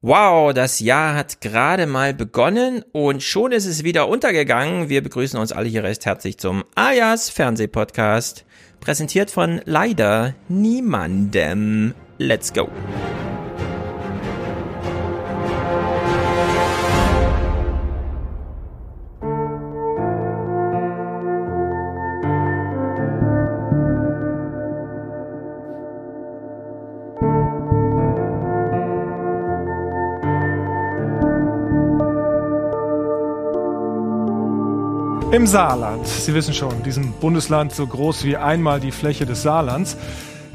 Wow, das Jahr hat gerade mal begonnen und schon ist es wieder untergegangen. Wir begrüßen uns alle hier recht herzlich zum Ayas Fernsehpodcast, präsentiert von leider niemandem. Let's go. Im Saarland, Sie wissen schon, diesem Bundesland so groß wie einmal die Fläche des Saarlands,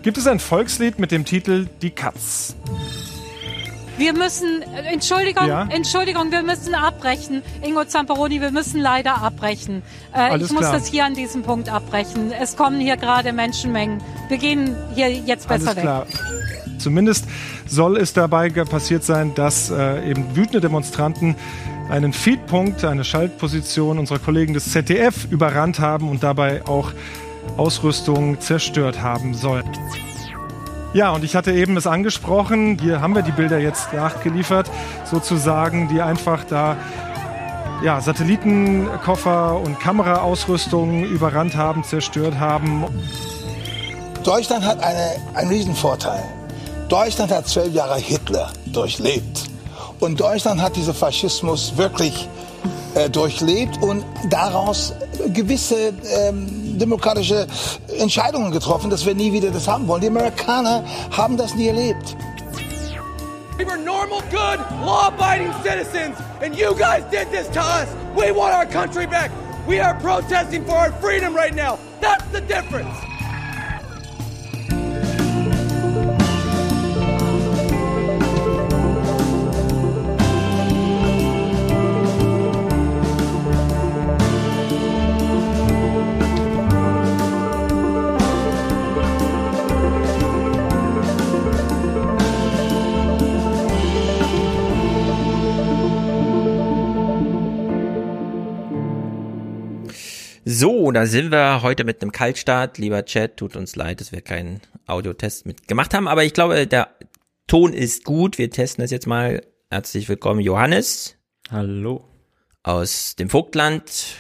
gibt es ein Volkslied mit dem Titel Die Katz. Wir müssen, Entschuldigung, Ja? Entschuldigung, wir müssen abbrechen. Ingo Zamperoni, wir müssen leider abbrechen. Äh, ich muss klar. das hier an diesem Punkt abbrechen. Es kommen hier gerade Menschenmengen. Wir gehen hier jetzt besser Alles weg. klar. Zumindest soll es dabei passiert sein, dass äh, eben wütende Demonstranten einen Feedpunkt, eine Schaltposition unserer Kollegen des ZDF überrannt haben und dabei auch Ausrüstung zerstört haben sollen. Ja, und ich hatte eben es angesprochen, hier haben wir die Bilder jetzt nachgeliefert, sozusagen, die einfach da ja, Satellitenkoffer und Kameraausrüstung überrannt haben, zerstört haben. Deutschland hat eine, einen Riesenvorteil. Deutschland hat zwölf Jahre Hitler durchlebt. Und Deutschland hat diesen Faschismus wirklich äh, durchlebt und daraus gewisse ähm, demokratische Entscheidungen getroffen, dass wir nie wieder das haben wollen. Die Amerikaner haben das nie erlebt. We were normal, good, law-abiding citizens, and you guys did this to us. We want our country back. We are protesting for our freedom right now. That's the difference. So, da sind wir heute mit einem Kaltstart. Lieber Chat, tut uns leid, dass wir keinen Audiotest mit gemacht haben, aber ich glaube, der Ton ist gut. Wir testen das jetzt mal. Herzlich willkommen, Johannes Hallo. aus dem Vogtland.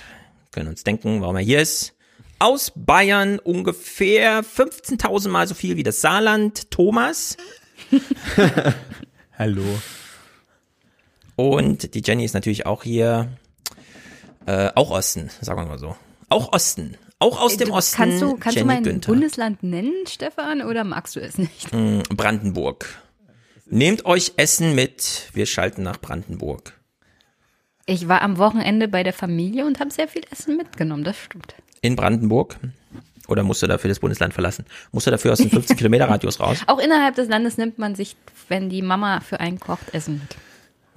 Können uns denken, warum er hier ist. Aus Bayern ungefähr 15.000 Mal so viel wie das Saarland. Thomas. Hallo. Und die Jenny ist natürlich auch hier. Äh, auch Osten, sagen wir mal so. Auch Osten. Auch aus dem Du- Osten. Kannst du, kannst du Jenny mein Günther. Bundesland nennen, Stefan, oder magst du es nicht? Brandenburg. Nehmt euch Essen mit. Wir schalten nach Brandenburg. Ich war am Wochenende bei der Familie und habe sehr viel Essen mitgenommen, das stimmt. In Brandenburg. Oder musst du dafür das Bundesland verlassen? Musst du dafür aus dem 15 Kilometer Radius raus? Auch innerhalb des Landes nimmt man sich, wenn die Mama für einen kocht, Essen mit.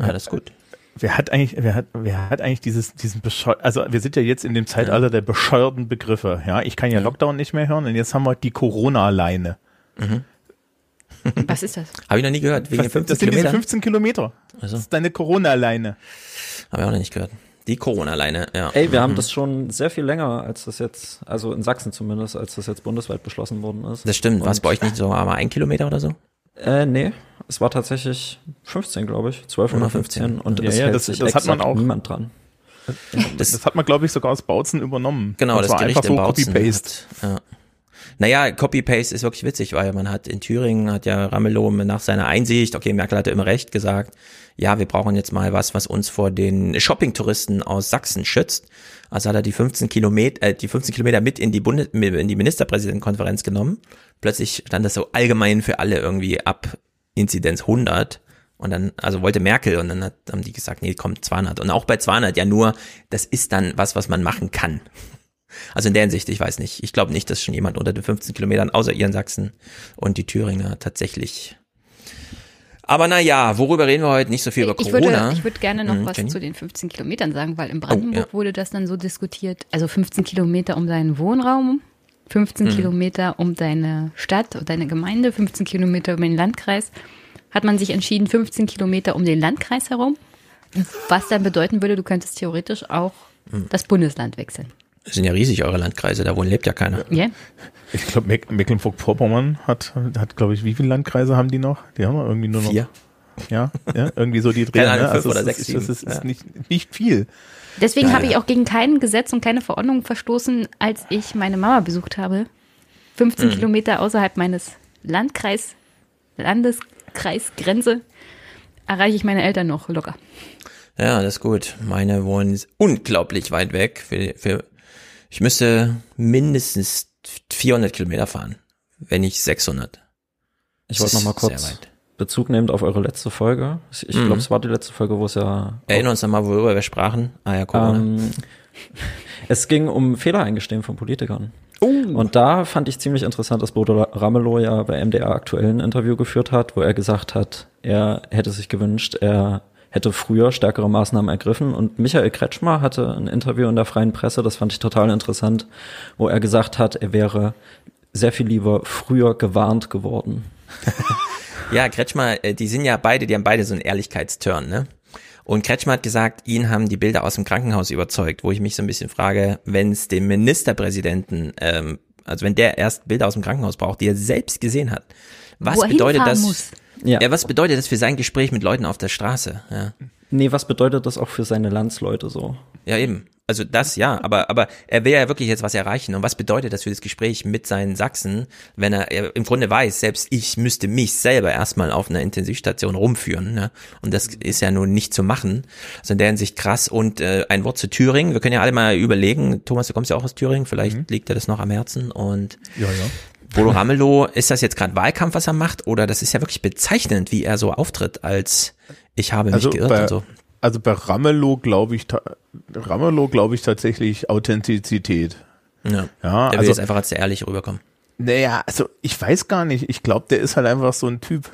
Ja, das ist gut. Wer hat eigentlich, wer hat, wer hat eigentlich dieses, diesen bescheu also wir sind ja jetzt in dem Zeitalter der bescheuerten Begriffe, ja. Ich kann ja Lockdown nicht mehr hören und jetzt haben wir die Corona-Leine. Was ist das? Habe ich noch nie gehört. Wegen Was- 15 Das sind diese Kilometern. 15 Kilometer. Das ist deine Corona-Leine. Habe ich auch noch nicht gehört. Die Corona-Leine, ja. Ey, wir haben das schon sehr viel länger, als das jetzt, also in Sachsen zumindest, als das jetzt bundesweit beschlossen worden ist. Das stimmt. War es bei euch nicht so einmal ein Kilometer oder so? Äh, nee. Es war tatsächlich 15, glaube ich. 12 oder 15. Und Ja, es ja, hält das- sich das hat man auch. niemand dran. Das, Das hat man, glaube ich, sogar aus Bautzen übernommen. genau, Und das zwar Gericht einfach in so Copy-Paste. ja. Naja, Copy-Paste ist wirklich witzig, weil man hat in Thüringen, hat ja Ramelow nach seiner Einsicht, okay, Merkel hatte immer recht, gesagt, ja, wir brauchen jetzt mal was, was uns vor den Shopping-Touristen aus Sachsen schützt. Also hat er die 15 Kilometer, äh, die 15 Kilometer mit in die Bundes in die Ministerpräsidentenkonferenz genommen. Plötzlich stand das so allgemein für alle irgendwie ab Inzidenz 100. Und dann, also wollte Merkel und dann hat, haben die gesagt, nee, kommt 200. Und auch bei 200 ja nur, das ist dann was, was man machen kann. Also in der Hinsicht, ich weiß nicht. Ich glaube nicht, dass schon jemand unter den 15 Kilometern, außer ihr in Sachsen und die Thüringer tatsächlich. Aber na ja, worüber reden wir heute? Nicht so viel über ich Corona. würde, ich würde gerne noch Hm, was Jenny? zu den 15 Kilometern sagen, weil in Brandenburg ja. wurde das dann so diskutiert. Also 15 Kilometer um deinen Wohnraum, 15 Hm. Kilometer um deine Stadt und deine Gemeinde, 15 Kilometer um den Landkreis. Hat man sich entschieden, 15 Kilometer um den Landkreis herum. Was dann bedeuten würde, du könntest theoretisch auch Hm. das Bundesland wechseln. Das sind ja riesig, eure Landkreise, da wohl lebt ja keiner. Ja? Ich glaube, Meck Mecklenburg-Vorpommern hat, hat glaube ich, wie viele Landkreise haben die noch? Die haben wir irgendwie nur noch. Vier. Ja, ja irgendwie so die Dreh. Keine Ahnung, ne? fünf Also oder es sechs, ist, das ist, ja. nicht, nicht viel. Deswegen Ja, habe ja. ich auch gegen kein Gesetz und keine Verordnung verstoßen, als ich meine Mama besucht habe. 15 Mhm. Kilometer außerhalb meines Landkreis, Landeskreisgrenze erreiche ich meine Eltern noch locker. Ja, das ist gut. Meine wohnen unglaublich weit weg. Für, für, ich müsste mindestens 400 Kilometer fahren, wenn nicht 600. Ich wollte noch mal kurz. Bezug nehmend auf eure letzte Folge. Ich, ich Mhm. glaube, es war die letzte Folge, wo es ja Erinnern uns nochmal, worüber wir sprachen. Ah ja, Corona. Ähm, es ging um Fehler eingestehen von Politikern. Und da fand ich ziemlich interessant, dass Bodo Ramelow ja bei MDR aktuell ein Interview geführt hat, wo er gesagt hat, er hätte sich gewünscht, er hätte früher stärkere Maßnahmen ergriffen. Und Michael Kretschmer hatte ein Interview in der freien Presse, das fand ich total interessant, wo er gesagt hat, er wäre sehr viel lieber früher gewarnt geworden. Ja, Kretschmer, äh, die sind ja beide, die haben beide so einen Ehrlichkeitsturn, ne? Und Kretschmer hat gesagt, ihn haben die Bilder aus dem Krankenhaus überzeugt, wo ich mich so ein bisschen frage, wenn es dem Ministerpräsidenten, ähm, also wenn der erst Bilder aus dem Krankenhaus braucht, die er selbst gesehen hat, was Wo er bedeutet das? muss. Ja. Ja, was bedeutet das für sein Gespräch mit Leuten auf der Straße? Ja, Nee, was bedeutet das auch für seine Landsleute so? ja eben. Also das ja, aber aber er will ja wirklich jetzt was erreichen. Und was bedeutet das für das Gespräch mit seinen Sachsen, wenn er, er im Grunde weiß, selbst ich müsste mich selber erstmal auf einer Intensivstation rumführen. Ne? Und das ist ja nun nicht zu machen. Also in der Hinsicht krass. Und äh, ein Wort zu Thüringen. Wir können ja alle mal überlegen. Thomas, du kommst ja auch aus Thüringen. Vielleicht liegt dir das noch am Herzen. Und Ja, ja. Bodo Ramelow, ist das jetzt gerade Wahlkampf, was er macht? Oder das ist ja wirklich bezeichnend, wie er so auftritt, als ich habe mich Also geirrt bei, und so. also bei Ramelow glaube ich, Ramelow glaube ich tatsächlich Authentizität. Ja. Ja, Er will also jetzt einfach als der ehrlich rüberkommen. Naja, also ich weiß gar nicht. Ich glaube, der ist halt einfach so ein Typ.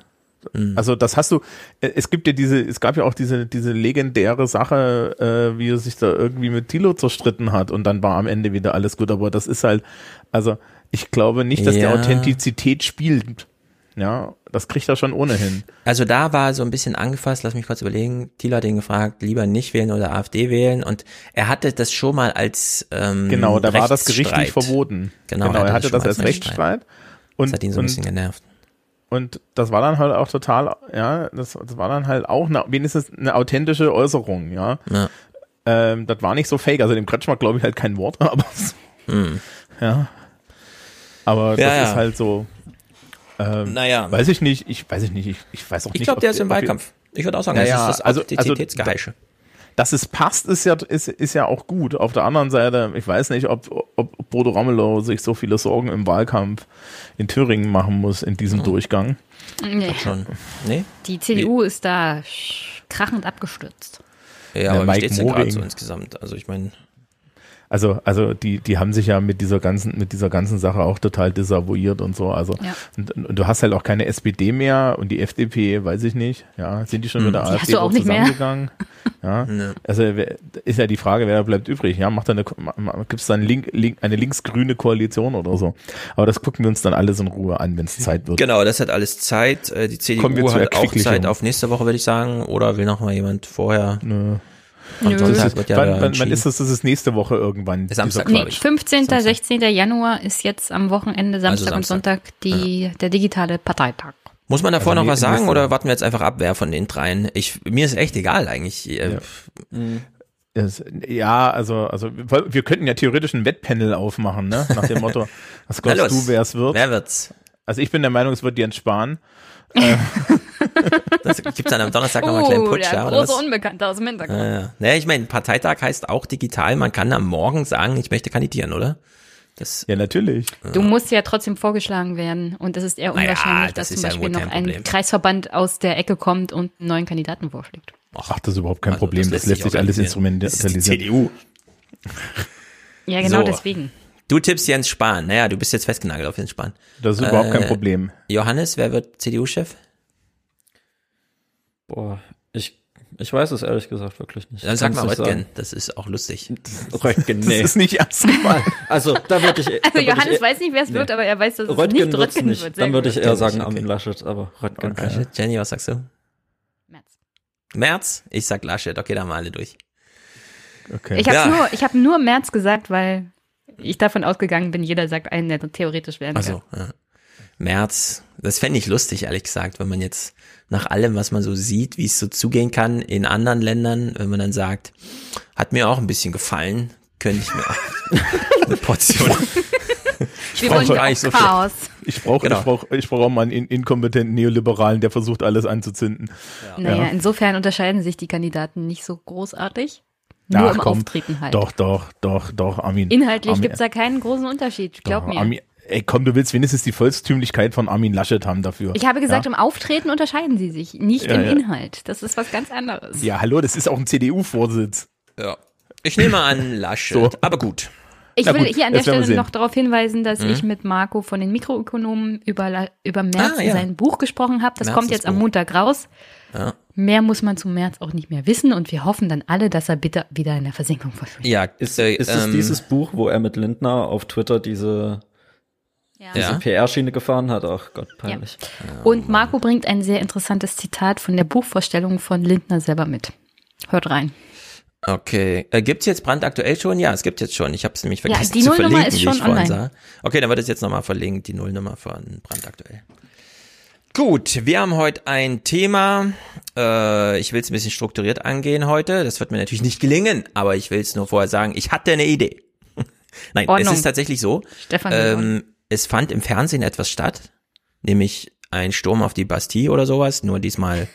Mhm. Also das hast du, äh, es gibt ja diese, es gab ja auch diese, diese legendäre Sache, äh, wie er sich da irgendwie mit Tilo zerstritten hat und dann war am Ende wieder alles gut, aber das ist halt, also ich glaube nicht, dass Ja. der Authentizität spielt. Ja, das kriegt er schon ohnehin. Also da war so ein bisschen angefasst, lass mich kurz überlegen, Thilo hat ihn gefragt, lieber nicht wählen oder AfD wählen und er hatte das schon mal als ähm, Genau, da war das gerichtlich verboten. Genau, genau er hatte hatte das als als Rechtsstreit. Und, Das hat ihn so ein bisschen genervt. Und das war dann halt auch total, ja, das, das war dann halt auch eine, wenigstens eine authentische Äußerung, ja. Ja. Ähm, das war nicht so fake, also dem Kretschmer glaube ich halt kein Wort, aber ja. Aber. Ja, das ja. ist halt so, ähm, Naja, weiß ich nicht, ich weiß ich nicht, ich, ich weiß auch ich nicht. glaube, ob der ist im Wahlkampf. Ich würde auch sagen, Naja, das ist das also- also-. Dass es passt, ist ja, ist, ist ja auch gut. Auf der anderen Seite, ich weiß nicht, ob, ob Bodo Ramelow sich so viele Sorgen im Wahlkampf in Thüringen machen muss in diesem Durchgang. Nee. Schon. Nee? Die CDU ist da krachend abgestürzt. Ja, aber wie Mike steht's denn gerade Moring. so insgesamt? Also ich meine, Also, also die, die haben sich ja mit dieser ganzen, mit dieser ganzen Sache auch total desavouiert und so. Also Ja. und, und du hast halt auch keine SPD mehr und die FDP, weiß ich nicht. Ja, sind die schon mit der Die AfD hast du auch dort nicht mehr. zusammengegangen? Ja. Ne. Also wer- ist ja die Frage, wer bleibt übrig? Ja, macht eine, gibt es dann link, link, eine linksgrüne Koalition oder so? Aber das gucken wir uns dann alles in Ruhe an, wenn es Zeit wird. genau, das hat alles Zeit. Äh, Die CDU hat auch. Zeit auf nächste Woche, würde ich sagen. Oder will noch mal jemand vorher? Nö. Sonntag wird ja wann, wann, wann ist das? Das ist nächste Woche irgendwann. Ist Samstag, Nee, ich. 15. Samstag. 16. Januar ist jetzt am Wochenende, Samstag, und Samstag. Sonntag die, der digitale Parteitag. Muss man davor Also noch was sagen oder warten wir jetzt einfach ab, wer von den dreien? Ich, mir ist echt egal eigentlich. Äh, Ja. Es- Ja, also, also wir, könnten ja theoretisch ein Wettpanel aufmachen, ne? Nach dem Motto, was glaubst du, wer es wird? Wer wird's? Also ich bin der Meinung, es wird Jens Spahn. Das gibt's dann am Donnerstag noch mal einen kleinen Putsch, Oh, der ja, oder große was? Unbekannte aus dem Hintergrund. Ja, ja. Naja, ich meine, Parteitag heißt auch digital. Man kann am Morgen sagen, ich möchte kandidieren, oder? Das, Ja, natürlich. Du musst ja trotzdem vorgeschlagen werden und es ist eher Naja, unwahrscheinlich, das dass zum ja Beispiel wohl noch ein Problem. Kreisverband aus der Ecke kommt und einen neuen Kandidaten vorschlägt. Ach, das ist überhaupt kein Also, Problem. Das, lässt sich alles organisieren. Das ist die instrumentalisieren. CDU. Ja, genau So. deswegen. Du tippst Jens Spahn. Naja, du bist jetzt festgenagelt auf Jens Spahn. Das ist überhaupt kein Äh, Problem. Johannes, wer wird CDU-Chef? Boah, ich, ich weiß es ehrlich gesagt wirklich nicht. Dann sag mal nicht Röttgen. sagen. Das ist auch lustig. Röttgen, Das nee. ist nicht ernst gemeint. Also, da würde ich. da Also Johannes ich, weiß nicht, wer es nee. wird, aber er weiß, dass es Röttgen nicht wird's Röttgen nicht. wird. Sehr Dann würde ich eher sagen Okay. Armin Laschet, aber Röttgen. Okay. Laschet. Jenny, was sagst du? Merz. März? Ich sag Laschet. Okay, dann mal alle durch. Okay. Ich habe Ja. nur, ich habe nur März gesagt, weil ich davon ausgegangen bin, jeder sagt einen, der theoretisch werden Also, kann. ja. März. Das fände ich lustig, ehrlich gesagt, wenn man jetzt nach allem, was man so sieht, wie es so zugehen kann in anderen Ländern, wenn man dann sagt, hat mir auch ein bisschen gefallen, könnte ich mir auch eine Portion. Wir brauche wollen ja gar nicht so viel. Chaos. Ich brauche Genau. ich brauch, ich brauch auch mal einen in- inkompetenten Neoliberalen, der versucht, alles anzuzünden. Naja, Ja. insofern unterscheiden sich die Kandidaten nicht so großartig. Nur Ach, im komm. Auftreten halt. Doch, doch, doch, doch, Armin. Inhaltlich Armin, gibt's da keinen großen Unterschied, glaub doch, mir. Armin, ey, komm, du willst wenigstens die Volkstümlichkeit von Armin Laschet haben dafür. Ich habe gesagt, ja? im Auftreten unterscheiden sie sich, nicht Ja, im ja. Inhalt. Das ist was ganz anderes. Ja, hallo, das ist auch ein CDU-Vorsitz. Ja. Ich nehme an Laschet, So. aber gut. Ich Na will gut, hier an der Stelle noch darauf hinweisen, dass Mhm. ich mit Marco von den Mikroökonomen über, über März Ah, ja. sein Buch gesprochen habe. Das März kommt jetzt am Buch. Montag raus. Ja. Mehr muss man zu März auch nicht mehr wissen und wir hoffen dann alle, dass er bitte wieder in der Versenkung verschwindet. Ja, Ist, äh, ist es ähm, dieses Buch, wo er mit Lindner auf Twitter diese, Ja. diese PR-Schiene gefahren hat? Ach Gott, Ja. peinlich. Und Marco bringt ein sehr interessantes Zitat von der Buchvorstellung von Lindner selber mit. Hört rein. Okay. Äh, gibt's jetzt brandaktuell schon? Ja, es gibt jetzt schon. Ich habe es nämlich Ja, vergessen die zu Nullnummer verlinken, ist wie schon ich vorhin online. sah. Okay, dann wird es jetzt nochmal verlinkt, die Nullnummer von brandaktuell. Gut, wir haben heute ein Thema. Äh, ich will es ein bisschen strukturiert angehen heute. Das wird mir natürlich nicht gelingen, aber ich will es nur vorher sagen, ich hatte eine Idee. Nein, Ordnung. es ist tatsächlich so. Stefan, Ähm, es fand im Fernsehen etwas statt, nämlich ein Sturm auf die Bastille oder sowas, nur diesmal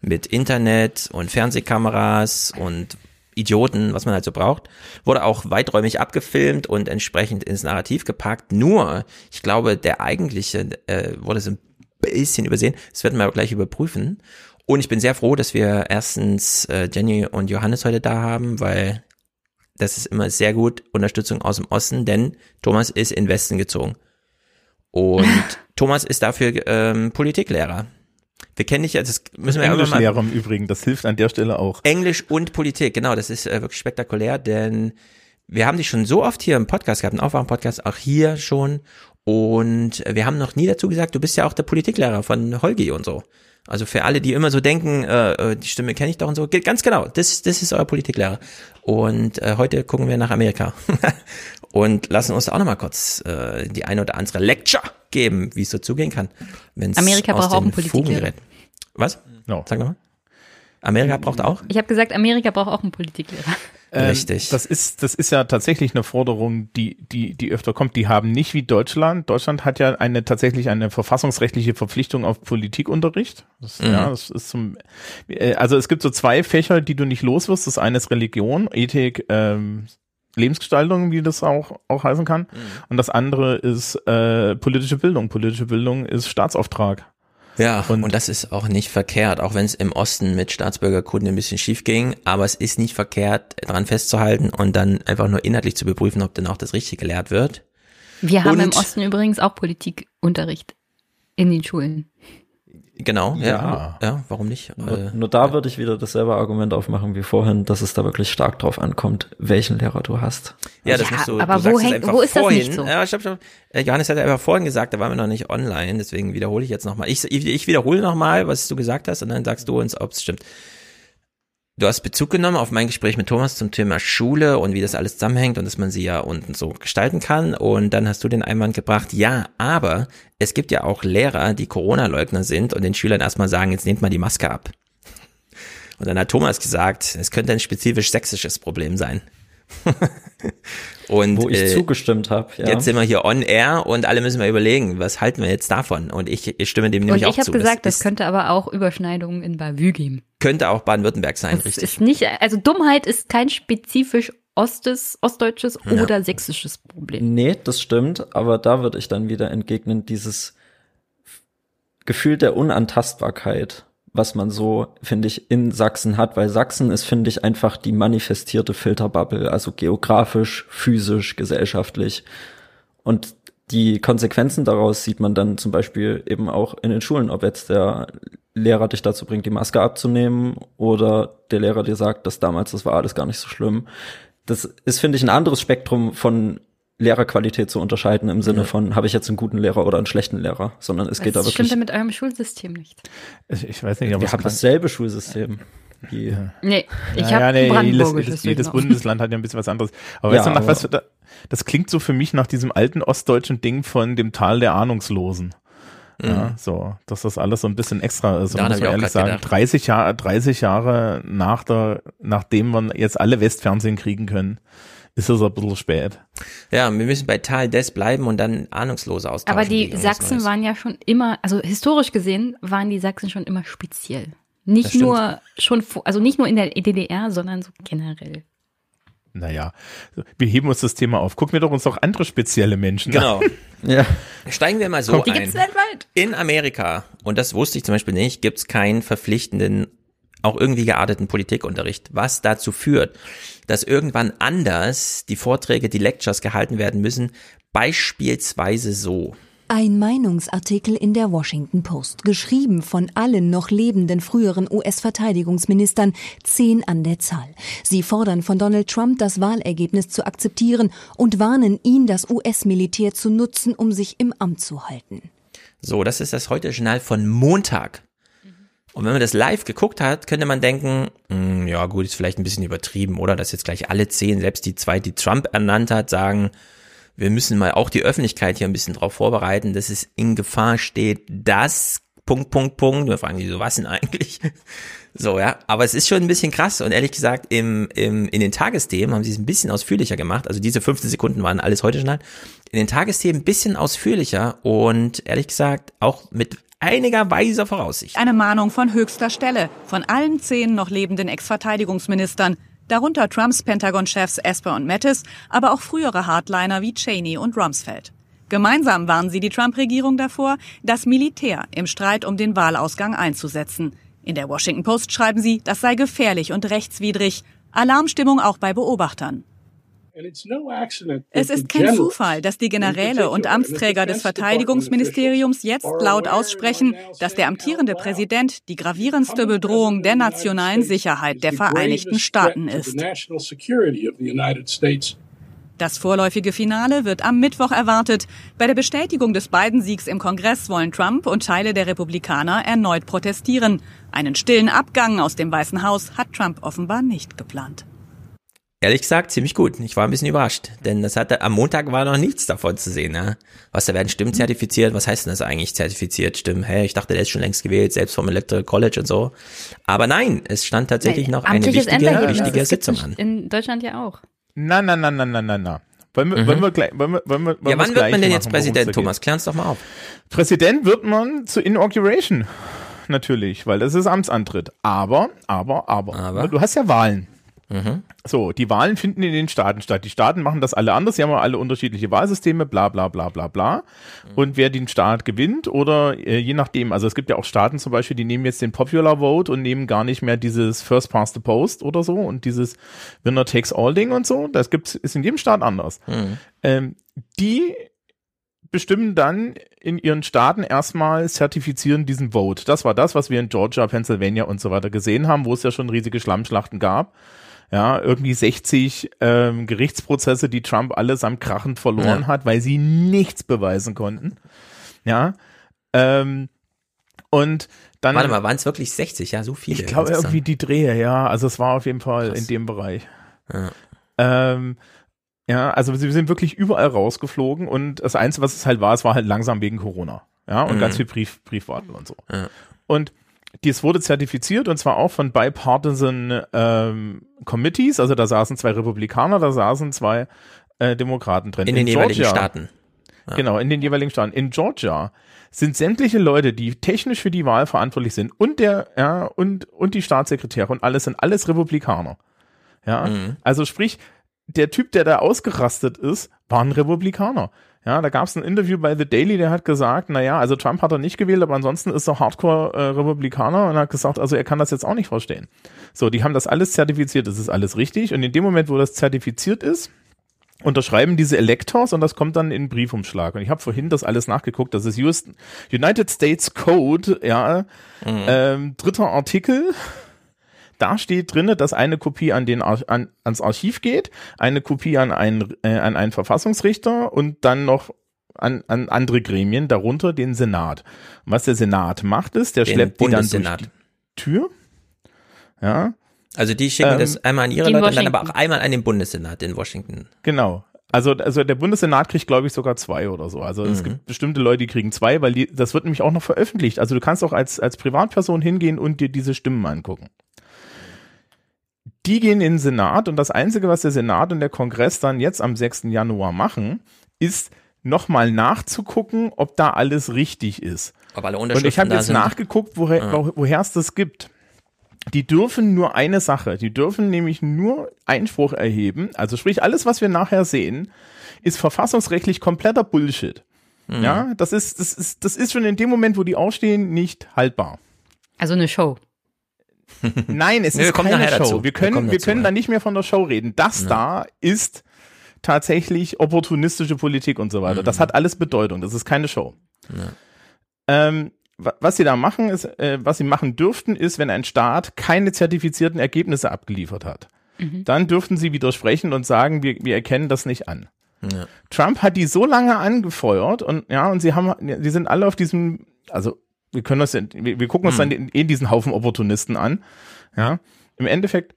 mit Internet und Fernsehkameras und Idioten, was man halt so braucht, wurde auch weiträumig abgefilmt und entsprechend ins Narrativ gepackt. Nur, ich glaube, der eigentliche äh, wurde so ein bisschen übersehen. Das werden wir aber gleich überprüfen. Und ich bin sehr froh, dass wir erstens äh, Jenny und Johannes heute da haben, weil das ist immer sehr gut Unterstützung aus dem Osten, denn Thomas ist in den Westen gezogen. Und Thomas ist dafür ähm, Politiklehrer. Wir kennen dich ja, das müssen wir ja irgendwann mal im Übrigen, das hilft an der Stelle auch. Englisch und Politik, genau, das ist äh, wirklich spektakulär, denn wir haben dich schon so oft hier im Podcast gehabt, im Aufwachen-Podcast, auch hier schon. Und wir haben noch nie dazu gesagt, du bist ja auch der Politiklehrer von Holgi und so. Also für alle, die immer so denken, äh, äh, die Stimme kenne ich doch und so, ganz genau, das, das ist euer Politiklehrer. Und äh, heute gucken wir nach Amerika und lassen uns auch nochmal kurz äh, die eine oder andere Lecture geben, wie es so zugehen kann. wenn's Amerika aus braucht auch einen Politiklehrer. Fugen gerät. Was? No. Sag nochmal. Amerika braucht auch? Ich habe gesagt, Amerika braucht auch einen Politiklehrer. Ähm, Richtig. Das ist, das ist ja tatsächlich eine Forderung, die, die, die öfter kommt. Die haben nicht wie Deutschland. Deutschland hat ja eine tatsächlich eine verfassungsrechtliche Verpflichtung auf Politikunterricht. Das, Mhm. Ja, das ist zum, äh, also es gibt so zwei Fächer, die du nicht los wirst. Das eine ist Religion, Ethik, ähm, Lebensgestaltung, wie das auch, auch heißen kann. Und das andere ist äh, politische Bildung. Politische Bildung ist Staatsauftrag. Ja, und, Und- das ist auch nicht verkehrt, auch wenn es im Osten mit Staatsbürgerkunde ein bisschen schief ging, aber es ist nicht verkehrt, daran festzuhalten und dann einfach nur inhaltlich zu überprüfen, ob denn auch das Richtige gelehrt wird. Wir haben im Und- Osten übrigens auch Politikunterricht in den Schulen. Genau, ja, Ja. ja, warum nicht? Nur, Äh, nur da würde ich wieder dasselbe Argument aufmachen wie vorhin, dass es da wirklich stark drauf ankommt, welchen Lehrer du hast. ja, das Ja, musst du, aber du wo sagst es hängt- einfach wo ist das vorhin. nicht so? Ja, stopp, stopp. Äh, Johannes hat ja einfach vorhin gesagt, da waren wir noch nicht online, deswegen wiederhole ich jetzt nochmal. Ich, ich, ich wiederhole nochmal, was du gesagt hast und dann sagst du uns, ob es stimmt. Du hast Bezug genommen auf mein Gespräch mit Thomas zum Thema Schule und wie das alles zusammenhängt und dass man sie ja unten so gestalten kann. Und dann hast du den Einwand gebracht, ja, aber es gibt ja auch Lehrer, die Corona-Leugner sind und den Schülern erstmal sagen, jetzt nehmt mal die Maske ab. Und dann hat Thomas gesagt, es könnte ein spezifisch sächsisches Problem sein. und Wo ich äh, zugestimmt habe. Ja. Jetzt sind wir hier on air und alle müssen mal überlegen, was halten wir jetzt davon? Und ich, ich stimme dem Und nämlich ich auch habe zu. gesagt, das, ist- könnte aber auch Überschneidungen in Bavü geben. könnte auch Baden-Württemberg sein, Das richtig. ist nicht, also Dummheit ist kein spezifisch Ostes, ostdeutsches Ja. oder sächsisches Problem. Nee, das stimmt, aber da würde ich dann wieder entgegnen, dieses Gefühl der Unantastbarkeit, was man so, finde ich, in Sachsen hat, weil Sachsen ist, finde ich, einfach die manifestierte Filterbubble, also geografisch, physisch, gesellschaftlich. Und die Konsequenzen daraus sieht man dann zum Beispiel eben auch in den Schulen, ob jetzt der Lehrer dich dazu bringt, die Maske abzunehmen oder der Lehrer dir sagt, dass damals das war alles gar nicht so schlimm. Das ist, finde ich, ein anderes Spektrum von Lehrerqualität zu unterscheiden im Sinne von, habe ich jetzt einen guten Lehrer oder einen schlechten Lehrer, sondern es geht da das wirklich, stimmt ja mit eurem Schulsystem nicht. Ich, ich weiß nicht, aber wir haben dasselbe Schulsystem. Wie, Nee, ich Ja, habe ja, ein nee, jedes, brandenburgisches jedes. Bundesland hat ja ein bisschen was anderes. Aber Ja, weißt du, nach aber- was, da, das klingt so für mich nach diesem alten ostdeutschen Ding von dem Tal der Ahnungslosen. Ja, so, dass das alles so ein bisschen extra ist. Und Daran muss man ehrlich sagen, gedacht. 30 Jahre, 30 Jahre nach der, nachdem man jetzt alle Westfernsehen kriegen können, ist es ein bisschen spät. Ja, wir müssen bei Tal des bleiben und dann ahnungslos austauschen. Aber die Sachsen Neues. waren ja schon immer, also historisch gesehen waren die Sachsen schon immer speziell. Nicht nur schon, vor- also nicht nur in der DDR, sondern so generell. Naja, wir heben uns das Thema auf. Gucken wir doch uns doch andere spezielle Menschen an. Genau. Ja. Steigen wir mal so Die ein. gibt's weltweit. In Amerika, und das wusste ich zum Beispiel nicht, gibt's keinen verpflichtenden, auch irgendwie gearteten Politikunterricht, was dazu führt, dass irgendwann anders die Vorträge, die Lectures gehalten werden müssen, beispielsweise so. Ein Meinungsartikel in der Washington Post, geschrieben von allen noch lebenden früheren US-Verteidigungsministern, zehn an der Zahl. Sie fordern von Donald Trump, das Wahlergebnis zu akzeptieren und warnen ihn, das US-Militär zu nutzen, um sich im Amt zu halten. So, das ist das heute Journal von Montag. Und wenn man das live geguckt hat, könnte man denken, hm, ja gut, ist vielleicht ein bisschen übertrieben, oder? Dass jetzt gleich alle zehn, selbst die zwei, die Trump ernannt hat, sagen, wir müssen mal auch die Öffentlichkeit hier ein bisschen drauf vorbereiten, dass es in Gefahr steht, dass Punkt, Punkt, Punkt. Wir fragen die so, was denn eigentlich? So, ja. Aber es ist schon ein bisschen krass. Und ehrlich gesagt, im, im, in den Tagesthemen haben sie es ein bisschen ausführlicher gemacht. Also diese 15 Sekunden waren alles heute schon. In den Tagesthemen ein bisschen ausführlicher und ehrlich gesagt auch mit einiger weiser Voraussicht. Eine Mahnung von höchster Stelle von allen zehn noch lebenden Ex-Verteidigungsministern, darunter Trumps Pentagon-Chefs Esper und Mattis, aber auch frühere Hardliner wie Cheney und Rumsfeld. Gemeinsam warnen sie die Trump-Regierung davor, das Militär im Streit um den Wahlausgang einzusetzen. In der Washington Post schreiben sie, das sei gefährlich und rechtswidrig. Alarmstimmung auch bei Beobachtern. Es ist kein Zufall, dass die Generäle und Amtsträger des Verteidigungsministeriums jetzt laut aussprechen, dass der amtierende Präsident die gravierendste Bedrohung der nationalen Sicherheit der Vereinigten Staaten ist. Das vorläufige Finale wird am Mittwoch erwartet. Bei der Bestätigung des Biden-Siegs im Kongress wollen Trump und Teile der Republikaner erneut protestieren. Einen stillen Abgang aus dem Weißen Haus hat Trump offenbar nicht geplant. Ehrlich gesagt, ziemlich gut. Ich war ein bisschen überrascht, denn das hatte, am Montag war noch nichts davon zu sehen. Ne? Was, da werden Stimmen zertifiziert? Was heißt denn das eigentlich, zertifiziert Stimmen? Hä, ich dachte, der ist schon längst gewählt, selbst vom Electoral College und so. Aber nein, es stand tatsächlich noch eine wichtige, wichtige Sitzung an. In Deutschland ja auch. Na, na, na, na, na, na, na. Wollen wir, wollen wir gleich, wollen wir, wollen wir, wollen Mhm. Ja, wann wird man denn jetzt machen, es Präsident? Thomas? Klär uns doch mal auf. Präsident wird man zur Inauguration. Natürlich, weil das ist Amtsantritt. Aber, aber, aber, Aber? du hast ja Wahlen. So, die Wahlen finden in den Staaten statt. Die Staaten machen das alle anders. Sie haben ja alle unterschiedliche Wahlsysteme, bla bla bla bla bla. Und wer den Staat gewinnt oder äh, je nachdem, also es gibt ja auch Staaten zum Beispiel, die nehmen jetzt den Popular Vote und nehmen gar nicht mehr dieses First Past the Post oder so und dieses Winner takes all Ding und so. Das gibt's, ist in jedem Staat anders. Ähm, die bestimmen dann in ihren Staaten erstmal zertifizieren diesen Vote. Das war das, was wir in Georgia, Pennsylvania und so weiter gesehen haben, wo es ja schon riesige Schlammschlachten gab. Ja, irgendwie 60 ähm, Gerichtsprozesse, die Trump allesamt krachend verloren Ja. hat, weil sie nichts beweisen konnten. Ja. Ähm, und dann. Warte mal, waren es wirklich 60? Ja, so viele. Ich glaube irgendwie die Drehe, ja. Also es war auf jeden Fall Krass. in dem Bereich. Ja. Ähm, ja, also sie sind wirklich überall rausgeflogen und das Einzige, was es halt war, es war halt langsam wegen Corona. Ja, und Mhm. ganz viel Brief, Briefwarten und so. Ja. Und dies wurde zertifiziert und zwar auch von bipartisan ähm, Committees, also da saßen zwei Republikaner, da saßen zwei äh, Demokraten drin. In den jeweiligen Staaten. Ja. Genau, in den jeweiligen Staaten. In Georgia sind sämtliche Leute, die technisch für die Wahl verantwortlich sind und der, ja, und, und die Staatssekretäre und alles sind alles Republikaner. Ja, Mhm. also sprich, der Typ, der da ausgerastet ist, war ein Republikaner. Ja, da gab es ein Interview bei The Daily, der hat gesagt, naja, also Trump hat er nicht gewählt, aber ansonsten ist er Hardcore-Republikaner und hat gesagt, also er kann das jetzt auch nicht verstehen. So, die haben das alles zertifiziert, das ist alles richtig. Und in dem Moment, wo das zertifiziert ist, unterschreiben diese Electors und das kommt dann in den Briefumschlag. Und ich habe vorhin das alles nachgeguckt. Das ist United States Code, ja, ähm, dritter Artikel. Da steht drinne, dass eine Kopie an den Ar an, ans Archiv geht, eine Kopie an einen, äh, an einen Verfassungsrichter und dann noch an, an andere Gremien, darunter den Senat. Und was der Senat macht, ist, der Den schleppt die dann durch die Tür. Ja, Also die schicken Ähm, das einmal an ihre Leute und dann aber auch Washington. einmal an den Bundessenat in Washington. Genau. Also, also der Bundessenat kriegt, glaube ich, sogar zwei oder so. Also es Mhm. gibt bestimmte Leute, die kriegen zwei, weil die, das wird nämlich auch noch veröffentlicht. Also du kannst auch als, als Privatperson hingehen und dir diese Stimmen angucken. Die gehen in den Senat und das Einzige, was der Senat und der Kongress dann jetzt am 6. Januar machen, ist nochmal nachzugucken, ob da alles richtig ist. Ob alle Und ich habe jetzt sind. nachgeguckt, woher, Ah. wo, woher es das gibt. Die dürfen nur eine Sache, die dürfen nämlich nur Einspruch erheben. Also sprich, alles, was wir nachher sehen, ist verfassungsrechtlich kompletter Bullshit. Mhm. Ja, das ist, das ist, das ist schon in dem Moment, wo die aufstehen, nicht haltbar. Also eine Show. Nein, es Nee, wir ist keine Show. dazu. Wir Wir können, kommen wir dazu, können ja. da nicht mehr von der Show reden. Das da ist tatsächlich opportunistische Politik und so weiter. Mhm. Das hat alles Bedeutung. Das ist keine Show. Ähm, wa- was sie da machen, ist, äh, was sie machen dürften, ist, wenn ein Staat keine zertifizierten Ergebnisse abgeliefert hat, dann dürften sie widersprechen und sagen, wir, wir erkennen das nicht an. Ja. Trump hat die so lange angefeuert und ja, und sie haben, die sind alle auf diesem, also wir können das, wir, wir gucken uns dann eh diesen Haufen Opportunisten an. Ja, im Endeffekt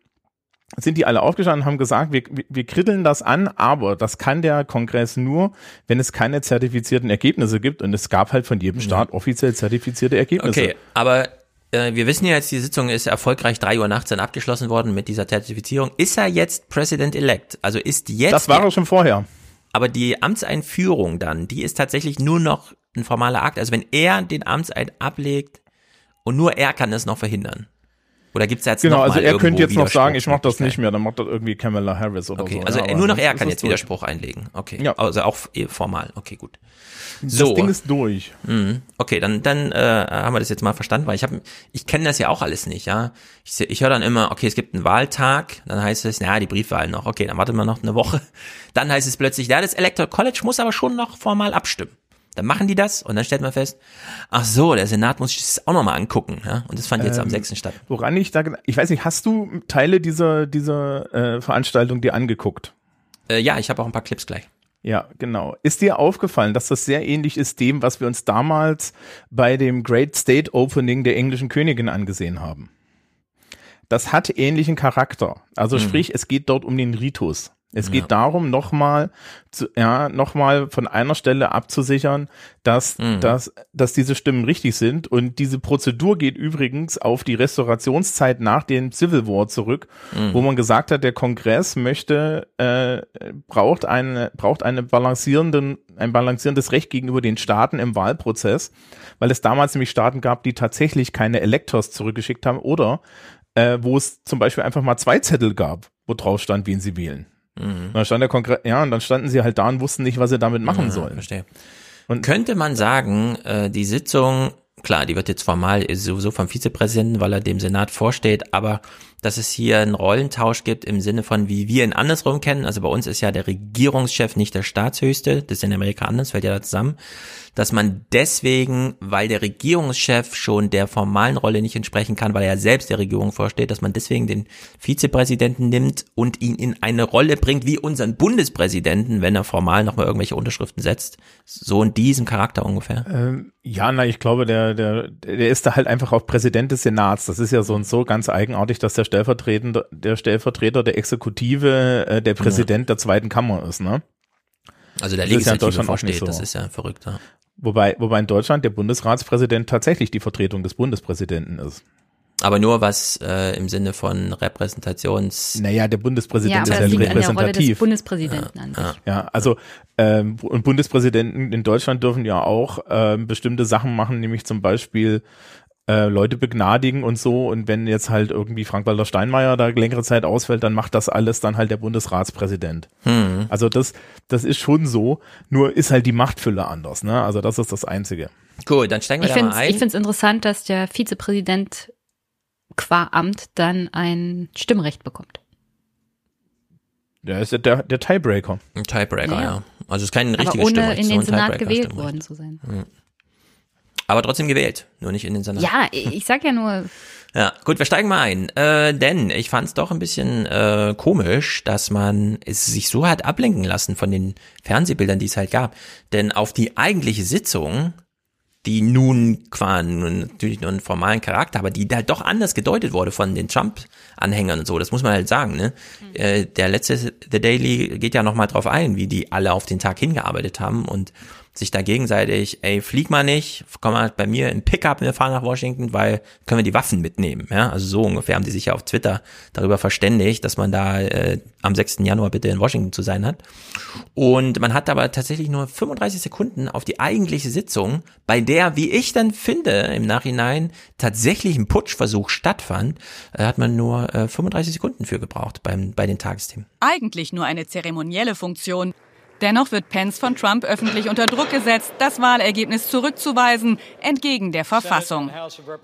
sind die alle aufgestanden und haben gesagt, wir, wir, kritteln das an, aber das kann der Kongress nur, wenn es keine zertifizierten Ergebnisse gibt und es gab halt von jedem Staat offiziell zertifizierte Ergebnisse. Okay, aber äh, wir wissen ja jetzt, die Sitzung ist erfolgreich 3 Uhr nachts dann abgeschlossen worden mit dieser Zertifizierung. Ist er jetzt President-elect? Also ist jetzt Das war er schon vorher. Aber die Amtseinführung dann, die ist tatsächlich nur noch ein formaler Akt. Also wenn er den Amtseid ablegt und nur er kann das noch verhindern. Oder gibt's da jetzt Genau, noch also er könnte jetzt noch sagen, ich mache das nicht mehr, dann macht das irgendwie Kamala Harris oder Okay, so. also ja, nur noch er das kann jetzt durch. Widerspruch einlegen. Okay, Ja. also auch eh formal. Okay, gut. Das So, Ding ist durch. Mhm. Okay, dann dann äh, haben wir das jetzt mal verstanden, weil ich habe ich kenne das ja auch alles nicht, ja. Ich, ich höre dann immer, okay, es gibt einen Wahltag, dann heißt es, na, die Briefwahl noch. Okay, dann warten wir noch eine Woche. Dann heißt es plötzlich, ja, das Electoral College muss aber schon noch formal abstimmen. Dann machen die das und dann stellt man fest, ach so, der Senat muss sich das auch nochmal angucken, ja. Und das fand jetzt am Ähm, 6. statt. Woran ich da, ich weiß nicht, hast du Teile dieser, dieser äh, Veranstaltung dir angeguckt? Äh, ja, ich habe auch ein paar Clips gleich. Ja, genau. Ist dir aufgefallen, dass das sehr ähnlich ist dem, was wir uns damals bei dem Great State Opening der englischen Königin angesehen haben? Das hat ähnlichen Charakter. Also sprich, es geht dort um den Ritus. Es geht darum, nochmal, ja, nochmal von einer Stelle abzusichern, dass, dass, dass diese Stimmen richtig sind. Und diese Prozedur geht übrigens auf die Restaurationszeit nach dem Civil War zurück, wo man gesagt hat, der Kongress möchte, äh, braucht eine, braucht eine balancierenden, ein balancierendes Recht gegenüber den Staaten im Wahlprozess, weil es damals nämlich Staaten gab, die tatsächlich keine Electors zurückgeschickt haben oder äh, wo es zum Beispiel einfach mal zwei Zettel gab, wo drauf stand, wen sie wählen. Und dann stand der Kongress, ja, und dann standen sie halt da und wussten nicht, was sie damit machen Ja, sollen. Verstehe. Und- Könnte man sagen, äh, die Sitzung, klar, die wird jetzt formal sowieso vom Vizepräsidenten, weil er dem Senat vorsteht, aber dass es hier einen Rollentausch gibt im Sinne von, wie wir ihn andersrum kennen. Also bei uns ist ja der Regierungschef nicht der Staatshöchste, das ist in Amerika anders, fällt ja da zusammen. Dass man deswegen, weil der Regierungschef schon der formalen Rolle nicht entsprechen kann, weil er ja selbst der Regierung vorsteht, dass man deswegen den Vizepräsidenten nimmt und ihn in eine Rolle bringt wie unseren Bundespräsidenten, wenn er formal nochmal irgendwelche Unterschriften setzt. So in diesem Charakter ungefähr. Ähm, ja, na, ich glaube, der, der, der ist da halt einfach auch Präsident des Senats. Das ist ja so und so ganz eigenartig, dass der Stellvertretende, der Stellvertreter der Exekutive äh, der Präsident der zweiten Kammer ist, ne? Also der Das ja Legislative Deutschland auch nicht vorsteht, so. das ist ja verrückt. Ja. Wobei, wobei in Deutschland der Bundesratspräsident tatsächlich die Vertretung des Bundespräsidenten ist. Aber nur was äh, im Sinne von Repräsentations... Naja, der Ja, Bundespräsident aber ist das ja liegt an der Rolle des repräsentativ. Bundespräsidenten an sich. Ja, also ähm, und Bundespräsidenten in Deutschland dürfen ja auch ähm, bestimmte Sachen machen, nämlich zum Beispiel äh, Leute begnadigen und so. Und wenn jetzt halt irgendwie Frank-Walter Steinmeier da längere Zeit ausfällt, dann macht das alles dann halt der Bundesratspräsident. Hm. Also das, das ist schon so, nur ist halt die Machtfülle anders. Ne? Also das ist das Einzige. Gut, dann steigen wir Ich da mal finde ein. es interessant, dass der Vizepräsident qua Amt dann ein Stimmrecht bekommt. Der ist ja der, der Tiebreaker. Ein Tiebreaker, Ja. ja. Also es ist kein Aber richtiges ohne Stimmrecht, in so den Senat gewählt worden zu sein. Aber trotzdem gewählt, nur nicht in den Senat. Ja, ich sag ja nur, Ja, gut, wir steigen mal ein. Äh, denn ich fand es doch ein bisschen äh, komisch, dass man es sich so hat ablenken lassen von den Fernsehbildern, die es halt gab. Denn auf die eigentliche Sitzung, die nun quasi natürlich nur einen formalen Charakter, aber die halt doch anders gedeutet wurde von den Trump-Anhängern und so. Das muss man halt sagen. Ne? Mhm. Äh, der letzte The Daily geht ja noch mal drauf ein, wie die alle auf den Tag hingearbeitet haben und sich da gegenseitig, ey, flieg mal nicht, komm mal bei mir in Pickup, wir fahren nach Washington, weil können wir die Waffen mitnehmen. Ja, also so ungefähr haben die sich ja auf Twitter darüber verständigt, dass man da äh, am 6. Januar bitte in Washington zu sein hat. Und man hat aber tatsächlich nur 35 Sekunden auf die eigentliche Sitzung, bei der, wie ich dann finde, im Nachhinein tatsächlich ein Putschversuch stattfand, äh, hat man nur äh, 35 Sekunden für gebraucht beim, bei den Tagesthemen. Eigentlich nur eine zeremonielle Funktion. Dennoch wird Pence von Trump öffentlich unter Druck gesetzt, das Wahlergebnis zurückzuweisen, entgegen der Verfassung.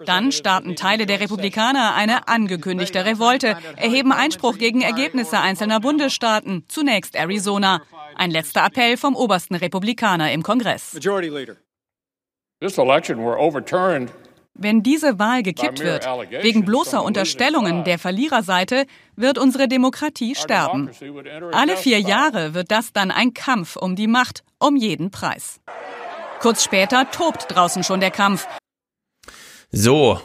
Dann starten Teile der Republikaner eine angekündigte Revolte, erheben Einspruch gegen Ergebnisse einzelner Bundesstaaten, zunächst Arizona. Ein letzter Appell vom obersten Republikaner im Kongress. This election were overturned wenn diese Wahl gekippt wird, wegen bloßer Unterstellungen der Verliererseite, wird unsere Demokratie sterben. Alle vier Jahre wird das dann ein Kampf um die Macht, um jeden Preis. Kurz später tobt draußen schon der Kampf. So,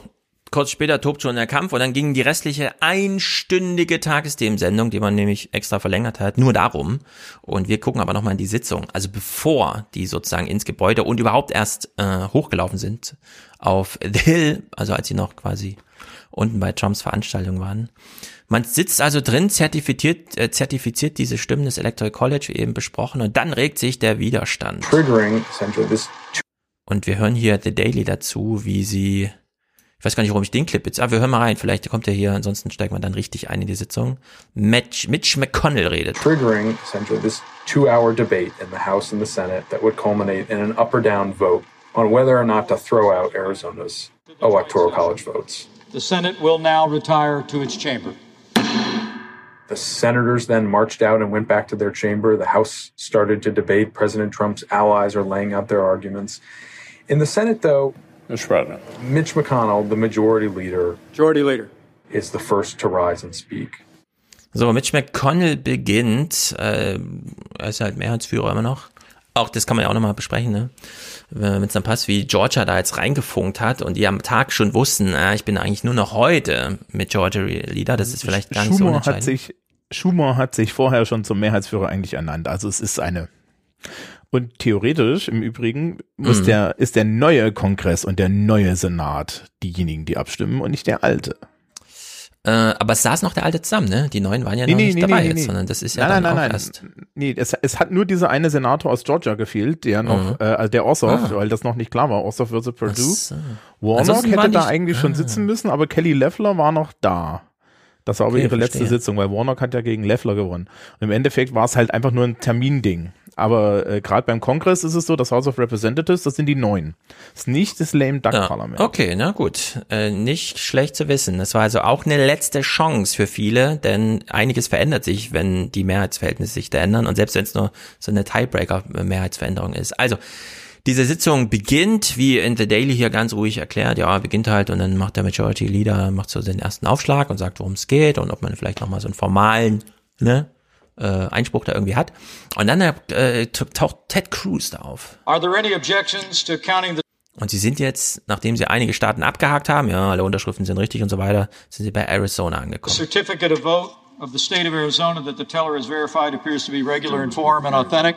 kurz später tobt schon der Kampf und dann ging die restliche einstündige Tagesthemensendung, die man nämlich extra verlängert hat, nur darum. Und wir gucken aber nochmal in die Sitzung. Also bevor die sozusagen ins Gebäude und überhaupt erst äh, hochgelaufen sind auf The Hill, also als sie noch quasi unten bei Trumps Veranstaltung waren. Man sitzt also drin, zertifiziert, äh, zertifiziert diese Stimmen des Electoral College, wie eben besprochen, und dann regt sich der Widerstand. Und wir hören hier The Daily dazu, wie sie ich weiß gar nicht, warum ich den Clip jetzt, aber wir hören mal rein, vielleicht kommt er hier, ansonsten steigt man dann richtig ein in die Sitzung. Mitch, Mitch McConnell redet. Triggering essentially this two-hour debate in the House and the Senate that would culminate in an up or down vote on whether or not to throw out Arizona's electoral college votes. The Senate will now retire to its chamber. The senators then marched out and went back to their chamber. The House started to debate. President Trump's allies are laying out their arguments. In the Senate, though, Mr. President. Mitch McConnell, the majority leader, majority leader, is the first to rise and speak. So, Mitch McConnell beginnt, äh, er ist halt Mehrheitsführer immer noch. Auch das kann man ja auch nochmal besprechen, ne? Wenn es dann passt, wie Georgia da jetzt reingefunkt hat und die am Tag schon wussten, äh, ich bin eigentlich nur noch heute mit Georgia Leader, das ist vielleicht gar nicht Schumer so hat sich Schumer hat sich vorher schon zum Mehrheitsführer eigentlich ernannt. Also es ist eine und theoretisch im Übrigen muss mhm. der, ist der neue Kongress und der neue Senat diejenigen, die abstimmen und nicht der alte. Äh, aber es saß noch der alte zusammen, ne? Die neuen waren ja nee, noch nee, nicht nee, dabei jetzt, sondern das ist ja nein, dann nein, auch nein, erst. Nee, es, es hat nur dieser eine Senator aus Georgia gefehlt, der noch, mhm. äh, also der Ossoff, ah. weil das noch nicht klar war, Ossoff versus Purdue. So. Warnock hätte da eigentlich ah. schon sitzen müssen, aber Kelly Leffler war noch da. Das war aber okay, ihre letzte verstehe. Sitzung, weil Warnock hat ja gegen Leffler gewonnen. Und im Endeffekt war es halt einfach nur ein Terminding. Aber äh, gerade beim Kongress ist es so, das House of Representatives, das sind die neuen. Das ist nicht das Lame Duck ja, Parlament. Okay, na gut. Äh, nicht schlecht zu wissen. Das war also auch eine letzte Chance für viele, denn einiges verändert sich, wenn die Mehrheitsverhältnisse sich da ändern und selbst wenn es nur so eine Tiebreaker-Mehrheitsveränderung ist. Also, diese Sitzung beginnt, wie in The Daily hier ganz ruhig erklärt, ja, beginnt halt und dann macht der Majority Leader, macht so den ersten Aufschlag und sagt, worum es geht und ob man vielleicht nochmal so einen formalen, ne, äh, Einspruch da irgendwie hat. Und dann äh, taucht Ted Cruz da auf. Und sie sind jetzt, nachdem sie einige Staaten abgehakt haben, ja, alle Unterschriften sind richtig und so weiter, sind sie bei Arizona angekommen. Certificate of vote of the state of Arizona that the teller is verified appears to be regular in form and authentic.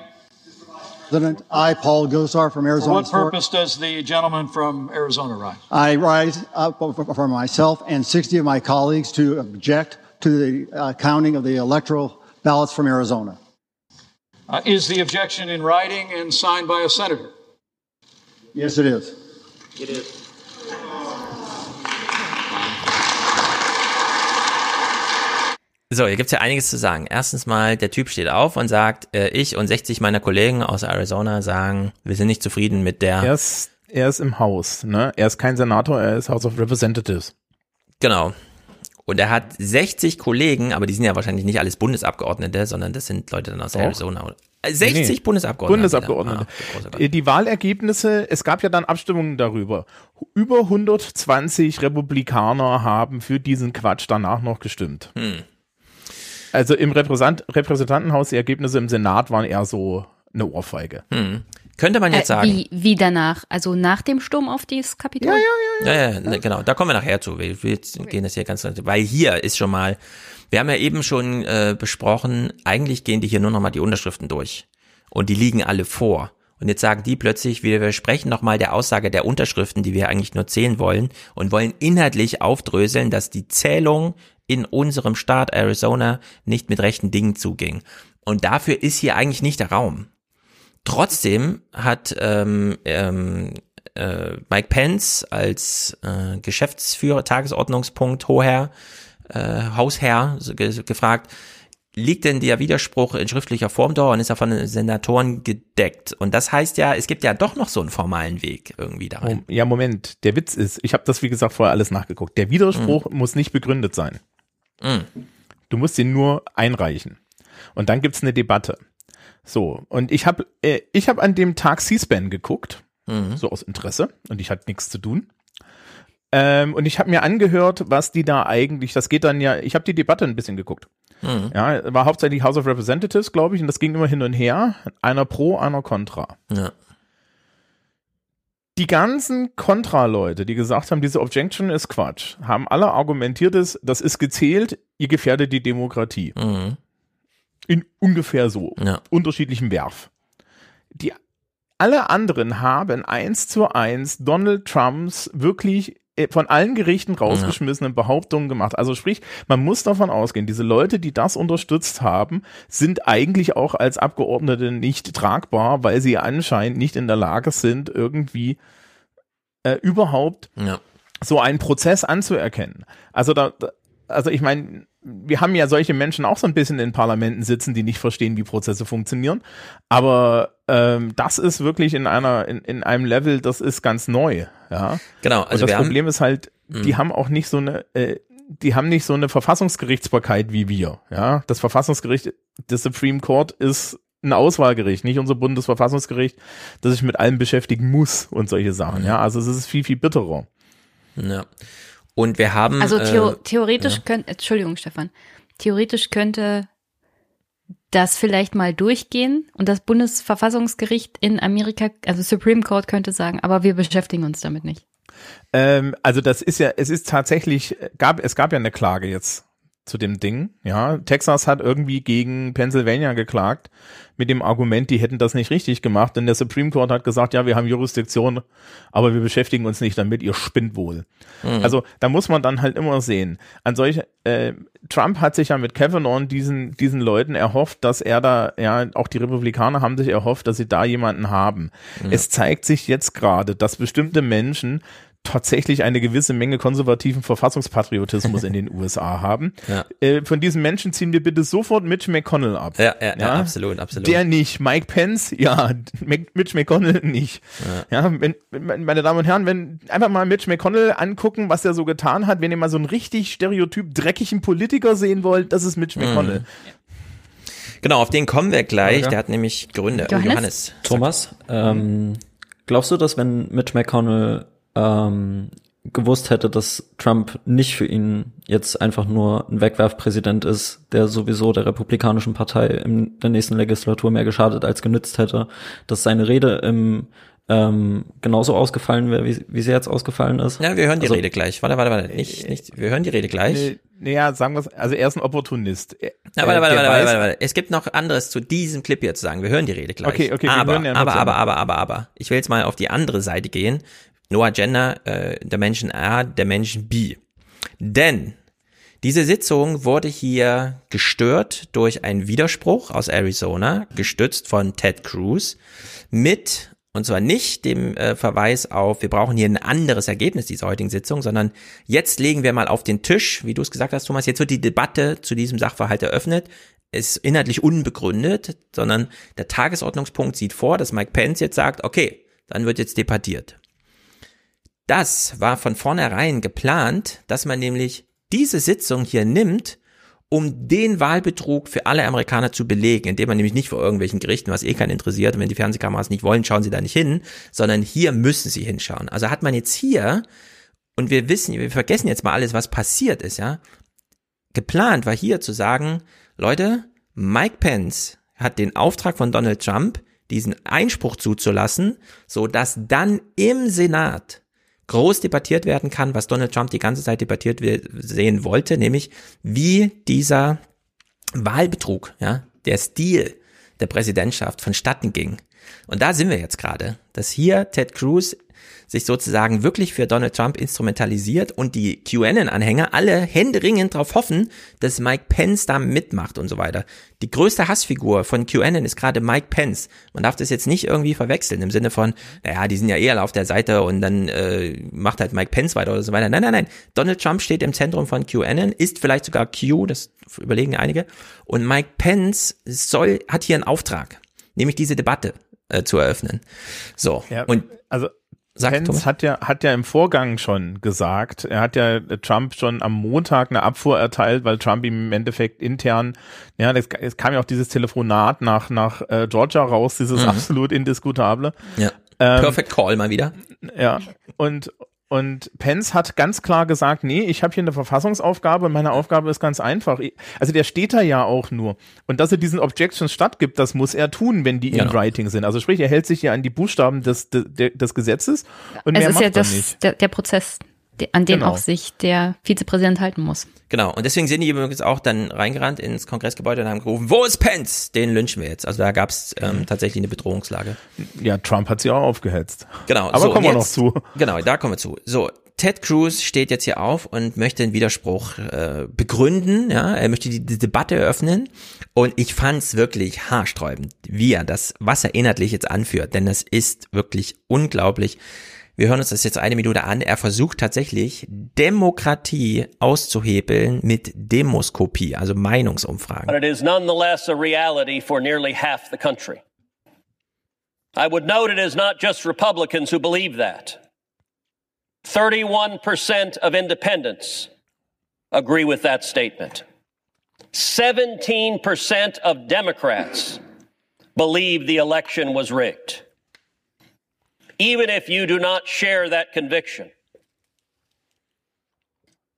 President, I, Paul Gosar from Arizona. For what purpose does the gentleman from Arizona rise? I rise up for myself and 60 of my colleagues to object to the uh, counting of the electoral ballots from Arizona. Uh, is the objection in writing and signed by a senator? Yes, it is. It is. So, hier gibt's ja einiges zu sagen. Erstens mal, der Typ steht auf und sagt, äh, ich und 60 meiner Kollegen aus Arizona sagen, wir sind nicht zufrieden mit der. Er ist, er ist im Haus, ne? Er ist kein Senator, er ist House of Representatives. Genau. Und er hat 60 Kollegen, aber die sind ja wahrscheinlich nicht alles Bundesabgeordnete, sondern das sind Leute dann aus Doch. Arizona. 60 nee, Bundesabgeordnete. Bundesabgeordnete. Ah, die Wahlergebnisse, es gab ja dann Abstimmungen darüber. Über 120 Republikaner haben für diesen Quatsch danach noch gestimmt. Hm. Also im Repräsent Repräsentantenhaus, die Ergebnisse im Senat waren eher so eine Ohrfeige. Hm. Könnte man jetzt Äh, sagen. wie, wie danach? Also nach dem Sturm auf das Kapitol? Ja, ja, ne, genau. Da kommen wir nachher zu. Wir, wir gehen das hier ganz, weil hier ist schon mal, wir haben ja eben schon äh, besprochen, eigentlich gehen die hier nur noch mal die Unterschriften durch. Und die liegen alle vor. Und jetzt sagen die plötzlich, wir widersprechen nochmal der Aussage der Unterschriften, die wir eigentlich nur zählen wollen und wollen inhaltlich aufdröseln, dass die Zählung in unserem Staat Arizona nicht mit rechten Dingen zuging. Und dafür ist hier eigentlich nicht der Raum. Trotzdem hat ähm, ähm, äh, Mike Pence als äh, Geschäftsführer, Tagesordnungspunkt, Hoher, äh, Hausherr so ge gefragt, liegt denn der Widerspruch in schriftlicher Form da und ist er von den Senatoren gedeckt? Und das heißt ja, es gibt ja doch noch so einen formalen Weg irgendwie da rein. Ja, Moment. Der Witz ist, ich habe das wie gesagt vorher alles nachgeguckt. Der Widerspruch Mhm. muss nicht begründet sein. Mm. Du musst ihn nur einreichen. Und dann gibt's eine Debatte. So, und ich habe äh, ich hab an dem Tag C-SPAN geguckt, Mhm. so aus Interesse, und ich hatte nichts zu tun. Ähm, und ich habe mir angehört, was die da eigentlich, das geht dann ja, ich habe die Debatte ein bisschen geguckt. Mhm. Ja, war hauptsächlich House of Representatives, glaube ich, und das ging immer hin und her, einer pro, einer contra. Ja. Die ganzen Kontra-Leute, die gesagt haben, diese Objection ist Quatsch, haben alle argumentiert, es, das ist gezählt, ihr gefährdet die Demokratie. Mhm. In ungefähr so Ja. unterschiedlichem Werf. Die alle anderen haben eins zu eins Donald Trumps wirklich von allen Gerichten rausgeschmissenen Behauptungen gemacht. Also sprich, man muss davon ausgehen, diese Leute, die das unterstützt haben, sind eigentlich auch als Abgeordnete nicht tragbar, weil sie anscheinend nicht in der Lage sind, irgendwie äh, überhaupt Ja. so einen Prozess anzuerkennen. Also da, da also ich meine, wir haben ja solche Menschen auch so ein bisschen in Parlamenten sitzen, die nicht verstehen, wie Prozesse funktionieren. Aber ähm, das ist wirklich in einer, in, in einem Level, das ist ganz neu. Ja. Genau, Und also das wir haben- Problem ist halt, die Mhm. haben auch nicht so eine, äh, die haben nicht so eine Verfassungsgerichtsbarkeit wie wir. Ja. Das Verfassungsgericht, das Supreme Court ist ein Auswahlgericht, nicht unser Bundesverfassungsgericht, das sich mit allem beschäftigen muss und solche Sachen. Ja. Also es ist viel, viel bitterer. Ja. Und wir haben. Also theo äh, theoretisch ja. könnte, Entschuldigung, Stefan, theoretisch könnte das vielleicht mal durchgehen und das Bundesverfassungsgericht in Amerika, also Supreme Court könnte sagen, aber wir beschäftigen uns damit nicht. Ähm, also das ist ja, es ist tatsächlich, gab, es gab ja eine Klage jetzt zu dem Ding, ja. Texas hat irgendwie gegen Pennsylvania geklagt mit dem Argument, die hätten das nicht richtig gemacht, denn der Supreme Court hat gesagt, ja, wir haben Jurisdiktion, aber wir beschäftigen uns nicht damit, ihr spinnt wohl. Mhm. Also da muss man dann halt immer sehen. An solche, äh, Trump hat sich ja mit Kavanaugh diesen, diesen Leuten erhofft, dass er da, ja, auch die Republikaner haben sich erhofft, dass sie da jemanden haben. Ja. Es zeigt sich jetzt gerade, dass bestimmte Menschen tatsächlich eine gewisse Menge konservativen Verfassungspatriotismus in den USA haben. Ja. Äh, von diesen Menschen ziehen wir bitte sofort Mitch McConnell ab. Ja, ja, ja, absolut, absolut. Der nicht. Mike Pence, ja. Mitch McConnell nicht. Ja, wenn, wenn, meine Damen und Herren, wenn einfach mal Mitch McConnell angucken, was er so getan hat, wenn ihr mal so einen richtig stereotyp dreckigen Politiker sehen wollt, das ist Mitch Mhm. McConnell. Genau, auf den kommen wir gleich. Der hat nämlich Gründe. Oh, Johannes? Johannes. Thomas, ähm, glaubst du, dass wenn Mitch McConnell ähm, gewusst hätte, dass Trump nicht für ihn jetzt einfach nur ein Wegwerfpräsident ist, der sowieso der Republikanischen Partei in der nächsten Legislatur mehr geschadet als genützt hätte, dass seine Rede im ähm, genauso ausgefallen wäre, wie, wie sie jetzt ausgefallen ist? Ja, wir hören die Also- Rede gleich. Warte, warte, warte. Nicht, nicht, wir hören die Rede gleich. Naja, sagen wir also er ist ein Opportunist. Er- Ja, warte, äh, warte, warte, weiß- warte, warte. Es gibt noch anderes zu diesem Clip hier zu sagen. Wir hören die Rede gleich. Okay, okay, wir aber, hören ja aber, aber, Ende. aber, aber, aber. Ich will jetzt mal auf die andere Seite gehen. Noah Gender, äh, der Menschen A, der Menschen B. Denn diese Sitzung wurde hier gestört durch einen Widerspruch aus Arizona, gestützt von Ted Cruz, mit, und zwar nicht dem äh, Verweis auf, wir brauchen hier ein anderes Ergebnis dieser heutigen Sitzung, sondern jetzt legen wir mal auf den Tisch, wie du es gesagt hast, Thomas, jetzt wird die Debatte zu diesem Sachverhalt eröffnet, ist inhaltlich unbegründet, sondern der Tagesordnungspunkt sieht vor, dass Mike Pence jetzt sagt, okay, dann wird jetzt debattiert. Das war von vornherein geplant, dass man nämlich diese Sitzung hier nimmt, um den Wahlbetrug für alle Amerikaner zu belegen, indem man nämlich nicht vor irgendwelchen Gerichten, was eh keinen interessiert, und wenn die Fernsehkameras nicht wollen, schauen sie da nicht hin, sondern hier müssen sie hinschauen. Also hat man jetzt hier, und wir wissen, wir vergessen jetzt mal alles, was passiert ist, ja, geplant war hier zu sagen, Leute, Mike Pence hat den Auftrag von Donald Trump, diesen Einspruch zuzulassen, so dass dann im Senat groß debattiert werden kann, was Donald Trump die ganze Zeit debattiert sehen wollte, nämlich wie dieser Wahlbetrug, ja, der Stil der Präsidentschaft vonstatten ging. Und da sind wir jetzt gerade, dass hier Ted Cruz sich sozusagen wirklich für Donald Trump instrumentalisiert und die QAnon-Anhänger alle händeringend darauf hoffen, dass Mike Pence da mitmacht und so weiter. Die größte Hassfigur von QAnon ist gerade Mike Pence. Man darf das jetzt nicht irgendwie verwechseln im Sinne von, naja, die sind ja eher auf der Seite und dann äh, macht halt Mike Pence weiter oder so weiter. Nein, nein, nein. Donald Trump steht im Zentrum von QAnon, ist vielleicht sogar Q, das überlegen einige. Und Mike Pence soll, hat hier einen Auftrag, nämlich diese Debatte äh, zu eröffnen. So. Ja, und also Sag, Pence Thomas. hat ja, hat ja im Vorgang schon gesagt, er hat ja Trump schon am Montag eine Abfuhr erteilt, weil Trump ihm im Endeffekt intern, ja, es, es kam ja auch dieses Telefonat nach, nach äh, Georgia raus, dieses mhm. absolut indiskutable. Ja. Ähm, Perfect Call mal wieder. Ja. Und, und Pence hat ganz klar gesagt, nee, ich habe hier eine Verfassungsaufgabe meine Aufgabe ist ganz einfach. Also der steht da ja auch nur. Und dass er diesen Objections stattgibt, das muss er tun, wenn die genau. in Writing sind. Also sprich, er hält sich ja an die Buchstaben des, des, des Gesetzes und es mehr ist macht ja das, der, der Prozess, an den genau. auch sich der Vizepräsident halten muss. Genau, und deswegen sind die übrigens auch dann reingerannt ins Kongressgebäude und haben gerufen, wo ist Pence? Den lynchen wir jetzt. Also da gab es ähm, tatsächlich eine Bedrohungslage. Ja, Trump hat sie auch aufgehetzt. Genau. Aber so, kommen wir noch zu. Genau, da kommen wir zu. So, Ted Cruz steht jetzt hier auf und möchte den Widerspruch äh, begründen, ja, er möchte die, die Debatte eröffnen und ich fand's wirklich haarsträubend, wie er das, was er inhaltlich jetzt anführt, denn das ist wirklich unglaublich. Wir hören uns das jetzt eine Minute an. Er versucht tatsächlich, Demokratie auszuhebeln mit Demoskopie, also Meinungsumfragen. But it is nonetheless a reality for nearly half the country. I would note it is not just Republicans who believe that. 31% of independents agree with that statement. 17% of Democrats believe the election was rigged even if you do not share that conviction.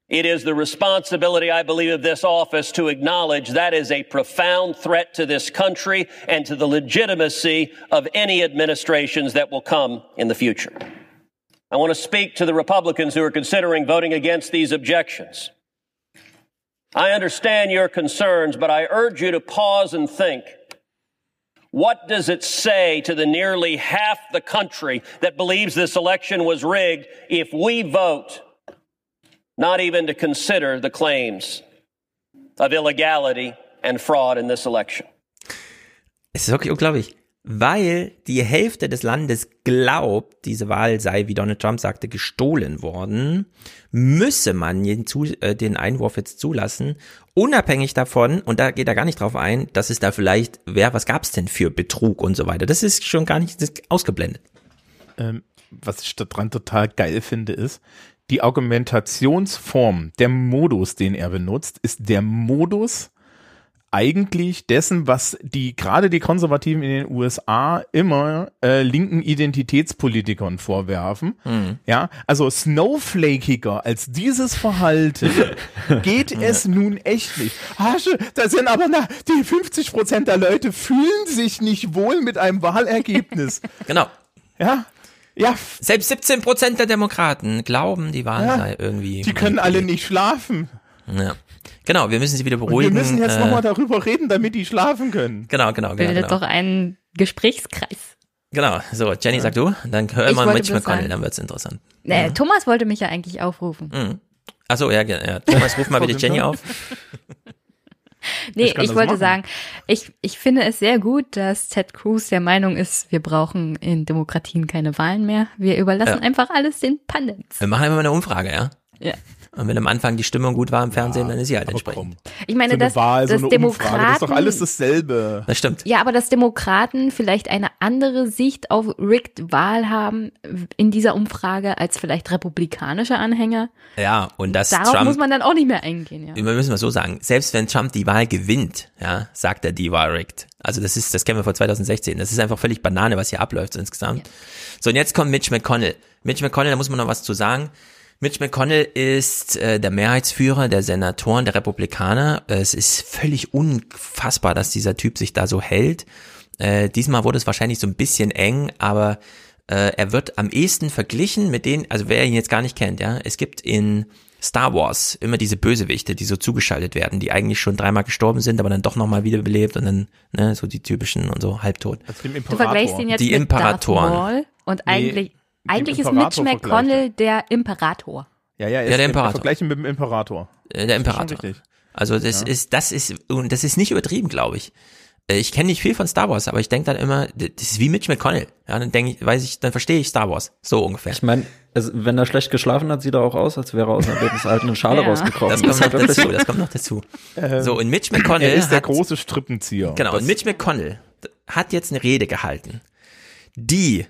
It is the responsibility, I believe, of this office to acknowledge that is a profound threat to this country and to the legitimacy of any administrations that will come in the future. I want to speak to the Republicans who are considering voting against these objections. I understand your concerns, but I urge you to pause and think What does it say to the nearly half the country that believes this election was rigged if we vote not even to consider the claims of illegality and fraud in this election? Es ist wirklich unglaublich, weil die Hälfte des Landes glaubt, diese Wahl sei, wie Donald Trump sagte, gestohlen worden, müsse man äh, den Einwurf jetzt zulassen Unabhängig davon, und da geht er gar nicht drauf ein, dass es da vielleicht, wer, was gab's denn für Betrug und so weiter. Das ist schon gar nicht ausgeblendet. Ähm, was ich daran total geil finde, ist, die Argumentationsform, der Modus, den er benutzt, ist der Modus, eigentlich dessen, was die gerade die Konservativen in den USA immer äh, linken Identitätspolitikern vorwerfen. Mhm. Ja, also snowflakiger als dieses Verhalten geht es nun echt nicht. Hasche, da sind aber na, die 50 Prozent der Leute fühlen sich nicht wohl mit einem Wahlergebnis. genau. Ja, ja. Selbst 17 Prozent der Demokraten glauben, die Wahl ja, sei irgendwie. Die können alle nicht schlafen. Ja. Genau, wir müssen sie wieder beruhigen. Und wir müssen jetzt äh, nochmal darüber reden, damit die schlafen können. Genau, genau, genau. Bildet genau. doch einen Gesprächskreis. Genau, so, Jenny, sag du, dann hör mal Mitch McConnell, dann wird's interessant. Nee, mhm. Thomas wollte mich ja eigentlich aufrufen. Mhm. Achso, ja, ja, Thomas, ruf mal bitte Jenny auf. nee, ich, ich wollte machen. sagen, ich, ich finde es sehr gut, dass Ted Cruz der Meinung ist, wir brauchen in Demokratien keine Wahlen mehr. Wir überlassen ja. einfach alles den Pandits. Wir machen einfach mal eine Umfrage, ja? Ja. Und wenn am Anfang die Stimmung gut war im Fernsehen, ja, dann ist sie halt entsprechend. Ich meine, so das, Wahl, das so Demokraten, Umfrage, das ist doch alles dasselbe. Das stimmt. Ja, aber dass Demokraten vielleicht eine andere Sicht auf rigged Wahl haben in dieser Umfrage als vielleicht republikanische Anhänger. Ja, und das Darauf Trump, muss man dann auch nicht mehr eingehen, ja. Wir müssen mal so sagen, selbst wenn Trump die Wahl gewinnt, ja, sagt er, die war rigged. Also das ist, das kennen wir vor 2016. Das ist einfach völlig Banane, was hier abläuft insgesamt. Ja. So, und jetzt kommt Mitch McConnell. Mitch McConnell, da muss man noch was zu sagen. Mitch McConnell ist äh, der Mehrheitsführer der Senatoren, der Republikaner. Es ist völlig unfassbar, dass dieser Typ sich da so hält. Äh, diesmal wurde es wahrscheinlich so ein bisschen eng, aber äh, er wird am ehesten verglichen mit denen, also wer ihn jetzt gar nicht kennt, ja, es gibt in Star Wars immer diese Bösewichte, die so zugeschaltet werden, die eigentlich schon dreimal gestorben sind, aber dann doch nochmal wiederbelebt und dann, ne, so die typischen und so halbtot. Also dem Du vergleichst ihn jetzt Die mit Imperatoren. Darth Maul und eigentlich, eigentlich ist Mitch McConnell der Imperator. Ja, ja, Ja, ist der Imperator. Vergleichen mit dem Imperator. Äh, der Imperator. Also das Ja. ist, das ist, und das ist nicht übertrieben, glaube ich. Äh, Ich kenne nicht viel von Star Wars, aber ich denke dann immer, das ist wie Mitch McConnell. Ja, dann denke ich, weiß ich, dann verstehe ich Star Wars. So ungefähr. Ich meine, also, wenn er schlecht geschlafen hat, sieht er auch aus, als wäre er aus einer lebensalten Schale Ja. rausgekrochen. Das kommt noch dazu, so. das kommt noch dazu. Ähm, So, und Mitch McConnell Er ist der hat, große Strippenzieher. genau, Das- und Mitch McConnell hat jetzt eine Rede gehalten, die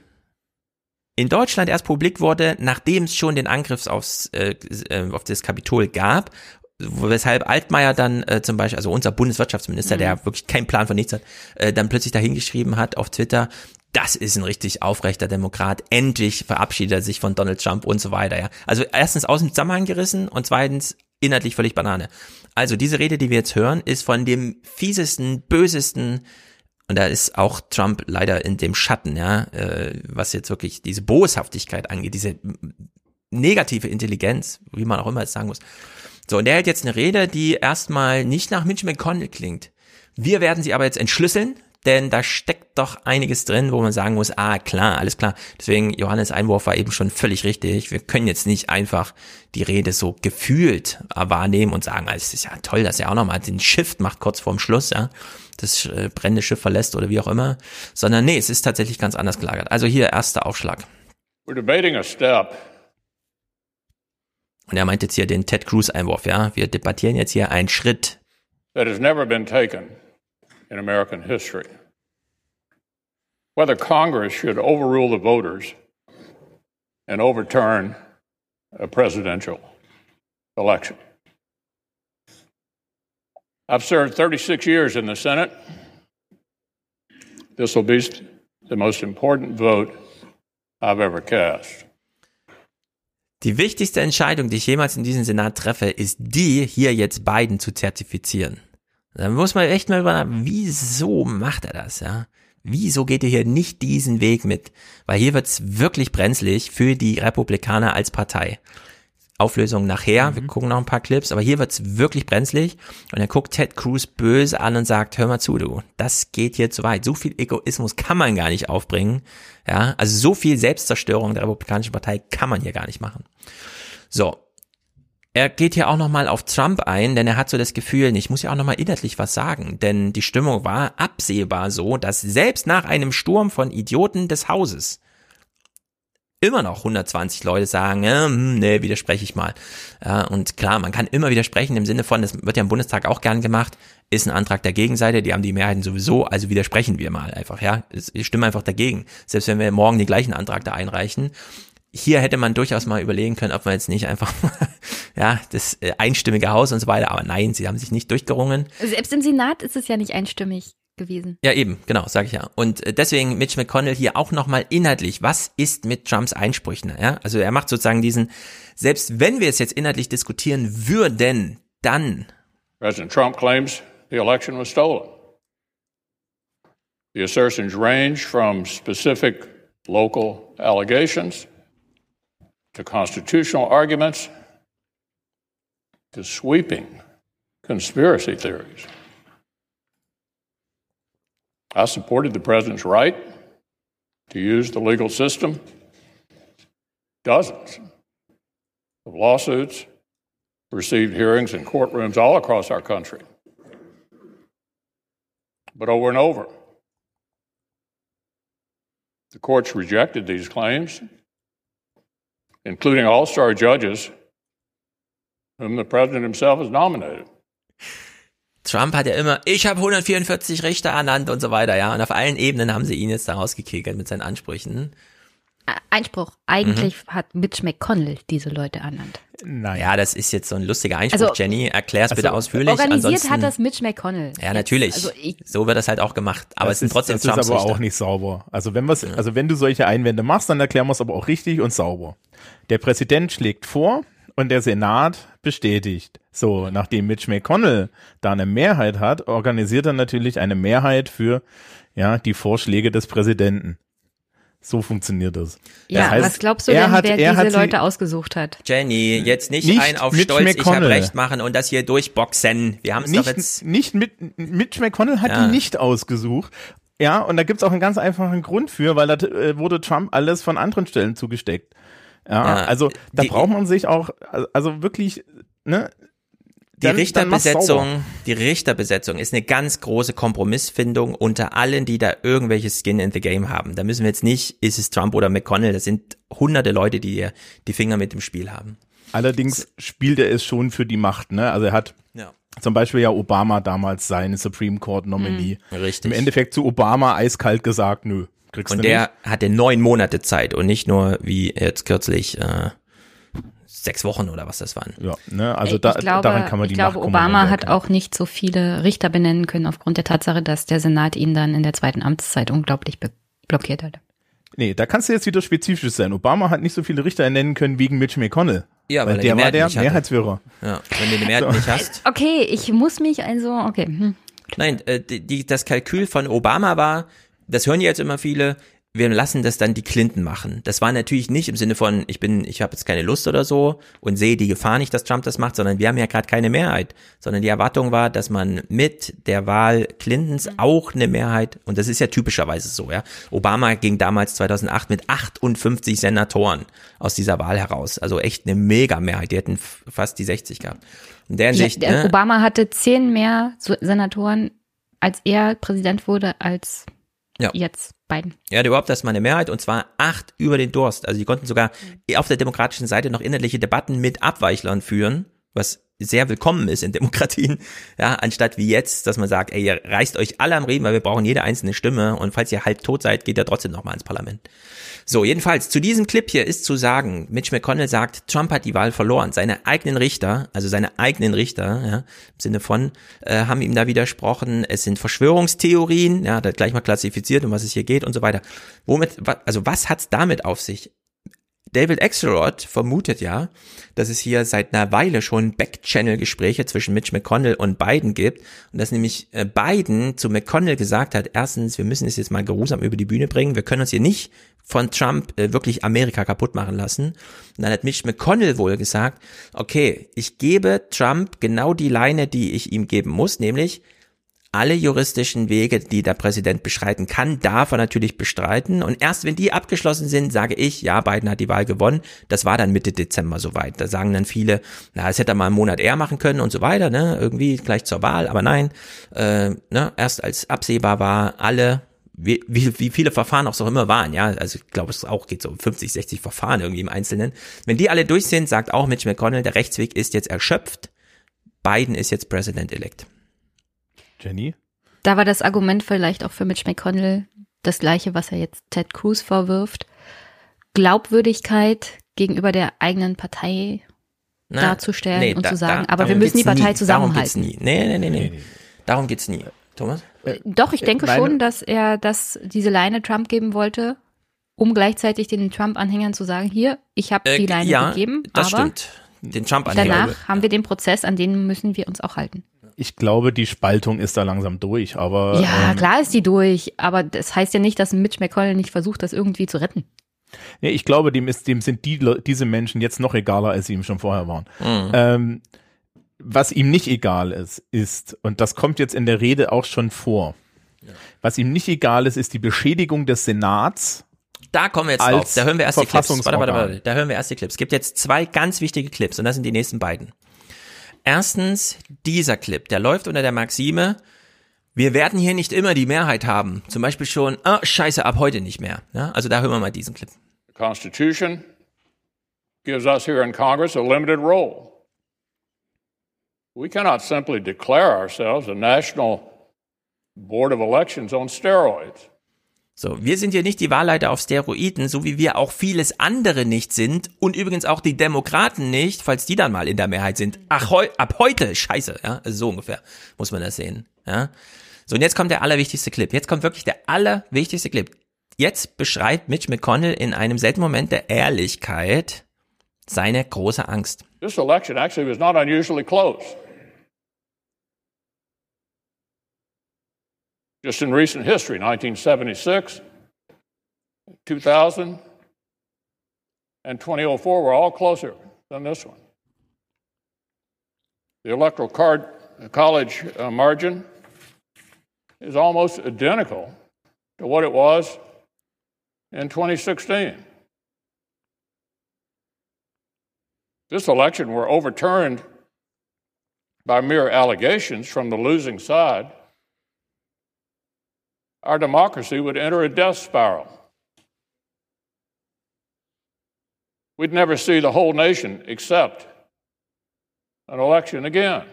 in Deutschland erst publik wurde, nachdem es schon den Angriff aufs, äh, äh, auf das Kapitol gab, weshalb Altmaier dann äh, zum Beispiel, also unser Bundeswirtschaftsminister, der wirklich keinen Plan von nichts hat, äh, dann plötzlich dahingeschrieben hat auf Twitter, das ist ein richtig aufrechter Demokrat, endlich verabschiedet er sich von Donald Trump und so weiter, ja. Also erstens aus dem Zusammenhang gerissen und zweitens inhaltlich völlig Banane. Also diese Rede, die wir jetzt hören, ist von dem fiesesten, bösesten und da ist auch Trump leider in dem Schatten, ja, äh, was jetzt wirklich diese Boshaftigkeit angeht, diese negative Intelligenz, wie man auch immer es sagen muss. So, und der hält jetzt eine Rede, die erstmal nicht nach Mitch McConnell klingt. Wir werden sie aber jetzt entschlüsseln, denn da steckt doch einiges drin, wo man sagen muss, ah, klar, alles klar. Deswegen, Johannes Einwurf war eben schon völlig richtig. Wir können jetzt nicht einfach die Rede so gefühlt wahrnehmen und sagen, ah, es ist ja toll, dass er auch nochmal den Shift macht kurz vorm Schluss, ja, das äh, brennende Schiff verlässt oder wie auch immer, sondern nee, es ist tatsächlich ganz anders gelagert. Also hier erster Aufschlag. We're debating a step Und er meint jetzt hier den Ted Cruz Einwurf, ja. Wir debattieren jetzt hier einen Schritt. that has never been taken in American history. Whether Congress should overrule the voters and overturn a presidential election. I've served 36 years in the Senate. This will be the most important vote I've ever cast. Die wichtigste Entscheidung, die ich jemals in diesem Senat treffe, ist die, hier jetzt Biden zu zertifizieren. Da muss man echt mal über, wieso macht er das, ja? Wieso geht er hier nicht diesen Weg mit? Weil hier wird's wirklich brenzlig für die Republikaner als Partei. Auflösung nachher, wir gucken noch ein paar Clips, aber hier wird's wirklich brenzlig und er guckt Ted Cruz böse an und sagt, hör mal zu, du, das geht hier zu weit. So viel Egoismus kann man gar nicht aufbringen. Ja, also so viel Selbstzerstörung der Republikanischen Partei kann man hier gar nicht machen. So. Er geht hier auch nochmal auf Trump ein, denn er hat so das Gefühl, ich muss ja auch nochmal inhaltlich was sagen, denn die Stimmung war absehbar so, dass selbst nach einem Sturm von Idioten des Hauses immer noch 120 Leute sagen, äh, nee, widerspreche ich mal. Ja, und klar, man kann immer widersprechen im Sinne von, das wird ja im Bundestag auch gern gemacht, ist ein Antrag der Gegenseite, die haben die Mehrheiten sowieso, also widersprechen wir mal einfach, ja. Ich stimme einfach dagegen. Selbst wenn wir morgen den gleichen Antrag da einreichen. Hier hätte man durchaus mal überlegen können, ob man jetzt nicht einfach, ja, das äh, einstimmige Haus und so weiter, aber nein, sie haben sich nicht durchgerungen. Selbst im Senat ist es ja nicht einstimmig gewesen. Ja, eben, genau, sage ich ja. Und äh, deswegen Mitch McConnell hier auch nochmal inhaltlich, was ist mit Trumps Einsprüchen? Ja? Also er macht sozusagen diesen, selbst wenn wir es jetzt inhaltlich diskutieren würden, dann President Trump claims the election was stolen. The assertions range from specific local allegations to constitutional arguments to sweeping conspiracy theories. I supported the president's right to use the legal system. Dozens of lawsuits received hearings in courtrooms all across our country. But over and over, the courts rejected these claims, including all star judges whom the president himself has nominated. Trump hat ja immer, ich habe 144 Richter ernannt und so weiter, ja. Und auf allen Ebenen haben sie ihn jetzt da rausgekegelt mit seinen Ansprüchen. Einspruch. Eigentlich hat Mitch McConnell diese Leute ernannt. Naja, das ist jetzt so ein lustiger Einspruch, Also- Jenny. Erklär's bitte Also, ausführlich. Organisiert Ansonsten, hat das Mitch McConnell. Ja, Jetzt. natürlich. Also ich, so wird das halt auch gemacht. Aber es sind trotzdem das ist Trumps aber Richter. auch nicht sauber. Also wenn was, also wenn du solche Einwände machst, dann erklären wir es aber auch richtig und sauber. Der Präsident schlägt vor und der Senat bestätigt. So, nachdem Mitch McConnell da eine Mehrheit hat, organisiert er natürlich eine Mehrheit für ja, die Vorschläge des Präsidenten. So funktioniert das. Ja, das heißt, was glaubst du denn, hat, wer er diese sie- Leute ausgesucht hat? Jenny, jetzt nicht, Nicht ein auf Mitch Stolz, ich habe McConnell. recht machen und das hier durchboxen. Wir haben es doch nicht, jetzt. nicht mit Mitch McConnell hat Ja. die nicht ausgesucht. Ja, und da gibt's auch einen ganz einfachen Grund für, weil da äh, wurde Trump alles von anderen Stellen zugesteckt. Ja, Ja, also da die- braucht man sich auch, also wirklich, ne? Die dann- dann. Richterbesetzung, die Richterbesetzung ist eine ganz große Kompromissfindung unter allen, die da irgendwelche Skin in the Game haben. Da müssen wir jetzt nicht, ist es Trump oder McConnell, das sind hunderte Leute, die die Finger mit dem Spiel haben. Allerdings spielt er es schon für die Macht, ne? Also er hat Ja. zum Beispiel ja Obama damals seine Supreme Court Nominee. Richtig. Im Endeffekt zu Obama eiskalt gesagt, nö, kriegst Und der nicht. hatte neun Monate Zeit und nicht nur wie jetzt kürzlich äh, sechs Wochen oder was das waren. Ja, ne? Also ich da, glaube, daran kann man die ich glaube Obama hat auch nicht so viele Richter benennen können aufgrund der Tatsache, dass der Senat ihn dann in der zweiten Amtszeit unglaublich blockiert hat. Nee, da kannst du jetzt wieder spezifisch sein. Obama hat nicht so viele Richter ernennen können wegen Mitch McConnell. Ja, weil die der war der. Mehrheitsführer. Ja, wenn du die Mehrheit So. nicht hast. Okay, ich muss mich also, okay. Hm. Nein, äh, die, das Kalkül von Obama war, das hören jetzt immer viele, wir lassen das dann die Clinton machen. Das war natürlich nicht im Sinne von, ich bin, ich habe jetzt keine Lust oder so und sehe die Gefahr nicht, dass Trump das macht, sondern wir haben ja gerade keine Mehrheit, sondern die Erwartung war, dass man mit der Wahl Clintons auch eine Mehrheit, und das ist ja typischerweise so, ja. Obama ging damals 2008 mit 58 Senatoren aus dieser Wahl heraus, also echt eine Mega-Mehrheit, die hätten fast die 60 gehabt. In der Ja, Hinsicht, der ne, Obama hatte zehn mehr Senatoren, als er Präsident wurde, als Ja. jetzt Biden. Er hatte überhaupt erstmal eine Mehrheit und zwar acht über den Durst. Also die konnten sogar auf der demokratischen Seite noch inhaltliche Debatten mit Abweichlern führen, was sehr willkommen ist in Demokratien, ja, anstatt wie jetzt, dass man sagt, ey, ihr reißt euch alle am Reden, weil wir brauchen jede einzelne Stimme und falls ihr halb tot seid, geht ihr trotzdem nochmal ins Parlament. So, jedenfalls, zu diesem Clip hier ist zu sagen, Mitch McConnell sagt, Trump hat die Wahl verloren. Seine eigenen Richter, also seine eigenen Richter, ja, im Sinne von, äh, haben ihm da widersprochen, es sind Verschwörungstheorien, ja, hat gleich mal klassifiziert, um was es hier geht und so weiter. Womit, also was hat's damit auf sich? David Axelrod vermutet ja, dass es hier seit einer Weile schon Backchannel-Gespräche zwischen Mitch McConnell und Biden gibt und dass nämlich äh, Biden zu McConnell gesagt hat, erstens, wir müssen es jetzt mal geruhsam über die Bühne bringen, wir können uns hier nicht von Trump äh, wirklich Amerika kaputt machen lassen. Und dann hat Mitch McConnell wohl gesagt, okay, ich gebe Trump genau die Leine, die ich ihm geben muss, nämlich alle juristischen Wege, die der Präsident beschreiten kann, darf er natürlich bestreiten. Und erst wenn die abgeschlossen sind, sage ich, ja, Biden hat die Wahl gewonnen. Das war dann Mitte Dezember soweit. Da sagen dann viele, na, das hätte er mal einen Monat eher machen können und so weiter, ne, irgendwie gleich zur Wahl. Aber nein, äh, ne, erst als absehbar war, alle wie, wie, wie viele Verfahren auch so immer waren, ja, also ich glaube, es auch geht so um 50, 60 Verfahren irgendwie im Einzelnen. Wenn die alle durch sind, sagt auch Mitch McConnell, der Rechtsweg ist jetzt erschöpft. Biden ist jetzt President-elect. Jenny? Da war das Argument vielleicht auch für Mitch McConnell das gleiche, was er jetzt Ted Cruz vorwirft. Glaubwürdigkeit gegenüber der eigenen Partei Na, darzustellen nee, und da- zu sagen, da- aber wir müssen die Partei nie. Darum geht's zusammenhalten. nie. Nee, nee, nee, nee. Darum geht's nie. Thomas? Doch, ich denke Meine- schon, dass er das, diese Leine Trump geben wollte, um gleichzeitig den Trump-Anhängern zu sagen, hier, ich habe Äh, die Leine ja, gegeben, das aber stimmt. Den Trump-Anhänger. danach haben wir den Prozess, an den müssen wir uns auch halten. Ich glaube, die Spaltung ist da langsam durch, aber ja, ähm, klar ist die durch, aber das heißt ja nicht, dass Mitch McConnell nicht versucht, das irgendwie zu retten. Nee, ich glaube, dem, ist, dem sind die, diese Menschen jetzt noch egaler, als sie ihm schon vorher waren. Mhm. Ähm, was ihm nicht egal ist, ist, und das kommt jetzt in der Rede auch schon vor, was ihm nicht egal ist, ist die Beschädigung des Senats. Da kommen wir jetzt drauf. Da hören wir erst die Clips. Warte, warte, warte. Da hören wir erst die Clips. Es gibt jetzt zwei ganz wichtige Clips und das sind die nächsten beiden. Erstens, dieser Clip, der läuft unter der Maxime, wir werden hier nicht immer die Mehrheit haben. Zum Beispiel schon, ah, scheiße, ab heute nicht mehr. Ja, also da hören wir mal diesen Clip. The Constitution gives us here in Congress a limited role. We cannot simply declare ourselves a national board of elections on steroids. So, wir sind hier nicht die Wahlleiter auf Steroiden, so wie wir auch vieles andere nicht sind und übrigens auch die Demokraten nicht, falls die dann mal in der Mehrheit sind. Ach, heu, ab heute, scheiße, ja, also so ungefähr muss man das sehen, ja. So, und jetzt kommt der allerwichtigste Clip. Jetzt kommt wirklich der allerwichtigste Clip. Jetzt beschreibt Mitch McConnell in einem seltenen Moment der Ehrlichkeit, Seine große Angst. This election actually was not unusually close. Just in recent history, 1976, 2000, and 2004 were all closer than this one. The electoral card, college uh, margin is almost identical to what it was in 2016. This election were overturned by mere allegations from the losing side, our democracy would enter a death spiral. We'd never see the whole nation accept an election again.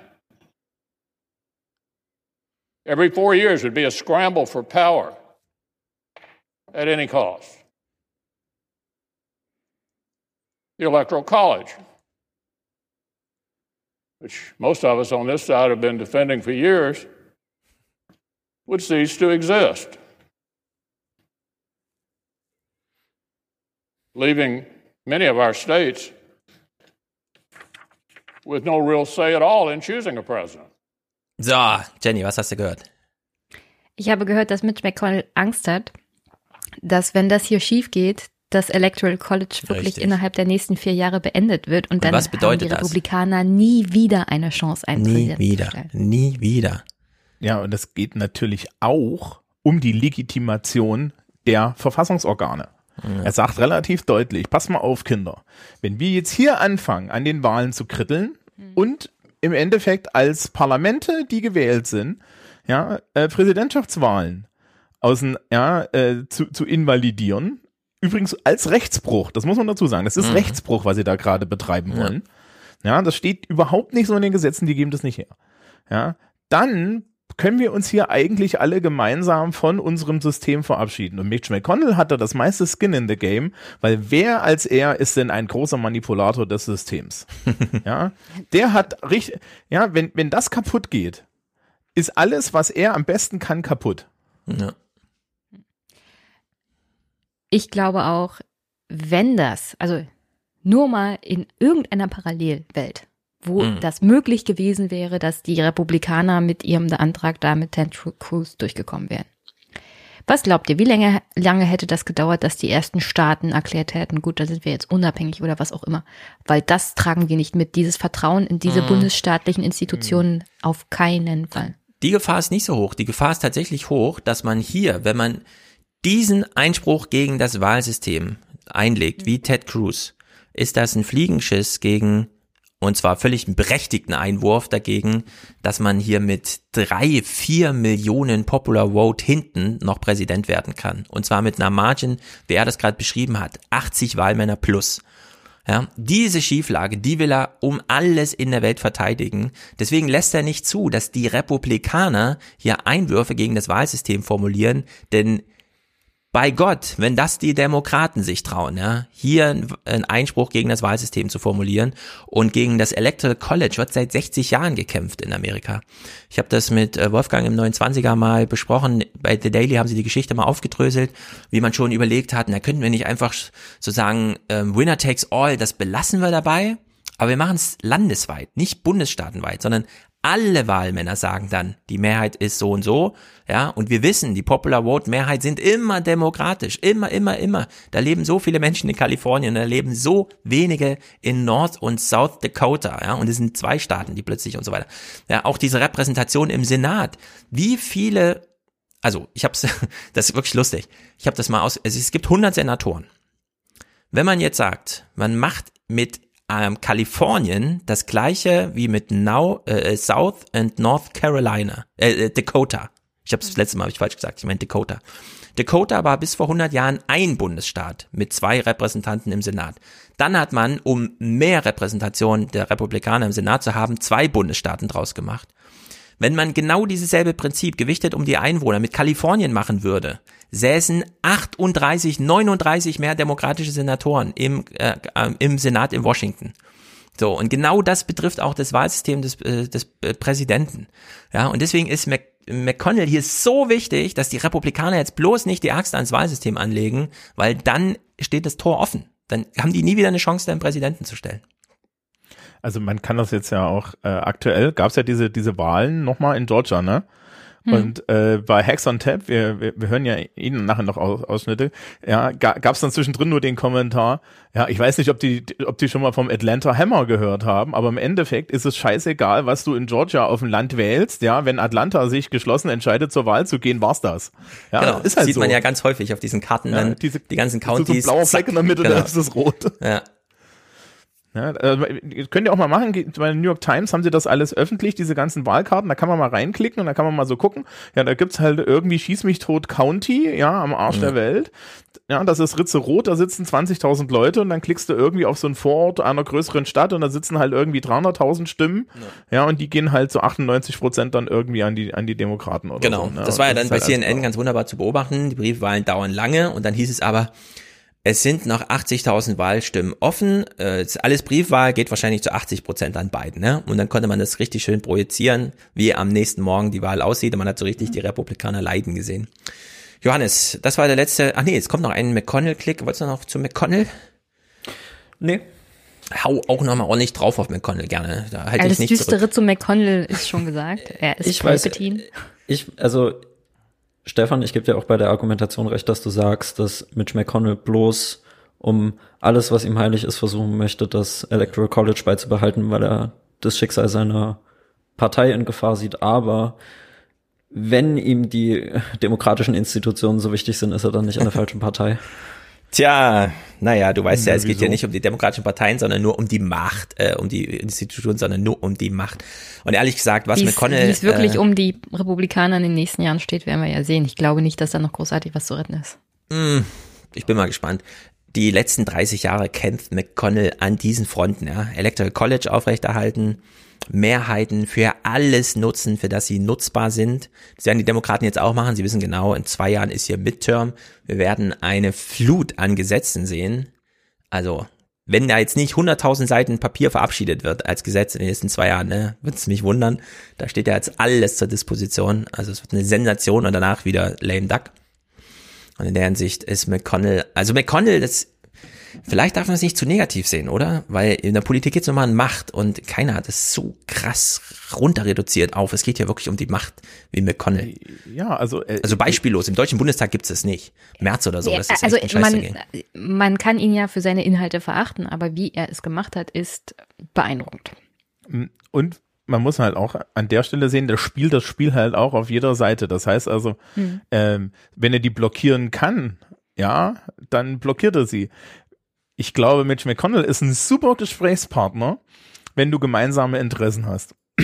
Every four years would be a scramble for power at any cost. The Electoral College, which most of us on this side have been defending for years, would cease to exist, leaving many of our states with no real say at all in choosing a president. So, Jenny, was hast du gehört? Ich habe gehört, dass Mitch McConnell Angst hat, dass wenn das hier schief geht, das Electoral College wirklich Richtig. innerhalb der nächsten vier Jahre beendet wird und, Und dann was haben die das? Republikaner nie wieder eine Chance, einen Nie wieder. Nie wieder. Ja, und es geht natürlich auch um die Legitimation der Verfassungsorgane. Er sagt relativ deutlich, pass mal auf, Kinder, wenn wir jetzt hier anfangen, an den Wahlen zu kritteln und im Endeffekt als Parlamente, die gewählt sind, ja, äh, Präsidentschaftswahlen außen, ja, äh, zu, zu invalidieren, übrigens als Rechtsbruch, das muss man dazu sagen, das ist Mhm. Rechtsbruch, was sie da gerade betreiben Ja. wollen. Ja, das steht überhaupt nicht so in den Gesetzen, die geben das nicht her. Ja, dann können wir uns hier eigentlich alle gemeinsam von unserem System verabschieden. Und Mitch McConnell hat da das meiste Skin in the Game, weil wer als er ist denn ein großer Manipulator des Systems? ja, der hat richtig, ja, wenn, wenn das kaputt geht, ist alles, was er am besten kann, kaputt. Ja. Ich glaube auch, wenn das, also nur mal in irgendeiner Parallelwelt, wo Mhm. das möglich gewesen wäre, dass die Republikaner mit ihrem Antrag da mit Ted Cruz durchgekommen wären. Was glaubt ihr, wie lange, lange hätte das gedauert, dass die ersten Staaten erklärt hätten, gut, da sind wir jetzt unabhängig oder was auch immer? Weil das tragen wir nicht mit. Dieses Vertrauen in diese Mhm. bundesstaatlichen Institutionen auf keinen Fall. Die Gefahr ist nicht so hoch. Die Gefahr ist tatsächlich hoch, dass man hier, wenn man diesen Einspruch gegen das Wahlsystem einlegt, wie Ted Cruz, ist das ein Fliegenschiss gegen, und zwar völlig einen berechtigten Einwurf dagegen, dass man hier mit drei, vier Millionen Popular Vote hinten noch Präsident werden kann. Und zwar mit einer Margin, wie er das gerade beschrieben hat, 80 Wahlmänner plus. Ja, diese Schieflage, die will er um alles in der Welt verteidigen. Deswegen lässt er nicht zu, dass die Republikaner hier Einwürfe gegen das Wahlsystem formulieren, denn bei Gott, wenn das die Demokraten sich trauen, ja, hier einen Einspruch gegen das Wahlsystem zu formulieren und gegen das Electoral College wird seit 60 Jahren gekämpft in Amerika. Ich habe das mit äh, Wolfgang im 29er mal besprochen. Bei The Daily haben sie die Geschichte mal aufgedröselt, wie man schon überlegt hat, na könnten wir nicht einfach so sagen, ähm, Winner takes all, das belassen wir dabei, aber wir machen es landesweit, nicht bundesstaatenweit, sondern alle Wahlmänner sagen dann, die Mehrheit ist so und so, ja, und wir wissen, die Popular Vote Mehrheit sind immer demokratisch, immer, immer, immer. Da leben so viele Menschen in Kalifornien, da leben so wenige in North und South Dakota, ja, und es sind zwei Staaten, die plötzlich und so weiter. Ja, auch diese Repräsentation im Senat. Wie viele, also ich hab's, das ist wirklich lustig. Ich habe das mal aus, also es gibt 100 Senatoren. Wenn man jetzt sagt, man macht mit ähm, Kalifornien das gleiche wie mit Now, äh, South and North Carolina, äh, äh, Dakota. Ich habe das letzte Mal hab ich falsch gesagt, ich meine Dakota. Dakota war bis vor 100 Jahren ein Bundesstaat mit zwei Repräsentanten im Senat. Dann hat man, um mehr Repräsentation der Republikaner im Senat zu haben, zwei Bundesstaaten draus gemacht. Wenn man genau dieses selbe Prinzip gewichtet um die Einwohner mit Kalifornien machen würde, säßen 38, 39 mehr demokratische Senatoren im, äh, äh, im Senat in Washington. So, und genau das betrifft auch das Wahlsystem des, äh, des äh, Präsidenten. Ja, und deswegen ist Mc, McConnell hier so wichtig, dass die Republikaner jetzt bloß nicht die Axt ans Wahlsystem anlegen, weil dann steht das Tor offen. dann haben die nie wieder eine Chance, den Präsidenten zu stellen. Also man kann das jetzt ja auch äh, aktuell, gab es ja diese, diese Wahlen nochmal in Georgia, ne? Hm. Und äh, bei Hacks on Tap, wir, wir, wir hören ja Ihnen nachher noch Aus, Ausschnitte, ja, ga, gab es dann zwischendrin nur den Kommentar, ja, ich weiß nicht, ob die, ob die schon mal vom Atlanta Hammer gehört haben, aber im Endeffekt ist es scheißegal, was du in Georgia auf dem Land wählst, ja, wenn Atlanta sich geschlossen entscheidet, zur Wahl zu gehen, war's das. Ja, genau, ist halt sieht so. man ja ganz häufig auf diesen Karten Ja, dann, diese- die ganzen so ein Counties. blauer Fleck in der Mitte, genau. da ist es rot. Ja. Ja, also, könnt ihr auch mal machen, bei der New York Times haben sie das alles öffentlich, diese ganzen Wahlkarten, da kann man mal reinklicken und da kann man mal so gucken. Ja, da gibt's halt irgendwie Schieß mich tot County, ja, am Arsch Mhm. der Welt. Ja, das ist Ritze Rot, da sitzen 20.000 Leute und dann klickst du irgendwie auf so einen Vorort einer größeren Stadt und da sitzen halt irgendwie 300.000 Stimmen. Ja. und die gehen halt zu 98 Prozent dann irgendwie an die, an die Demokraten oder Genau, so. ne? das war ja Und dann bei halt CNN blau. ganz wunderbar zu beobachten. Die Briefwahlen dauern lange und dann hieß es aber, es sind noch 80.000 Wahlstimmen offen. Äh, ist alles Briefwahl geht wahrscheinlich zu 80 Prozent an beiden. Ne? Und dann konnte man das richtig schön projizieren, wie am nächsten Morgen die Wahl aussieht. Und man hat so richtig die Republikaner leiden gesehen. Johannes, das war der letzte. Ach nee, jetzt kommt noch ein McConnell-Klick. Wolltest du noch zu McConnell? Nee. Hau auch noch mal ordentlich drauf auf McConnell gerne. Da halte ich Alles nicht Düstere zurück. zu McConnell ist schon gesagt. Er ist Ich weiß- Palpatine. Ich, also, Stefan, ich gebe dir auch bei der Argumentation recht, dass du sagst, dass Mitch McConnell bloß um alles, was ihm heilig ist, versuchen möchte, das Electoral College beizubehalten, weil er das Schicksal seiner Partei in Gefahr sieht. Aber wenn ihm die demokratischen Institutionen so wichtig sind, ist er dann nicht in der falschen Partei. Tja, naja, du weißt ja, Ja, es geht ja nicht um die demokratischen Parteien, sondern nur um die Macht, äh, um die Institution, sondern nur um die Macht. Und ehrlich gesagt, was Wie es- McConnell. Wie es wirklich äh, um die Republikaner in den nächsten Jahren steht, werden wir ja sehen. Ich glaube nicht, dass da noch großartig was zu retten ist. Mh, ich bin mal gespannt. Die letzten 30 Jahre kämpft McConnell an diesen Fronten, ja. Electoral College aufrechterhalten, Mehrheiten für alles nutzen, für das sie nutzbar sind. Das werden die Demokraten jetzt auch machen. Sie wissen genau, in zwei Jahren ist hier Midterm. Wir werden eine Flut an Gesetzen sehen. Also, wenn da jetzt nicht 100.000 Seiten Papier verabschiedet wird als Gesetz in den nächsten zwei Jahren, ne, würde es mich wundern. Da steht ja jetzt alles zur Disposition. Also es wird eine Sensation und danach wieder lame duck. Und in der Hinsicht ist McConnell, also McConnell, das, vielleicht darf man es nicht zu negativ sehen, oder? Weil in der Politik geht es nochmal um Macht und keiner hat es so krass runter reduziert auf. Es geht ja wirklich um die Macht wie McConnell. Ja, also, äh, Also beispiellos, im Deutschen Bundestag gibt es es nicht. März oder so, das ist also echt ein man, man kann ihn ja für seine Inhalte verachten, aber wie er es gemacht hat, ist beeindruckend. Und man muss halt auch an der Stelle sehen, der spielt das Spiel halt auch auf jeder Seite. Das heißt also, Hm. ähm, wenn er die blockieren kann, ja, dann blockiert er sie. Ich glaube, Mitch McConnell ist ein super Gesprächspartner, wenn du gemeinsame Interessen hast.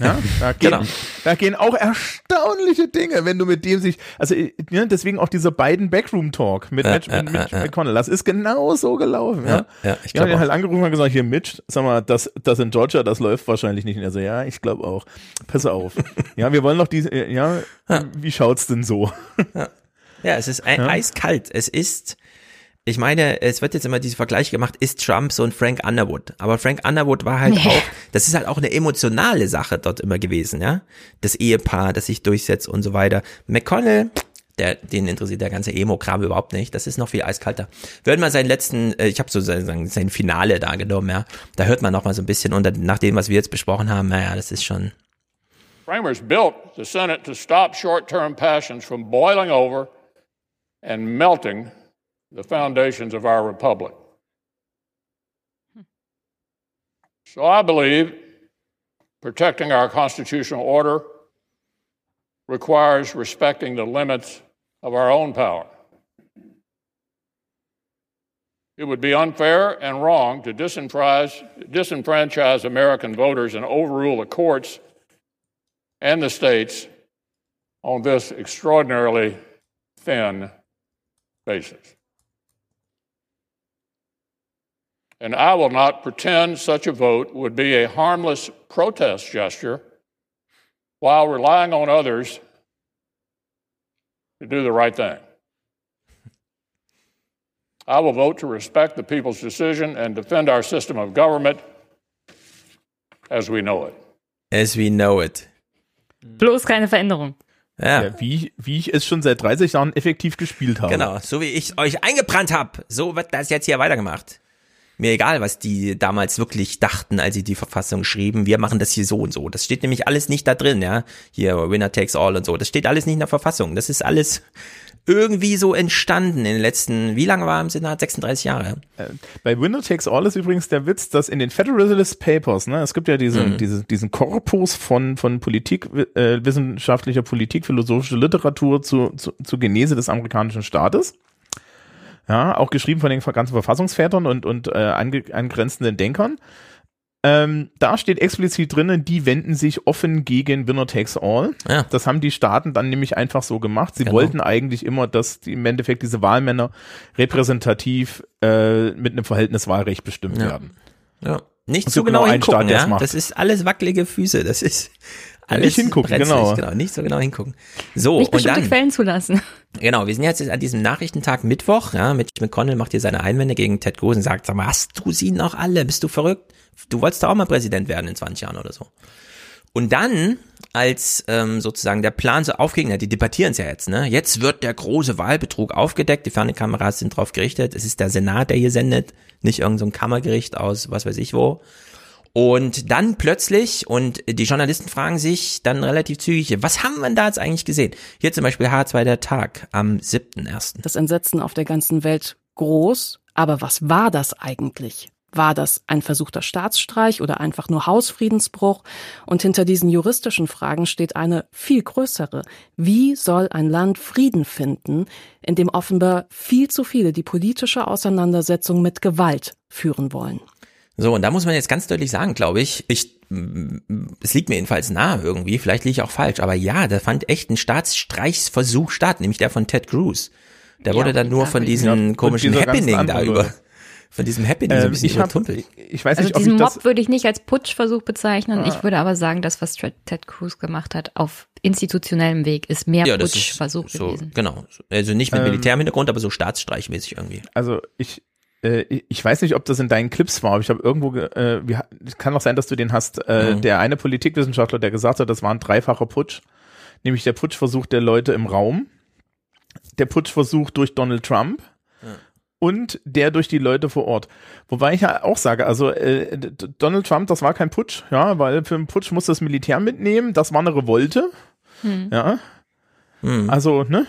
ja, da, gehen, Genau. da gehen auch erstaunliche Dinge, wenn du mit dem sich, also äh, ne, deswegen auch dieser beiden Backroom Talk mit, Ja, Mitch, ja, mit Mitch ja, ja. McConnell. Das ist genau so gelaufen. Ja, Ja, ja, ich ja, glaube auch. halt angerufen und gesagt, hier Mitch, sag mal, das, das in Georgia, das läuft wahrscheinlich nicht. Und er so, ja, ich glaube auch. Pass auf. ja, wir wollen noch diese, ja, wie schaut's denn so? Ja, es ist Ja. eiskalt. Es ist, ich meine, es wird jetzt immer dieser Vergleich gemacht, ist Trump so ein Frank Underwood? Aber Frank Underwood war halt Nee. auch, das ist halt auch eine emotionale Sache dort immer gewesen, ja? Das Ehepaar, das sich durchsetzt und so weiter. McConnell, der, den interessiert der ganze Emo-Kram überhaupt nicht. Das ist noch viel eiskalter. Wir hören mal seinen letzten, äh, ich habe so sein, sein Finale da genommen, ja. Da hört man noch mal so ein bisschen und dann, nach dem, was wir jetzt besprochen haben, naja, das ist schon, Framers built the Senate to stop short term passions from boiling over and melting the foundations of our republic. So I believe protecting our constitutional order requires respecting the limits of our own power. It would be unfair and wrong to disenfranchise, disenfranchise American voters and overrule the courts and the states on this extraordinarily thin basis. And I will not pretend such a vote would be a harmless protest gesture while relying on others to do the right thing. I will vote to respect the people's decision and defend our system of government as we know it. as we know it. Bloß keine Veränderung. Ja. Ja, wie, wie ich es schon seit 30 Jahren effektiv gespielt habe. Genau, so wie ich euch eingebrannt habe, so wird das jetzt hier weitergemacht. Mir egal, was die damals wirklich dachten, als sie die Verfassung schrieben. Wir machen das hier so und so. Das steht nämlich alles nicht da drin, ja. Hier Winner takes all und so. Das steht alles nicht in der Verfassung. Das ist alles irgendwie so entstanden in den letzten, wie lange war im Senat? 36 Jahre. Äh, Bei Winner Takes All ist übrigens der Witz, dass in den Federalist Papers, ne, es gibt ja diese, Mhm. diese, diesen Korpus von, von Politik, äh, wissenschaftlicher Politik, philosophische Literatur zu, zu, zu Genese des amerikanischen Staates. Ja, auch geschrieben von den ganzen Verfassungsvätern und, und äh, angrenzenden Denkern. Ähm, da steht explizit drinnen, die wenden sich offen gegen Winner Takes All. Ja. Das haben die Staaten dann nämlich einfach so gemacht. Sie Genau. wollten eigentlich immer, dass die, im Endeffekt diese Wahlmänner repräsentativ äh, mit einem Verhältniswahlrecht bestimmt Ja. werden. Ja. Nicht so nur genau einen hingucken, Staat, der es ja. macht. Das ist alles wackelige Füße. Das ist alles nicht hingucken, brenzlig, genau. genau. Nicht so genau hingucken. So, Nicht und bestimmte dann. Quellen zulassen. Genau, wir sind jetzt an diesem Nachrichtentag Mittwoch, ja, Mitch McConnell macht hier seine Einwände gegen Ted Cruz und sagt, sag mal, hast du sie noch alle? Bist du verrückt? Du wolltest doch auch mal Präsident werden in 20 Jahren oder so. Und dann, als ähm, sozusagen der Plan so aufging, ja, die debattieren es ja jetzt, ne? Jetzt wird der große Wahlbetrug aufgedeckt, die Fernsehkameras sind drauf gerichtet, es ist der Senat, der hier sendet, nicht irgendein so ein Kammergericht aus was weiß ich wo. Und dann plötzlich, und die Journalisten fragen sich dann relativ zügig, was haben wir da jetzt eigentlich gesehen? Hier zum Beispiel H2 der Tag am 7.1. Das Entsetzen auf der ganzen Welt groß. Aber was war das eigentlich? War das ein versuchter Staatsstreich oder einfach nur Hausfriedensbruch? Und hinter diesen juristischen Fragen steht eine viel größere. Wie soll ein Land Frieden finden, in dem offenbar viel zu viele die politische Auseinandersetzung mit Gewalt führen wollen? So, und da muss man jetzt ganz deutlich sagen, glaube ich, ich, es liegt mir jedenfalls nahe irgendwie, vielleicht liege ich auch falsch, aber ja, da fand echt ein Staatsstreichsversuch statt, nämlich der von Ted Cruz. Der Ja, wurde dann nur ja, von ja, diesem und komischen Happening da über, von diesem Happening so ein Ähm, bisschen ich, hab, übertumpelt. ich weiß Also nicht, ob diesen Mob würde ich nicht als Putschversuch bezeichnen. Ah. Ich würde aber sagen, das, was Ted Cruz gemacht hat, auf institutionellem Weg, ist mehr Ja, das ist Putschversuch so, gewesen. genau. Also nicht mit Ähm, Militär im Hintergrund, aber so staatsstreichmäßig irgendwie. also ich, ich weiß nicht, ob das in deinen Clips war, aber ich habe irgendwo, ge- äh, wie, es kann auch sein, dass du den hast, äh, Mhm. der eine Politikwissenschaftler, der gesagt hat, das war ein dreifacher Putsch, nämlich der Putschversuch der Leute im Raum, der Putschversuch durch Donald Trump und der durch die Leute vor Ort. Wobei ich ja auch sage, also äh, Donald Trump, das war kein Putsch, ja, weil für einen Putsch muss das Militär mitnehmen, das war eine Revolte, Hm. ja. Hm. Also, ne,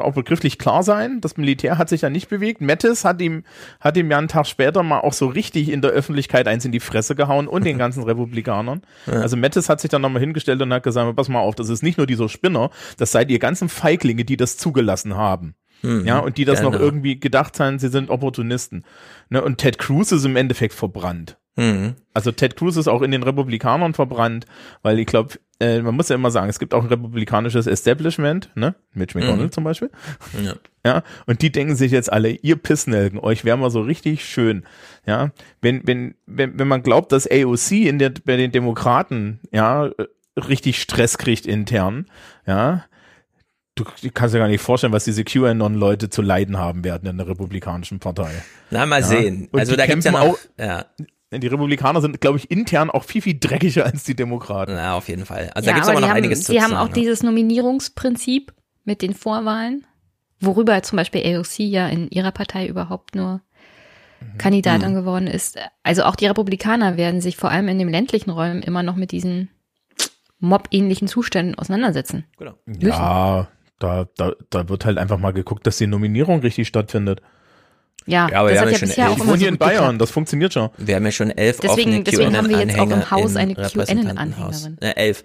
auch begrifflich klar sein. Das Militär hat sich ja nicht bewegt. Mattis hat ihm, hat ihm ja einen Tag später mal auch so richtig in der Öffentlichkeit eins in die Fresse gehauen und den ganzen Republikanern. Ja. Also Mattis hat sich dann nochmal hingestellt und hat gesagt, pass mal auf, das ist nicht nur dieser Spinner, das seid ihr ganzen Feiglinge, die das zugelassen haben. Mhm. Ja, und die das noch Genau. irgendwie gedacht haben, sie sind Opportunisten. Ne, und Ted Cruz ist im Endeffekt verbrannt. Mhm. Also Ted Cruz ist auch in den Republikanern verbrannt, weil ich glaube, äh, man muss ja immer sagen, es gibt auch ein republikanisches Establishment, ne? Mitch McConnell Mhm. zum Beispiel. Ja. Ja, und die denken sich jetzt alle, ihr Pissnelken, euch wären wir so richtig schön. Ja, wenn, wenn, wenn, wenn man glaubt, dass AOC in der, bei den Demokraten, ja, richtig Stress kriegt intern, ja, du kannst dir gar nicht vorstellen, was diese QAnon-Leute zu leiden haben werden in der Republikanischen Partei. Na, mal Ja. sehen. Und Also da gibt's ja auch- ja, Die Republikaner sind, glaube ich, intern auch viel, viel dreckiger als die Demokraten. na, auf jeden Fall. Also da ja, gibt's aber aber die noch haben, einiges zu die haben sagen, auch dieses Nominierungsprinzip mit den Vorwahlen, worüber zum Beispiel AOC ja in ihrer Partei überhaupt nur Mhm. Kandidatin geworden ist. Also auch die Republikaner werden sich vor allem in den ländlichen Räumen immer noch mit diesen Mob-ähnlichen Zuständen auseinandersetzen. Genau. Ja, da, da, da wird halt einfach mal geguckt, dass die Nominierung richtig stattfindet. Ja, Ja, aber wir das haben hat ja schon bisher elf auch Ich immer wohne so hier in gut geklappt. Bayern, das funktioniert schon. Wir haben ja schon elf Deswegen- offene deswegen haben wir jetzt auch im Haus eine. QAnon-Anhängerin. Äh, elf.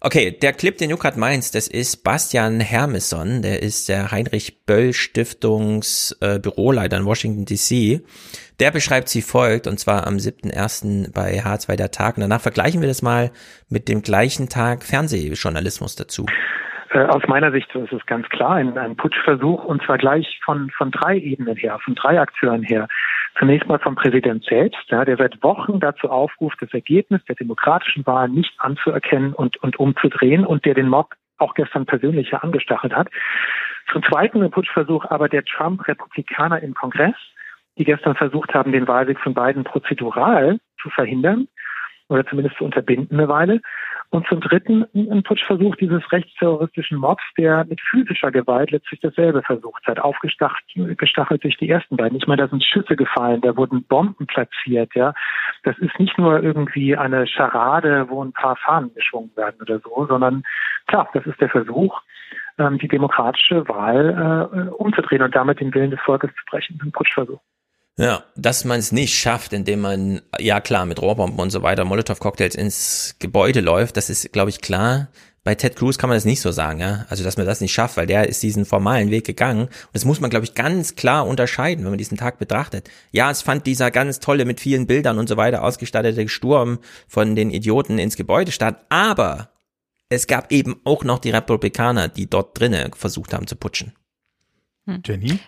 Okay, der Clip, den du gerade meinst, das ist Bastian Hermeson, der ist der Heinrich Böll Stiftungs äh, Büroleiter in Washington DC. Der beschreibt sie folgt, und zwar am 7.1. bei H2 der Tag. Und danach vergleichen wir das mal mit dem gleichen Tag Fernsehjournalismus dazu. Äh, Aus meiner Sicht ist es ganz klar ein, ein Putschversuch und zwar gleich von, von drei Ebenen her, von drei Akteuren her. Zunächst mal vom Präsident selbst, ja, der seit Wochen dazu aufruft, das Ergebnis der demokratischen Wahl nicht anzuerkennen und, und umzudrehen und der den Mob auch gestern persönlich angestachelt hat. Zum Zweiten ein Putschversuch aber der Trump-Republikaner im Kongress, die gestern versucht haben, den Wahlsieg von Biden prozedural zu verhindern oder zumindest zu unterbinden eine Weile. Und zum Dritten ein Putschversuch dieses rechtsterroristischen Mobs, der mit physischer Gewalt letztlich dasselbe versucht hat. Aufgestachelt gestachelt sich die ersten beiden. Ich meine, da sind Schüsse gefallen, da wurden Bomben platziert, ja. Das ist nicht nur irgendwie eine Scharade, wo ein paar Fahnen geschwungen werden oder so, sondern klar, das ist der Versuch, ähm, die demokratische Wahl äh, umzudrehen und damit den Willen des Volkes zu brechen. Ein Putschversuch. Ja, dass man es nicht schafft, indem man, ja klar, mit Rohrbomben und so weiter, Molotow-Cocktails ins Gebäude läuft, das ist, glaube ich, klar. Bei Ted Cruz kann man das nicht so sagen, ja. Also, dass man das nicht schafft, weil der ist diesen formalen Weg gegangen. Und das muss man, glaube ich, ganz klar unterscheiden, wenn man diesen Tag betrachtet. Ja, es fand dieser ganz tolle, mit vielen Bildern und so weiter ausgestattete Sturm von den Idioten ins Gebäude statt. Aber es gab eben auch noch die Republikaner, die dort drinnen versucht haben zu putschen. Hm. Jenny?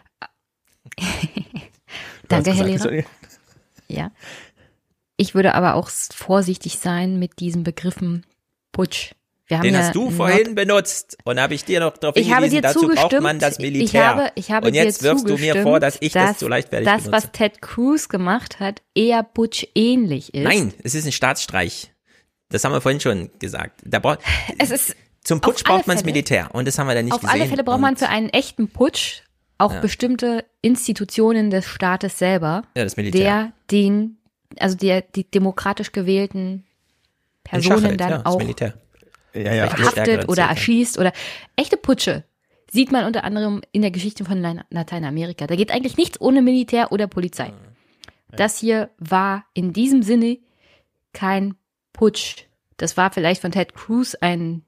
Danke, Herr Lehrer. Ja. Ich würde aber auch vorsichtig sein mit diesen Begriffen Putsch. Den ja hast du vorhin benutzt und habe ich dir noch darauf hingewiesen, dazu braucht man das Militär. Ich habe, ich habe und jetzt wirfst du mir vor, dass ich dass, das so leichtfertig das, benutze. was Ted Cruz gemacht hat, eher Butch ähnlich ist. Nein, es ist ein Staatsstreich. Das haben wir vorhin schon gesagt. Da braucht, es ist zum Putsch braucht man das Militär und das haben wir dann nicht auf gesehen. Auf alle Fälle braucht man für einen echten Putsch auch ja. bestimmte Institutionen des Staates selber, ja, das Militär. der den, also der die demokratisch gewählten Personen dann ja, auch ja, ja. verhaftet oder erschießt oder echte Putsche sieht man unter anderem in der Geschichte von Lateinamerika. Da geht eigentlich nichts ohne Militär oder Polizei. Das hier war in diesem Sinne kein Putsch. Das war vielleicht von Ted Cruz ein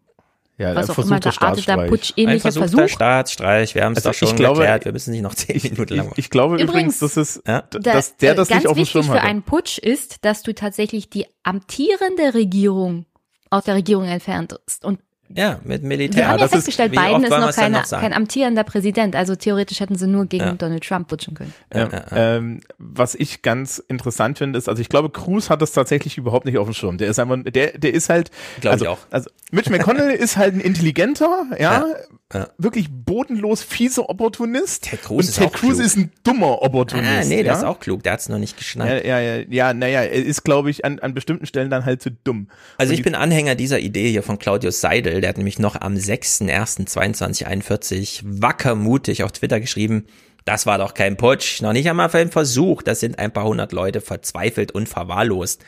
ja, was auch immer gearteter Putsch ähnlicher ein Versuch. Staatsstreich, wir haben es Also doch schon ich glaube- erklärt, wir müssen nicht noch zehn Minuten lang Ich, ich glaube übrigens, Übrigens, dass es, Ja. dass der das ganz nicht auf dem wichtig Schirm für hatte. einen Putsch ist, dass du tatsächlich die amtierende Regierung aus der Regierung entferntest. Und Ja, mit wir Militär. haben ja das festgestellt, Biden ist wir noch, keine, noch kein amtierender Präsident. Also theoretisch hätten sie nur gegen Ja. Donald Trump putschen können. Ja, Ähm, was ich ganz interessant finde, ist, also ich glaube, Cruz hat das tatsächlich überhaupt nicht auf dem Schirm. Der ist einfach, der, der ist halt, Glaub also, ich auch. also Mitch McConnell ist halt ein intelligenter, ja, ja. wirklich bodenlos fieser Opportunist. Ted Cruz und ist Ted Cruz klug. ist ein dummer Opportunist. Ah, nee, der ja? ist auch klug, der hat's noch nicht Ja, geschnallt. ja, ja, ja, naja, er ist, glaube ich, an, an bestimmten Stellen dann halt zu dumm. Also Und ich bin Anhänger dieser Idee hier von Claudius Seidel, der hat nämlich noch am 6.1.2241 wacker mutig auf Twitter geschrieben, das war doch kein Putsch, noch nicht einmal ein Versuch, das sind ein paar hundert Leute verzweifelt und verwahrlost.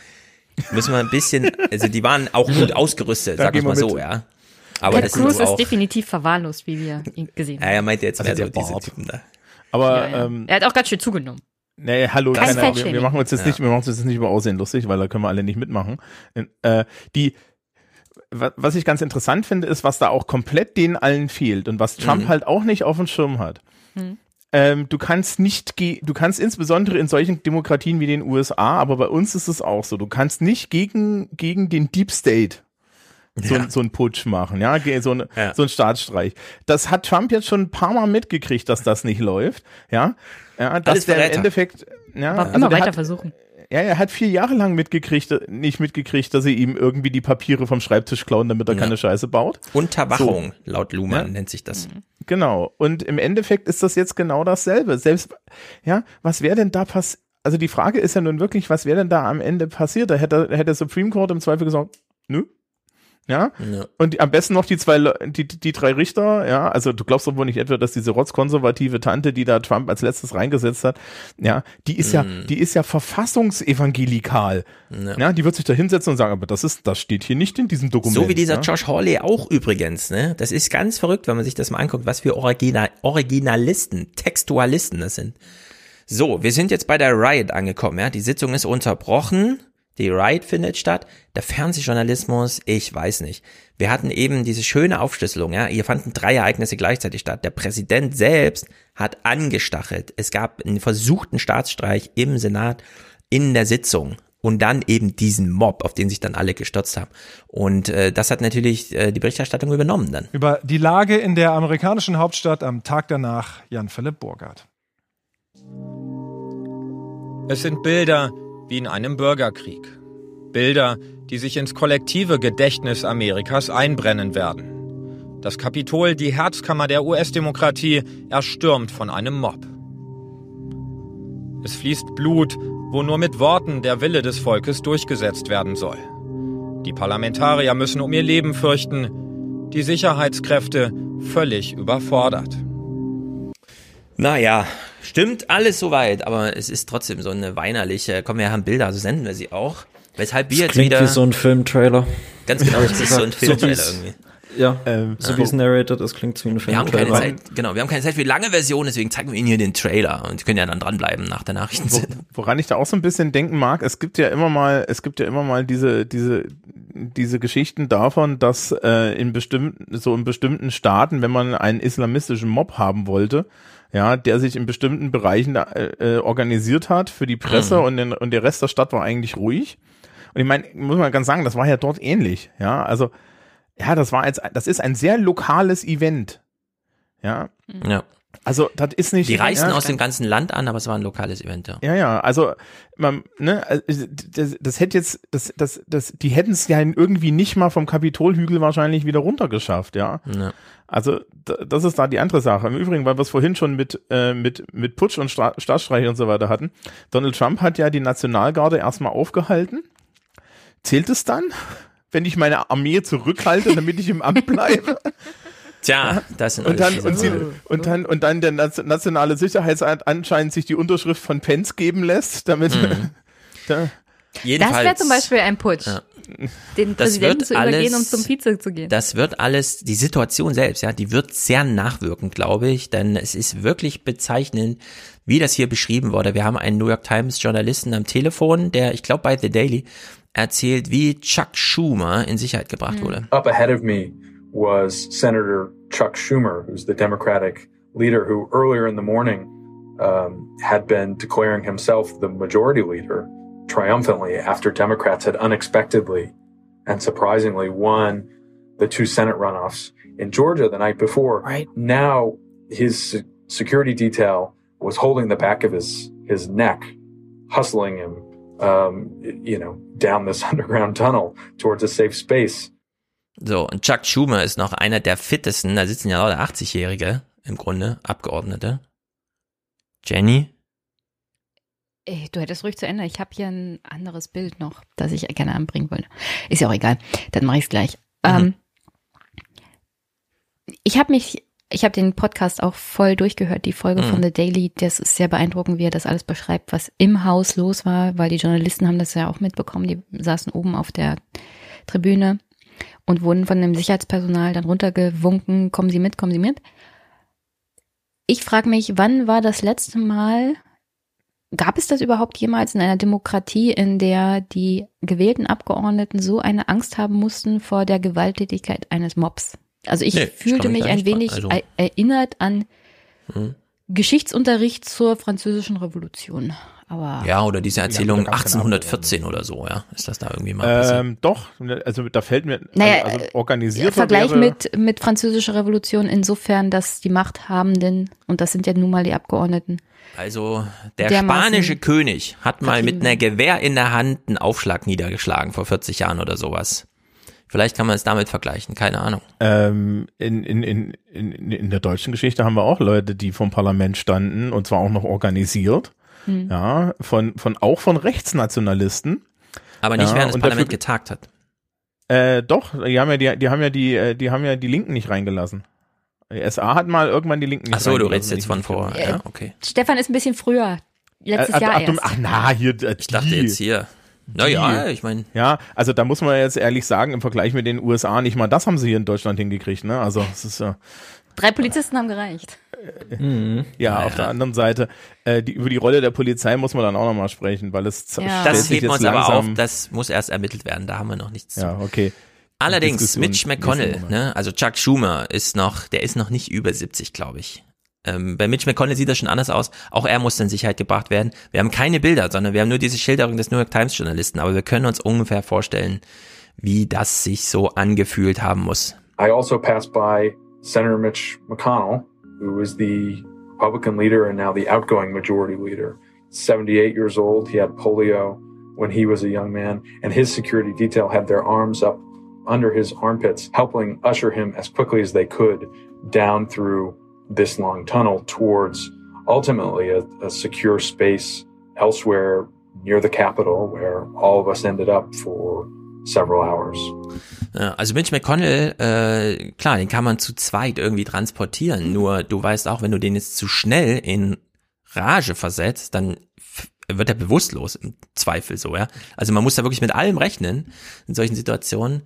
Müssen wir ein bisschen, also die waren auch gut ausgerüstet, sag ich mal so, mit. ja. Aber Ted Cruz ist definitiv verwahrlost, wie wir ihn gesehen ja, haben. er meinte jetzt Also mehr so diese. Typen da. aber, Ja, ja. ähm, er hat auch ganz schön zugenommen. Nee, hallo, Kein keine, wir, wir machen uns jetzt Ja. nicht, wir machen uns jetzt nicht über Aussehen lustig, weil da können wir alle nicht mitmachen. Äh, die, wa- was ich ganz interessant finde, ist, was da auch komplett denen allen fehlt und was Trump Mhm. halt auch nicht auf dem Schirm hat. Mhm. Ähm, du kannst nicht, ge du kannst insbesondere in solchen Demokratien wie den USA, aber bei uns ist es auch so, du kannst nicht gegen, gegen den Deep State so, Ja. so einen Putsch machen, ja, so, ein, Ja. so ein Staatsstreich. Das hat Trump jetzt schon ein paar Mal mitgekriegt, dass das nicht läuft, ja, ja dass Alles der im. Endeffekt, ja, Aber also immer weiter hat, versuchen. ja, er hat vier Jahre lang mitgekriegt, nicht mitgekriegt, dass sie ihm irgendwie die Papiere vom Schreibtisch klauen, damit er Ja. keine Scheiße baut. Unterwachung, laut Luhmann Ja. nennt sich das. Genau. Und im Endeffekt ist das jetzt genau dasselbe. Selbst, ja, was wäre denn da passiert? Also die Frage ist ja nun wirklich, was wäre denn da am Ende passiert? Da hätte, hätte der Supreme Court im Zweifel gesagt, nö. Ja. Ja. Und die, am besten noch die zwei, die, die drei Richter, ja. Also du glaubst doch wohl nicht etwa, dass diese rotzkonservative Tante, die da Trump als letztes reingesetzt hat, ja, die ist ja, die ist ja verfassungsevangelikal. Ja. Ja. die wird sich da hinsetzen und sagen, aber das ist, das steht hier nicht in diesem Dokument. So wie dieser ja? Josh Hawley auch übrigens, ne? Das ist ganz verrückt, wenn man sich das mal anguckt, was für Original Originalisten, Textualisten das sind. So, wir sind jetzt bei der Riot angekommen, ja? Die Sitzung ist unterbrochen. Die Riot findet statt. Der Fernsehjournalismus, ich weiß nicht. Wir hatten eben diese schöne Aufschlüsselung, ja. Hier fanden drei Ereignisse gleichzeitig statt. Der Präsident selbst hat angestachelt. Es gab einen versuchten Staatsstreich im Senat in der Sitzung. Und dann eben diesen Mob, auf den sich dann alle gestürzt haben. Und äh, das hat natürlich äh, die Berichterstattung übernommen dann. Über die Lage in der amerikanischen Hauptstadt am Tag danach Jan-Philipp Burgard. Es sind Bilder wie in einem Bürgerkrieg. Bilder, die sich ins kollektive Gedächtnis Amerikas einbrennen werden. Das Kapitol, die Herzkammer der US-Demokratie, erstürmt von einem Mob. Es fließt Blut, wo nur mit Worten der Wille des Volkes durchgesetzt werden soll. Die Parlamentarier müssen um ihr Leben fürchten. Die Sicherheitskräfte völlig überfordert. Naja, stimmt alles soweit, aber es ist trotzdem so eine weinerliche, komm, wir haben Bilder, also senden wir sie auch. Weshalb wir Das jetzt klingt wieder. wie so ein Filmtrailer. Ganz genau, das ist so ein. Filmtrailer wie's- irgendwie. Ja, so wie es narrated ist, klingt es wie ein Wir haben keine Filmtrailer. Zeit, genau, wir haben keine Zeit für die lange Version, deswegen zeigen wir Ihnen hier den Trailer und Sie können ja dann dranbleiben nach der Nachrichtensendung. Woran ich da auch so ein bisschen denken mag, es gibt ja immer mal, es gibt ja immer mal diese, diese, diese Geschichten davon, dass äh, in bestimmten, so in bestimmten Staaten, wenn man einen islamistischen Mob haben wollte, ja, der sich in bestimmten Bereichen äh, äh, organisiert hat für die Presse Mhm. und, den, und der Rest der Stadt war eigentlich ruhig. Und ich meine, muss man ganz sagen, das war ja dort ähnlich, ja, also ja, das war jetzt, das ist ein sehr lokales Event, ja. Ja. Also das ist nicht. Die reisen ja, aus dem ganzen Land an, aber es war ein lokales Event, ja. ja, ja, also man, ne, also, das, das hätte jetzt, das, das, das, die hätten es ja irgendwie nicht mal vom Kapitolhügel wahrscheinlich wieder runtergeschafft, ja. Ja. Also das ist da die andere Sache. Im Übrigen, weil wir es vorhin schon mit äh, mit mit Putsch und Stra Staatsstreich und so weiter hatten. Donald Trump hat ja die Nationalgarde erstmal aufgehalten. Zählt es dann, wenn ich meine Armee zurückhalte, damit ich im Amt bleibe? Tja, das sind und dann, und, sie, und dann und dann der nationale Sicherheitsrat anscheinend sich die Unterschrift von Pence geben lässt, damit Mhm. da, Das wäre zum Beispiel ein Putsch. Ja. Den Das Präsidenten wird zu übergehen, alles- um zum Vize zu gehen. Das wird alles, die Situation selbst, ja, die wird sehr nachwirkend, glaube ich, denn es ist wirklich bezeichnend, wie das hier beschrieben wurde. Wir haben einen New York Times Journalisten am Telefon, der, ich glaube, bei The Daily erzählt, wie Chuck Schumer in Sicherheit gebracht wurde. Up ahead of me was Senator Chuck Schumer, who's the Democratic leader who earlier in the morning um, had been declaring himself the majority leader triumphantly after Democrats had unexpectedly and surprisingly won the two Senate runoffs in Georgia the night before. Right. Now his security detail was holding the back of his, his neck, hustling him, um, you know, down this underground tunnel towards a safe space. So, und Chuck Schumer ist noch einer der fittesten, da sitzen ja lauter 80-Jährige im Grunde, Abgeordnete. Jenny? Ey, du hättest ruhig zu Ende. Ich habe hier ein anderes Bild noch, das ich gerne anbringen wollte. Ist ja auch egal. Dann mache ich es gleich. Ähm, ich habe mich, ich habe den Podcast auch voll durchgehört, die Folge Mhm. von The Daily. Das ist sehr beeindruckend, wie er das alles beschreibt, was im Haus los war, weil die Journalisten haben das ja auch mitbekommen. Die saßen oben auf der Tribüne und wurden von dem Sicherheitspersonal dann runtergewunken. Kommen Sie mit, kommen Sie mit. Ich frage mich, wann war das letzte Mal, Gab es das überhaupt jemals in einer Demokratie, in der die gewählten Abgeordneten so eine Angst haben mussten vor der Gewalttätigkeit eines Mobs? Also ich Nee, fühlte mich ein wenig also- er- erinnert an Hm. Geschichtsunterricht zur französischen Revolution. Aber Ja, oder diese Erzählung Ja, da gab's keine 1814 oder so, ja. Ist das da irgendwie mal passiert? ähm, doch, also da fällt mir Naja, also, also äh, organisiert Vergleich mit, mit französischer Revolution insofern, dass die Machthabenden, und das sind ja nun mal die Abgeordneten, Also der dermaßen spanische König hat mal mit einer Gewehr in der Hand einen Aufschlag niedergeschlagen vor 40 Jahren oder sowas. Vielleicht kann man es damit vergleichen, keine Ahnung. Ähm, in, in, in, in, in der deutschen Geschichte haben wir auch Leute, die vom Parlament standen und zwar auch noch organisiert. Hm. Ja, von, von auch von Rechtsnationalisten. Aber nicht, ja, während das Parlament dafür- getagt hat. Äh, doch, die haben ja die, die haben ja die, äh, die haben ja die Linken nicht reingelassen. Die SA hat mal irgendwann die Linken Ach so, du redest jetzt von vor, ja, okay. Stefan ist ein bisschen früher. Letztes Äh, Jahr ach, du- erst. ach na, hier, äh, Ich dachte jetzt hier. Naja, ich meine. Ja, also da muss man jetzt ehrlich sagen, im Vergleich mit den USA nicht mal das haben sie hier in Deutschland hingekriegt, ne? Also es ist ja. Drei Polizisten haben gereicht. Ja, auf der anderen Seite, äh, die, über die Rolle der Polizei muss man dann auch nochmal sprechen, weil es stellt Das sich heben wir jetzt uns aber auf, das muss erst ermittelt werden, da haben wir noch nichts zu. Ja, okay. Allerdings, Mitch McConnell, ne, also Chuck Schumer ist noch, der ist noch nicht über 70, glaube ich. Ähm, bei Mitch McConnell sieht das schon anders aus. Auch er muss in Sicherheit gebracht werden. Wir haben keine Bilder, sondern wir haben nur diese Schilderung des New York Times Journalisten. Aber wir können uns ungefähr vorstellen, wie das sich so angefühlt haben muss. I also passed by Senator Mitch McConnell, who is the Republican leader and now the outgoing majority leader. 78 years old. He had polio when he was a young man, and his security detail had their arms up under his armpits, helping usher him as quickly as they could down through this long tunnel towards ultimately a, a secure space elsewhere near the Capitol, where all of us ended up for several hours. Ja, also Mitch McConnell, äh, klar, den kann man zu zweit irgendwie transportieren. Nur du weißt auch, wenn du den jetzt zu schnell in Rage versetzt, dann wird er bewusstlos im Zweifel so, ja. Also man muss da wirklich mit allem rechnen in solchen Situationen.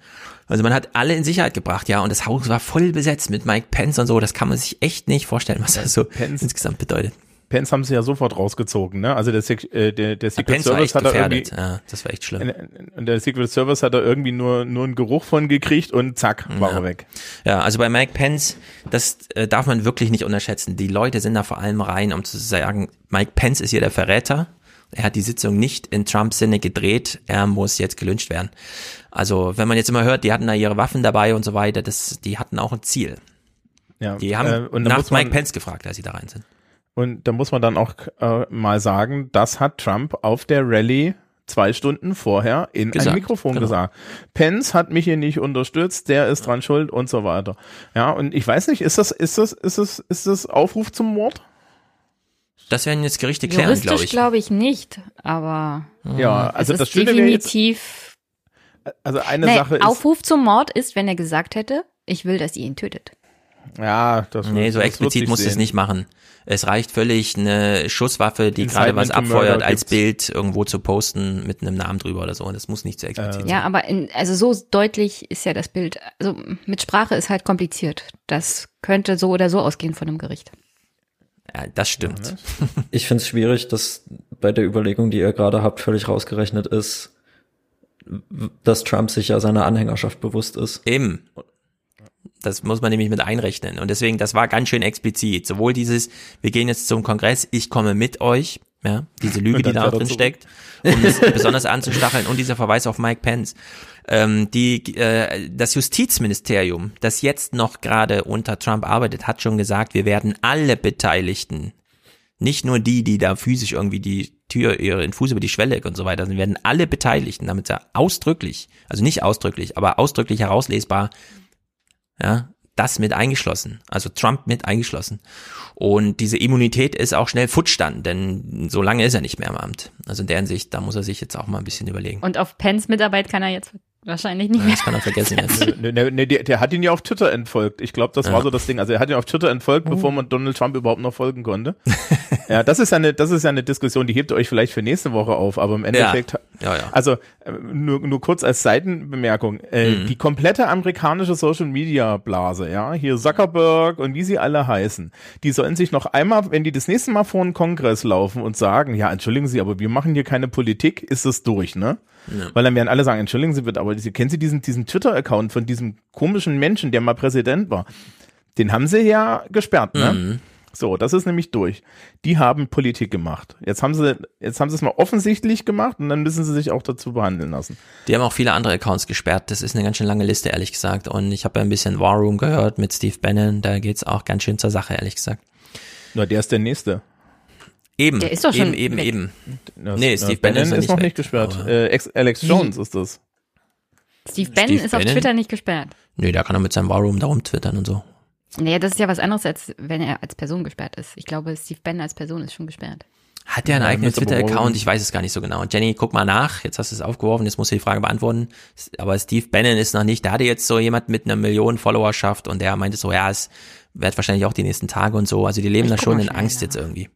Also man hat alle in Sicherheit gebracht, ja, und das Haus war voll besetzt mit Mike Pence und so. Das kann man sich echt nicht vorstellen, was das so Pence. insgesamt bedeutet. Pence haben sie ja sofort rausgezogen, ne? Also der, äh, der, der Secret Pence Service war hat da gefährdet. irgendwie, Ja, das war echt schlimm. und der Secret Service hat da irgendwie nur, nur einen Geruch von gekriegt und zack, war Ja. er weg. Ja, also bei Mike Pence, das äh, darf man wirklich nicht unterschätzen. Die Leute sind da vor allem rein, um zu sagen, Mike Pence ist hier der Verräter. Er hat die Sitzung nicht in Trumps Sinne gedreht. Er muss jetzt gelünscht werden. Also, wenn man jetzt immer hört, die hatten da ihre Waffen dabei und so weiter, das, die hatten auch ein Ziel. Ja, Die haben äh, nach muss man- Mike Pence gefragt, als sie da rein sind. Und da muss man dann auch äh, mal sagen, das hat Trump auf der Rallye zwei Stunden vorher in Gesagt, ein Mikrofon genau. gesagt. Pence hat mich hier nicht unterstützt, der ist dran schuld und so weiter. Ja, und ich weiß nicht, ist das, ist das, ist das, ist das Aufruf zum Mord? Das werden jetzt Gerichte klären, Juristisch glaube ich. glaube ich nicht, aber Ja, also es das ist Schöne wäre jetzt, definitiv. also eine Nee, Sache ist, Aufruf zum Mord ist, wenn er gesagt hätte, ich will, dass ihr ihn tötet. ja, das Nee, so das explizit muss es nicht machen. Es reicht völlig, eine Schusswaffe, die gerade was abfeuert, als. Bild irgendwo zu posten mit einem Namen drüber oder so. Und das muss nicht so explizit sein. Ja, aber in, also so deutlich ist ja das Bild. Also mit Sprache ist halt kompliziert. Das könnte so oder so ausgehen von einem Gericht. Ja, das stimmt. Ich finde es schwierig, dass bei der Überlegung, die ihr gerade habt, völlig rausgerechnet ist, dass Trump sich ja seiner Anhängerschaft bewusst ist. Eben. Das muss man nämlich mit einrechnen. Und deswegen, das war ganz schön explizit. Sowohl dieses, wir gehen jetzt zum Kongress, ich komme mit euch, ja, diese Lüge, die da drin steckt, um es besonders anzustacheln und dieser Verweis auf Mike Pence. Ähm, die, äh, das Justizministerium, das jetzt noch gerade unter Trump arbeitet, hat schon gesagt, wir werden alle Beteiligten, nicht nur die, die da physisch irgendwie die Tür, ihren Fuß über die Schwelle und so weiter, sondern werden alle Beteiligten, damit er ausdrücklich, also nicht ausdrücklich, aber ausdrücklich herauslesbar, ja, das mit eingeschlossen, also Trump mit eingeschlossen. Und diese Immunität ist auch schnell futsch dann, denn so lange ist er nicht mehr im Amt. Also in deren Sicht, da muss er sich jetzt auch mal ein bisschen überlegen. Und auf Pence Mitarbeit kann er jetzt wahrscheinlich nicht mehr. Das kann er vergessen jetzt. Ne, ne, ne, der, der hat ihn ja auf Twitter entfolgt. Ich glaube, das Ja. war so das Ding. Also er hat ihn auf Twitter entfolgt, bevor man Donald Trump überhaupt noch folgen konnte. ja, das ist ja eine, das ist ja eine Diskussion, die hebt ihr euch vielleicht für nächste Woche auf, aber im Endeffekt, Ja, ja. also äh, nur, nur kurz als Seitenbemerkung, äh, Mhm. die komplette amerikanische Social Media Blase, ja, hier Zuckerberg und wie sie alle heißen, die sollen sich noch einmal, wenn die das nächste Mal vor einen Kongress laufen und sagen, ja, entschuldigen Sie, aber wir machen hier keine Politik, ist es durch, ne? Ja. Weil dann werden alle sagen, entschuldigen Sie bitte, aber Sie, kennen Sie diesen, diesen Twitter-Account von diesem komischen Menschen, der mal Präsident war? Den haben Sie ja gesperrt, ne? Mhm. So, das ist nämlich durch. Die haben Politik gemacht. Jetzt haben sie, jetzt haben sie es mal offensichtlich gemacht und dann müssen sie sich auch dazu behandeln lassen. Die haben auch viele andere Accounts gesperrt. Das ist eine ganz schön lange Liste, ehrlich gesagt. Und ich habe ein bisschen War Room gehört mit Steve Bannon. Da geht's auch ganz schön zur Sache, ehrlich gesagt. Nur der ist der Nächste. Eben, Der ist doch schon eben, eben, weg. eben. Nee, Steve Bannon Bannon ist noch nicht gesperrt. aber- Äh, Ex- Alex? Jones ist das. Steve Bannon Steve ist auf Bannon? Twitter nicht gesperrt. Nee, da kann er mit seinem War Room da rumtwittern und so. Naja, das ist ja was anderes, als wenn er als Person gesperrt ist. Ich glaube, Steve Bannon als Person ist schon gesperrt. Hat der einen Ja, eigenen Twitter-Account? Ich weiß es gar nicht so genau. Jenny, guck mal nach. Jetzt hast du es aufgeworfen, jetzt musst du die Frage beantworten. Aber Steve Bannon ist noch nicht. Da hatte jetzt so jemand mit einer Million Followerschaft und der meinte so, ja, es wird wahrscheinlich auch die nächsten Tage und so. Also die leben Ich da schon in Angst nach. jetzt irgendwie.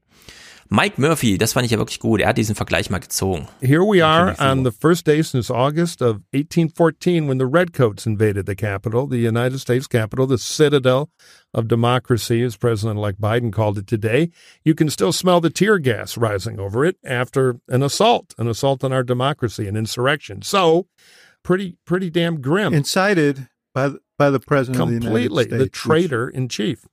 Mike Murphy, das fand ich ja wirklich gut. Er hat diesen Vergleich mal gezogen. Here we are on the first day since August of 1814 when the Redcoats invaded the Capitol, the United States Capitol, the citadel of democracy, as President elect Biden called it today. You can still smell the tear gas rising over it after an assault, an assault on our democracy, an insurrection. So, pretty, pretty damn grim. Incited by, the- by the President of the United Completely, the traitor in chief.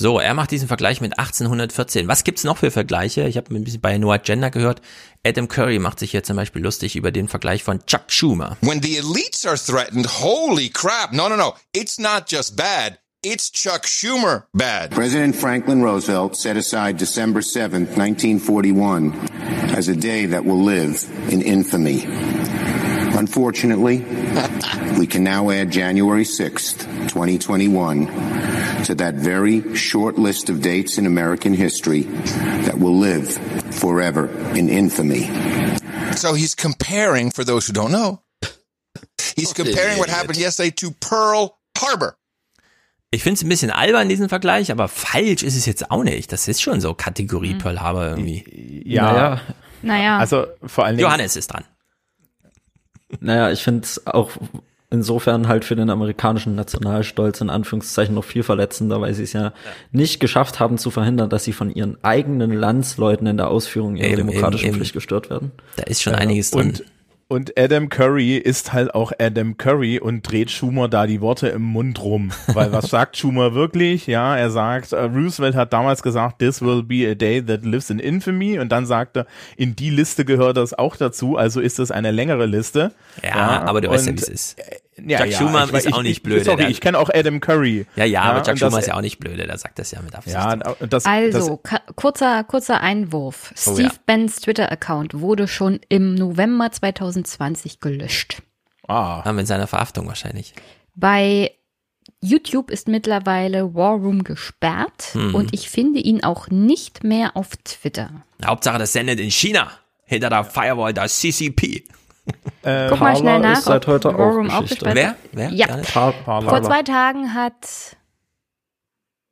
So, er macht diesen Vergleich mit 1814. Was gibt's noch für Vergleiche? Ich habe ein bisschen bei Noah Gender gehört. Adam Curry macht sich hier zum Beispiel lustig über den Vergleich von Chuck Schumer. When the elites are threatened, holy crap. No, no, no. It's not just bad. It's Chuck Schumer bad. President Franklin Roosevelt set aside December 7th, 1941 as a day that will live in infamy. Unfortunately, we can now add January 6th, 2021 to that very short list of dates in American history that will live forever in infamy. So he's comparing, for those who don't know, He's comparing what happened yesterday to Pearl Harbor. Ich finde es ein bisschen albern, diesen Vergleich, aber falsch ist es jetzt auch nicht. Das ist schon so Kategorie Mhm. Pearl Harbor irgendwie. Ja. Naja. Naja. Also vor allen Dingen. Johannes ist dran. Naja, ich finde es auch insofern halt für den amerikanischen Nationalstolz in Anführungszeichen noch viel verletzender, weil sie es ja, nicht geschafft haben zu verhindern, dass sie von ihren eigenen Landsleuten in der Ausführung ihrer Eben, demokratischen eben, eben. Pflicht gestört werden. Da ist schon einiges drin. Und, und Adam Curry ist halt auch Adam Curry und dreht Schumer da die Worte im Mund rum. Weil was sagt Schumer wirklich? Ja, er sagt, äh, Roosevelt hat damals gesagt, this will be a day that lives in infamy. Und dann sagt er, in die Liste gehört das auch dazu, also ist das eine längere Liste. Ja, aber du weißt ja, wie es ist. Ja, Jack ja, Schumer ich ist auch ich- nicht ich- blöde. Sorry, Der- ich kenne auch Adam Curry. Ja, ja, aber Jack Schumer das- ist ja auch nicht blöde, der sagt das ja mit Absicht. Ja, das, Also, das, kurzer, kurzer Einwurf. Oh, Steve ja. Benns Twitter-Account wurde schon im November 2020 gelöscht. ah, Haben wir in seiner Verhaftung wahrscheinlich. Bei YouTube ist mittlerweile War Room gesperrt Mhm. und ich finde ihn auch nicht mehr auf Twitter. Hauptsache, das sendet in China. Hinter der Firewall da CCP. Äh, Guck mal schnell nach, ist seit heute War auch Geschichte. Wer? Wer? Ja. Par Parler. Vor zwei Tagen hat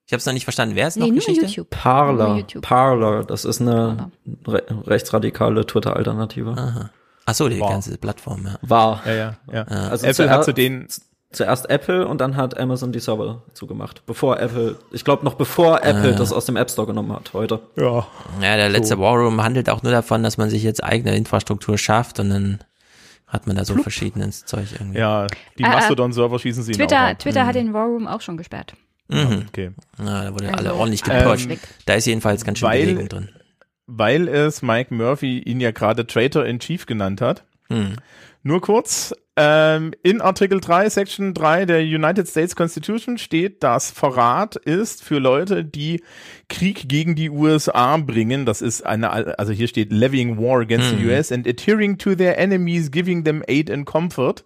Ich habe es noch nicht verstanden. Wer ist nee, noch nur Geschichte? YouTube. Nur Parler, YouTube. Parler, das ist eine re rechtsradikale Twitter-Alternative. Aha. Ach so, die Wow. ganze Plattform, ja. War. ja, ja, ja. Also Apple hat zu denen, Zuerst Apple und dann hat Amazon die Server zugemacht. Bevor Apple, ich glaube noch bevor Apple Ah. das aus dem App Store genommen hat heute. ja. Ja, der letzte So. War Room handelt auch nur davon, dass man sich jetzt eigene Infrastruktur schafft und dann hat man da so verschiedenes Zeug irgendwie. Ja, die Äh, äh, Mastodon-Server schießen sie ihn auch Twitter. Twitter hat den War Room auch schon gesperrt. Mhm. Okay. Na, da wurde Also, alle ordentlich ähm, gepusht. da ist jedenfalls ganz schön weil- Bewegung drin. Weil es Mike Murphy ihn ja gerade Traitor in Chief genannt hat. Hm. Nur kurz, ähm, in Artikel 3, Section 3 der United States Constitution steht, dass Verrat ist für Leute, die Krieg gegen die USA bringen. Das ist eine, also hier steht levying war against the Mhm. US and adhering to their enemies, giving them aid and comfort.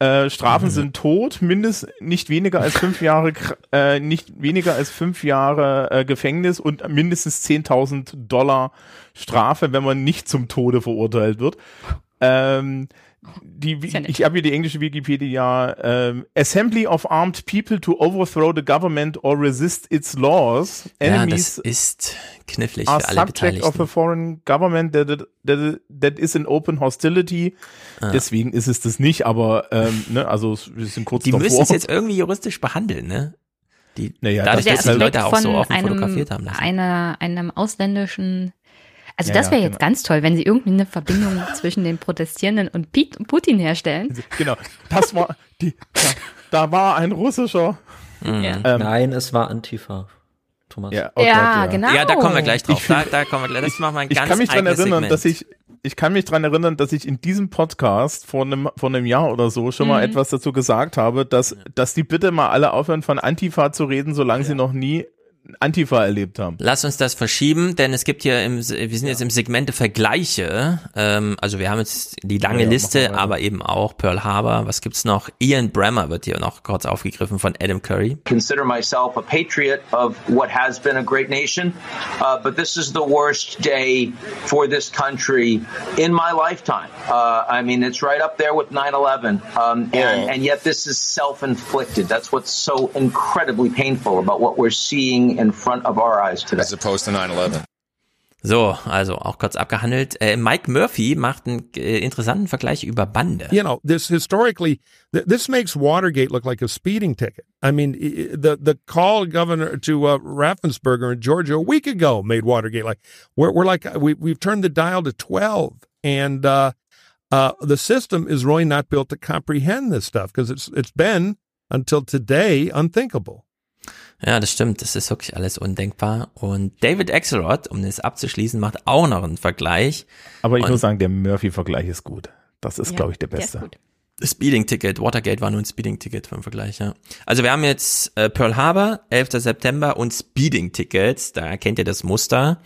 Äh, Strafen Mhm. sind tot, mindest nicht weniger als fünf Jahre, äh, nicht weniger als fünf Jahre äh, Gefängnis und mindestens 10.000 Dollar Strafe, wenn man nicht zum Tode verurteilt wird. Ähm, die, ja ich habe hier die englische Wikipedia. Ähm, Assembly of armed people to overthrow the government or resist its laws. Ja, das Enemies ist knifflig are für alle subject of a Beteiligten. foreign government that, that, that is in open hostility. Ah. Deswegen ist es das nicht, aber ähm, ne, also es- wir sind kurz Die davor. müssen es jetzt irgendwie juristisch behandeln, ne? Die, Naja, dadurch, das dass die halt- Leute auch so offen einem, fotografiert haben lassen. Einer, einem ausländischen. Also Ja, das ja, wäre jetzt genau. ganz toll, wenn sie irgendwie eine Verbindung zwischen den Protestierenden und Putin herstellen. Genau, das war die. Ja, da war ein russischer. Mhm. Ja. Ähm, Nein, es war Antifa. Thomas. ja, oh Ja, Gott, genau. Ja, da kommen wir gleich drauf. Ich Da, da kommen wir gleich. Das machen wir ein Ich ganz kann mich dran eigenes erinnern, Segment. dass ich ich kann mich dran erinnern, dass ich in diesem Podcast vor einem vor einem Jahr oder so schon mal Mhm. etwas dazu gesagt habe, dass dass die bitte mal alle aufhören von Antifa zu reden, solange sie noch nie Antifa erlebt haben. Lass uns das verschieben, denn es gibt hier im, wir sind jetzt im Segmente Vergleiche. Ähm, also wir haben jetzt die lange Ja, ja, Liste, aber eben auch Pearl Harbor. Was gibt's noch? Ian Bremmer wird hier noch kurz aufgegriffen von Adam Curry. consider myself a patriot of what has been a great nation, uh, but this is the worst day for this country in my lifetime. Uh, I mean, it's right up there with 9/11, um, and, and yet this is self-inflicted. That's what's so incredibly painful about what we're seeing in front of our eyes today. As opposed to 9-11. So, also auch kurz abgehandelt. Äh, Mike Murphy macht einen äh, interessanten Vergleich über Bande. you know, this historically, th- this makes Watergate look like a speeding ticket. I mean, i- i- the the call governor to uh, Raffensperger in Georgia a week ago made Watergate like we're we're like we we've turned the dial to twelve, and uh, uh, the system is really not built to comprehend this stuff because it's it's been until today unthinkable. Ja, das stimmt. Das ist wirklich alles undenkbar. Und David Axelrod, um das abzuschließen, macht auch noch einen Vergleich. Aber ich Und- muss sagen, der Murphy-Vergleich ist gut. Das ist, Ja, glaube ich, der der beste. gut. Speeding-Ticket, Watergate war nur ein Speeding-Ticket vom Vergleich, ja. Also wir haben jetzt äh, Pearl Harbor, 11. September und Speeding-Tickets, da erkennt ihr das Muster.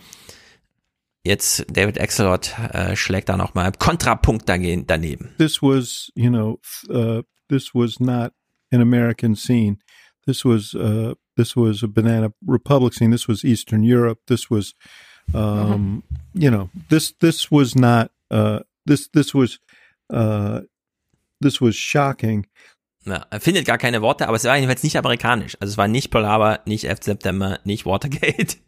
Jetzt David Axelrod äh, schlägt da nochmal Kontrapunkt dagegen, daneben. This was, you know, uh, this was not an American scene. This was uh, this was a banana republic scene. This was Eastern Europe. This was, um, you know, this this was not uh, this this was uh, this was shocking. Ja, er findet gar keine Worte, aber es war jedenfalls nicht amerikanisch. Also es war nicht Pearl Harbor, nicht 11. September, nicht Watergate.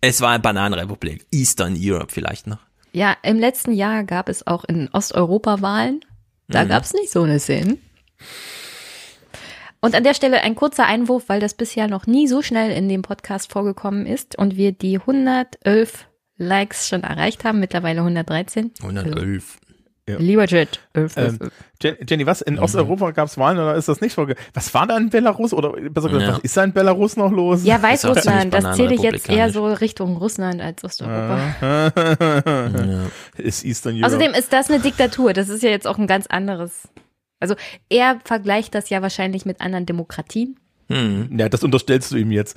Es war eine Bananenrepublik. Eastern Europe vielleicht noch. Ja, im letzten Jahr gab es auch in Osteuropa Wahlen. Da Mhm. gab es nicht so eine Szene. Und an der Stelle ein kurzer Einwurf, weil das bisher noch nie so schnell in dem Podcast vorgekommen ist und wir die 111 Likes schon erreicht haben, mittlerweile 113. 111. Ja. Lieber Jet, 11, 11, Ähm, 11. Jen- Jenny, was? In Osteuropa gab es Wahlen oder ist das nicht vorge... Was war da in Belarus? Oder besser gesagt, Ja. was ist da in Belarus noch los? Ja, Weißrussland, das zähle ich jetzt eher so Richtung Russland als Osteuropa. Ist Eastern Europe. Außerdem ist das eine Diktatur. Das ist ja jetzt auch ein ganz anderes. Also er vergleicht das ja wahrscheinlich mit anderen Demokratien. Hm. Ja, das unterstellst du ihm jetzt.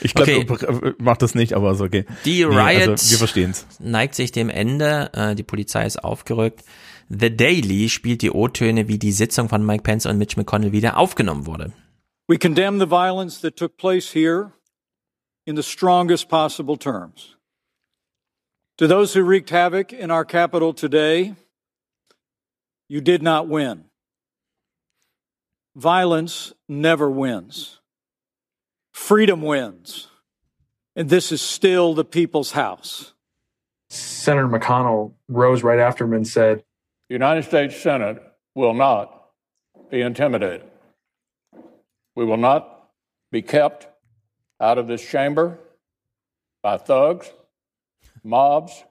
Ich glaube, Okay. okay. mach das nicht, aber ist okay. Die Nee, Riot also, wir verstehen's. neigt sich dem Ende. Äh, die Polizei ist aufgerückt. The Daily spielt die O-Töne, wie die Sitzung von Mike Pence und Mitch McConnell wieder aufgenommen wurde. We condemn the violence that took place here in the strongest possible terms. To those who wreaked havoc in our capital today, you did not win. Violence never wins. Freedom wins. And this is still the people's house. Senator McConnell rose right after him and said, The United States Senate will not be intimidated. We will not be kept out of this chamber by thugs, mobs,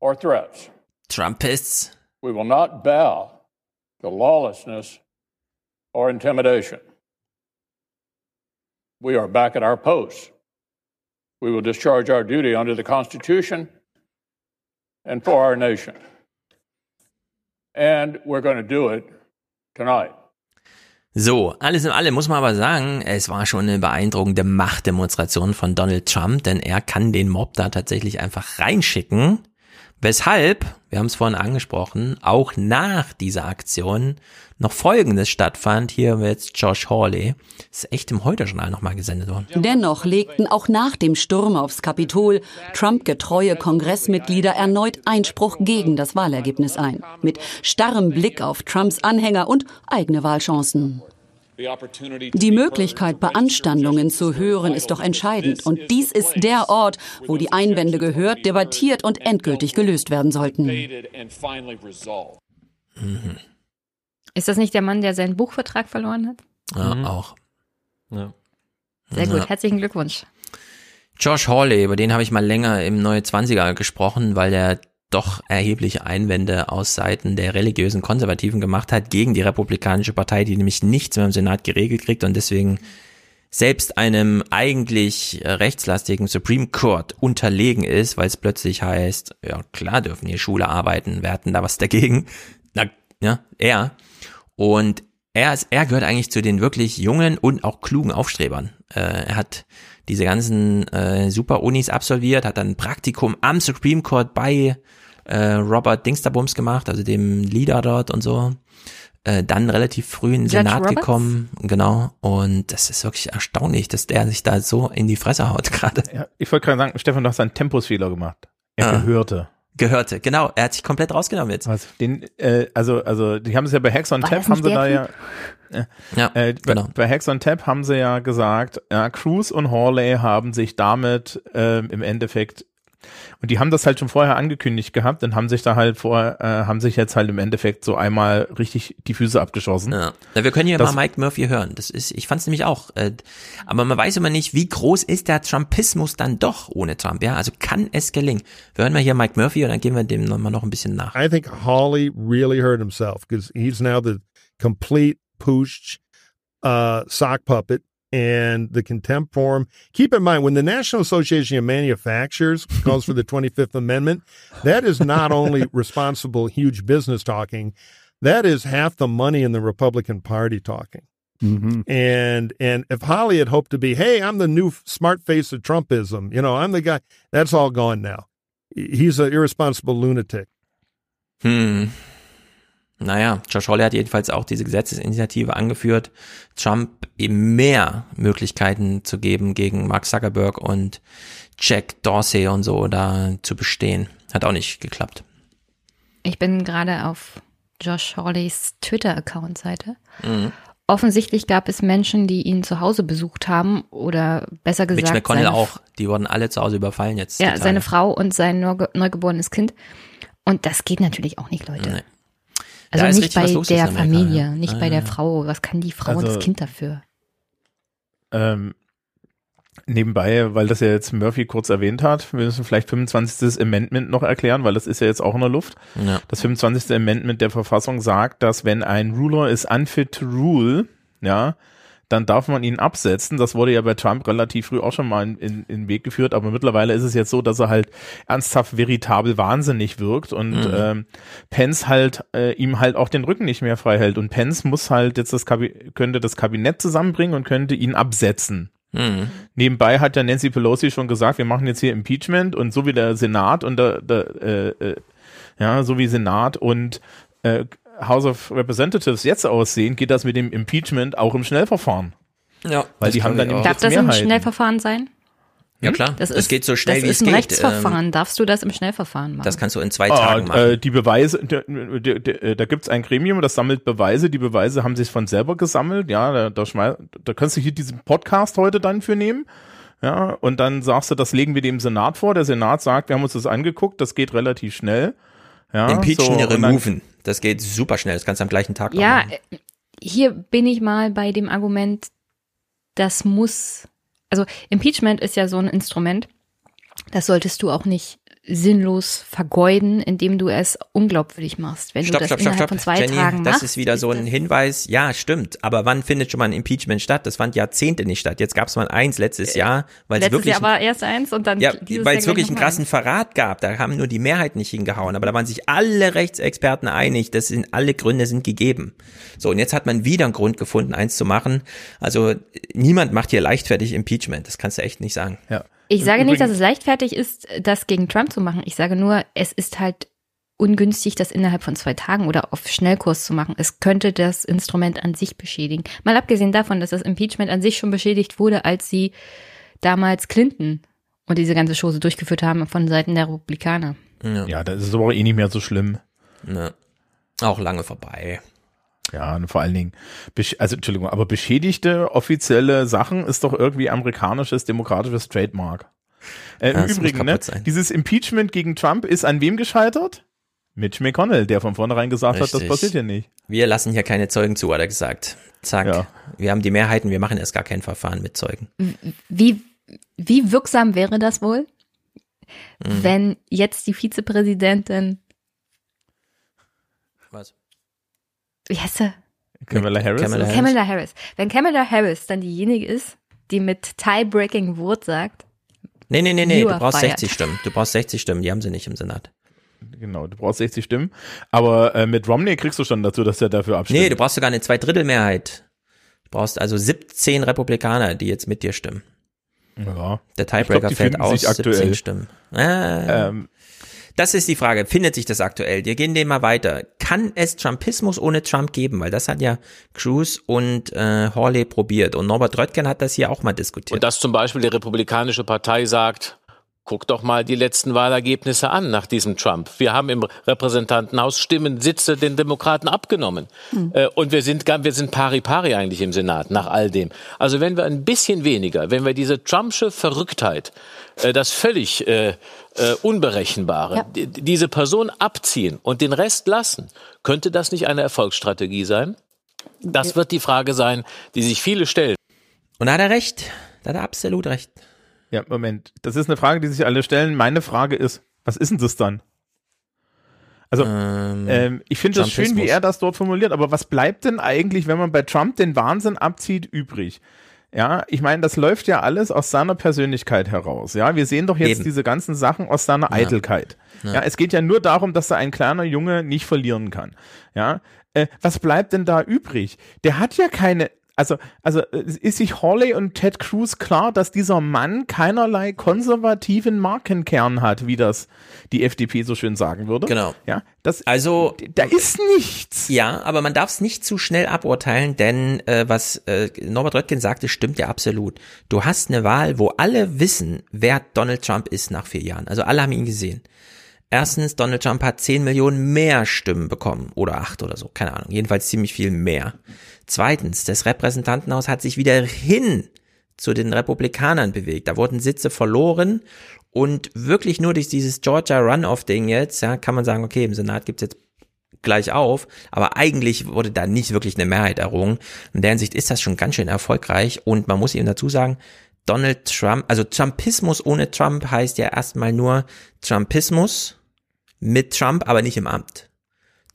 or threats. Trumpists. We will not bow to lawlessness or intimidation. We are back at our posts. We will discharge our duty under the Constitution and for our nation. And we're going to do it tonight. So, alles in allem muss man aber sagen, es war schon eine beeindruckende Machtdemonstration von Donald Trump, denn er kann den Mob da tatsächlich einfach reinschicken. Weshalb, wir haben es vorhin angesprochen, auch nach dieser Aktion noch Folgendes stattfand. Hier wird jetzt Josh Hawley. Ist echt im Heute-Journal nochmal gesendet worden. Dennoch legten auch nach dem Sturm aufs Kapitol Trump-getreue Kongressmitglieder erneut Einspruch gegen das Wahlergebnis ein. Mit starrem Blick auf Trumps Anhänger und eigene Wahlchancen. Die Möglichkeit, Beanstandungen zu hören, ist doch entscheidend. Und dies ist der Ort, wo die Einwände gehört, debattiert und endgültig gelöst werden sollten. Ist das nicht der Mann, der seinen Buchvertrag verloren hat? Ja, Mhm. auch. Ja. Sehr gut, Ja. herzlichen Glückwunsch. Josh Hawley, über den habe ich mal länger im Neue 20er gesprochen, weil er doch erhebliche Einwände aus Seiten der religiösen Konservativen gemacht hat gegen die Republikanische Partei, die nämlich nichts mehr im Senat geregelt kriegt und deswegen selbst einem eigentlich rechtslastigen Supreme Court unterlegen ist, weil es plötzlich heißt, ja klar dürfen hier Schule arbeiten, wir hatten da was dagegen. Na, ja, er. Und er, ist, er gehört eigentlich zu den wirklich jungen und auch klugen Aufstrebern. Äh, er hat diese ganzen äh, Super-Unis absolviert, hat dann ein Praktikum am Supreme Court bei äh, Robert Dingsterbums gemacht, also dem Leader dort und so. Äh, dann relativ früh in den Judge Senat Roberts? gekommen, genau. Und das ist wirklich erstaunlich, dass der sich da so in die Fresse haut gerade. Ja, ich wollte gerade sagen, Stefan, du hast einen Tempusfehler gemacht. Er Ah. gehörte. Gehörte, genau. Er hat sich komplett rausgenommen jetzt. Was? Den, äh, also, also, die haben es ja bei Hacks on Tap, haben sie da ja, äh, Ja, äh, genau. bei, bei Hacks on Tap haben sie ja gesagt, ja, Cruz und Hawley haben sich damit ähm, im Endeffekt und die haben das halt schon vorher angekündigt gehabt und haben sich da halt vor, äh, haben sich jetzt halt im Endeffekt so einmal richtig die Füße abgeschossen. Ja. Ja, wir können hier Das- mal Mike Murphy hören. Das ist, ich fand es nämlich auch. Äh, aber man weiß immer nicht, wie groß ist der Trumpismus dann doch ohne Trump. Ja, also kann es gelingen. Wir hören mal hier Mike Murphy und dann gehen wir dem nochmal noch ein bisschen nach. I think Hawley really hurt himself because he's now the complete pooch uh, sock puppet and the contempt form. Keep in mind, when the National Association of Manufacturers calls for the 25th Amendment, that is not only responsible huge business talking, that is half the money in the Republican Party talking. Mm-hmm. And and if Holly had hoped to be, hey, I'm the new smart face of Trumpism, you know, I'm the guy. That's all gone now. He's an irresponsible lunatic. Hm. Naja, Josh Hawley hat jedenfalls auch diese Gesetzesinitiative angeführt, Trump eben mehr Möglichkeiten zu geben, gegen Mark Zuckerberg und Jack Dorsey und so da zu bestehen. Hat auch nicht geklappt. Ich bin gerade auf Josh Hawleys Twitter-Account-Seite. Mhm. Offensichtlich gab es Menschen, die ihn zu Hause besucht haben oder besser gesagt. Mitch McConnell auch. Die wurden alle zu Hause überfallen jetzt. Ja, seine. Frau und sein neuge neugeborenes Kind. Und das geht natürlich auch nicht, Leute. Nee. Also nicht was bei der Familie, ja. nicht Ah, bei der. Frau. Was kann die Frau und Also- das Kind dafür? Ähm, nebenbei, weil das ja jetzt Murphy kurz erwähnt hat, wir müssen vielleicht 25. Amendment noch erklären, weil das ist ja jetzt auch in der Luft. Ja. Das 25. Amendment der Verfassung sagt, dass wenn ein Ruler ist unfit to rule, ja, dann darf man ihn absetzen. Das wurde ja bei Trump relativ früh auch schon mal in, in, in den Weg geführt, aber mittlerweile ist es jetzt so, dass er halt ernsthaft veritabel wahnsinnig wirkt und Mhm. ähm, Pence halt äh, ihm halt auch den Rücken nicht mehr frei hält. Und Pence muss halt jetzt das Kabi könnte das Kabinett zusammenbringen und könnte ihn absetzen. Mhm. Nebenbei hat ja Nancy Pelosi schon gesagt, wir machen jetzt hier Impeachment und so wie der Senat und der, der äh, äh, ja, so wie Senat und äh, House of Representatives jetzt aussehen, geht das mit dem Impeachment auch im Schnellverfahren. Ja, Weil das die haben dann auch. Darf das im. Schnellverfahren sein? Ja klar, Das es ist, geht so schnell, das wie ist es ein geht. Rechtsverfahren. Darfst du das im Schnellverfahren machen? Das kannst du in zwei Ah, Tagen machen. äh, die Beweise, der, da gibt's ein Gremium, das sammelt Beweise. Die Beweise haben sich von selber gesammelt. Ja, da, da, schmeiß, da kannst du hier diesen Podcast heute dann für nehmen. Ja, und dann sagst du, das legen wir dem Senat vor. Der Senat sagt, wir haben uns das angeguckt, das geht relativ schnell. Ja, Impeachen, so, removen. Das geht super schnell. Das kannst du am gleichen Tag ja, machen. äh, hier bin ich mal bei dem Argument, das muss, also Impeachment ist ja so ein Instrument, das solltest du auch nicht sinnlos vergeuden, indem du es unglaubwürdig machst. Wenn Stopp, du das stopp, stopp, innerhalb stopp. von zwei Jenny, Tagen das machst, ist wieder so ein Hinweis. Ja, stimmt. Aber wann findet schon mal ein Impeachment statt? Das fand Jahrzehnte nicht statt. Jetzt gab es mal eins letztes Jahr, weil es Letztes wirklich Jahr war erst eins und dann ja, weil es wirklich einen krassen Verrat gab. Da haben nur die Mehrheit nicht hingehauen. Aber da waren sich alle Rechtsexperten einig, das sind alle Gründe sind gegeben. So, und jetzt hat man wieder einen Grund gefunden, eins zu machen. Also niemand macht hier leichtfertig Impeachment. Das kannst du echt nicht sagen. Ja. Ich sage nicht, dass es leichtfertig ist, das gegen Trump zu machen. Ich sage nur, es ist halt ungünstig, das innerhalb von zwei Tagen oder auf Schnellkurs zu machen. Es könnte das Instrument an sich beschädigen. Mal abgesehen davon, dass das Impeachment an sich schon beschädigt wurde, als sie damals Clinton und diese ganze Chose durchgeführt haben von Seiten der Republikaner. Ja, Ja, das ist aber eh nicht mehr so schlimm. ne. Auch lange vorbei. Ja, und vor allen Dingen, also Entschuldigung, aber beschädigte offizielle Sachen ist doch irgendwie amerikanisches demokratisches Trademark. Äh, Ja, Im Übrigen, ne, sein. dieses Impeachment gegen Trump ist an wem gescheitert? Mitch McConnell, der von vornherein gesagt hat, das Richtig. passiert hier nicht. Wir lassen hier keine Zeugen zu, hat er gesagt. Zack. Ja. Wir haben die Mehrheiten, wir machen erst gar kein Verfahren mit Zeugen. Wie, wie wirksam wäre das wohl, Mhm. wenn jetzt die Vizepräsidentin, Was? Wie heißt sie? Kamala Harris. Kamala Harris. Kamala Harris. Wenn Kamala Harris dann diejenige ist, die mit tie-breaking Wort sagt, Nee, nee, nee, nee, du brauchst fired. 60 Stimmen. Du brauchst 60 Stimmen, die haben sie nicht im Senat. Genau, du brauchst 60 Stimmen. Aber äh, mit Romney kriegst du schon dazu, dass er dafür abstimmt. Nee, du brauchst sogar eine Zweidrittelmehrheit. Du brauchst also 17 Republikaner, die jetzt mit dir stimmen. ja. Der Ich Tiebreaker glaub, die fällt aus, sich aktuell. 17 Stimmen. Äh, Ähm, das ist die Frage. Findet sich das aktuell? Wir gehen dem mal weiter. Kann es Trumpismus ohne Trump geben? Weil das hat ja Cruz und äh, Hawley probiert. Und Norbert Röttgen hat das hier auch mal diskutiert. Und dass zum Beispiel die Republikanische Partei sagt, guck doch mal die letzten Wahlergebnisse an nach diesem Trump. Wir haben im Repräsentantenhaus Stimmen, Sitze den Demokraten abgenommen. Äh, und wir sind, wir sind pari pari eigentlich im Senat nach all dem. Also wenn wir ein bisschen weniger, wenn wir diese Trumpsche Verrücktheit, äh, das völlig äh, äh, Unberechenbare, die, diese Person abziehen und den Rest lassen, könnte das nicht eine Erfolgsstrategie sein? Das wird die Frage sein, die sich viele stellen. Und da hat er recht. Da hat er absolut recht. Ja, Moment. Das ist eine Frage, die sich alle stellen. Meine Frage ist, was ist denn das dann? Also, ähm, ich finde das schön, wie er das dort formuliert, aber was bleibt denn eigentlich, wenn man bei Trump den Wahnsinn abzieht, übrig? Ja, ich meine, das läuft ja alles aus seiner Persönlichkeit heraus. Ja, wir sehen doch jetzt Eben. diese ganzen Sachen aus seiner Eitelkeit. Ja. Ja. es geht ja nur darum, dass da ein kleiner Junge nicht verlieren kann. Ja, äh, was bleibt denn da übrig? Der hat ja keine, also, also ist sich Hawley und Ted Cruz klar, dass dieser Mann keinerlei konservativen Markenkern hat, wie das die FDP so schön sagen würde. Genau. Ja, das, Also, da ist nichts. Ja, aber man darf es nicht zu schnell aburteilen, denn äh, was äh, Norbert Röttgen sagte, stimmt ja absolut. Du hast eine Wahl, wo alle wissen, wer Donald Trump ist nach vier Jahren. Also alle haben ihn gesehen. Erstens, Donald Trump hat 10 Millionen mehr Stimmen bekommen oder acht oder so, keine Ahnung, jedenfalls ziemlich viel mehr. Zweitens, das Repräsentantenhaus hat sich wieder hin zu den Republikanern bewegt. Da wurden Sitze verloren und wirklich nur durch dieses Georgia Runoff-Ding jetzt, ja, kann man sagen, okay, im Senat gibt's jetzt gleich auf, aber eigentlich wurde da nicht wirklich eine Mehrheit errungen. In der Hinsicht ist das schon ganz schön erfolgreich und man muss eben dazu sagen, Donald Trump, also Trumpismus ohne Trump heißt ja erstmal nur Trumpismus mit Trump, aber nicht im Amt.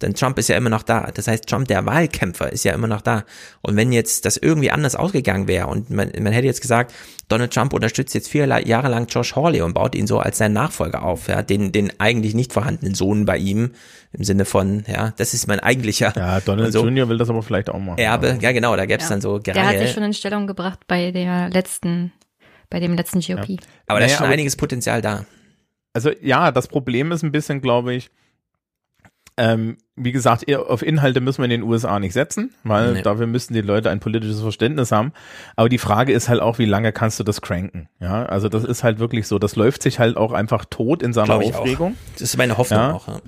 Denn Trump ist ja immer noch da. Das heißt, Trump, der Wahlkämpfer, ist ja immer noch da. Und wenn jetzt das irgendwie anders ausgegangen wäre und man, man hätte jetzt gesagt, Donald Trump unterstützt jetzt vier Jahre lang Josh Hawley und baut ihn so als seinen Nachfolger auf, ja, den, den eigentlich nicht vorhandenen Sohn bei ihm, im Sinne von, ja, das ist mein eigentlicher. Ja, Donald so, Jr. will das aber vielleicht auch machen. Erbe, ja genau, da gäbe es ja. dann so Gereihe. Der hat sich schon in Stellung gebracht bei der letzten, bei dem letzten GOP. Ja. Aber naja, da ist schon einiges Potenzial da. Also ja, das Problem ist ein bisschen, glaube ich, ähm, wie gesagt, auf Inhalte müssen wir in den USA nicht setzen, weil nee. dafür müssten die Leute ein politisches Verständnis haben. Aber die Frage ist halt auch, wie lange kannst du das cranken? Ja, also das ist halt wirklich so. Das läuft sich halt auch einfach tot in seiner Aufregung. Auch. Das ist meine Hoffnung ja? auch. Ja.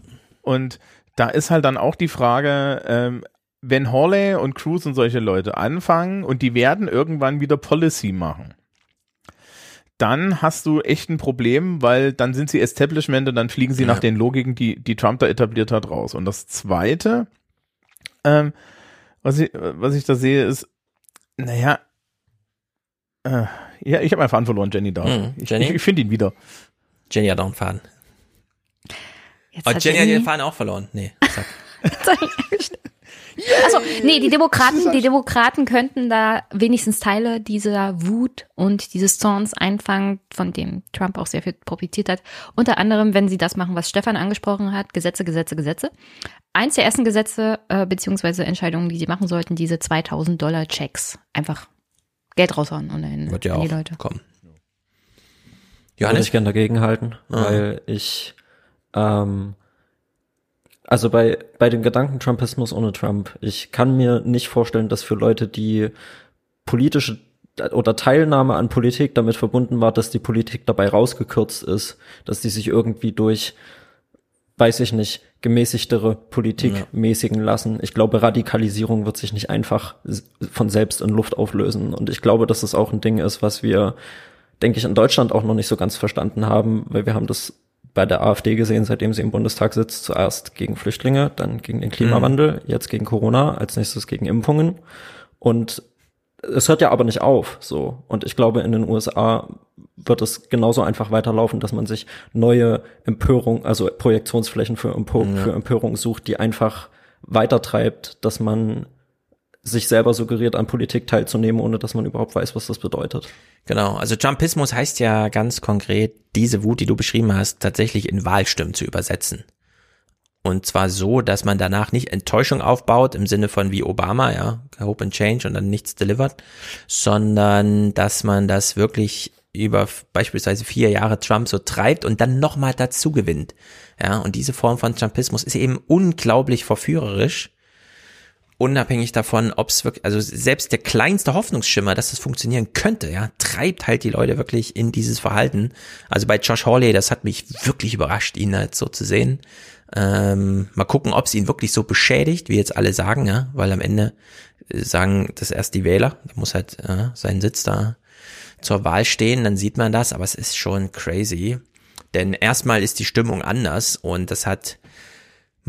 Und da ist halt dann auch die Frage, ähm, wenn Hawley und Cruz und solche Leute anfangen und die werden irgendwann wieder Policy machen dann hast du echt ein Problem, weil dann sind sie Establishment und dann fliegen sie ja. nach den Logiken, die, die Trump da etabliert hat, raus. Und das Zweite, ähm, was, ich, was ich da sehe, ist, naja, äh, ja, ich habe meinen Faden verloren, Jenny da. Hm, Jenny? Ich, ich finde ihn wieder. Jenny hat auch einen Faden. Jetzt oh, Jenny, Jenny hat den Faden auch verloren. Nee, sag. Also, nee, die Demokraten, die Demokraten könnten da wenigstens Teile dieser Wut und dieses Zorns einfangen, von dem Trump auch sehr viel profitiert hat. Unter anderem, wenn sie das machen, was Stefan angesprochen hat, Gesetze, Gesetze, Gesetze. Eins der ersten Gesetze, äh, beziehungsweise Entscheidungen, die sie machen sollten, diese 2000 Dollar Checks. Einfach Geld raushauen und dann Wird ja an die Leute. Kommen. Johannes? Würde ich gerne dagegen halten, ah. weil ich ähm, also bei, bei dem Gedanken Trumpismus ohne Trump, ich kann mir nicht vorstellen, dass für Leute, die politische oder Teilnahme an Politik damit verbunden war, dass die Politik dabei rausgekürzt ist, dass die sich irgendwie durch, weiß ich nicht, gemäßigtere Politik ja. mäßigen lassen. Ich glaube, Radikalisierung wird sich nicht einfach von selbst in Luft auflösen. Und ich glaube, dass das auch ein Ding ist, was wir, denke ich, in Deutschland auch noch nicht so ganz verstanden haben, weil wir haben das bei der AfD gesehen, seitdem sie im Bundestag sitzt, zuerst gegen Flüchtlinge, dann gegen den Klimawandel, mhm. jetzt gegen Corona, als nächstes gegen Impfungen. Und es hört ja aber nicht auf, so. Und ich glaube, in den USA wird es genauso einfach weiterlaufen, dass man sich neue Empörung, also Projektionsflächen für, Empor ja. für Empörung sucht, die einfach weitertreibt, dass man sich selber suggeriert, an Politik teilzunehmen, ohne dass man überhaupt weiß, was das bedeutet. Genau, also Trumpismus heißt ja ganz konkret, diese Wut, die du beschrieben hast, tatsächlich in Wahlstimmen zu übersetzen. Und zwar so, dass man danach nicht Enttäuschung aufbaut, im Sinne von wie Obama, ja, Hope and Change und dann nichts delivered, sondern dass man das wirklich über beispielsweise vier Jahre Trump so treibt und dann nochmal dazu gewinnt. Ja, und diese Form von Trumpismus ist eben unglaublich verführerisch unabhängig davon, ob es wirklich, also selbst der kleinste Hoffnungsschimmer, dass das funktionieren könnte, ja, treibt halt die Leute wirklich in dieses Verhalten. Also bei Josh Hawley, das hat mich wirklich überrascht, ihn halt so zu sehen. Ähm, mal gucken, ob es ihn wirklich so beschädigt, wie jetzt alle sagen, ja, weil am Ende äh, sagen das erst die Wähler, da muss halt äh, seinen Sitz da zur Wahl stehen, dann sieht man das, aber es ist schon crazy. Denn erstmal ist die Stimmung anders und das hat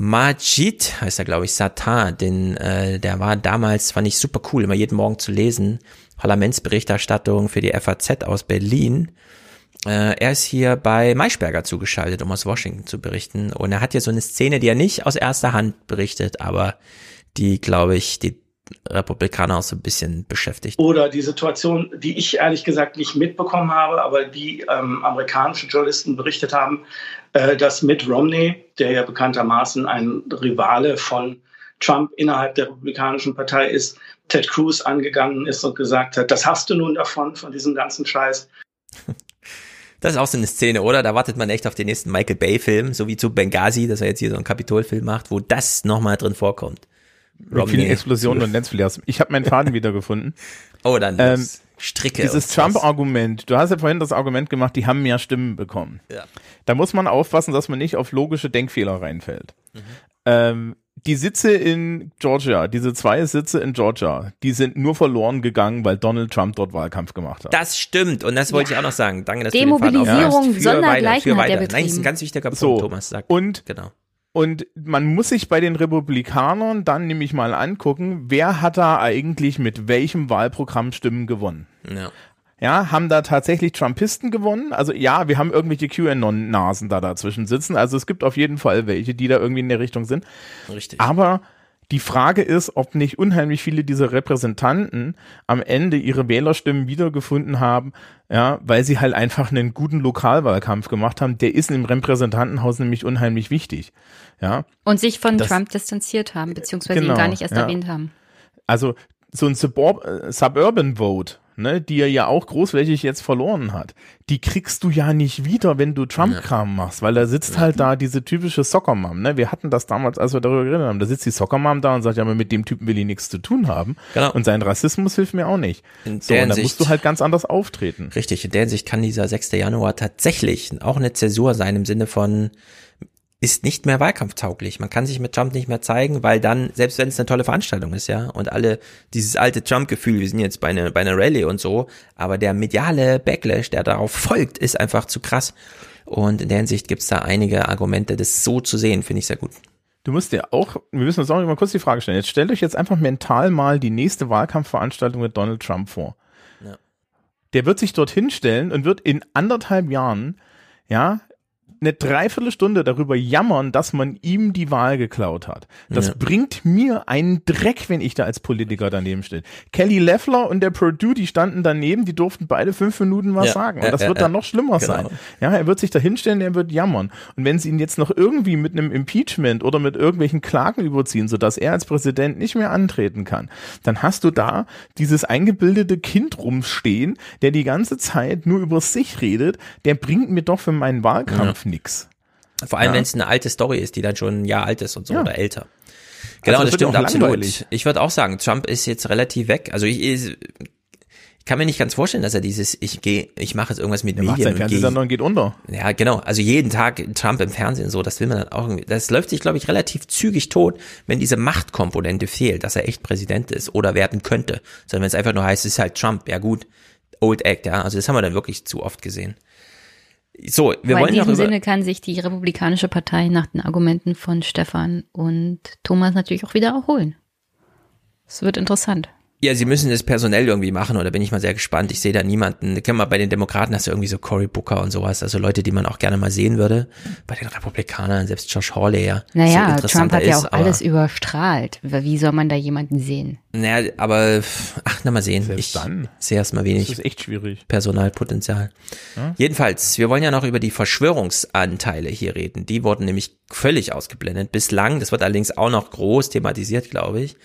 Majid heißt er, glaube ich, Satan, den, äh, der war damals, fand ich super cool, immer jeden Morgen zu lesen. Parlamentsberichterstattung für die FAZ aus Berlin. Äh, er ist hier bei Maischberger zugeschaltet, um aus Washington zu berichten. Und er hat hier so eine Szene, die er nicht aus erster Hand berichtet, aber die, glaube ich, die Republikaner auch so ein bisschen beschäftigt. Oder die Situation, die ich ehrlich gesagt nicht mitbekommen habe, aber die ähm, amerikanische Journalisten berichtet haben, äh, dass Mitt Romney, der ja bekanntermaßen ein Rivale von Trump innerhalb der Republikanischen Partei ist, Ted Cruz angegangen ist und gesagt hat, das hast du nun davon, von diesem ganzen Scheiß. Das ist auch so eine Szene, oder? Da wartet man echt auf den nächsten Michael Bay-Film, so wie zu Benghazi, dass er jetzt hier so einen Kapitolfilm macht, wo das nochmal drin vorkommt. Mit vielen Explosionen und Lensflares. Ich habe meinen Faden wiedergefunden. Oh, dann. Ähm, Stricke. Dieses Trump-Argument, du hast ja vorhin das Argument gemacht, die haben mehr Stimmen bekommen. Ja. Da muss man aufpassen, dass man nicht auf logische Denkfehler reinfällt. Mhm. Ähm, die Sitze in Georgia, diese zwei Sitze in Georgia, die sind nur verloren gegangen, weil Donald Trump dort Wahlkampf gemacht hat. Das stimmt und das wollte Ja. ich auch noch sagen. Danke, dass Demobilisierung du den Faden sondergleichen weiter, hat er weiter. Nein, das ist ein betrieben. ganz wichtiger Punkt, So. Thomas sagt. Und Genau. Und man muss sich bei den Republikanern dann nämlich mal angucken, wer hat da eigentlich mit welchem Wahlprogramm Stimmen gewonnen. Ja. Ja, haben da tatsächlich Trumpisten gewonnen? Also ja, wir haben irgendwelche QAnon-Nasen da dazwischen sitzen. Also es gibt auf jeden Fall welche, die da irgendwie in der Richtung sind. Richtig. Aber die Frage ist, ob nicht unheimlich viele dieser Repräsentanten am Ende ihre Wählerstimmen wiedergefunden haben, ja, weil sie halt einfach einen guten Lokalwahlkampf gemacht haben. Der ist im Repräsentantenhaus nämlich unheimlich wichtig. Ja, Und sich von Das- Trump distanziert haben, beziehungsweise Genau, ihn gar nicht erst ja. erwähnt haben. also so ein äh, Suburban Vote, ne, die er ja auch großflächig jetzt verloren hat, die kriegst du ja nicht wieder, wenn du Trump-Kram machst, weil da sitzt halt da diese typische Soccer-Mom, ne? Wir hatten das damals, als wir darüber geredet haben, da sitzt die Soccer-Mom da und sagt, ja, aber mit dem Typen will ich nichts zu tun haben. Genau. Und sein Rassismus hilft mir auch nicht. In so, und da musst du halt ganz anders auftreten. Richtig, in der Hinsicht kann dieser 6. Januar tatsächlich auch eine Zäsur sein im Sinne von ist nicht mehr wahlkampftauglich. Man kann sich mit Trump nicht mehr zeigen, weil dann, selbst wenn es eine tolle Veranstaltung ist, ja, und alle dieses alte Trump-Gefühl, wir sind jetzt bei einer bei einer Rallye und so, aber der mediale Backlash, der darauf folgt, ist einfach zu krass. Und in der Hinsicht gibt's da einige Argumente, das so zu sehen, finde ich sehr gut. Du musst dir auch, wir müssen uns auch mal kurz die Frage stellen. Jetzt stellt euch jetzt einfach mental mal die nächste Wahlkampfveranstaltung mit Donald Trump vor. Ja. Der wird sich dorthin stellen und wird in anderthalb Jahren, ja, eine Dreiviertelstunde darüber jammern, dass man ihm die Wahl geklaut hat. Das Ja. bringt mir einen Dreck, wenn ich da als Politiker daneben stehe. Kelly Leffler und der Purdue, die standen daneben, die durften beide fünf Minuten was Ja, sagen. Und ja, das ja, wird ja. dann noch schlimmer Genau. sein. Ja, er wird sich da hinstellen, er wird jammern. Und wenn sie ihn jetzt noch irgendwie mit einem Impeachment oder mit irgendwelchen Klagen überziehen, sodass er als Präsident nicht mehr antreten kann, dann hast du da dieses eingebildete Kind rumstehen, der die ganze Zeit nur über sich redet, der bringt mir doch für meinen Wahlkampf nix. Vor allem, Ja. wenn es eine alte Story ist, die dann schon ein Jahr alt ist und so Ja. oder älter. Genau, Also das das stimmt absolut. langweilig. Ich würde auch sagen, Trump ist jetzt relativ weg. Also ich, ich kann mir nicht ganz vorstellen, dass er dieses, ich gehe, ich mache jetzt irgendwas mit Er macht Medien seinen und Fernsehsender und geht unter. Ja, genau. Also jeden Tag Trump im Fernsehen so, das will man dann auch irgendwie. Das läuft sich, glaube ich, relativ zügig tot, wenn diese Machtkomponente fehlt, dass er echt Präsident ist oder werden könnte. Sondern wenn es einfach nur heißt, es ist halt Trump, ja gut, Old Act, ja. Also das haben wir dann wirklich zu oft gesehen. So, wir Aber wollen in diesem Sinne kann sich die Republikanische Partei nach den Argumenten von Stefan und Thomas natürlich auch wieder erholen. Es wird interessant. Ja, sie müssen es personell irgendwie machen, oder bin ich mal sehr gespannt. Ich sehe da niemanden. Kennen wir bei den Demokraten hast du irgendwie so Cory Booker und sowas, also Leute, die man auch gerne mal sehen würde. Bei den Republikanern, selbst Josh Hawley, ja. so Naja, Trump interessanter hat ja auch alles überstrahlt. Wie soll man da jemanden sehen? Naja, aber ach, na mal sehen. Selbst ich dann. sehe erstmal wenig Das ist echt schwierig. Personalpotenzial. Ja. Jedenfalls, wir wollen ja noch über die Verschwörungsanteile hier reden. Die wurden nämlich völlig ausgeblendet bislang. Das wird allerdings auch noch groß thematisiert, glaube ich.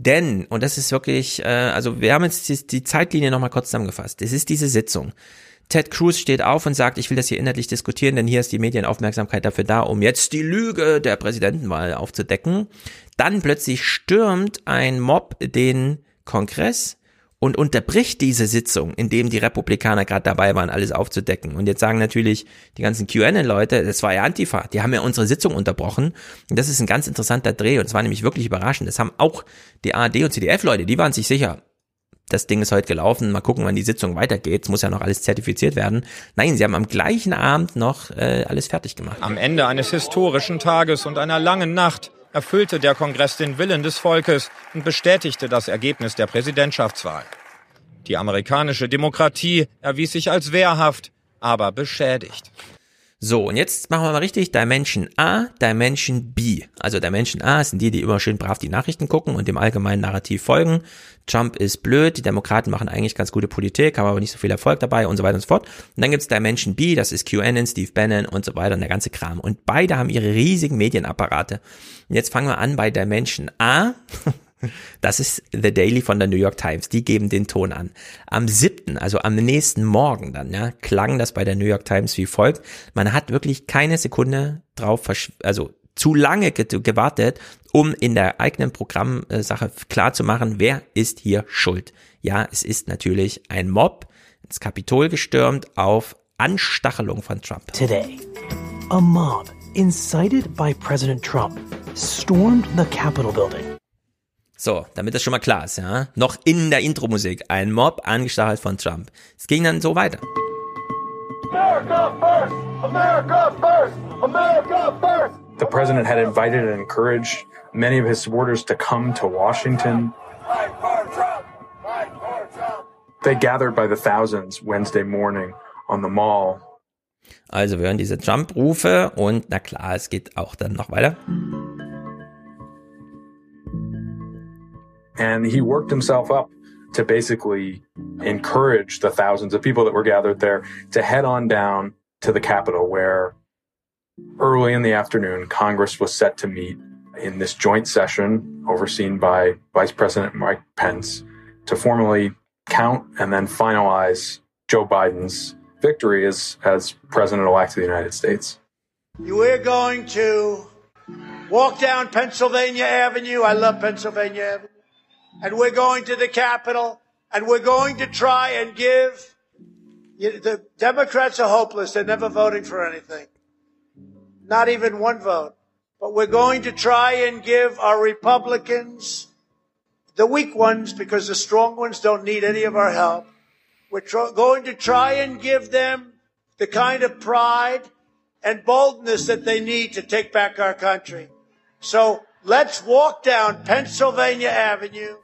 Denn, und das ist wirklich, äh, also wir haben jetzt die, die Zeitlinie nochmal kurz zusammengefasst. Es ist diese Sitzung. Ted Cruz steht auf und sagt, ich will das hier inhaltlich diskutieren, denn hier ist die Medienaufmerksamkeit dafür da, um jetzt die Lüge der Präsidentenwahl aufzudecken. Dann plötzlich stürmt ein Mob den Kongress und unterbricht diese Sitzung, in dem die Republikaner gerade dabei waren, alles aufzudecken. Und jetzt sagen natürlich die ganzen QAnon-Leute, das war ja Antifa, die haben ja unsere Sitzung unterbrochen. Und das ist ein ganz interessanter Dreh und es war nämlich wirklich überraschend. Das haben auch die ARD und CDF-Leute, die waren sich sicher, das Ding ist heute gelaufen, mal gucken, wann die Sitzung weitergeht. Es muss ja noch alles zertifiziert werden. Nein, sie haben am gleichen Abend noch äh, alles fertig gemacht. Am Ende eines historischen Tages und einer langen Nacht erfüllte der Kongress den Willen des Volkes und bestätigte das Ergebnis der Präsidentschaftswahl. Die amerikanische Demokratie erwies sich als wehrhaft, aber beschädigt. So, und jetzt machen wir mal richtig Dimension A, Dimension B. Also Dimension A sind die, die immer schön brav die Nachrichten gucken und dem allgemeinen Narrativ folgen. Trump ist blöd, die Demokraten machen eigentlich ganz gute Politik, haben aber nicht so viel Erfolg dabei und so weiter und so fort. Und dann gibt's Dimension B, das ist QAnon, Steve Bannon und so weiter und der ganze Kram. Und beide haben ihre riesigen Medienapparate. Und jetzt fangen wir an bei Dimension A. Das ist The Daily von der New York Times. Die geben den Ton an. Am siebten, also am nächsten Morgen dann, ja, klang das bei der New York Times wie folgt. Man hat wirklich keine Sekunde drauf, versch- also zu lange ge gewartet, um in der eigenen Programmsache klar zu machen, wer ist hier schuld. Ja, es ist natürlich ein Mob ins Kapitol gestürmt auf Anstachelung von Trump. Today, a mob incited by President Trump stormed the Capitol building. So, damit das schon mal klar ist, ja. Noch in der Intro-Musik. Ein Mob angestachelt von Trump. Es ging dann so weiter. America first! America first! America first! The president had invited and encouraged many of his supporters to come to Washington. They gathered by the thousands Wednesday morning on the mall. Also wir hören diese Trump-Rufe und na klar, es geht auch dann noch weiter. And he worked himself up to basically encourage the thousands of people that were gathered there to head on down to the Capitol, where early in the afternoon, Congress was set to meet in this joint session overseen by Vice President Mike Pence to formally count and then finalize Joe Biden's victory as, as president elect of the United States. We're going to walk down Pennsylvania Avenue. I love Pennsylvania Avenue. And we're going to the Capitol and we're going to try and give the Democrats are hopeless. They're never voting for anything. Not even one vote. But we're going to try and give our Republicans, the weak ones, because the strong ones don't need any of our help. We're tr- going to try and give them the kind of pride and boldness that they need to take back our country. So let's walk down Pennsylvania Avenue.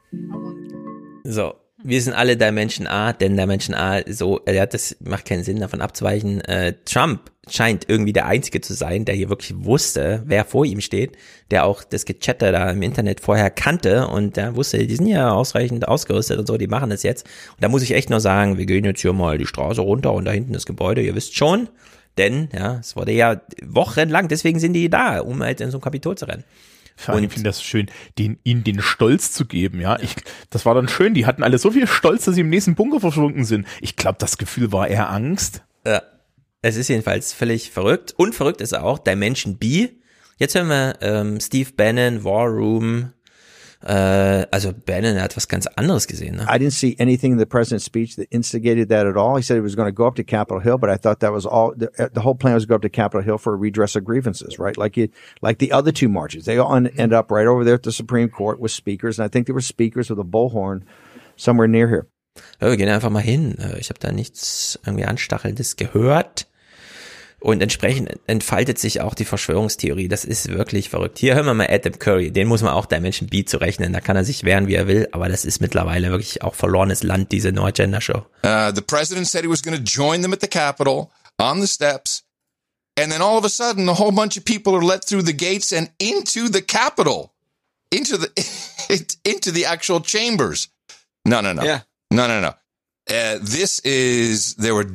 So, wir sind alle Dimension A, denn Dimension A, so, ja, das macht keinen Sinn, davon abzuweichen. Äh, Trump scheint irgendwie der Einzige zu sein, der hier wirklich wusste, wer vor ihm steht, der auch das Gechatter da im Internet vorher kannte und der wusste, die sind ja ausreichend ausgerüstet und so, die machen das jetzt. Und da muss ich echt nur sagen, wir gehen jetzt hier mal die Straße runter und da hinten das Gebäude, ihr wisst schon, denn, ja, es wurde ja wochenlang, deswegen sind die da, um halt in so ein Kapitol zu rennen. Vor allem finde das schön, den, ihnen den Stolz zu geben, ja. Ich, das war dann schön, die hatten alle so viel Stolz, dass sie im nächsten Bunker verschwunden sind. Ich glaube, das Gefühl war eher Angst. Ja. Es ist jedenfalls völlig verrückt. Und verrückt ist auch Dimension B. Jetzt hören wir ähm, Steve Bannon, War Room. Äh, also Bannon hat was ganz anderes gesehen. Ne? I didn't see anything in the president's speech that instigated that at all. He said he was going to go up to Capitol Hill, but I thought that was all. The, the whole plan was to go up to Capitol Hill for a redress of grievances, right? Like it, like the other two marches, they all end up right over there at the Supreme Court with speakers, and I think there were speakers with a bullhorn somewhere near here. Ja, wir gehen einfach mal hin. Äh, Ich habe da nichts irgendwie Anstachelndes gehört. Und entsprechend entfaltet sich auch die Verschwörungstheorie. Das ist wirklich verrückt. Hier hören wir mal Adam Curry. Den muss man auch Dimension B zurechnen. Da kann er sich wehren, wie er will. Aber das ist mittlerweile wirklich auch verlorenes Land, diese No Agenda Show. Uh, the president said he was going to join them at the Capitol on the steps. And then all of a sudden, a whole bunch of people are let through the gates and into the Capitol, into the into the actual chambers. No, no, no. Yeah. No, no, no. Uh, this is there were.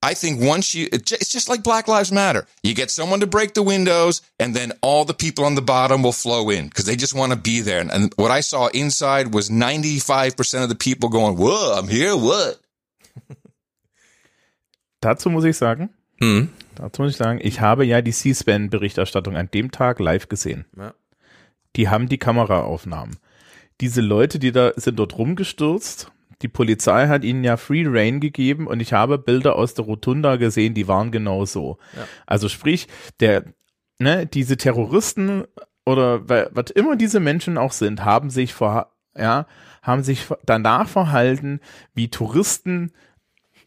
I think once you, it's just like Black Lives Matter. You get someone to break the windows, and then all the people on the bottom will flow in because they just want to be there. And, and what I saw inside was ninety five percent of the people going, "Whoa, I'm here. What?" Dazu muss ich sagen, Mhm. dazu muss ich sagen, ich habe ja die C-SPAN-Berichterstattung an dem Tag live gesehen. Ja. Die haben die Kameraaufnahmen. Diese Leute, die da sind dort rumgestürzt. Die Polizei hat ihnen ja Free Reign gegeben und ich habe Bilder aus der Rotunda gesehen, die waren genau so. Ja. Also sprich, der, ne, diese Terroristen oder wa- was immer diese Menschen auch sind, haben sich vor, ja, haben sich danach verhalten wie Touristen,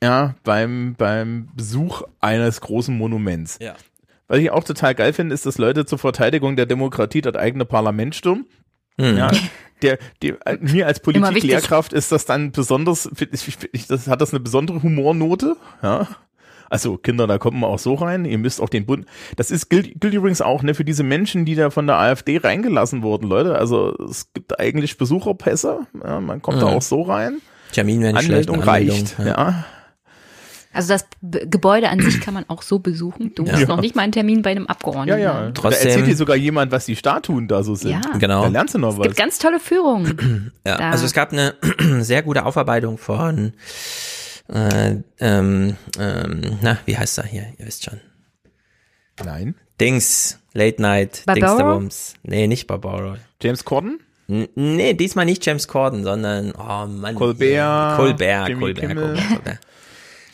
ja, beim, beim Besuch eines großen Monuments. Ja. Was ich auch total geil finde, ist, dass Leute zur Verteidigung der Demokratie das eigene Parlament stürmen. Mhm. Ja, der, die, äh, mir als. Politiklehrkraft ist das dann besonders, ich, ich, das hat das eine besondere Humornote, ja. Also Kinder, da kommt man auch so rein. Ihr müsst auch den Bund. Das ist gilt, gilt übrigens auch ne für diese Menschen, die da von der AfD reingelassen wurden, Leute. Also es gibt eigentlich Besucherpässe. Ja, man kommt da Mhm. auch so rein. Termin wäre nicht schlecht. Anmeldung reicht. Ja. Also das B Gebäude an sich kann man auch so besuchen. Du musst Ja. noch nicht mal einen Termin bei einem Abgeordneten Ja, ja. haben. Da erzählt dir sogar jemand, was die Statuen da so sind. Ja. Genau. Da lernst du noch Es was. gibt ganz tolle Führungen. Ja, Da- also es gab eine sehr gute Aufarbeitung von, äh, ähm, ähm, na, wie heißt er hier? Ihr wisst schon. Nein. Dings, Late Night, Barbara? Dings der Bums. Nee, nicht Barbara. James Corden? N nee, diesmal nicht James Corden, sondern, oh Mann. Colbert, Colbert, Jimmy Colbert. Colbert, Colbert.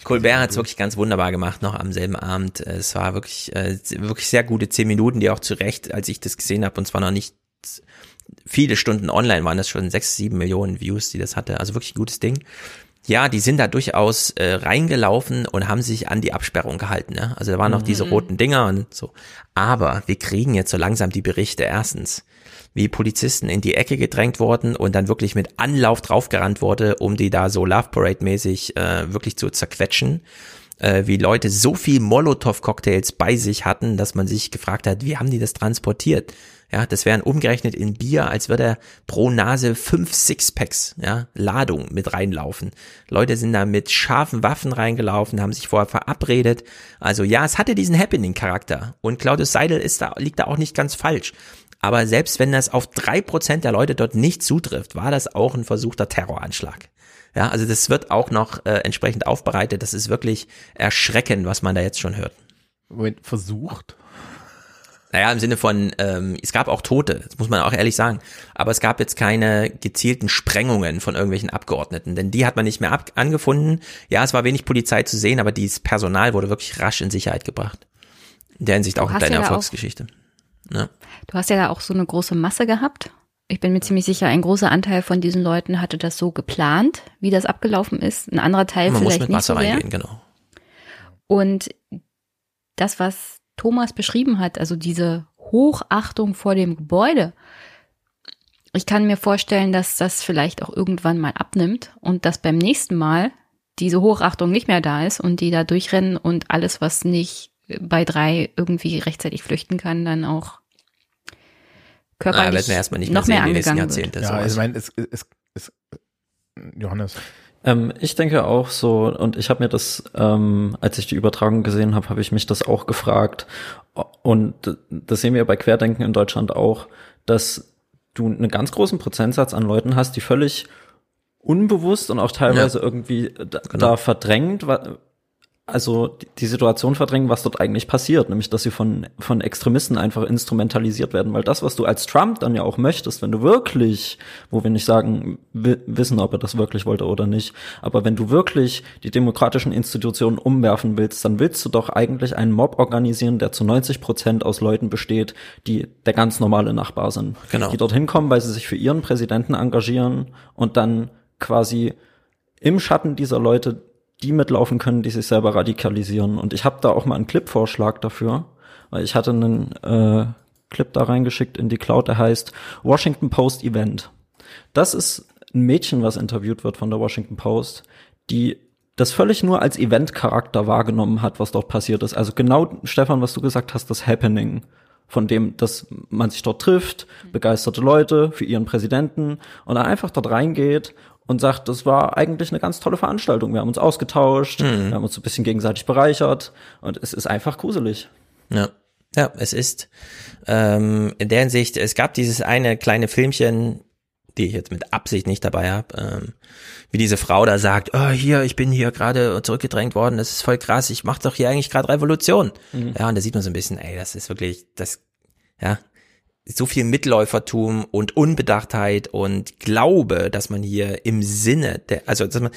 Colbert hat es wirklich ganz wunderbar gemacht, noch am selben Abend. Es war wirklich, äh, wirklich sehr gute zehn Minuten, die auch zu Recht, als ich das gesehen habe, und zwar noch nicht viele Stunden online, waren das schon sechs, sieben Millionen Views, die das hatte. Also wirklich ein gutes Ding. Ja, die sind da durchaus äh, reingelaufen und haben sich an die Absperrung gehalten. Ne? Also da waren noch diese Mhm. roten Dinger und so. Aber wir kriegen jetzt so langsam die Berichte. Erstens, wie Polizisten in die Ecke gedrängt wurden und dann wirklich mit Anlauf draufgerannt wurde, um die da so Love Parade mäßig äh, wirklich zu zerquetschen. Äh, wie Leute so viel Molotow-Cocktails bei sich hatten, dass man sich gefragt hat, wie haben die das transportiert? Ja, das wären umgerechnet in Bier, als würde er pro Nase fünf Sixpacks, ja, Ladung mit reinlaufen. Leute sind da mit scharfen Waffen reingelaufen, haben sich vorher verabredet. Also ja, es hatte diesen Happening-Charakter. Und Claudius Seidel ist da, liegt da auch nicht ganz falsch. Aber selbst wenn das auf drei Prozent der Leute dort nicht zutrifft, war das auch ein versuchter Terroranschlag. Ja, also das wird auch noch äh, entsprechend aufbereitet. Das ist wirklich erschreckend, was man da jetzt schon hört. Moment, versucht? Naja, im Sinne von, ähm, es gab auch Tote, das muss man auch ehrlich sagen. Aber es gab jetzt keine gezielten Sprengungen von irgendwelchen Abgeordneten, denn die hat man nicht mehr ab angefunden. Ja, es war wenig Polizei zu sehen, aber dieses Personal wurde wirklich rasch in Sicherheit gebracht. In der Hinsicht auch eine kleine ja Erfolgsgeschichte. Ja. Du hast ja da auch so eine große Masse gehabt. Ich bin mir ziemlich sicher, ein großer Anteil von diesen Leuten hatte das so geplant, wie das abgelaufen ist. Ein anderer Teil Man muss vielleicht mit nicht Masse so sehr. reingehen, genau. Und das, was Thomas beschrieben hat, also diese Hochachtung vor dem Gebäude, ich kann mir vorstellen, dass das vielleicht auch irgendwann mal abnimmt und dass beim nächsten Mal diese Hochachtung nicht mehr da ist und die da durchrennen und alles, was nicht bei drei irgendwie rechtzeitig flüchten kann, dann auch körperlich Ah, man erstmal nicht mehr noch mehr nächsten angegangen wird. Jahrzehnte. Ja, sowas. ich meine, es, es, es, Johannes. Ähm, ich denke auch so, und ich habe mir das, ähm, als ich die Übertragung gesehen habe, habe ich mich das auch gefragt. Und das sehen wir bei Querdenken in Deutschland auch, dass du einen ganz großen Prozentsatz an Leuten hast, die völlig unbewusst und auch teilweise Ja. irgendwie da, Genau. da verdrängt, also die- Situation verdrängen, was dort eigentlich passiert, nämlich dass sie von, von Extremisten einfach instrumentalisiert werden, weil das, was du als Trump dann ja auch möchtest, wenn du wirklich, wo wir nicht sagen, wi wissen, ob er das wirklich wollte oder nicht, aber wenn du wirklich die demokratischen Institutionen umwerfen willst, dann willst du doch eigentlich einen Mob organisieren, der zu 90 Prozent aus Leuten besteht, die der ganz normale Nachbar sind. Genau. Die dorthin kommen, weil sie sich für ihren Präsidenten engagieren und dann quasi im Schatten dieser Leute die mitlaufen können, die sich selber radikalisieren. Und ich habe da auch mal einen Clip-Vorschlag dafür, weil ich hatte einen äh, Clip da reingeschickt in die Cloud, der heißt Washington Post Event. Das ist ein Mädchen, was interviewt wird von der Washington Post, die das völlig nur als Event-Charakter wahrgenommen hat, was dort passiert ist. Also genau, Stefan, was du gesagt hast, das Happening, von dem, dass man sich dort trifft, begeisterte Leute für ihren Präsidenten und dann einfach dort reingeht und sagt, das war eigentlich eine ganz tolle Veranstaltung. Wir haben uns ausgetauscht, Mhm. wir haben uns ein bisschen gegenseitig bereichert und es ist einfach gruselig. Ja. Ja, es ist ähm, in der Hinsicht, es gab dieses eine kleine Filmchen, die ich jetzt mit Absicht nicht dabei habe, ähm, wie diese Frau da sagt, oh, hier, ich bin hier gerade zurückgedrängt worden, das ist voll krass, ich mache doch hier eigentlich gerade Revolution. Mhm. Ja, und da sieht man so ein bisschen, ey, das ist wirklich, das, ja, so viel Mitläufertum und Unbedachtheit und Glaube, dass man hier im Sinne der, also dass man,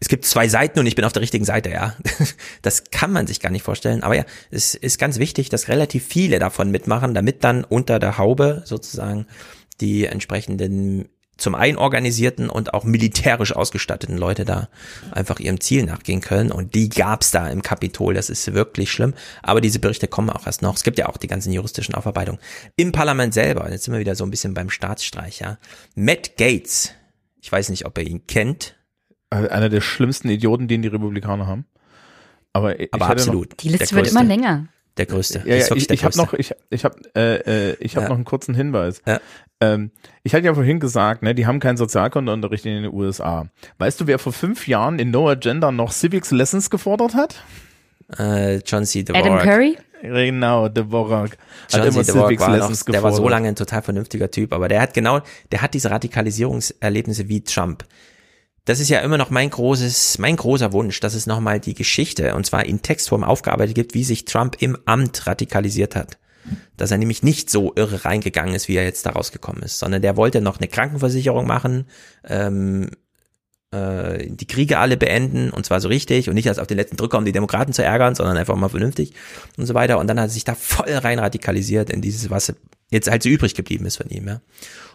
es gibt zwei Seiten und ich bin auf der richtigen Seite, ja. Das kann man sich gar nicht vorstellen. Aber ja, es ist ganz wichtig, dass relativ viele davon mitmachen, damit dann unter der Haube sozusagen die entsprechenden zum einen organisierten und auch militärisch ausgestatteten Leute da einfach ihrem Ziel nachgehen können. Und die gab's da im Kapitol. Das ist wirklich schlimm. Aber diese Berichte kommen auch erst noch. Es gibt ja auch die ganzen juristischen Aufarbeitungen. Im Parlament selber, jetzt sind wir wieder so ein bisschen beim Staatsstreich, ja. Matt Gates, ich weiß nicht, ob ihr ihn kennt. Also Einer der schlimmsten Idioten, den die Republikaner haben. Aber, ich Aber absolut. Noch, Die Liste wird immer länger. Der größte. Ja, ja, ich, ich habe noch, ich, ich habe, äh, äh, ich habe Ja. noch einen kurzen Hinweis. Ja. Ähm, ich hatte ja vorhin gesagt, ne, die haben keinen Sozialkundeunterricht in den USA. Weißt du, wer vor fünf Jahren in No Agenda noch Civics Lessons gefordert hat? Äh, John C. Dvorak. Adam Curry? Genau, Dvorak. John hat immer C. Dvorak Civics war noch, Lessons der war so gefordert. lange ein total vernünftiger Typ, aber der hat genau, der hat diese Radikalisierungserlebnisse wie Trump. Das ist ja immer noch mein großes, mein großer Wunsch, dass es nochmal die Geschichte, und zwar in Textform aufgearbeitet gibt, wie sich Trump im Amt radikalisiert hat. dass er nämlich nicht so irre reingegangen ist, wie er jetzt da rausgekommen ist, sondern der wollte noch eine Krankenversicherung machen, ähm, äh, die Kriege alle beenden und zwar so richtig und nicht erst auf den letzten Drücker, um die Demokraten zu ärgern, sondern einfach mal vernünftig und so weiter. Und dann hat er sich da voll rein radikalisiert in dieses, was jetzt halt so übrig geblieben ist von ihm. Ja.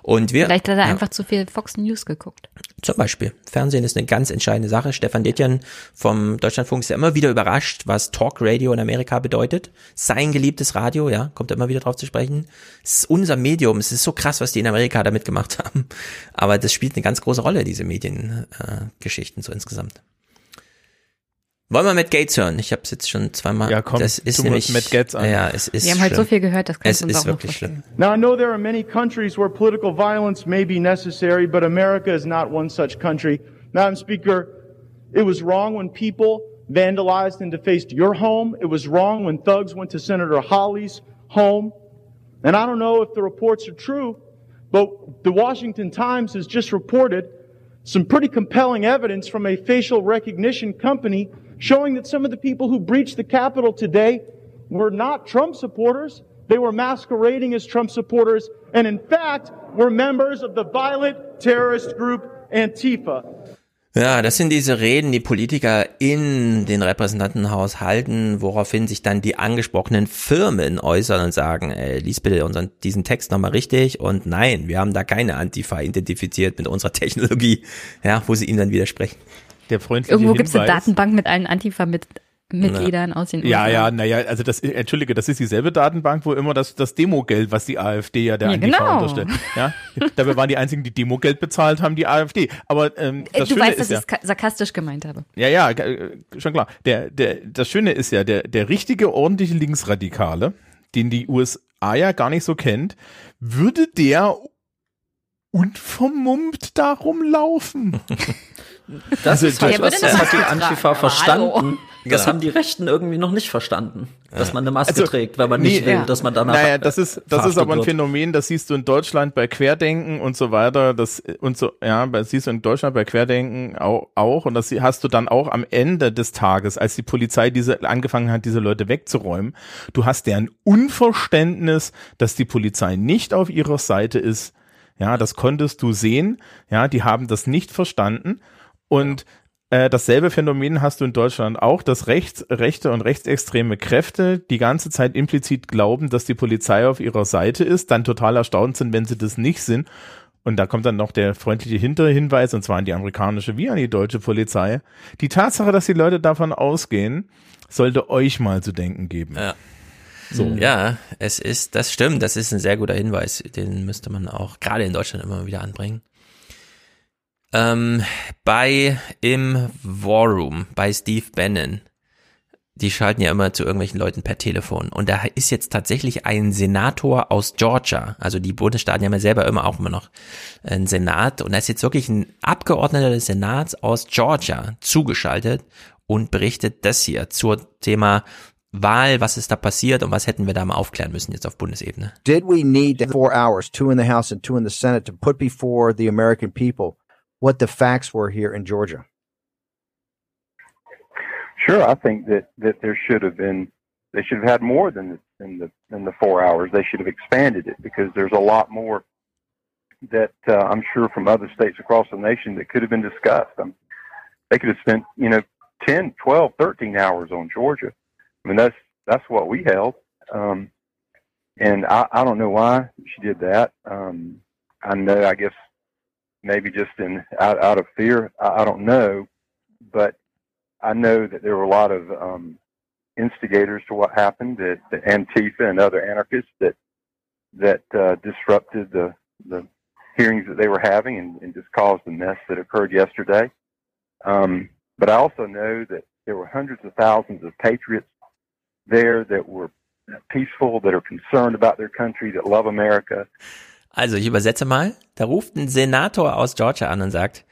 Und wir, Vielleicht hat er ja. einfach zu viel Fox News geguckt. Zum Beispiel. Fernsehen ist eine ganz entscheidende Sache. Stefan Detjan vom Deutschlandfunk ist ja immer wieder überrascht, was Talk Radio in Amerika bedeutet. Sein geliebtes Radio, ja, kommt er immer wieder drauf zu sprechen. Es ist unser Medium. Es ist so krass, was die in Amerika damit gemacht haben. Aber das spielt eine ganz große Rolle, diese Mediengeschichten äh, so insgesamt. Wollen wir Matt Gates hören? Ich habe es jetzt schon zweimal. Ja, komm, das ist nämlich Matt Gates an. Ja, es ist Wir haben halt so viel gehört, das Es uns ist auch noch wirklich schlimm. Now, I know there are many countries where political violence may be necessary, but America is not one such country. Madam Speaker, it was wrong when people vandalized and defaced your home. It was wrong when thugs went to Senator Hawley's home. And I don't know if the reports are true, but the Washington Times has just reported some pretty compelling evidence from a facial recognition company showing that some of the people who breached the Capitol today were not Trump supporters. They were masquerading as Trump supporters and in fact were members of the violent terrorist group Antifa. Ja, das sind diese Reden, die Politiker in den Repräsentantenhaus halten, woraufhin sich dann die angesprochenen Firmen äußern und sagen, ey, lies bitte unseren, diesen Text nochmal richtig und nein, wir haben da keine Antifa identifiziert mit unserer Technologie, ja, wo sie ihm dann widersprechen. Der freundliche Irgendwo gibt es eine Datenbank mit allen Antifa-Mitgliedern aus den Ja, USA. ja, naja, also das, entschuldige, das ist dieselbe Datenbank, wo immer das, das Demogeld, was die AfD ja der Ja, Antifa genau. unterstellt. Ja, dabei waren die einzigen, die Demogeld bezahlt haben, die AfD. Aber ähm, Äh, das du Schöne weißt, ist dass ja, ich es ka- sarkastisch gemeint habe. ja, ja, äh, schon klar. Der, der, das Schöne ist ja, der, der richtige, ordentliche Linksradikale, den die USA ja gar nicht so kennt, würde der unvermummt da rumlaufen. Das, ist, Der das, würde das hat die. Antifa verstanden. hallo. Das Ja. haben die Rechten irgendwie noch nicht verstanden, dass man eine Maske Also, trägt, weil man nicht nee, will, ja. dass man danach. Naja, das ist, das ist aber ein wird. Phänomen, das siehst du in Deutschland bei Querdenken und so weiter, das, und so, ja, das siehst du in Deutschland bei Querdenken auch, auch, und das hast du dann auch am Ende des Tages, als die Polizei diese, angefangen hat, diese Leute wegzuräumen. Du hast deren Unverständnis, dass die Polizei nicht auf ihrer Seite ist. Ja, das konntest du sehen. Ja, die haben das nicht verstanden. Und äh, dasselbe Phänomen hast du in Deutschland auch, dass rechts, rechte und rechtsextreme Kräfte die ganze Zeit implizit glauben, dass die Polizei auf ihrer Seite ist, dann total erstaunt sind, wenn sie das nicht sind. Und da kommt dann noch der freundliche Hinterhinweis, und zwar an die amerikanische wie an die deutsche Polizei. Die Tatsache, dass die Leute davon ausgehen, sollte euch mal zu denken geben. Ja. So. Ja, es ist, das stimmt, das ist ein sehr guter Hinweis, den müsste man auch gerade in Deutschland immer wieder anbringen. Ähm, bei im War Room, bei Steve Bannon, die schalten ja immer zu irgendwelchen Leuten per Telefon. Und da ist jetzt tatsächlich ein Senator aus Georgia. Also die Bundesstaaten haben ja selber immer auch immer noch einen Senat. Und da ist jetzt wirklich ein Abgeordneter des Senats aus Georgia zugeschaltet und berichtet das hier zur Thema Wahl, was ist da passiert und was hätten wir da mal aufklären müssen jetzt auf Bundesebene. Did we need four hours, two in the House and two in the Senate, to put before the American people what the facts were here in Georgia? Sure, I think that that there should have been they should have had more than the, than the than the four hours. They should have expanded it because there's a lot more that uh, I'm sure from other states across the nation that could have been discussed. Um, they could have spent you know 10, 12, 13 hours on Georgia. I mean that's that's what we held, um, and I, I don't know why she did that. Um, I know I guess maybe just in out, out of fear. I, I don't know, but I know that there were a lot of um, instigators to what happened, that, that Antifa and other anarchists that that uh, disrupted the the hearings that they were having and, and just caused the mess that occurred yesterday. Um, but I also know that there were hundreds of thousands of patriots there that were peaceful, that are concerned about their country, that love America. Also ich übersetze mal, da ruft ein Senator aus Georgia an und sagt,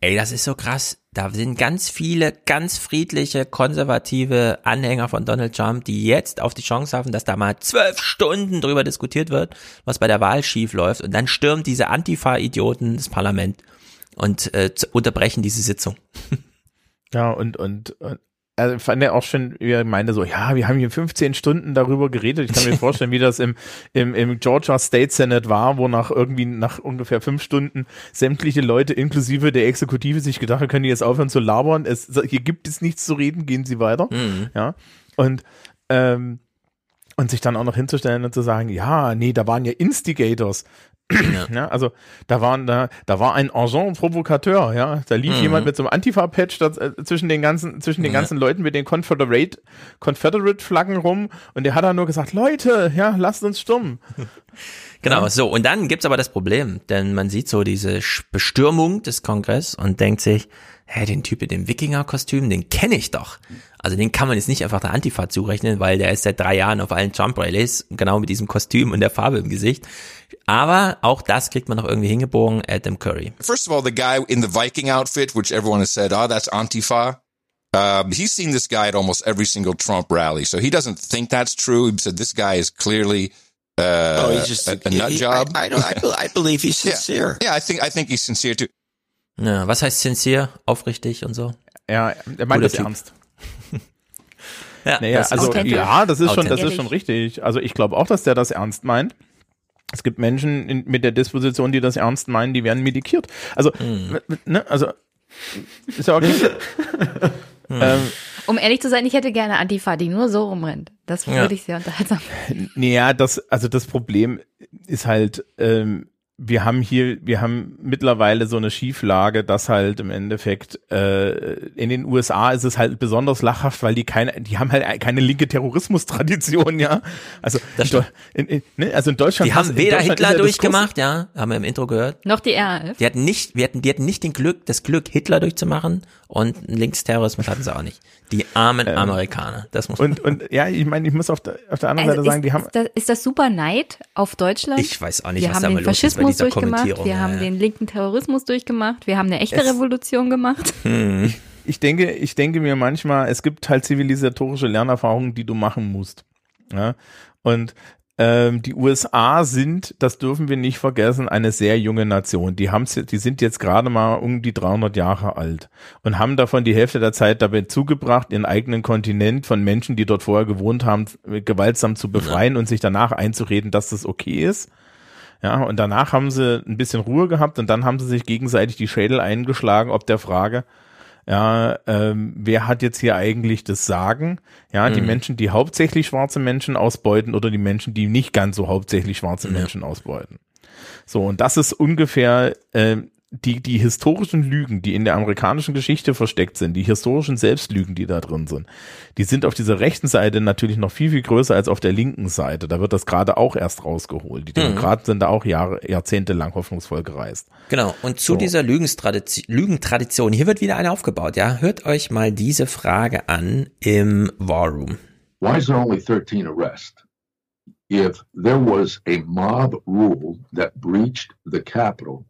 ey, das ist so krass, da sind ganz viele ganz friedliche, konservative Anhänger von Donald Trump, die jetzt auf die Chance haben, dass da mal zwölf Stunden drüber diskutiert wird, was bei der Wahl schief läuft. Und dann stürmt diese Antifa-Idioten das Parlament und äh, unterbrechen diese Sitzung. Ja, und, und, und also fand er auch schon, wie er meinte so, ja, wir haben hier 15 Stunden darüber geredet. Ich kann mir vorstellen, wie das im, im, im Georgia State Senate war, wo nach irgendwie nach ungefähr fünf Stunden sämtliche Leute inklusive der Exekutive sich gedacht haben, können die jetzt aufhören zu labern. Es, hier gibt es nichts zu reden, gehen Sie weiter. Mhm. Ja. Und ähm, und sich dann auch noch hinzustellen und zu sagen, ja, nee, da waren ja Instigators. Ja. also da waren da, da war ein Agent Provokateur, ja. Da lief Mhm. jemand mit so einem Antifa-Patch äh, zwischen den ganzen, zwischen den Ja. ganzen Leuten mit den Confederate, Confederate-Flaggen rum und der hat dann nur gesagt, Leute, ja, lasst uns stürmen. Genau, so. Und dann gibt's aber das Problem, denn man sieht so diese Bestürmung des Kongress und denkt sich, hä, den Typ mit dem Wikinger-Kostüm, den kenne ich doch. Also den kann man jetzt nicht einfach der Antifa zurechnen, weil der ist seit drei Jahren auf allen Trump-Rallies, genau mit diesem Kostüm und der Farbe im Gesicht. Aber auch das kriegt man noch irgendwie hingebogen, Adam Curry. First of all, the guy in the Viking outfit, which everyone has said, oh, that's Antifa. Um, he's seen this guy at almost every single Trump rally, so he doesn't think that's true. He said this guy is clearly uh, Oh, he's just- a, a nut he- job. I- I don't- I I believe he's Yeah. sincere. Yeah, I think I think he's sincere too. Ja, was heißt sincere? Aufrichtig und so? Ja, er meint das Typ. ernst. Ja, Naja, das ist also ja, das ist schon, das ist schon richtig. Also ich glaube auch, dass der das ernst meint. Es gibt Menschen in, mit der Disposition, die das ernst meinen, die werden medikiert. Also, Hm. ne, also ist ja okay. ähm, Um ehrlich zu sein, ich hätte gerne Antifa, die nur so rumrennt. Das Ja. würde ich sehr unterhaltsam. Naja, das, also das Problem ist halt, ähm, wir haben hier, wir haben mittlerweile so eine Schieflage, dass halt im Endeffekt äh, in den USA ist es halt besonders lachhaft, weil die keine, die haben halt keine linke Terrorismus-Tradition, ja. Also, in, in, in, ne? also in Deutschland Die haben in weder Deutschland Hitler durchgemacht, ja, haben wir im Intro gehört. Noch die RAF. Die hatten nicht, wir hatten, die hatten nicht den Glück, das Glück, Hitler durchzumachen und Linksterrorismus hatten sie auch nicht. Die armen Amerikaner. Das muss und, und ja, ich meine, ich muss auf der, auf der anderen Also Seite sagen, ist, die haben ist, das, ist das super Neid auf Deutschland? Ich weiß auch nicht, wir was haben da mal los ist Faschismus durchgemacht, wir ja, haben ja. den linken Terrorismus durchgemacht, wir haben eine echte Es- Revolution gemacht. Hm. ich denke, ich denke mir manchmal, es gibt halt zivilisatorische Lernerfahrungen, die du machen musst. Ja? Und ähm, die USA sind, das dürfen wir nicht vergessen, eine sehr junge Nation. Die haben, die sind jetzt gerade mal um die 300 Jahre alt und haben davon die Hälfte der Zeit dabei zugebracht, ihren eigenen Kontinent von Menschen, die dort vorher gewohnt haben, gewaltsam zu befreien und sich danach einzureden, dass das okay ist. Ja, und danach haben sie ein bisschen Ruhe gehabt und dann haben sie sich gegenseitig die Schädel eingeschlagen, ob der Frage, ja, ähm, wer hat jetzt hier eigentlich das Sagen? Ja, die Mhm. Menschen, die hauptsächlich schwarze Menschen ausbeuten oder die Menschen, die nicht ganz so hauptsächlich schwarze Ja. Menschen ausbeuten. So, und das ist ungefähr ähm, die, die historischen Lügen, die in der amerikanischen Geschichte versteckt sind, die historischen Selbstlügen, die da drin sind, die sind auf dieser rechten Seite natürlich noch viel, viel größer als auf der linken Seite. Da wird das gerade auch erst rausgeholt. Die Mhm. Demokraten sind da auch Jahre, jahrzehntelang hoffnungsvoll gereist. Genau. Und zu So. dieser Lügenstradition, Lügentradition, hier wird wieder eine aufgebaut, ja. Hört euch mal diese Frage an im War Room. Why is there only 13 arrests? If there was a mob rule that breached the Capitol,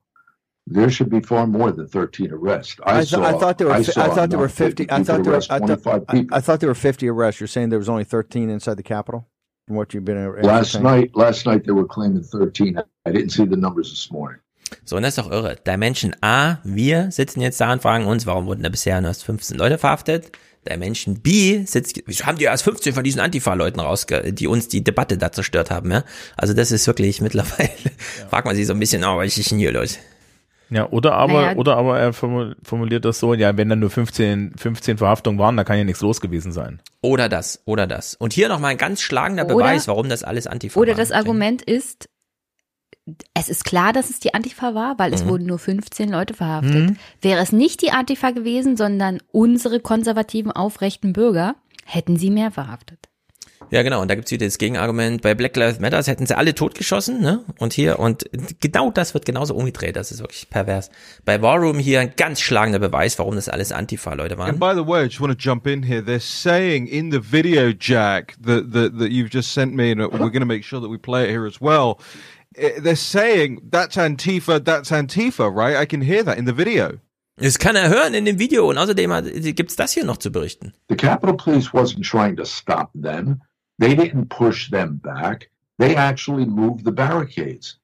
there should be far more than 13 arrests. I, I, th- saw, I thought there were. I fi- saw I thought there were enough that fifty. you I could thought there were. arrest I 25 I, people. I thought there were fifty arrests. You're saying there was only thirteen inside the Capitol, from what you've been. Last night, last night they were claiming 13. I didn't see the numbers this morning. So, und das ist doch irre. Dimension A, wir sitzen jetzt da und fragen uns, warum wurden da bisher nur erst 15 Leute verhaftet? Dimension B sitzt, wieso haben die erst 15 von diesen Antifa-Leuten rausge, die uns die Debatte da zerstört haben, ja? Also das ist wirklich mittlerweile, fragt man sich so ein bisschen, oh, was ist denn hier los? Ja, oder aber, Naja. oder aber er formu- formuliert das so, ja, wenn da nur 15, 15 Verhaftungen waren, da kann ja nichts los gewesen sein. Oder das, oder das. Und hier nochmal ein ganz schlagender Oder- Beweis, warum das alles Antifa Oder war. das Argument ist, es ist klar, dass es die Antifa war, weil es Mhm. wurden nur 15 Leute verhaftet. Mhm. Wäre es nicht die Antifa gewesen, sondern unsere konservativen, aufrechten Bürger, hätten sie mehr verhaftet. Ja, genau. Und da gibt's wieder das Gegenargument. Bei Black Lives Matter hätten sie alle totgeschossen, ne? Und hier, und genau das wird genauso umgedreht. Das ist wirklich pervers. Bei War Room hier ein ganz schlagender Beweis, warum das alles Antifa-Leute waren. And by the way, I just want to jump in here. They're saying in the video, Jack, that that, that you've just sent me, and we're going to make sure that we play it here as well. eh, They're saying that's Antifa, that's Antifa, right? I can hear that in the video. Das kann er hören in dem Video. Und außerdem gibt's das hier noch zu berichten. The Capitol Police wasn't trying to stop them. They didn't push them back. They actually moved the barricades.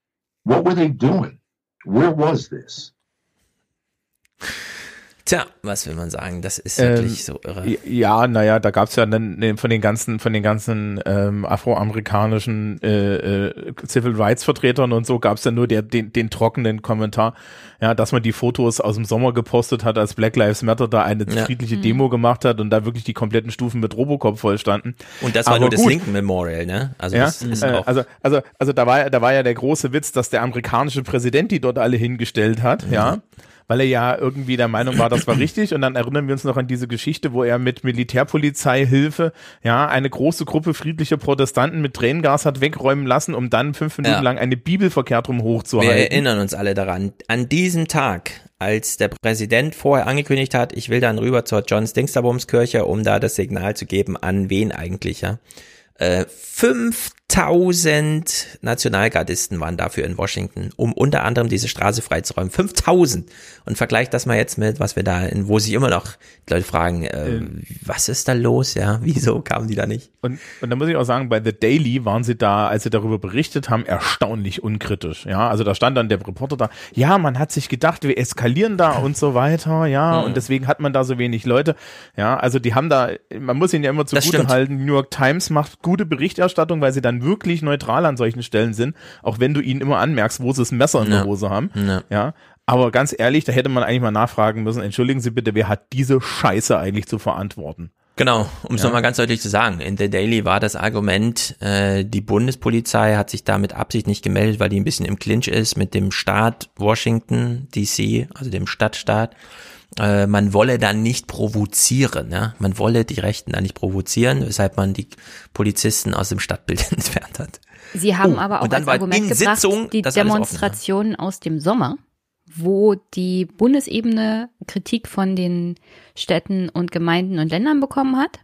What were they doing? Where was this? Tja, was will man sagen? Das ist Ähm, wirklich so irre. Ja, naja, da gab's ja dann von den ganzen, von den ganzen ähm, afroamerikanischen äh, äh, Civil Rights Vertretern und so gab's ja nur der, den, den trockenen Kommentar, ja, dass man die Fotos aus dem Sommer gepostet hat, als Black Lives Matter da eine Ja. friedliche Mhm. Demo gemacht hat und da wirklich die kompletten Stufen mit Robocop voll standen. Und das war Aber nur das gut. Lincoln Memorial, ne? Also ja, das ist äh, auch. also, also, also da war, da war ja der große Witz, dass der amerikanische Präsident die dort alle hingestellt hat, Mhm. ja, weil er ja irgendwie der Meinung war, das war richtig. Und dann erinnern wir uns noch an diese Geschichte, wo er mit Militärpolizeihilfe, ja, eine große Gruppe friedlicher Protestanten mit Tränengas hat wegräumen lassen, um dann fünf Minuten Ja. lang eine Bibel verkehrt rum Wir hochzuhalten. erinnern uns alle daran. An diesem Tag, als der Präsident vorher angekündigt hat, ich will dann rüber zur John Dingsterbums Kirche, um da das Signal zu geben, an wen eigentlich, ja. Äh, 5000 Nationalgardisten waren dafür in Washington, um unter anderem diese Straße freizuräumen. 5000! Und vergleicht das mal jetzt mit, was wir da, in, wo sich immer noch Leute fragen, äh, Ähm. was ist da los, ja? Wieso kamen die da nicht? Und, und da muss ich auch sagen, bei The Daily waren sie da, als sie darüber berichtet haben, erstaunlich unkritisch. Ja, also da stand dann der Reporter da, ja, man hat sich gedacht, wir eskalieren da und so weiter, ja, Mhm. und deswegen hat man da so wenig Leute. Ja, also die haben da, man muss ihnen ja immer zugute halten, New York Times macht gute Berichterstattung, weil sie dann wirklich neutral an solchen Stellen sind, auch wenn du ihnen immer anmerkst, wo sie das Messer in Ja. der Hose haben. Ja. Ja. Aber ganz ehrlich, da hätte man eigentlich mal nachfragen müssen, entschuldigen Sie bitte, wer hat diese Scheiße eigentlich zu verantworten? Genau, um es Ja. nochmal ganz deutlich zu sagen. In The Daily war das Argument, äh, die Bundespolizei hat sich da mit Absicht nicht gemeldet, weil die ein bisschen im Clinch ist mit dem Staat Washington DC, also dem Stadtstaat. Äh, man wolle dann nicht provozieren, ja? man wolle die Rechten da nicht provozieren, weshalb man die Polizisten aus dem Stadtbild entfernt hat. Sie haben Oh, aber auch dann als Argument in gebracht, Sitzung die offen, Demonstrationen aus dem Sommer, wo die Bundesebene Kritik von den Städten und Gemeinden und Ländern bekommen hat.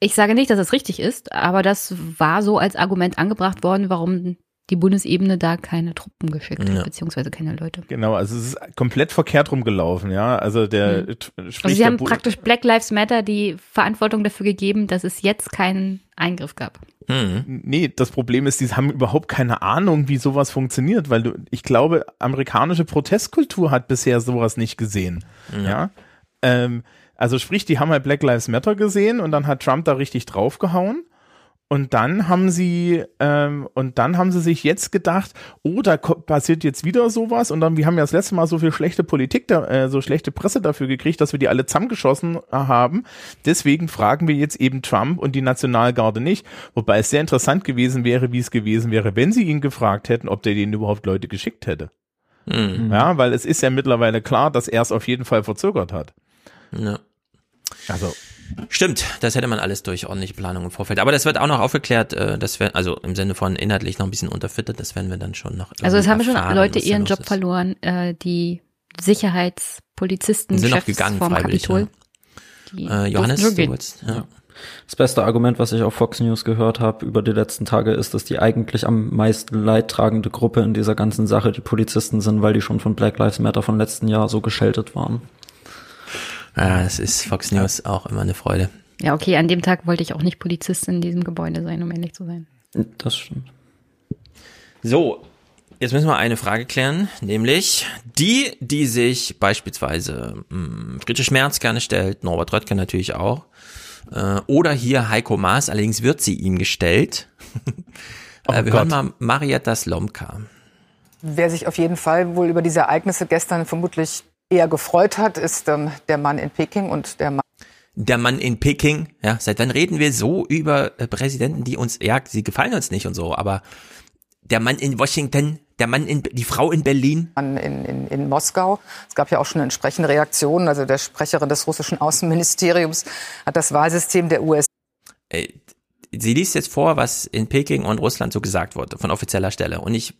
Ich sage nicht, dass das richtig ist, aber das war so als Argument angebracht worden, warum die Bundesebene da keine Truppen geschickt Ja. hat, beziehungsweise keine Leute. Genau, also es ist komplett verkehrt rumgelaufen, ja. Also der Mhm. Also sie der haben Bu- praktisch Black Lives Matter die Verantwortung dafür gegeben, dass es jetzt keinen Eingriff gab. Nee, das Problem ist, die haben überhaupt keine Ahnung, wie sowas funktioniert, weil du, ich glaube, amerikanische Protestkultur hat bisher sowas nicht gesehen. Ja. Ja. Ähm, also sprich, die haben halt Black Lives Matter gesehen und dann hat Trump da richtig draufgehauen. Und dann haben sie ähm, und dann haben sie sich jetzt gedacht, oh, da passiert jetzt wieder sowas und dann wir haben ja das letzte Mal so viel schlechte Politik, da, äh, so schlechte Presse dafür gekriegt, dass wir die alle zusammengeschossen haben. Deswegen fragen wir jetzt eben Trump und die Nationalgarde nicht. Wobei es sehr interessant gewesen wäre, wie es gewesen wäre, wenn sie ihn gefragt hätten, ob der denen überhaupt Leute geschickt hätte. Mhm. Ja, weil es ist ja mittlerweile klar, dass er es auf jeden Fall verzögert hat. Ja. Also Stimmt, das hätte man alles durch ordentliche Planung im Vorfeld. Aber das wird auch noch aufgeklärt, äh, das wir, also im Sinne von inhaltlich noch ein bisschen unterfüttert, das werden wir dann schon noch. Also es haben schon Leute ihren Job ist. verloren, äh, die Sicherheitspolizisten, Sind auch Chefs gegangen, vom freiwillig, Kapitol. Die Äh, Johannes, du wolltest, ja. Das beste Argument, was ich auf Fox News gehört habe über die letzten Tage, ist, dass die eigentlich am meisten leidtragende Gruppe in dieser ganzen Sache die Polizisten sind, weil die schon von Black Lives Matter von letzten Jahr so gescheltet waren. Ja, es ist Fox News auch immer eine Freude. Ja, okay, an dem Tag wollte ich auch nicht Polizist in diesem Gebäude sein, um ehrlich zu sein. Das stimmt. So, jetzt müssen wir eine Frage klären, nämlich die, die sich beispielsweise mh, Friedrich Merz gerne stellt, Norbert Röttgen natürlich auch, äh, oder hier Heiko Maas, allerdings wird sie ihm gestellt. Oh äh, wir Gott. hören mal Marietta Slomka. Wer sich auf jeden Fall wohl über diese Ereignisse gestern vermutlich eher gefreut hat, ist ähm, der Mann in Peking und der Mann. Der Mann in Peking, ja, seit wann reden wir so über äh, Präsidenten, die uns, ja, sie gefallen uns nicht und so, aber der Mann in Washington, der Mann in, die Frau in Berlin. In, in, in Moskau. Es gab ja auch schon entsprechende Reaktionen. Also der Sprecherin des russischen Außenministeriums hat das Wahlsystem der USA Äh, sie liest jetzt vor, was in Peking und Russland so gesagt wurde, von offizieller Stelle. Und ich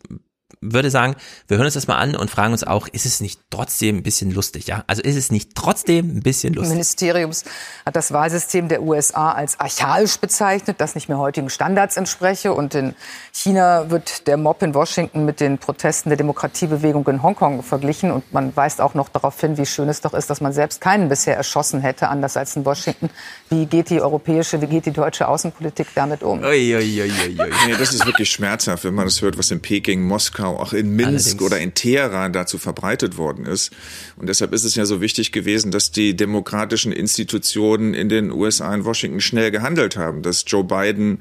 würde sagen, wir hören uns das mal an und fragen uns auch, ist es nicht trotzdem ein bisschen lustig, ja? Also ist es nicht trotzdem ein bisschen lustig? Ministeriums hat das Wahlsystem der USA als archaisch bezeichnet, das nicht mehr heutigen Standards entspreche. Und in China wird der Mob in Washington mit den Protesten der Demokratiebewegung in Hongkong verglichen. Und man weist auch noch darauf hin, wie schön es doch ist, dass man selbst keinen bisher erschossen hätte, anders als in Washington. Wie geht die europäische, wie geht die deutsche Außenpolitik damit um? Ui, ui, ui, ui, ui. Nee, das ist wirklich schmerzhaft, wenn man das hört, was in Peking, Moskau Moskau, auch in Minsk Allerdings. oder in Teheran dazu verbreitet worden ist. Und deshalb ist es ja so wichtig gewesen, dass die demokratischen Institutionen in den USA in Washington schnell gehandelt haben, dass Joe Biden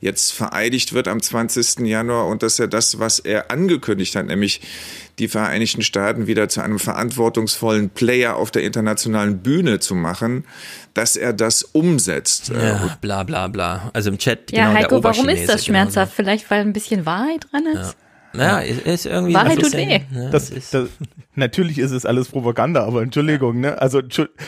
jetzt vereidigt wird am 20. Januar und dass er das, was er angekündigt hat, nämlich die Vereinigten Staaten wieder zu einem verantwortungsvollen Player auf der internationalen Bühne zu machen, dass er das umsetzt. Äh, Ja, bla bla bla. Also im Chat Ja, genau der Heiko, warum ist das schmerzhaft? Vielleicht, weil ein bisschen Wahrheit dran ist? Ja, ist, ist irgendwie Wahrheit tut weh. Ja, Das, das, natürlich ist es alles Propaganda, aber Entschuldigung, ne? Also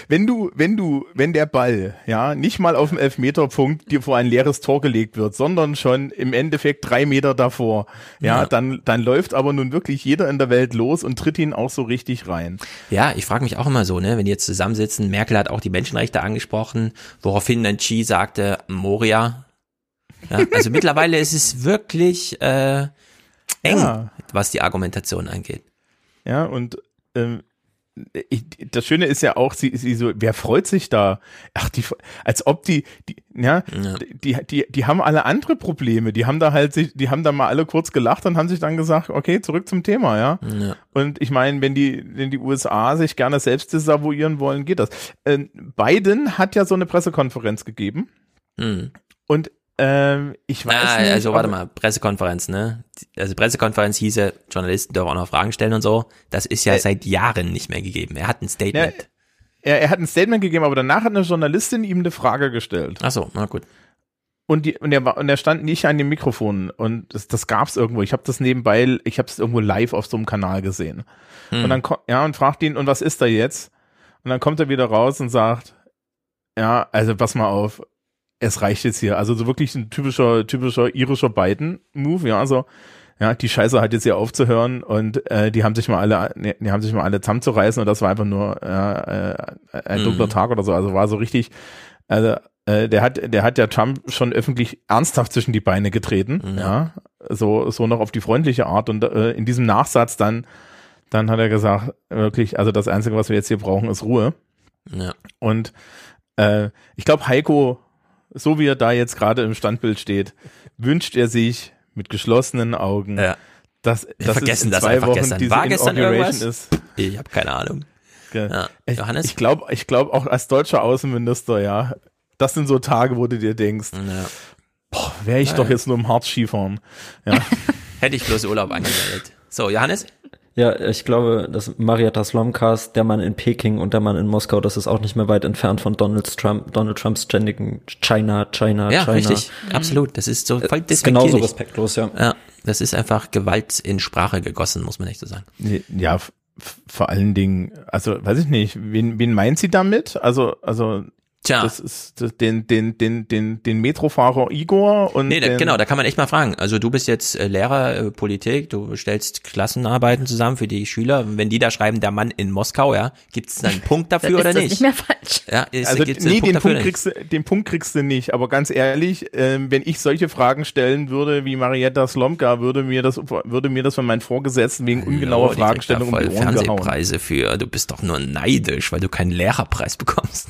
wenn du, wenn du, wenn der Ball, ja, nicht mal auf dem Elfmeterpunkt dir vor ein leeres Tor gelegt wird, sondern schon im Endeffekt drei Meter davor, ja, Ja. dann, dann läuft aber nun wirklich jeder in der Welt los und tritt ihn auch so richtig rein. Ja, ich frage mich auch immer so, ne, wenn die jetzt zusammensitzen, Merkel hat auch die Menschenrechte angesprochen, woraufhin dann Xi sagte, Moria. Ja, also mittlerweile ist es wirklich äh, eng, Ja. was die Argumentation angeht. Ja, und ähm, ich, das Schöne ist ja auch, sie, sie so, wer freut sich da? Ach, die, als ob die, die, ja, die, die, die haben alle andere Probleme. Die haben da halt sich, die haben da mal alle kurz gelacht und haben sich dann gesagt, okay, zurück zum Thema, ja. Ja. Und ich meine, wenn die, wenn die USA sich gerne selbst desavouieren wollen, geht das. Äh, Biden hat ja so eine Pressekonferenz gegeben. Hm. Und ähm, ich weiß Ah, nicht. also warte mal, Pressekonferenz, ne? Also Pressekonferenz hieße, Journalisten dürfen auch noch Fragen stellen und so. Das ist ja Äh, seit Jahren nicht mehr gegeben. Er hat ein Statement. Er, er hat ein Statement gegeben, aber danach hat eine Journalistin ihm eine Frage gestellt. Ach so, na gut. Und, die, und, er war, und er stand nicht an dem Mikrofon und das, das gab's irgendwo. Ich habe das nebenbei, ich habe es irgendwo live auf so einem Kanal gesehen. Hm. Und dann ja und fragt ihn und was ist da jetzt? Und dann kommt er wieder raus und sagt, ja also pass mal auf, es reicht jetzt hier. Also so wirklich ein typischer typischer irischer Biden-Move, ja also ja die Scheiße hat jetzt hier aufzuhören und äh, die haben sich mal alle die haben sich mal alle zusammenzureißen und das war einfach nur ja, äh, ein Mhm. dunkler Tag oder so. Also war so richtig also äh, der hat, der hat ja Trump schon öffentlich ernsthaft zwischen die Beine getreten, ja, so, so noch auf die freundliche Art und äh, in diesem Nachsatz dann, dann hat er gesagt, wirklich, also das Einzige, was wir jetzt hier brauchen, ist Ruhe. Ja. Und äh, ich glaube, Heiko, so wie er da jetzt gerade im Standbild steht, wünscht er sich mit geschlossenen Augen, Ja. dass, Wir dass vergessen es in das einfach Wochen gestern. diese War gestern irgendwas? ist. Ich habe keine Ahnung. Ja. Ich, Johannes? ich glaube, ich glaube auch als deutscher Außenminister, ja, das sind so Tage, wo du dir denkst, boah, wäre ich Ja, doch ja. jetzt nur im Harz Skifahren. Ja. Hätte ich bloß Urlaub angemeldet. So, Johannes? Ja, ich glaube, dass Marietta Slomkas, der Mann in Peking und der Mann in Moskau, das ist auch nicht mehr weit entfernt von Donald Trump, Donald Trumps ständigen China, China, Ja, China. richtig. Absolut. Das ist so voll Ist genauso respektlos, ja. Ja, das ist einfach Gewalt in Sprache gegossen, muss man echt so sagen. Ja, vor allen Dingen, also weiß ich nicht, wen, wen meint sie damit? Also, also Tja. das ist das- den, den, den, den, den Metrofahrer Igor und Nee, da, genau, da kann man echt mal fragen. Also du bist jetzt äh, Lehrer äh, Politik, du stellst Klassenarbeiten zusammen für die Schüler. Wenn die da schreiben, der Mann in Moskau, ja, gibt es einen Punkt dafür Dann oder ist das nicht? nicht mehr falsch. Ja, ist, also gibt's nee, einen den Punkt, nicht? kriegst du, den Punkt kriegst du nicht. Aber ganz ehrlich, ähm, wenn ich solche Fragen stellen würde wie Marietta Slomka, würde mir das würde mir das von meinen Vorgesetzten wegen ungenauer kriegt Fragestellung um die Ohren gehauen. Fernsehpreise für. Du bist doch nur neidisch, weil du keinen Lehrerpreis bekommst.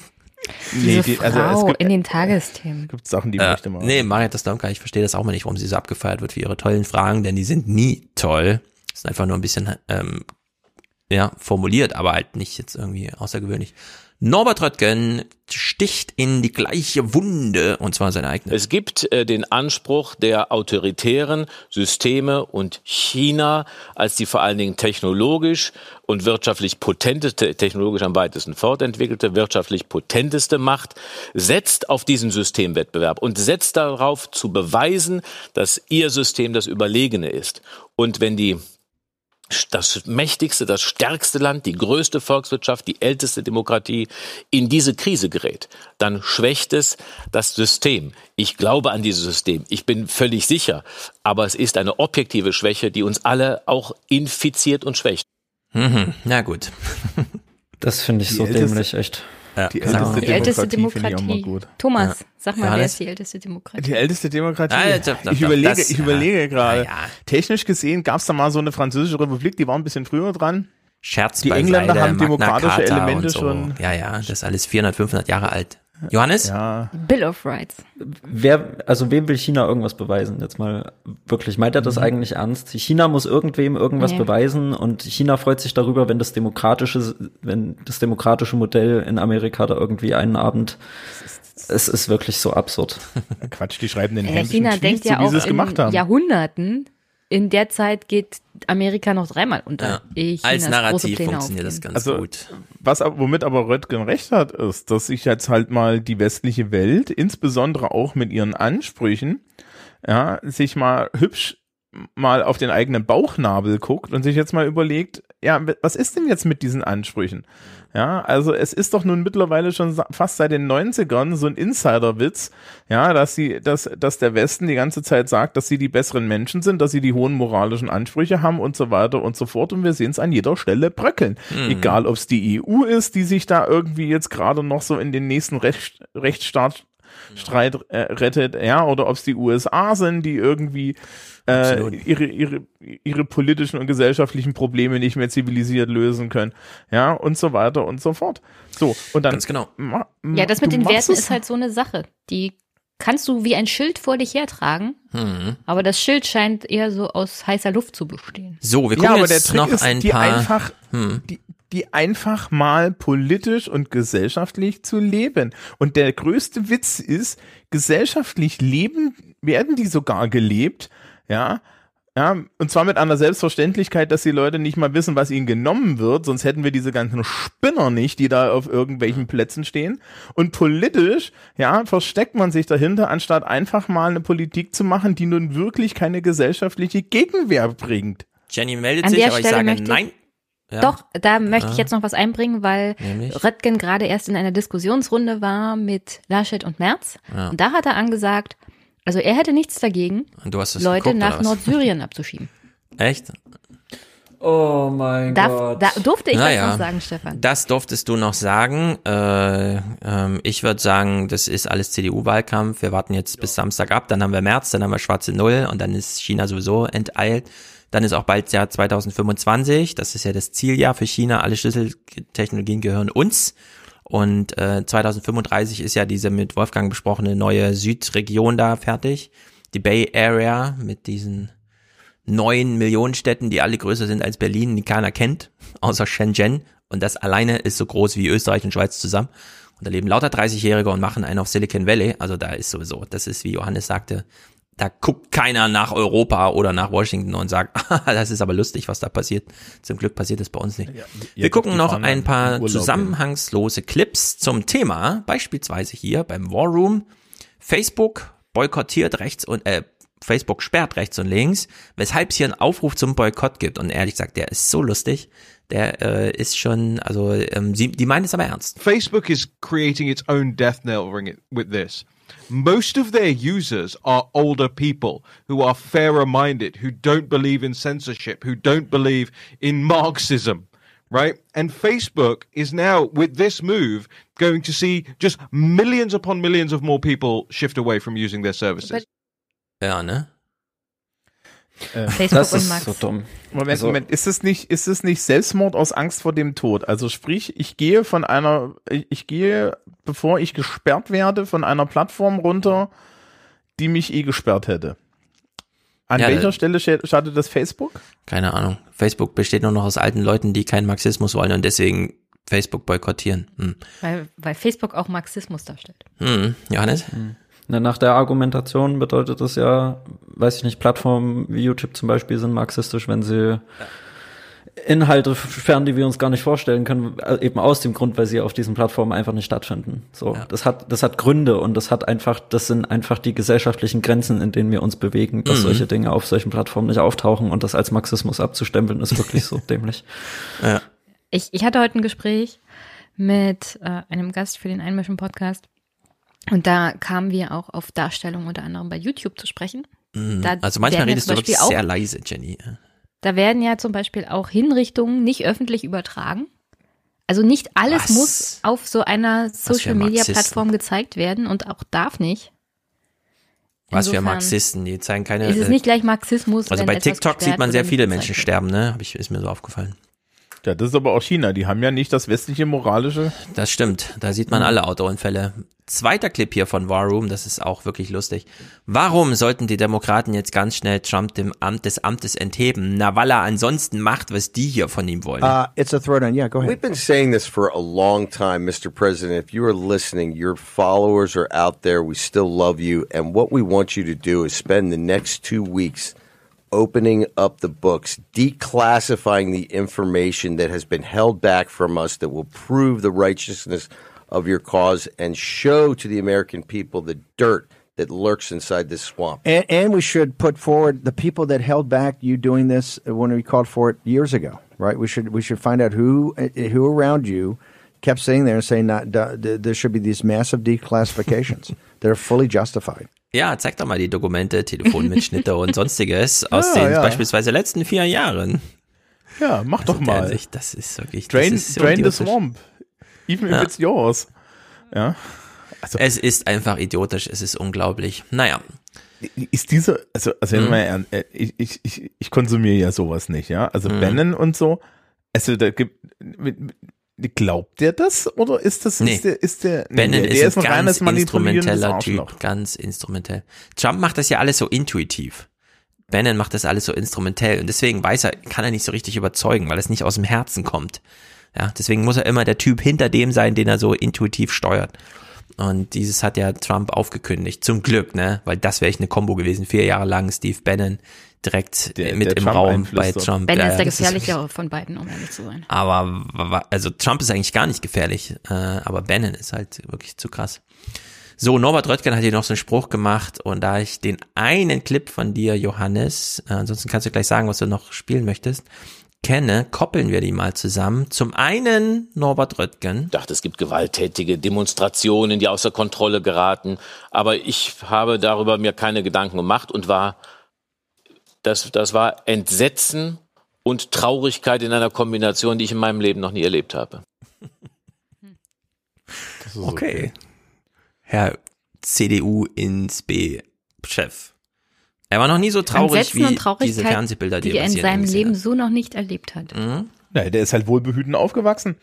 Diese die- also es gibt- in den Tagesthemen. gibt Sachen, die Äh, möchte man. nee, Marietta Slomka, ich verstehe das auch mal nicht, warum sie so abgefeiert wird für ihre tollen Fragen, denn die sind nie toll. Das ist einfach nur ein bisschen ähm, ja, formuliert, aber halt nicht jetzt irgendwie außergewöhnlich. Norbert Röttgen sticht in die gleiche Wunde, und zwar seine eigene. Es gibt äh, den Anspruch der autoritären Systeme und China als die vor allen Dingen technologisch und wirtschaftlich potenteste, technologisch am weitesten fortentwickelte, wirtschaftlich potenteste Macht, setzt auf diesen Systemwettbewerb und setzt darauf zu beweisen, dass ihr System das Überlegene ist. Und wenn die das mächtigste, das stärkste Land, die größte Volkswirtschaft, die älteste Demokratie in diese Krise gerät, dann schwächt es das System. Ich glaube an dieses System. Ich bin völlig sicher. Aber es ist eine objektive Schwäche, die uns alle auch infiziert und schwächt. Mhm, na gut. Das finde ich Die so älteste- dämlich, echt. Ja, Die genau. älteste Die älteste Demokratie finde ich auch mal Demokratie. gut. Thomas, Ja. sag mal, wer Johannes? ist die älteste Demokratie? Die älteste Demokratie. Ah, doch, doch, ich überlege, das- ich ja. überlege gerade. Ja, ja. Technisch gesehen gab es da mal so eine französische Republik, die war ein bisschen früher dran. Scherz Die Engländer haben Magna demokratische Carta Elemente so. schon- Ja, ja, das ist alles 400, 500 Jahre alt. Johannes? Ja. Bill of Rights. Wer, also wem will China irgendwas beweisen? Jetzt mal wirklich. Meint er das Mhm. eigentlich ernst? China muss irgendwem irgendwas Nee. beweisen und China freut sich darüber, wenn das demokratische, wenn das demokratische Modell in Amerika da irgendwie einen Abend, es ist wirklich so absurd. Quatsch, die schreiben den Äh, händischen China denkt ja auch sie es in gemacht haben. Jahrhunderten. In der Zeit geht Amerika noch dreimal unter. Ja. Chinas Als große Narrativ Pläne funktioniert das ganz Also, gut. Was, aber- womit aber Röttgen recht hat, ist, dass sich jetzt halt mal die westliche Welt, insbesondere auch mit ihren Ansprüchen, ja, sich mal hübsch mal auf den eigenen Bauchnabel guckt und sich jetzt mal überlegt, ja, was ist denn jetzt mit diesen Ansprüchen? Ja, also es ist doch nun mittlerweile schon fast seit den 90ern so ein Insiderwitz, ja, dass sie, dass, dass der Westen die ganze Zeit sagt, dass sie die besseren Menschen sind, dass sie die hohen moralischen Ansprüche haben und so weiter und so fort und wir sehen es an jeder Stelle bröckeln. Mhm. Egal, ob es die EU ist, die sich da irgendwie jetzt gerade noch so in den nächsten Recht, Rechtsstaat Streit äh, rettet, ja, oder ob es die USA sind, die irgendwie äh, ihre, ihre, ihre politischen und gesellschaftlichen Probleme nicht mehr zivilisiert lösen können, ja, und so weiter und so fort. So, und dann. Ganz genau. Ma, Ja, das mit den Werten es- ist halt so eine Sache. Die kannst du wie ein Schild vor dich hertragen, Hm. aber das Schild scheint eher so aus heißer Luft zu bestehen. So, wir ja, gucken der jetzt Trick noch ist, ein die paar. einfach, Hm. die, die einfach mal politisch und gesellschaftlich zu leben. Und der größte Witz ist, gesellschaftlich leben, werden die sogar gelebt, ja, ja, und zwar mit einer Selbstverständlichkeit, dass die Leute nicht mal wissen, was ihnen genommen wird, sonst hätten wir diese ganzen Spinner nicht, die da auf irgendwelchen Plätzen stehen. Und politisch, ja, versteckt man sich dahinter, anstatt einfach mal eine Politik zu machen, die nun wirklich keine gesellschaftliche Gegenwehr bringt. Jenny meldet An sich, aber ich Stelle sage ich- nein. Ja. Doch, da möchte ich Ah. jetzt noch was einbringen, weil Nämlich? Röttgen gerade erst in einer Diskussionsrunde war mit Laschet und Merz. Ja. Und da hat er angesagt, also er hätte nichts dagegen, Leute geguckt, nach? Nordsyrien abzuschieben. Echt? Oh mein Da, da durfte ich Naja. das noch sagen, Stefan. Das durftest du noch sagen. Äh, ähm, ich würde sagen, das ist alles CDU-Wahlkampf. Wir warten jetzt bis Samstag ab, dann haben wir März, dann haben wir schwarze Null und dann ist China sowieso enteilt. Dann ist auch bald Jahr 2025. Das ist ja das Zieljahr für China. Alle Schlüsseltechnologien gehören uns. Und äh, 2035 ist ja diese mit Wolfgang besprochene neue Südregion da fertig. Die Bay Area mit diesen neun Millionenstädten, die alle größer sind als Berlin, die keiner kennt, außer Shenzhen. Und das alleine ist so groß wie Österreich und Schweiz zusammen. Und da leben lauter 30-Jährige und machen einen auf Silicon Valley. Also da ist sowieso, das ist, wie Johannes sagte, da guckt keiner nach Europa oder nach Washington und sagt, das ist aber lustig, was da passiert. Zum Glück passiert das bei uns nicht. Wir jetzt gucken noch ein paar zusammenhangslose Clips zum Thema, beispielsweise hier beim War Room. Facebook boykottiert rechts und äh, Facebook sperrt rechts und links, weshalb es hier einen Aufruf zum Boykott gibt. Und ehrlich gesagt, der ist so lustig. Der äh, ist schon, also ähm, sie, die meinen es aber ernst. Facebook is creating its own death knell ring with this. Most of their users are older people who are fairer minded, who don't believe in censorship, who don't believe in Marxism, right? And Facebook is now, with this move, going to see just millions upon millions of more people shift away from using their services. Ja, ne? Facebook das und ist Max. so dumm. Moment, Also- Moment, ist es nicht, ist es nicht Selbstmord aus Angst vor dem Tod? Also sprich, ich gehe von einer, ich, ich gehe, bevor ich gesperrt werde, von einer Plattform runter, die mich eh gesperrt hätte. An Ja, welcher Stelle scha- schadet das Facebook? Keine Ahnung. Facebook besteht nur noch aus alten Leuten, die keinen Marxismus wollen und deswegen Facebook boykottieren. Hm. Weil, weil Facebook auch Marxismus darstellt. Hm. Johannes? Na, nach der Argumentation bedeutet das ja, weiß ich nicht, Plattformen wie YouTube zum Beispiel sind marxistisch, wenn sie Inhalte sperren, die wir uns gar nicht vorstellen können, äh, eben aus dem Grund, weil sie auf diesen Plattformen einfach nicht stattfinden. So, das hat, das hat Gründe und das hat einfach, das sind einfach die gesellschaftlichen Grenzen, in denen wir uns bewegen, dass Mhm. solche Dinge auf solchen Plattformen nicht auftauchen und das als Marxismus abzustempeln, ist wirklich so dämlich. Ja. Ich, ich hatte heute ein Gespräch mit äh, einem Gast für den Einmischen-Podcast. Und da kamen wir auch auf Darstellung unter anderem bei YouTube zu sprechen. Mhm. Da Also manchmal ja redest du wirklich auch- sehr leise, Jenny. Da werden ja zum Beispiel auch Hinrichtungen nicht öffentlich übertragen. Also nicht alles Was? muss auf so einer Social-Media-Plattform gezeigt werden und auch darf nicht. Was für Marxisten, die zeigen keine. Ist es äh, nicht gleich Marxismus? Also bei TikTok sieht man sehr viele Menschen sterben, ne? Hab ich, ist mir so aufgefallen. Ja, das ist aber auch China. Die haben ja nicht das westliche moralische. Das stimmt. Da sieht man alle Autounfälle. Zweiter Clip hier von War Room, das ist auch wirklich lustig. Warum sollten die Demokraten jetzt ganz schnell Trump dem Amt des Amtes entheben? Na, weil er ansonsten macht, was die hier von ihm wollen. Uh, it's a throwdown. Yeah, go ahead. We've been saying this for a long time, Mr. President. If you are listening, your followers are out there. We still love you. And what we want you to do is spend the next two weeks opening up the books, declassifying the information that has been held back from us that will prove the righteousness of your cause and show to the American people the dirt that lurks inside this swamp. And, and we should put forward the people that held back you doing this when we called for it years ago, right? We should we should find out who who around you kept sitting there and saying not there should be these massive declassifications. They're fully justified. Ja, zeig doch mal die Dokumente, Telefonmitschnitte und sonstiges aus Ja, den ja. beispielsweise letzten vier Jahren. Ja, mach doch Also der mal. Hinsicht, das ist wirklich. Drain, das ist so drain the swamp. Even if Ja. it's yours. Ja. Es ist einfach idiotisch, es ist unglaublich. Naja. Ist diese, also, also Mhm. mal ernst, äh, ich, ich, ich, ich konsumiere ja sowas nicht, ja. Also Mhm. Bannon und so. Also da gibt, mit- glaubt der das oder ist das, Nee. ist der, ist der, nee, Bannon der ist, ist ein ganz instrumenteller. Typ, ganz instrumentell. Trump macht das ja alles so intuitiv. Bannon macht das alles so instrumentell und deswegen weiß er, kann er nicht so richtig überzeugen, weil es nicht aus dem Herzen kommt. Ja, deswegen muss er immer der Typ hinter dem sein, den er so intuitiv steuert. Und dieses hat ja Trump aufgekündigt. Zum Glück, ne? Weil das wäre echt eine Combo gewesen. Vier Jahre lang Steve Bannon direkt Der- mit der im Trump Raum bei. Trump. Ben Ja, ist ja, der gefährlichere von beiden, um ehrlich zu sein. aber also Trump ist eigentlich gar nicht gefährlich, äh, aber Bannon ist halt wirklich zu krass. So, Norbert Röttgen hat hier noch so einen Spruch gemacht und da ich den einen Clip von dir, Johannes, äh, ansonsten kannst du gleich sagen, was du noch spielen möchtest, kenne, koppeln wir die mal zusammen. Zum einen Norbert Röttgen. Ich dachte, es gibt gewalttätige Demonstrationen, die außer Kontrolle geraten. Aber ich habe darüber mir keine Gedanken gemacht und war, das, das war Entsetzen und Traurigkeit in einer Kombination, die ich in meinem Leben noch nie erlebt habe. Okay. Herr CDU ins B-Chef. Er war noch nie so traurig Entsetzen wie und diese Traurigkeit, Fernsehbilder, die, die er in seinem Leben so noch nicht erlebt hat. Mhm. Ja, der ist halt wohlbehüten aufgewachsen.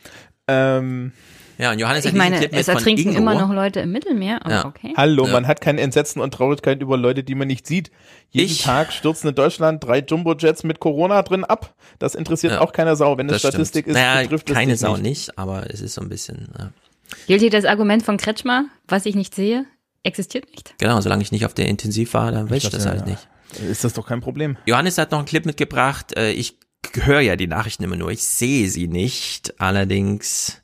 Ähm, ja, und Johannes Ich meine, es ertrinken immer noch Leute im Mittelmeer, aber okay. Hallo, man hat kein Entsetzen und Traurigkeit über Leute, die man nicht sieht. Jeden Ich- Tag stürzen in Deutschland drei Jumbo-Jets mit Corona drin ab. Das interessiert Ja, auch keiner Sau. Wenn es Statistik stimmt. ist, naja, betrifft es keine dich Sau nicht. nicht, aber es ist so ein bisschen, ja. Gilt hier das Argument von Kretschmer, was ich nicht sehe, existiert nicht? genau, solange ich nicht auf der Intensiv war, dann weiß ich das ja, halt ja. nicht. Ist das doch kein Problem. Johannes hat noch einen Clip mitgebracht, äh, ich höre ja die Nachrichten immer nur, ich sehe sie nicht, allerdings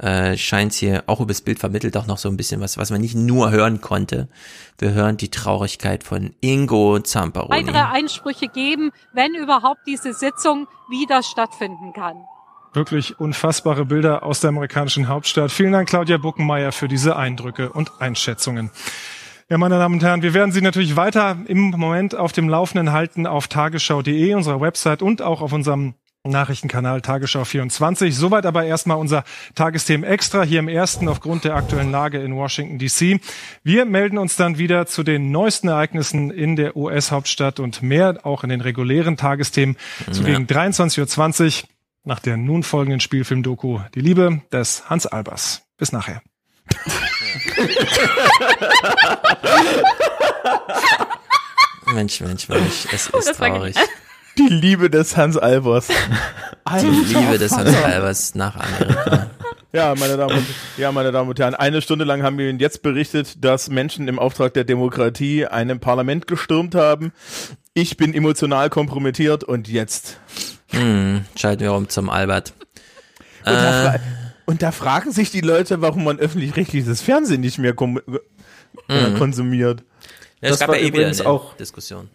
äh, scheint hier auch übers Bild vermittelt auch noch so ein bisschen was, was man nicht nur hören konnte. Wir hören die Traurigkeit von Ingo Zamperoni. weitere Einsprüche geben, wenn überhaupt diese Sitzung wieder stattfinden kann. Wirklich unfassbare Bilder aus der amerikanischen Hauptstadt. Vielen Dank, Claudia Buckenmeier, für diese Eindrücke und Einschätzungen. Ja, meine Damen und Herren, wir werden Sie natürlich weiter im Moment auf dem Laufenden halten auf tagesschau.de, unserer Website und auch auf unserem Nachrichtenkanal Tagesschau 24. Soweit aber erstmal unser Tagesthemen extra hier im ersten aufgrund der aktuellen Lage in Washington DC. Wir melden uns dann wieder zu den neuesten Ereignissen in der US-Hauptstadt und mehr auch in den regulären Tagesthemen zu Ja. gegen 23.20 Uhr nach der nun folgenden Spielfilm-Doku Die Liebe des Hans Albers. Bis nachher. Mensch, Mensch, Mensch, es ist Das war traurig. Die Liebe des Hans Albers. Die Liebe des Hans Albers nach Amerika. Ja, meine Damen und, ja, meine Damen und Herren, eine Stunde lang haben wir Ihnen jetzt berichtet, dass Menschen im Auftrag der Demokratie einem Parlament gestürmt haben. Ich bin emotional kompromittiert und jetzt. Hm, schalten wir um zum Albert. Und, da, Äh, fra und da fragen sich die Leute, warum man öffentlich-rechtliches Fernsehen nicht mehr kom äh, Mhm. konsumiert. Ja, es Das gab war ja eh übrigens eine auch- Diskussion.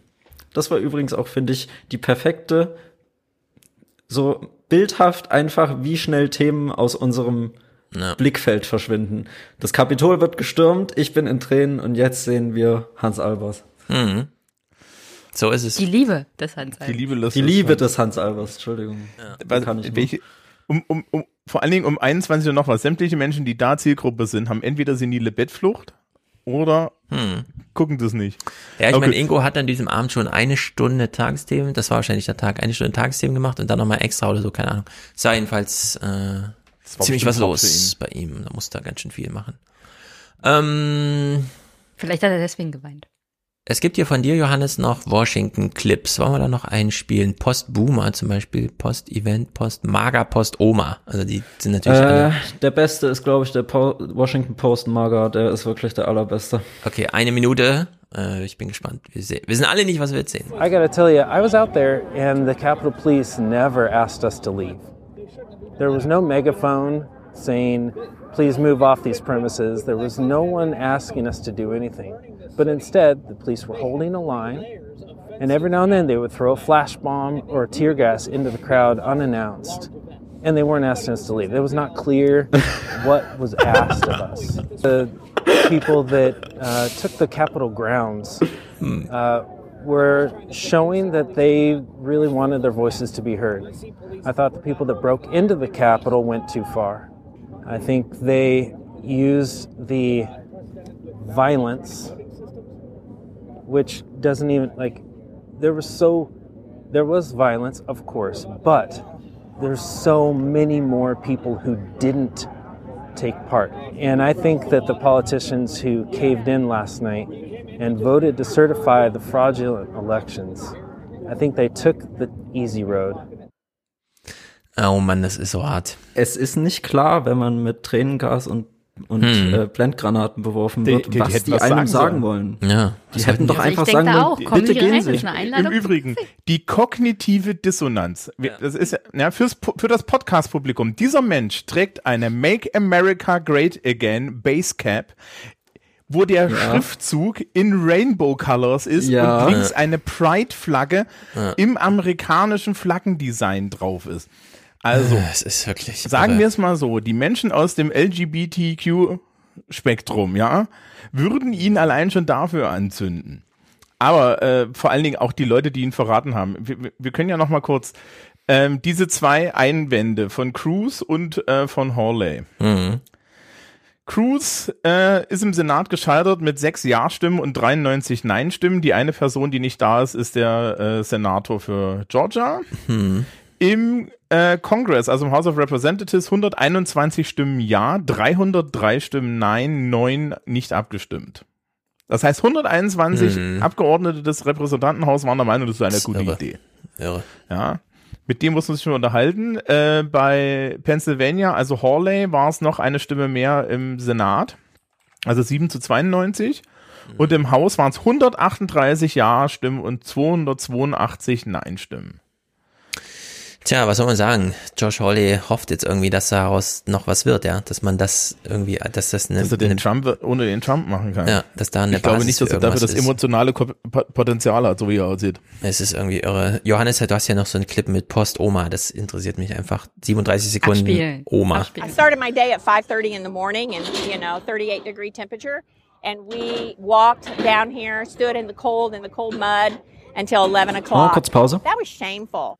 Das war übrigens auch, finde ich, die perfekte, so bildhaft einfach, wie schnell Themen aus unserem Blickfeld verschwinden. Das Kapitol wird gestürmt, ich bin in Tränen und jetzt sehen wir Hans Albers. Mhm. So ist es. Die Liebe des Hans Die Liebe, des Die Liebe des Hans Albers, Entschuldigung. Was, Kann ich welche, um, um, um, vor allen Dingen um 21 Uhr noch was. Sämtliche Menschen, die da Zielgruppe sind, haben entweder senile Bettflucht oder Hm. gucken das nicht. Ja, ich Okay. meine, Ingo hat an diesem Abend schon eine Stunde Tagesthemen, das war wahrscheinlich der Tag, eine Stunde Tagesthemen gemacht und dann nochmal extra oder so, keine Ahnung. Es war jedenfalls äh, war ziemlich was los bei ihm. Da musste er ganz schön viel machen. Ähm, Vielleicht hat er deswegen geweint. Es gibt hier von dir, Johannes, noch Washington-Clips. Wollen wir da noch einspielen? Post-Boomer zum Beispiel, Post-Event, Post-Mager, Post-Oma. Also die sind natürlich Äh, alle. der beste ist, glaube ich, der po Washington Post Maga. Der ist wirklich der allerbeste. Okay, eine Minute. Äh, ich bin gespannt. Wir, sehen, wir wissen alle nicht, was wir jetzt sehen. I gotta tell you, I was out there and the Capitol Police never asked us to leave. There was no megaphone saying, please move off these premises. There was no one asking us to do anything. But instead, the police were holding a line, and every now and then they would throw a flash bomb or tear gas into the crowd unannounced. And they weren't asking us to leave. It was not clear what was asked of us. The people that uh, took the Capitol grounds uh, were showing that they really wanted their voices to be heard. I thought the people that broke into the Capitol went too far. I think they used the violence, which doesn't even like. There was so, there was violence, of course, but there's so many more people who didn't take part. And I think that the politicians who caved in last night and voted to certify the fraudulent elections, I think they took the easy road. Oh Mann, das ist so hart. Es ist nicht klar, wenn man mit Tränengas und und Hm. äh, Blendgranaten beworfen Die- wird, die- die was hätten die was einem sagen sagen, sollen. wollen. Ja, die das hätten hätten doch die- Also ich einfach sagen wollen, auch, kommen bitte gehen rein, Sie. Im Übrigen, die kognitive Dissonanz. Das ist ja, ja fürs, für das Podcast-Publikum. Dieser Mensch trägt eine Make America Great Again Basecap, wo der Ja. Schriftzug in Rainbow Colors ist Ja. und links eine Pride-Flagge Ja. im amerikanischen Flaggendesign drauf ist. Also, Es ist wirklich. sagen irre. wir es mal so, die Menschen aus dem LGBTQ-Spektrum, ja, würden ihn allein schon dafür anzünden. Aber äh, vor allen Dingen auch die Leute, die ihn verraten haben. Wir, wir- können ja noch mal kurz ähm, diese zwei Einwände von Cruz und äh, von Hawley. Mhm. Cruz äh, ist im Senat gescheitert mit sechs Ja-Stimmen und 93 Nein-Stimmen. Die eine Person, die nicht da ist, ist der äh, Senator für Georgia. Hm. Im äh, Congress, also im House of Representatives, 121 Stimmen Ja, 303 Stimmen Nein, 9 nicht abgestimmt. Das heißt, 121 Mhm. Abgeordnete des Repräsentantenhauses waren der Meinung, das ist eine Das gute irre. Idee. Irre. Ja. Mit dem muss man sich schon unterhalten. Äh, bei Pennsylvania, also Hawley, war es noch eine Stimme mehr im Senat. Also 7 zu 92. Und im Haus waren es 138 Ja-Stimmen und 282 Nein-Stimmen. Tja, was soll man sagen? Josh Hawley hofft jetzt irgendwie, dass daraus noch was wird, ja, dass man das irgendwie, dass das eine, Dass er den eine Trump ohne den Trump machen kann. ja, dass da eine ich glaube Basis nicht, dass er dafür das ist. emotionale Potenzial hat, so wie er aussieht. Es ist irgendwie irre. Johannes, du hast ja noch so einen Clip mit Post-Oma, das interessiert mich einfach. 37 Sekunden Abspielen. Oma. I started my day at 5:30 in the morning, and you know, 38 degree temperature, and we walked down here, stood in the cold in the cold mud until 11 o'clock. kurz Pause. That was shameful.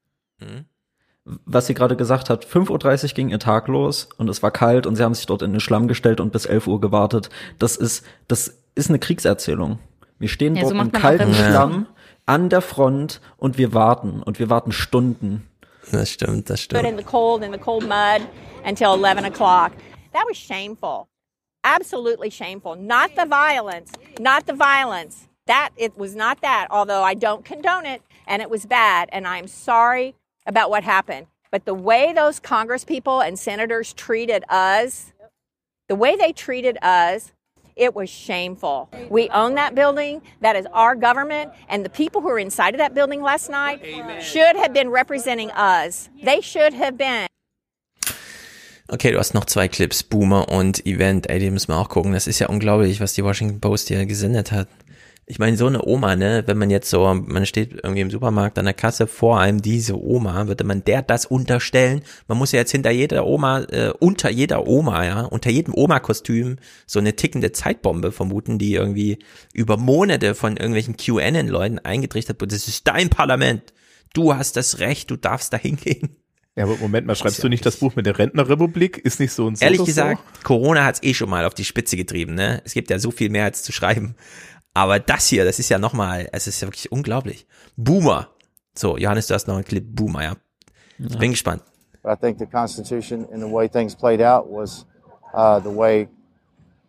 Was sie gerade gesagt hat, 5.30 Uhr ging ihr Tag los und es war kalt und sie haben sich dort in den Schlamm gestellt und bis 11 Uhr gewartet. Das ist, das ist eine Kriegserzählung. Wir stehen Ja, dort so im kalten. Schlamm an der Front und wir warten und wir warten Stunden. Das stimmt, das Stood in the cold in the cold mud until 11 o'clock. That was shameful. Absolutely shameful. Not the violence. Not the violence. That it was not that. Although I don't condone it, and it was bad, and I'm sorry about what happened. But the way those Congress people and senators treated us, the way they treated us, it was shameful. We own that building. That is our government. And the people who were inside of that building last night should have been representing us. They should have been. Okay, du hast noch zwei Clips, Boomer und Event, ey, die müssen wir auch gucken. Das ist ja unglaublich, was die Washington Post hier gesendet hat. Ich meine, so eine Oma, ne, wenn man jetzt so, man steht irgendwie im Supermarkt an der Kasse vor einem diese Oma, würde man der das unterstellen? Man muss ja jetzt hinter jeder Oma, äh, unter jeder Oma, ja, unter jedem Oma-Kostüm so eine tickende Zeitbombe vermuten, die irgendwie über Monate von irgendwelchen QAnon-Leuten eingetrichtert wird. Das ist dein Parlament. Du hast das Recht, du darfst da hingehen. Ja, aber Moment mal, schreibst du nicht das Buch mit der Rentnerrepublik? Ist nicht so ein Ehrlich gesagt, Corona hat's eh schon mal auf die Spitze getrieben, ne? Es gibt ja so viel mehr als zu schreiben. Aber das hier, das ist ja nochmal, es ist ja wirklich unglaublich. Boomer. So, Johannes, du hast noch einen Clip Boomer, ja. Ich Ja. bin gespannt. But I think the Constitution and the way things played out was uh, the way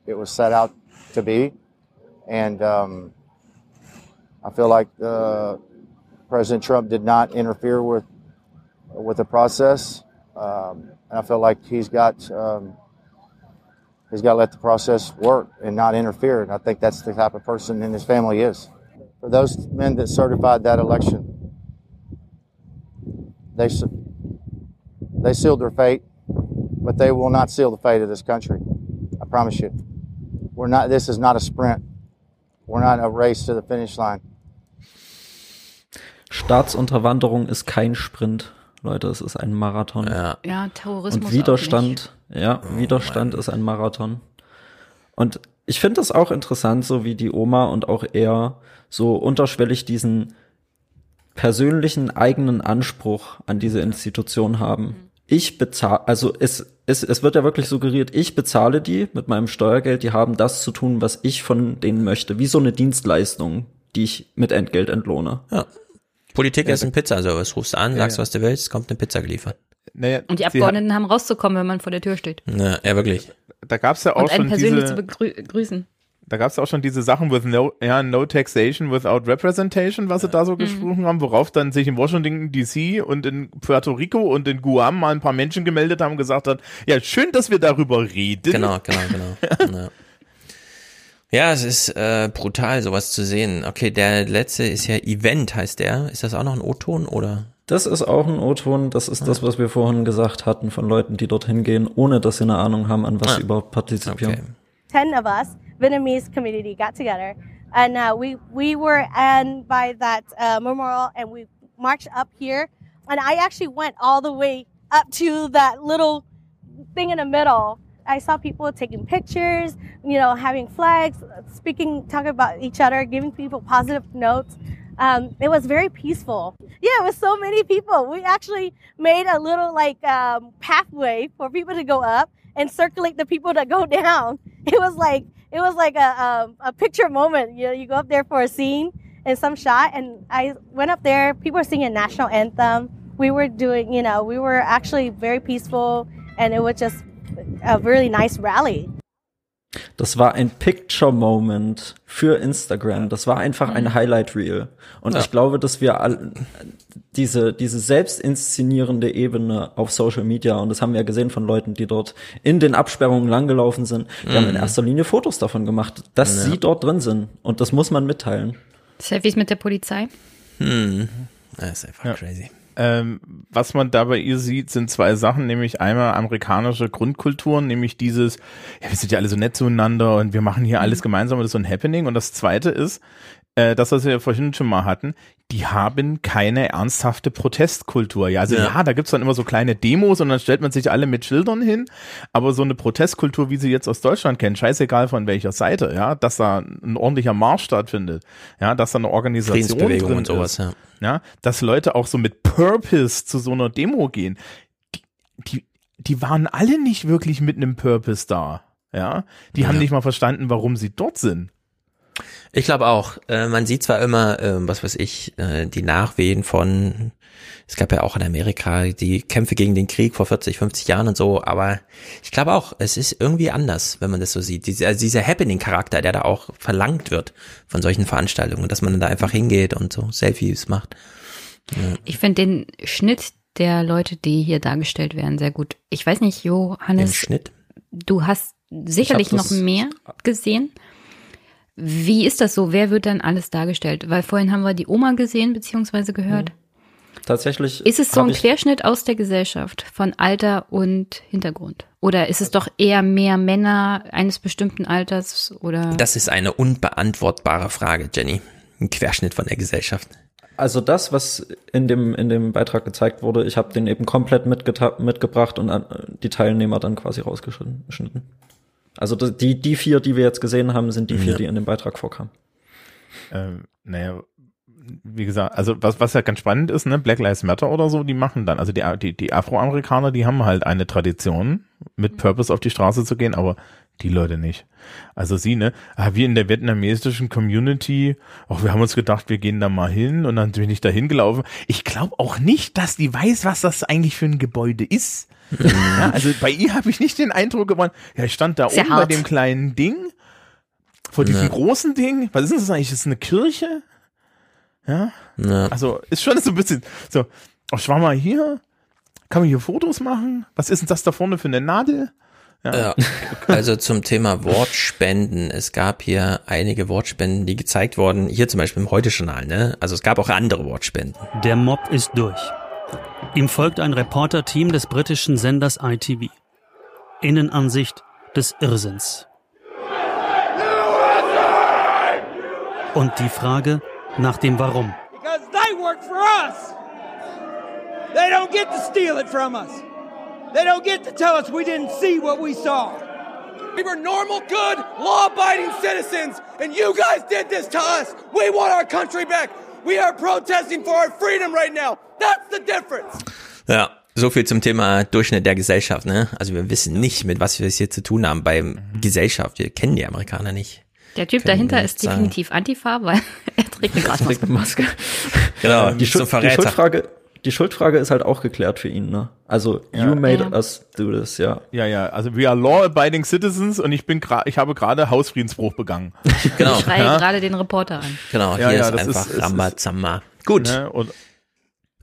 it was set out to be. And um, I feel like uh, President Trump did not interfere with with the process. Um, and I feel like he's got um, he's got to let the process work and not interfere. And I think that's the type of person in his family is. For those men that certified that election, they they sealed their fate, but they will not seal the fate of this country. I promise you. We're not. This is not a sprint. We're not a race to the finish line. Staatsunterwanderung ist kein Sprint, Leute, es ist ein Marathon. Ja, Ja, Terrorismus Und auch Widerstand, ja, Widerstand ist ein Marathon. Und ich finde es auch interessant, so wie die Oma und auch er so unterschwellig diesen persönlichen eigenen Anspruch an diese Institution haben. Ich bezahle, also es, es, es wird ja wirklich suggeriert, ich bezahle die mit meinem Steuergeld, die haben das zu tun, was ich von denen möchte, wie so eine Dienstleistung, die ich mit Entgelt entlohne. Ja. Politik Ja, ist ein Pizzaservice. Rufst du an, Ja, sagst, ja. was du willst, es kommt eine Pizza geliefert. Naja, Und die Abgeordneten haben rauszukommen, wenn man vor der Tür steht. Ja, ja wirklich. Da gab's ja auch Und einen schon persönlich diese, zu begrü begrüßen. da gab's ja auch schon diese Sachen with no, ja, no taxation without representation, was sie da so gesprochen haben, worauf dann sich in Washington DC und in Puerto Rico und in Guam mal ein paar Menschen gemeldet haben und gesagt hat, ja, schön, dass wir darüber reden. Genau, genau, genau. ja. Ja, es ist äh, brutal, sowas zu sehen. Okay, der letzte ist ja Event, heißt der. Ist das auch noch ein O-Ton oder? Das ist auch ein O-Ton, das ist das, was wir vorhin gesagt hatten von Leuten, die dorthin gehen, ohne dass sie eine Ahnung haben, an was Ah. sie überhaupt partizipieren. 10 of us vietnamese community got together and uh, we we were and by that uh, memorial and we marched up here and i actually went all the way up to that little thing in the middle i saw people taking pictures you know having flags speaking talking about each other giving people positive notes um, it was very peaceful yeah it was so many people we actually made a little like um, pathway for people to go up and circulate the people that go down it was like it was like a, um, a picture moment. You know, you go up there for a scene and some shot, and I went up there. People were singing national anthem. We were doing, you know, we were actually very peaceful, and it was just a really nice rally. Das war ein Picture-Moment für Instagram. Das war einfach ein Highlight-Reel. Und Ja. ich glaube, dass wir all, diese, diese selbstinszenierende Ebene auf Social Media, und das haben wir ja gesehen von Leuten, die dort in den Absperrungen langgelaufen sind, die haben in Mhm. erster Linie Fotos davon gemacht, dass Ja. sie dort drin sind. Und das muss man mitteilen. Selfies mit der Polizei. Hm. Das ist einfach crazy. Ähm, was man da bei ihr sieht, sind zwei Sachen, nämlich einmal amerikanische Grundkulturen, nämlich dieses, ja, wir sind ja alle so nett zueinander und wir machen hier alles gemeinsam und das ist so ein Happening. Und das zweite ist, äh, das, was wir vorhin schon mal hatten, die haben keine ernsthafte Protestkultur. Ja, also Ja. ja, da gibt's dann immer so kleine Demos und dann stellt man sich alle mit Schildern hin, aber so eine Protestkultur, wie sie jetzt aus Deutschland kennen, scheißegal von welcher Seite, ja, dass da ein ordentlicher Marsch stattfindet, ja, dass da eine Organisation drin und sowas, ist, ja. ja, dass Leute auch so mit Purpose zu so einer Demo gehen. Die, die, die waren alle nicht wirklich mit einem Purpose da, ja. Die haben Ja. nicht mal verstanden, warum sie dort sind. Ich glaube auch. Äh, man sieht zwar immer, äh, was weiß ich, äh, die Nachwehen von, es gab ja auch in Amerika die Kämpfe gegen den Krieg vor 40, 50 Jahren und so, aber ich glaube auch, es ist irgendwie anders, wenn man das so sieht. Diese, also dieser Happening-Charakter, der da auch verlangt wird von solchen Veranstaltungen, dass man da einfach hingeht und so Selfies macht. Ja. Ich finde den Schnitt der Leute, die hier dargestellt werden, sehr gut. Ich weiß nicht, Johannes. Den Schnitt? Du hast sicherlich noch mehr gesehen. Wie ist das so? Wer wird dann alles dargestellt? Weil vorhin haben wir die Oma gesehen bzw. gehört. Tatsächlich. Ist es so ein Querschnitt aus der Gesellschaft von Alter und Hintergrund? Oder ist es doch eher mehr Männer eines bestimmten Alters oder? Das ist eine unbeantwortbare Frage, Jenny. Ein Querschnitt von der Gesellschaft. Also das, was in dem, in dem Beitrag gezeigt wurde, ich habe den eben komplett mitgebracht und an, die Teilnehmer dann quasi rausgeschnitten. Also die, die vier, die wir jetzt gesehen haben, sind die vier, Ja. die in dem Beitrag vorkamen. Ähm, naja, wie gesagt, also was, was ja ganz spannend ist, ne, Black Lives Matter oder so, die machen dann, also die, die, die Afroamerikaner, die haben halt eine Tradition, mit Purpose auf die Straße zu gehen, aber die Leute nicht. Also sie, ne, ah, wir in der vietnamesischen Community, auch wir haben uns gedacht, wir gehen da mal hin und dann bin ich da hingelaufen. Ich glaube auch nicht, dass die weiß, was das eigentlich für ein Gebäude ist. Ja, also bei ihr habe ich nicht den Eindruck gewonnen, ja, ich stand da Sehr oben bei hart. dem kleinen Ding, vor diesem Ja. großen Ding. Was ist denn das eigentlich? Ist das eine Kirche? Ja. Ja. Also ist schon so ein bisschen so, oh, ich war mal hier, kann man hier Fotos machen? Was ist denn das da vorne für eine Nadel? Ja. Also zum Thema Wortspenden. Es gab hier einige Wortspenden, die gezeigt wurden. Hier zum Beispiel im Heute-Journal, ne? Also es gab auch andere Wortspenden. Der Mob ist durch. Ihm folgt ein Reporter-Team des britischen Senders ITV. Innenansicht des Irrsinns. Und die Frage nach dem Warum. They don't get to steal it from us. They don't get to tell us we didn't see what we saw. We were normal, good, law abiding citizens, and you guys did this to us. We want our country back. We are protesting for our freedom right now. That's the difference. Ja, so viel zum Thema Durchschnitt der Gesellschaft, ne? Also wir wissen nicht, mit was wir es hier zu tun haben beim Gesellschaft. Wir kennen die Amerikaner nicht. Der Typ Können dahinter ist nicht sagen. definitiv Antifa, weil er trägt eine Gasmaske. Maske. Genau, die, so Schuld, die Verräter. Schuldfrage, die Schuldfrage ist halt auch geklärt für ihn, ne? Also, you made Ja. us do this, ja. Ja, ja, also we are law-abiding citizens und ich bin gerade, ich habe gerade Hausfriedensbruch begangen. Genau. Ich schreie Ja. gerade den Reporter an. Genau, Ja, hier ja, ist das einfach ist- Rambazamba. Gut. Ne, und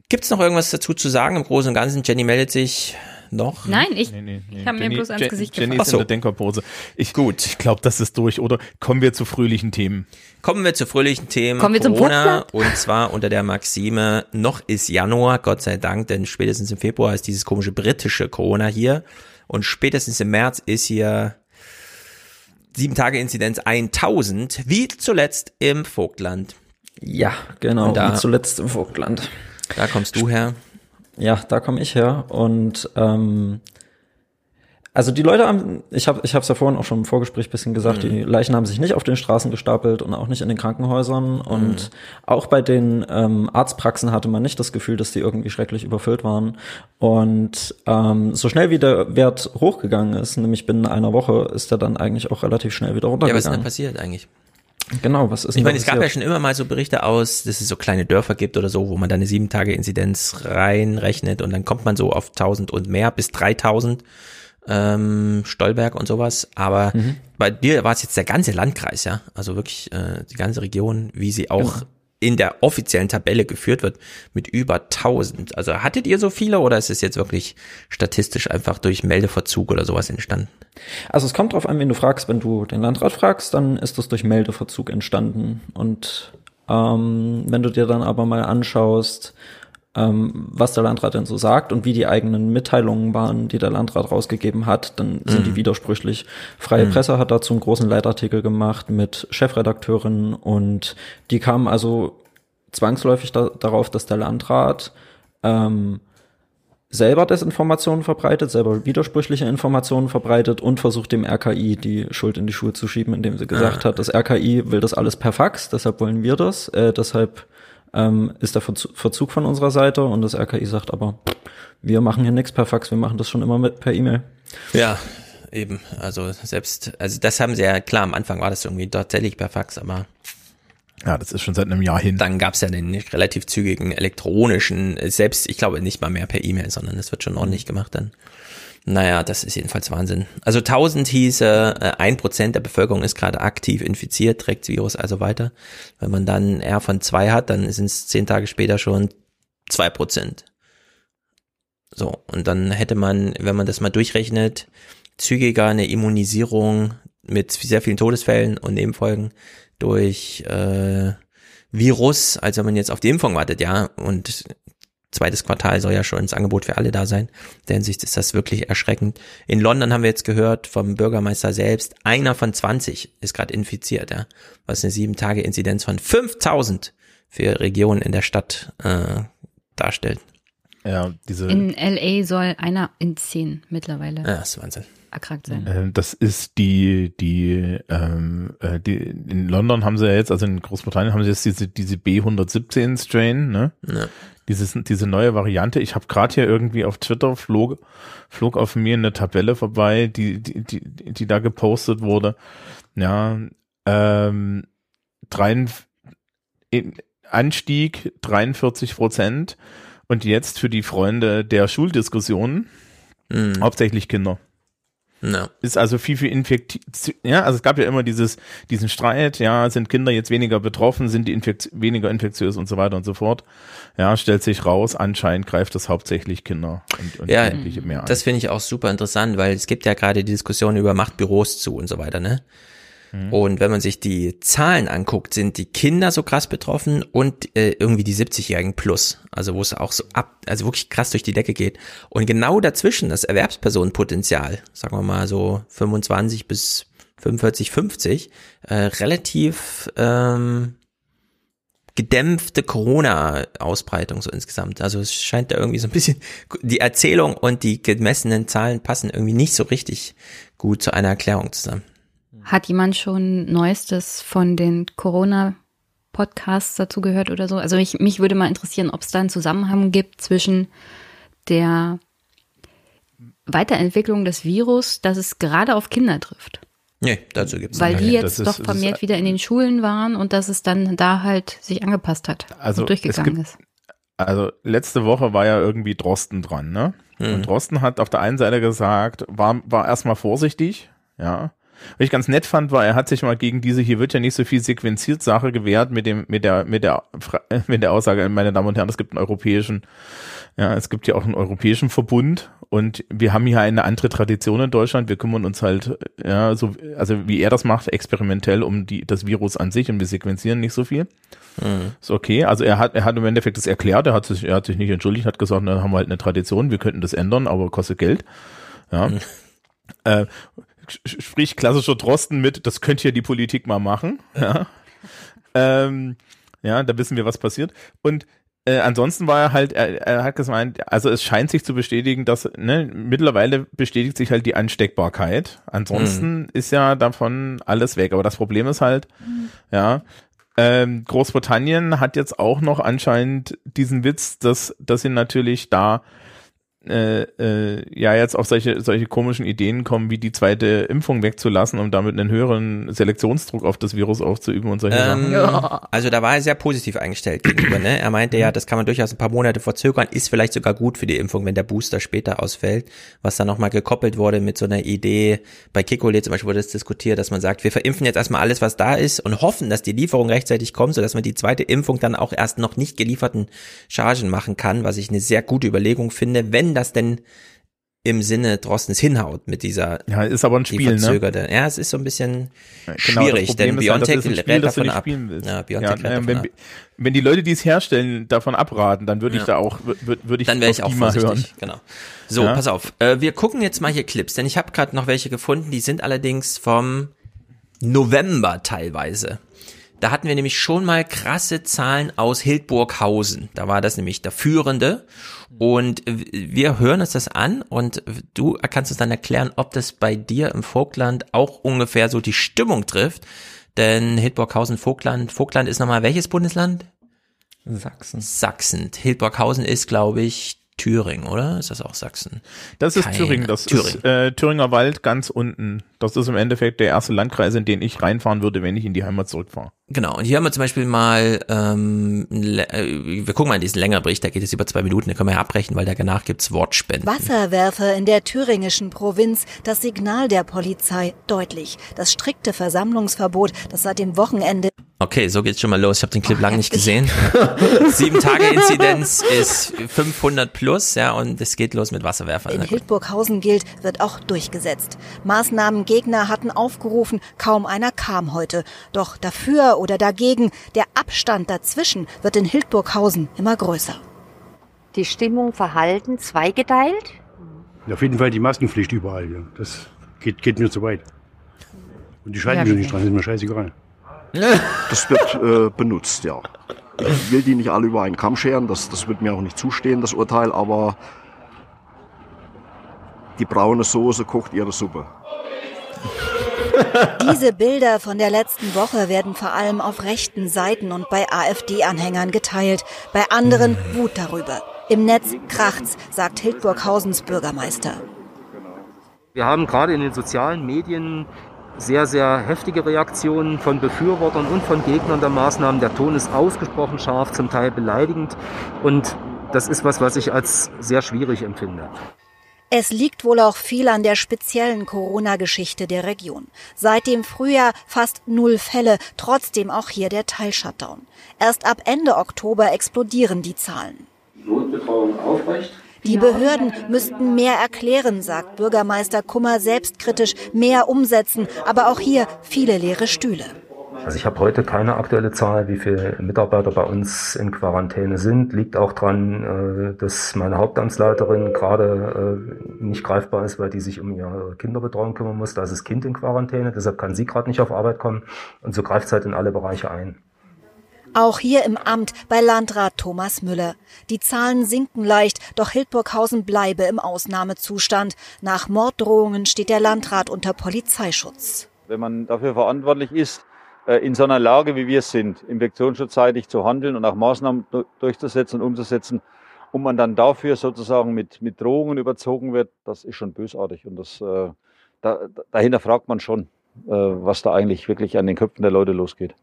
Gibt's noch irgendwas dazu zu sagen im Großen und Ganzen? Jenny meldet sich noch. Nein, ich, Nee, nee, nee. ich habe mir Jenny- bloß ans Je- Gesicht Jenny gefasst. ist in der Denkerpose. Ich, Gut. Ich glaube, das ist durch, oder? Kommen wir zu fröhlichen Themen. Kommen wir zu fröhlichen Themen. Kommen wir zum Corona und zwar unter der Maxime, noch ist Januar, Gott sei Dank, denn spätestens im Februar ist dieses komische britische Corona hier und spätestens im März ist hier sieben Tage Inzidenz 1000, wie zuletzt im Vogtland. Ja, genau, Und da- wie zuletzt im Vogtland. Da kommst du her. Ja, da komme ich her und ähm, also die Leute haben, ich habe ich habe es ja vorhin auch schon im Vorgespräch bisschen gesagt, Mhm. die Leichen haben sich nicht auf den Straßen gestapelt und auch nicht in den Krankenhäusern und Mhm. auch bei den ähm, Arztpraxen hatte man nicht das Gefühl, dass die irgendwie schrecklich überfüllt waren und ähm, so schnell wie der Wert hochgegangen ist, nämlich binnen einer Woche, ist er dann eigentlich auch relativ schnell wieder Ja, was ist denn runtergegangen. passiert eigentlich? Genau, was ist Ich meine, es gab ja schon immer mal so Berichte aus, dass es so kleine Dörfer gibt oder so, wo man dann eine sieben Tage Inzidenz reinrechnet und dann kommt man so auf 1000 und mehr bis 3000 ähm, Stolberg und sowas. Aber Mhm. bei dir war es jetzt der ganze Landkreis, ja, also wirklich äh, die ganze Region, wie sie auch Genau. In der offiziellen Tabelle geführt wird mit über 1000. Also hattet ihr so viele oder ist es jetzt wirklich statistisch einfach durch Meldeverzug oder sowas entstanden? Also es kommt drauf an, wen du fragst. Wenn du den Landrat fragst, dann ist das durch Meldeverzug entstanden. Und ähm, wenn du dir dann aber mal anschaust, ähm, was der Landrat denn so sagt und wie die eigenen Mitteilungen waren, die der Landrat rausgegeben hat, dann sind Mhm. die widersprüchlich. Freie Mhm. Presse hat dazu einen großen Leitartikel gemacht mit Chefredakteurin und die kamen also zwangsläufig da, darauf, dass der Landrat ähm, selber Desinformationen verbreitet, selber widersprüchliche Informationen verbreitet und versucht dem RKI die Schuld in die Schuhe zu schieben, indem sie gesagt Ah. hat, das RKI will das alles per Fax, deshalb wollen wir das, äh, deshalb ähm, ist der Verzu- Verzug von unserer Seite und das RKI sagt aber, wir machen hier nichts per Fax, wir machen das schon immer mit per E-Mail. Ja, eben. Also selbst, also das haben sie ja, klar, am Anfang war das irgendwie tatsächlich per Fax, aber Ja, das ist schon seit einem Jahr hin. dann gab's ja den relativ zügigen elektronischen, selbst, ich glaube, nicht mal mehr per E-Mail, sondern es wird schon ordentlich gemacht dann. Naja, das ist jedenfalls Wahnsinn. Also 1000 hieße, äh, ein Prozent der Bevölkerung ist gerade aktiv infiziert, trägt das Virus also weiter. Wenn man dann R von zwei hat, dann sind es zehn Tage später schon zwei Prozent. So, und dann hätte man, wenn man das mal durchrechnet, zügiger eine Immunisierung mit sehr vielen Todesfällen und Nebenfolgen durch äh, Virus, als wenn man jetzt auf die Impfung wartet, ja. Und zweites Quartal soll ja schon ins Angebot für alle da sein. In der Hinsicht ist das wirklich erschreckend. In London haben wir jetzt gehört vom Bürgermeister selbst, einer von 20 ist gerade infiziert, ja. Was eine sieben Tage Inzidenz von 5000 für Regionen in der Stadt äh, darstellt. Ja, diese. In LA soll einer in zehn mittlerweile. Ja, das ist Wahnsinn. erkrankt sein. Äh, Das ist die, die, ähm, äh, die, in London haben sie ja jetzt, also in Großbritannien haben sie jetzt diese, diese B117 Strain, ne? Ja. Dieses, diese neue Variante. Ich habe gerade hier irgendwie auf Twitter flog, flog auf mir eine Tabelle vorbei, die, die, die, die da gepostet wurde. Ja, ähm, dreien, in, Anstieg 43 Prozent und jetzt für die Freunde der Schuldiskussionen Mhm. hauptsächlich Kinder. Ja. Ist also viel, viel infektiv. Ja, also es gab ja immer dieses, diesen Streit, ja, sind Kinder jetzt weniger betroffen, sind die Infekt weniger infektiös und so weiter und so fort. Ja, stellt sich raus, anscheinend greift das hauptsächlich Kinder und, und Ja, Jugendliche mehr an. das finde ich auch super interessant, weil es gibt ja gerade die Diskussion über Macht Büros zu und so weiter, ne? Mhm. Und wenn man sich die Zahlen anguckt, sind die Kinder so krass betroffen und äh, irgendwie die 70-Jährigen plus. Also wo es auch so ab, also wirklich krass durch die Decke geht. Und genau dazwischen das Erwerbspersonenpotenzial, sagen wir mal so 25 bis 45, 50, äh, relativ ähm, gedämpfte Corona-Ausbreitung so insgesamt. Also es scheint da irgendwie so ein bisschen, die Erzählung und die gemessenen Zahlen passen irgendwie nicht so richtig gut zu einer Erklärung zusammen. Hat jemand schon Neuestes von den Corona-Podcasts dazu gehört oder so? Also ich, mich würde mal interessieren, ob es da einen Zusammenhang gibt zwischen der Weiterentwicklung des Virus, dass es gerade auf Kinder trifft. Nee, dazu gibt's Weil die jetzt ist- doch vermehrt ist- wieder in den Schulen waren und dass es dann da halt sich angepasst hat Also und durchgegangen es ist. Also letzte Woche war ja irgendwie Drosten dran, ne? Mhm. Und Drosten hat auf der einen Seite gesagt, war, war erstmal vorsichtig, ja. Was ich ganz nett fand, war, er hat sich mal gegen diese, hier wird ja nicht so viel sequenziert Sache gewehrt mit dem, mit der, mit der, mit der Aussage, meine Damen und Herren, es gibt einen europäischen, ja, es gibt ja auch einen europäischen Verbund und wir haben hier eine andere Tradition in Deutschland. Wir kümmern uns halt, ja, so, also wie er das macht, experimentell um die, das Virus an sich und wir sequenzieren nicht so viel. Ist okay. Also er hat, er hat im Endeffekt das erklärt, er hat sich, er hat sich nicht entschuldigt, hat gesagt, dann haben wir halt eine Tradition, wir könnten das ändern, aber kostet Geld. Ja. Äh, sch- sprich klassischer Drosten mit, das könnte ja die Politik mal machen. Ja. ähm, ja, da wissen wir, was passiert. Und äh, ansonsten war er halt, er, er hat gemeint, also es scheint sich zu bestätigen, dass ne, mittlerweile bestätigt sich halt die Ansteckbarkeit. Ansonsten ist ja davon alles weg. Aber das Problem ist halt, ja, ähm, Großbritannien hat jetzt auch noch anscheinend diesen Witz, dass, dass sie natürlich da äh, äh, ja jetzt auf solche solche komischen Ideen kommen, wie die zweite Impfung wegzulassen, um damit einen höheren Selektionsdruck auf das Virus aufzuüben und solche Ähm, Sachen. Also da war er sehr positiv eingestellt gegenüber. Ne? Er meinte ja, das kann man durchaus ein paar Monate verzögern, ist vielleicht sogar gut für die Impfung, wenn der Booster später ausfällt. Was dann nochmal gekoppelt wurde mit so einer Idee, bei Kikole zum Beispiel wurde es diskutiert, dass man sagt, wir verimpfen jetzt erstmal alles, was da ist und hoffen, dass die Lieferung rechtzeitig kommt, sodass man die zweite Impfung dann auch erst noch nicht gelieferten Chargen machen kann, was ich eine sehr gute Überlegung finde, wenn das denn im Sinne Drostens hinhaut mit dieser Ja, ist aber ein Spiel, ne? Ja, es ist so ein bisschen Genau, schwierig, denn halt, BioNTech Spiel, rät davon ab. Ja, Ja, BioNTech rät äh, davon wenn, ab. wenn die Leute, die es herstellen, davon abraten, dann würde ich Ja. da auch, würde würd ich Dann wäre ich auch vorsichtig, hören. genau. So, Ja. pass auf. Äh, wir gucken jetzt mal hier Clips, denn ich habe gerade noch welche gefunden, die sind allerdings vom November teilweise. Da hatten wir nämlich schon mal krasse Zahlen aus Hildburghausen. Da war das nämlich der Führende. Und wir hören uns das an und du kannst uns dann erklären, ob das bei dir im Vogtland auch ungefähr so die Stimmung trifft. Denn Hildburghausen, Vogtland, Vogtland ist nochmal welches Bundesland? Sachsen. Sachsen. Hildburghausen ist, glaube ich, Thüringen, oder? Ist das auch Sachsen? Das ist Keine- Thüringen, das Thüringen. ist äh, Thüringer Wald ganz unten. Das ist im Endeffekt der erste Landkreis, in den ich reinfahren würde, wenn ich in die Heimat zurückfahre. Genau, und hier haben wir zum Beispiel mal, ähm, äh, wir gucken mal in diesen längeren Bericht, der geht jetzt über zwei Minuten, den können wir ja abbrechen, weil danach gibt's Wortspenden. Wasserwerfer in der thüringischen Provinz, das Signal der Polizei deutlich. Das strikte Versammlungsverbot, das seit dem Wochenende Okay, so geht's schon mal los. Ich habe den Clip lang nicht gesehen. Sieben Tage Inzidenz ist 500 plus, ja, und es geht los mit Wasserwerfern. in. Hildburghausen gilt, wird auch durchgesetzt. Maßnahmengegner hatten aufgerufen, kaum einer kam heute. Doch dafür oder dagegen, der Abstand dazwischen wird in Hildburghausen immer größer. Die Stimmung verhalten zweigeteilt? Auf jeden Fall die Maskenpflicht überall. Ja. Das geht, geht mir zu weit. Und die schreiben Ja, mir nicht dran, das ist mir scheißegal. Das wird äh, benutzt, ja. Ich will die nicht alle über einen Kamm scheren, das, das wird mir auch nicht zustehen, das Urteil, aber die braune Soße kocht ihre Suppe. Diese Bilder von der letzten Woche werden vor allem auf rechten Seiten und bei AfD-Anhängern geteilt, bei anderen Wut darüber. Im Netz kracht's, sagt Hildburghausens Bürgermeister. Wir haben gerade in den sozialen Medien sehr, sehr heftige Reaktionen von Befürwortern und von Gegnern der Maßnahmen. Der Ton ist ausgesprochen scharf, zum Teil beleidigend. Und das ist was, was ich als sehr schwierig empfinde. Es liegt wohl auch viel an der speziellen Corona-Geschichte der Region. Seit dem Frühjahr fast null Fälle, trotzdem auch hier der Teilshutdown. Erst ab Ende Oktober explodieren die Zahlen. Notbetreuung aufrecht. Die Behörden müssten mehr erklären, sagt Bürgermeister Kummer selbstkritisch, mehr umsetzen, aber auch hier viele leere Stühle. Also ich habe heute keine aktuelle Zahl, wie viele Mitarbeiter bei uns in Quarantäne sind. Liegt auch dran, äh, dass meine Hauptamtsleiterin gerade äh, nicht greifbar ist, weil die sich um ihre Kinderbetreuung kümmern muss. Da ist das Kind in Quarantäne, deshalb kann sie gerade nicht auf Arbeit kommen. Und so greift es halt in alle Bereiche ein. Auch hier im Amt bei Landrat Thomas Müller. Die Zahlen sinken leicht, doch Hildburghausen bleibe im Ausnahmezustand. Nach Morddrohungen steht der Landrat unter Polizeischutz. Wenn man dafür verantwortlich ist, in so einer Lage, wie wir sind, infektionsschutzseitig zu handeln und auch Maßnahmen durchzusetzen und umzusetzen, und man dann dafür sozusagen mit, mit Drohungen überzogen wird, das ist schon bösartig. Und das, äh, da, dahinter fragt man schon, äh, was da eigentlich wirklich an den Köpfen der Leute losgeht.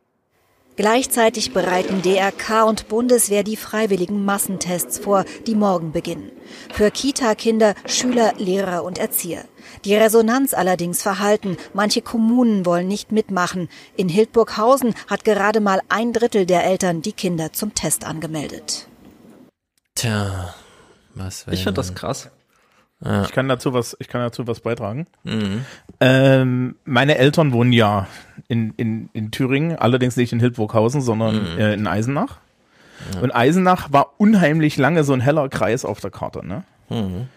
Gleichzeitig bereiten DRK und Bundeswehr die freiwilligen Massentests vor, die morgen beginnen. Für Kita-Kinder, Schüler, Lehrer und Erzieher. Die Resonanz allerdings verhalten. Manche Kommunen wollen nicht mitmachen. In Hildburghausen hat gerade mal ein Drittel der Eltern die Kinder zum Test angemeldet. Tja, was Ich finde das krass. Ja. Ich kann dazu was, ich kann dazu was beitragen. Mhm. Ähm, meine Eltern wohnen ja in, in, in Thüringen, allerdings nicht in Hildburghausen, sondern Mhm. äh, in Eisenach. Ja. Und Eisenach war unheimlich lange so ein heller Kreis auf der Karte, ne? Mhm.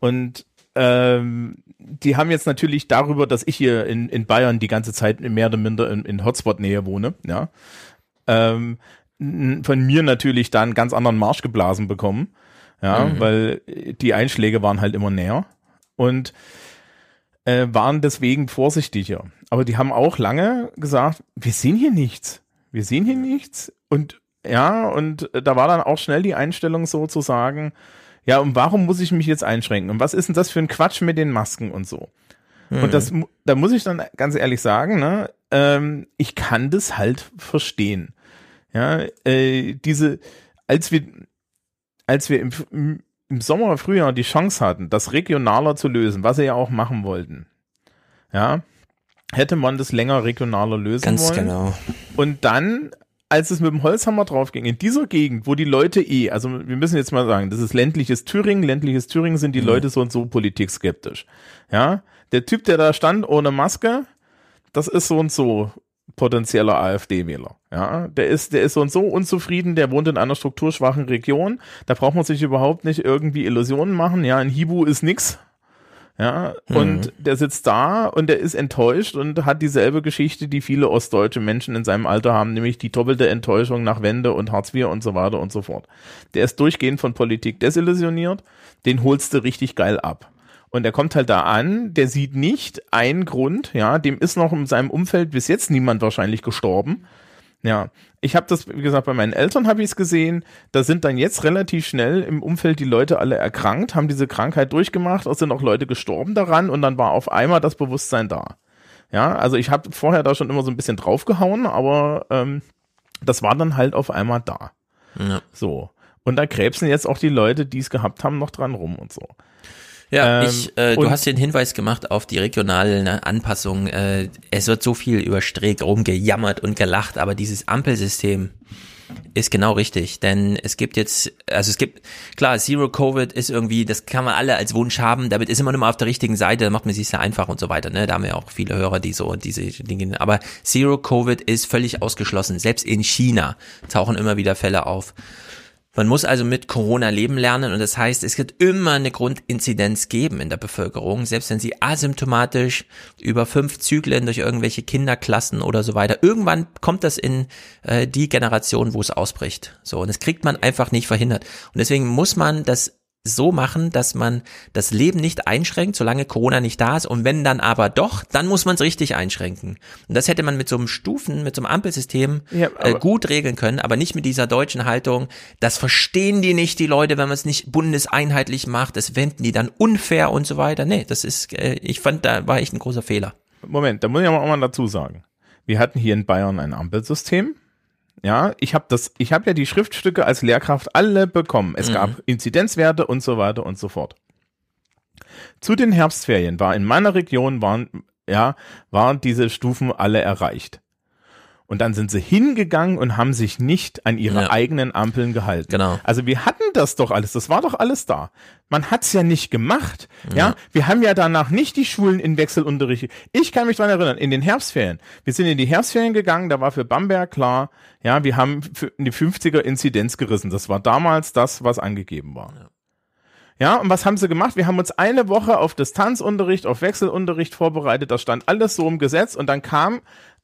Und ähm, die haben jetzt natürlich darüber, dass ich hier in, in Bayern die ganze Zeit mehr oder minder in, in Hotspot-Nähe wohne, ja, ähm, von mir natürlich da einen ganz anderen Marsch geblasen bekommen, ja, Mhm. weil die Einschläge waren halt immer näher und äh, waren deswegen vorsichtiger. Aber die haben auch lange gesagt, wir sehen hier nichts, wir sehen hier nichts und ja, und da war dann auch schnell die Einstellung so zu sagen, ja, und warum muss ich mich jetzt einschränken? Und was ist denn das für ein Quatsch mit den Masken und so? Mhm. Und das, mu- da muss ich dann ganz ehrlich sagen, ne, ähm, ich kann das halt verstehen. Ja, äh, diese, als wir, als wir im, im, Sommer, Frühjahr die Chance hatten, das regionaler zu lösen, was sie ja auch machen wollten, ja, hätte man das länger regionaler lösen Ganz wollen. genau. Und dann, als es mit dem Holzhammer drauf ging, in dieser Gegend, wo die Leute eh, also wir müssen jetzt mal sagen, das ist ländliches Thüringen, ländliches Thüringen sind die Mhm. Leute so und so politikskeptisch. Ja, der Typ, der da stand ohne Maske, das ist so und so potenzieller AfD-Wähler. Ja, der ist, der ist so und so unzufrieden, der wohnt in einer strukturschwachen Region. Da braucht man sich überhaupt nicht irgendwie Illusionen machen. Ja, ein Hibu ist nix. Ja, Mhm. und der sitzt da und der ist enttäuscht und hat dieselbe Geschichte, die viele ostdeutsche Menschen in seinem Alter haben, nämlich die doppelte Enttäuschung nach Wende und Hartz IV und so weiter und so fort. Der ist durchgehend von Politik desillusioniert, den holst du richtig geil ab. Und er kommt halt da an, der sieht nicht einen Grund, ja, dem ist noch in seinem Umfeld bis jetzt niemand wahrscheinlich gestorben. Ja, ich habe das, wie gesagt, bei meinen Eltern habe ich es gesehen. Da sind dann jetzt relativ schnell im Umfeld die Leute alle erkrankt, haben diese Krankheit durchgemacht, es sind auch Leute gestorben daran und dann war auf einmal das Bewusstsein da. Ja, also ich habe vorher da schon immer so ein bisschen draufgehauen, aber ähm, das war dann halt auf einmal da. Ja. So. Und da krebsen jetzt auch die Leute, die es gehabt haben, noch dran rum und so. Ja, Ähm, ich, äh, du hast den Hinweis gemacht auf die regionalen ne, Anpassungen. Äh, es wird so viel über Streeck rumgejammert und gelacht, aber dieses Ampelsystem ist genau richtig, denn es gibt jetzt, also es gibt, klar, Zero Covid ist irgendwie, das kann man alle als Wunsch haben, damit ist immer nur mal auf der richtigen Seite, da macht man sich sehr einfach und so weiter, ne, da haben wir auch viele Hörer, die so diese Dinge, aber Zero Covid ist völlig ausgeschlossen, selbst in China tauchen immer wieder Fälle auf. Man muss also mit Corona leben lernen und das heißt, es wird immer eine Grundinzidenz geben in der Bevölkerung, selbst wenn sie asymptomatisch über fünf Zyklen durch irgendwelche Kinderklassen oder so weiter. Irgendwann kommt das in äh, die Generation, wo es ausbricht. So und das kriegt man einfach nicht verhindert. Und deswegen muss man das so machen, dass man das Leben nicht einschränkt, solange Corona nicht da ist. Und wenn dann aber doch, dann muss man es richtig einschränken. Und das hätte man mit so einem Stufen, mit so einem Ampelsystem Ja, äh, gut regeln können, aber nicht mit dieser deutschen Haltung. Das verstehen die nicht, die Leute, wenn man es nicht bundeseinheitlich macht. Das wenden die dann unfair und so weiter. Nee, das ist, äh, ich fand, da war echt ein großer Fehler. Moment, da muss ich aber auch mal dazu sagen. Wir hatten hier in Bayern ein Ampelsystem. Ja, ich habe das, ich habe ja die Schriftstücke als Lehrkraft alle bekommen. Es Mhm. gab Inzidenzwerte und so weiter und so fort. Zu den Herbstferien war in meiner Region waren ja waren diese Stufen alle erreicht. Und dann sind sie hingegangen und haben sich nicht an ihre Ja. eigenen Ampeln gehalten. Genau. Also wir hatten das doch alles, das war doch alles da. Man hat's ja nicht gemacht. Ja, wir haben ja danach nicht die Schulen in Wechselunterricht. Ich kann mich dran erinnern, in den Herbstferien. Wir sind in die Herbstferien gegangen, da war für Bamberg klar, ja, wir haben die 50er Inzidenz gerissen. Das war damals das, was angegeben war. Ja, und was haben sie gemacht? Wir haben uns eine Woche auf Distanzunterricht, auf Wechselunterricht vorbereitet. Das stand alles so im Gesetz und dann kam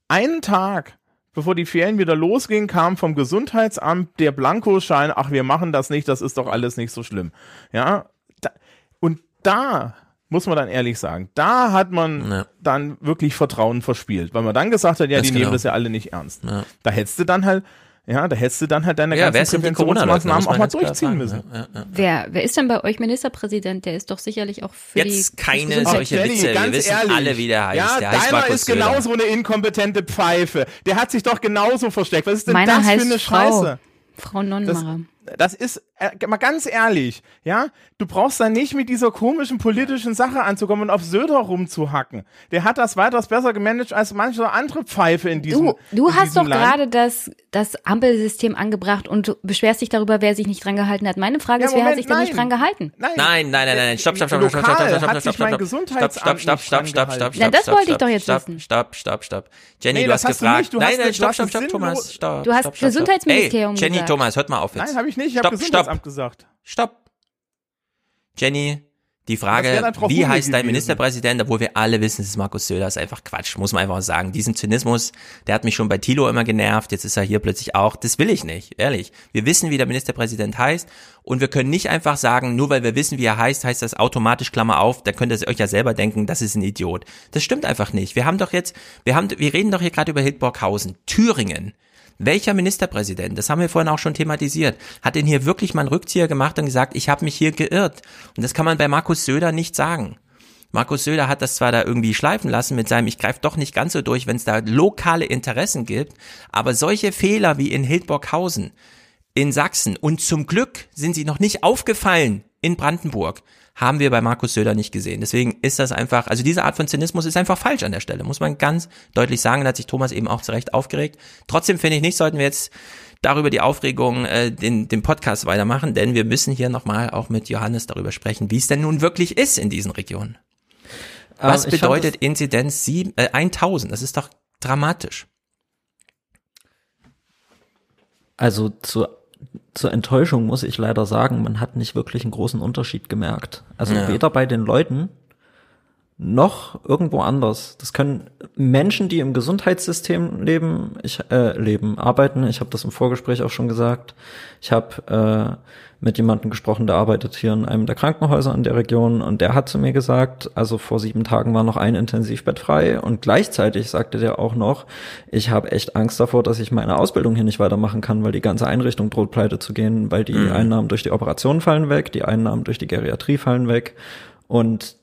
einen Tag, bevor die Ferien wieder losgingen, kam vom Gesundheitsamt der Blankoschein, ach, wir machen das nicht, das ist doch alles nicht so schlimm. Ja, da, und da muss man dann ehrlich sagen, da hat man dann wirklich Vertrauen verspielt, weil man dann gesagt hat, ja, Ganz die genau. nehmen das ja alle nicht ernst. Ja. Da hättest du dann halt, ja, da hättest du dann halt deine Ja, wer ganzen Präventionsmaßnahmen auch mal durchziehen sagen. müssen. Ja, ja, ja. Wer, wer ist denn bei euch Ministerpräsident? Der ist doch sicherlich auch für Jetzt die keine Gesundheit- solche Jenny, Witze. Wir ganz wissen ehrlich. alle, wie der heißt. Ja, der heißt deiner Markus ist Söder. genauso eine inkompetente Pfeife. Der hat sich doch genauso versteckt. Was ist denn Meiner das für eine Frau. Scheiße? Frau Nonnenmacher. Das ist, äh, mal ganz ehrlich, ja, du brauchst da nicht mit dieser komischen politischen Sache anzukommen und auf Söder rumzuhacken. Der hat das weitaus besser gemanagt als manche andere Pfeife in diesem Du, du in hast diesem doch Land. gerade das, das Ampelsystem angebracht und du beschwerst dich darüber, wer sich nicht dran gehalten hat. Meine Frage Ja, ist, wer hat Moment, sich denn nicht dran gehalten? Nein, Nein, nein, nein, nein, stopp, stopp, stopp, stopp, stopp, stopp, stopp, stopp, stopp, stopp, stopp, stopp, stopp, stopp, stopp, Na, das stopp, wollte ich stopp, doch jetzt stopp, wissen. Stopp, stopp, stopp. Jenny, Nee, du hast gefragt. nicht. Du nein, hast- nein, stopp, stopp, stopp, Thomas, stopp. Du hast stopp, stopp, stopp. Gesundheitsministerium Ey, Jenny, gesagt. Thomas, hört mal auf jetzt. Nein, habe ich nicht. Ich habe Stopp, Stopp. gesagt. Stopp. Jenny, die Frage, wie heißt dein gewesen. Ministerpräsident, obwohl wir alle wissen, es ist Markus Söder, ist einfach Quatsch, muss man einfach sagen. Diesen Zynismus, der hat mich schon bei Thilo immer genervt, jetzt ist er hier plötzlich auch. Das will ich nicht, ehrlich. Wir wissen, wie der Ministerpräsident heißt und wir können nicht einfach sagen, nur weil wir wissen, wie er heißt, heißt das automatisch, Klammer auf, da könnt ihr euch ja selber denken, das ist ein Idiot. Das stimmt einfach nicht. Wir haben doch jetzt, wir haben, wir reden doch hier gerade über Hildburghausen, Thüringen. Welcher Ministerpräsident, das haben wir vorhin auch schon thematisiert, hat denn hier wirklich mal einen Rückzieher gemacht und gesagt, ich habe mich hier geirrt? Und das kann man bei Markus Söder nicht sagen. Markus Söder hat das zwar da irgendwie schleifen lassen mit seinem, ich greife doch nicht ganz so durch, wenn es da lokale Interessen gibt, aber solche Fehler wie in Hildburghausen, in Sachsen und zum Glück sind sie noch nicht aufgefallen in Brandenburg, haben wir bei Markus Söder nicht gesehen. Deswegen ist das einfach, also diese Art von Zynismus ist einfach falsch an der Stelle, muss man ganz deutlich sagen. Da hat sich Thomas eben auch zu Recht aufgeregt. Trotzdem finde ich nicht, sollten wir jetzt darüber die Aufregung äh, den, den Podcast weitermachen, denn wir müssen hier nochmal auch mit Johannes darüber sprechen, wie es denn nun wirklich ist in diesen Regionen. Was Ähm, ich fand bedeutet Inzidenz sieben, äh, 1000? Das ist doch dramatisch. Also zur, zur Enttäuschung muss ich leider sagen, man hat nicht wirklich einen großen Unterschied gemerkt. Also Ja. weder bei den Leuten noch irgendwo anders. Das können Menschen, die im Gesundheitssystem leben, ich äh, leben, arbeiten. Ich habe das im Vorgespräch auch schon gesagt. Ich habe äh, mit jemandem gesprochen, der arbeitet hier in einem der Krankenhäuser in der Region und der hat zu mir gesagt, also vor sieben Tagen war noch ein Intensivbett frei und gleichzeitig sagte der auch noch, ich habe echt Angst davor, dass ich meine Ausbildung hier nicht weitermachen kann, weil die ganze Einrichtung droht pleite zu gehen, weil die Mhm. Einnahmen durch die Operationen fallen weg, die Einnahmen durch die Geriatrie fallen weg und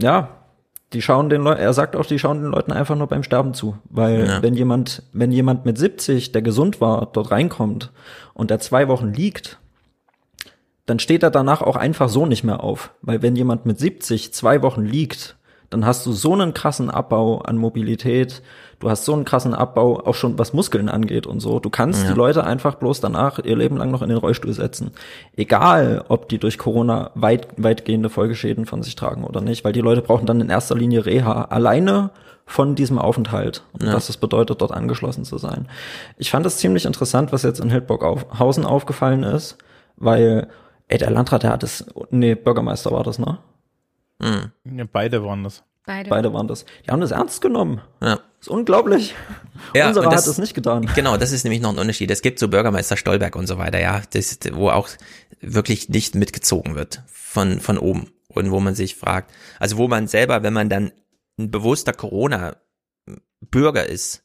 ja, die schauen den Leuten, er sagt auch, die schauen den Leuten einfach nur beim Sterben zu. Weil Ja. wenn jemand, wenn jemand mit 70, der gesund war, dort reinkommt und der zwei Wochen liegt, dann steht er danach auch einfach so nicht mehr auf. Weil wenn jemand mit 70 zwei Wochen liegt, dann hast du so einen krassen Abbau an Mobilität, du hast so einen krassen Abbau, auch schon was Muskeln angeht und so. Du kannst Ja. die Leute einfach bloß danach ihr Leben lang noch in den Rollstuhl setzen. Egal, ob die durch Corona weit, weitgehende Folgeschäden von sich tragen oder nicht, weil die Leute brauchen dann in erster Linie Reha. Alleine von diesem Aufenthalt und Ja. was es bedeutet, dort angeschlossen zu sein. Ich fand es ziemlich interessant, was jetzt in Hildburghausen aufgefallen ist, weil, ey, der Landrat, der hat es, nee, Bürgermeister war das, ne? Mhm. Ja, beide waren das. Beide. Beide waren das. Die haben das ernst genommen. Ja. ist unglaublich. Ja, Unsere und hat das- es nicht getan. Genau, das ist nämlich noch ein Unterschied. Es gibt so Bürgermeister Stolberg und so weiter, ja, das, wo auch wirklich nicht mitgezogen wird von, von oben. Und wo man sich fragt, also wo man selber, wenn man dann ein bewusster Corona-Bürger ist,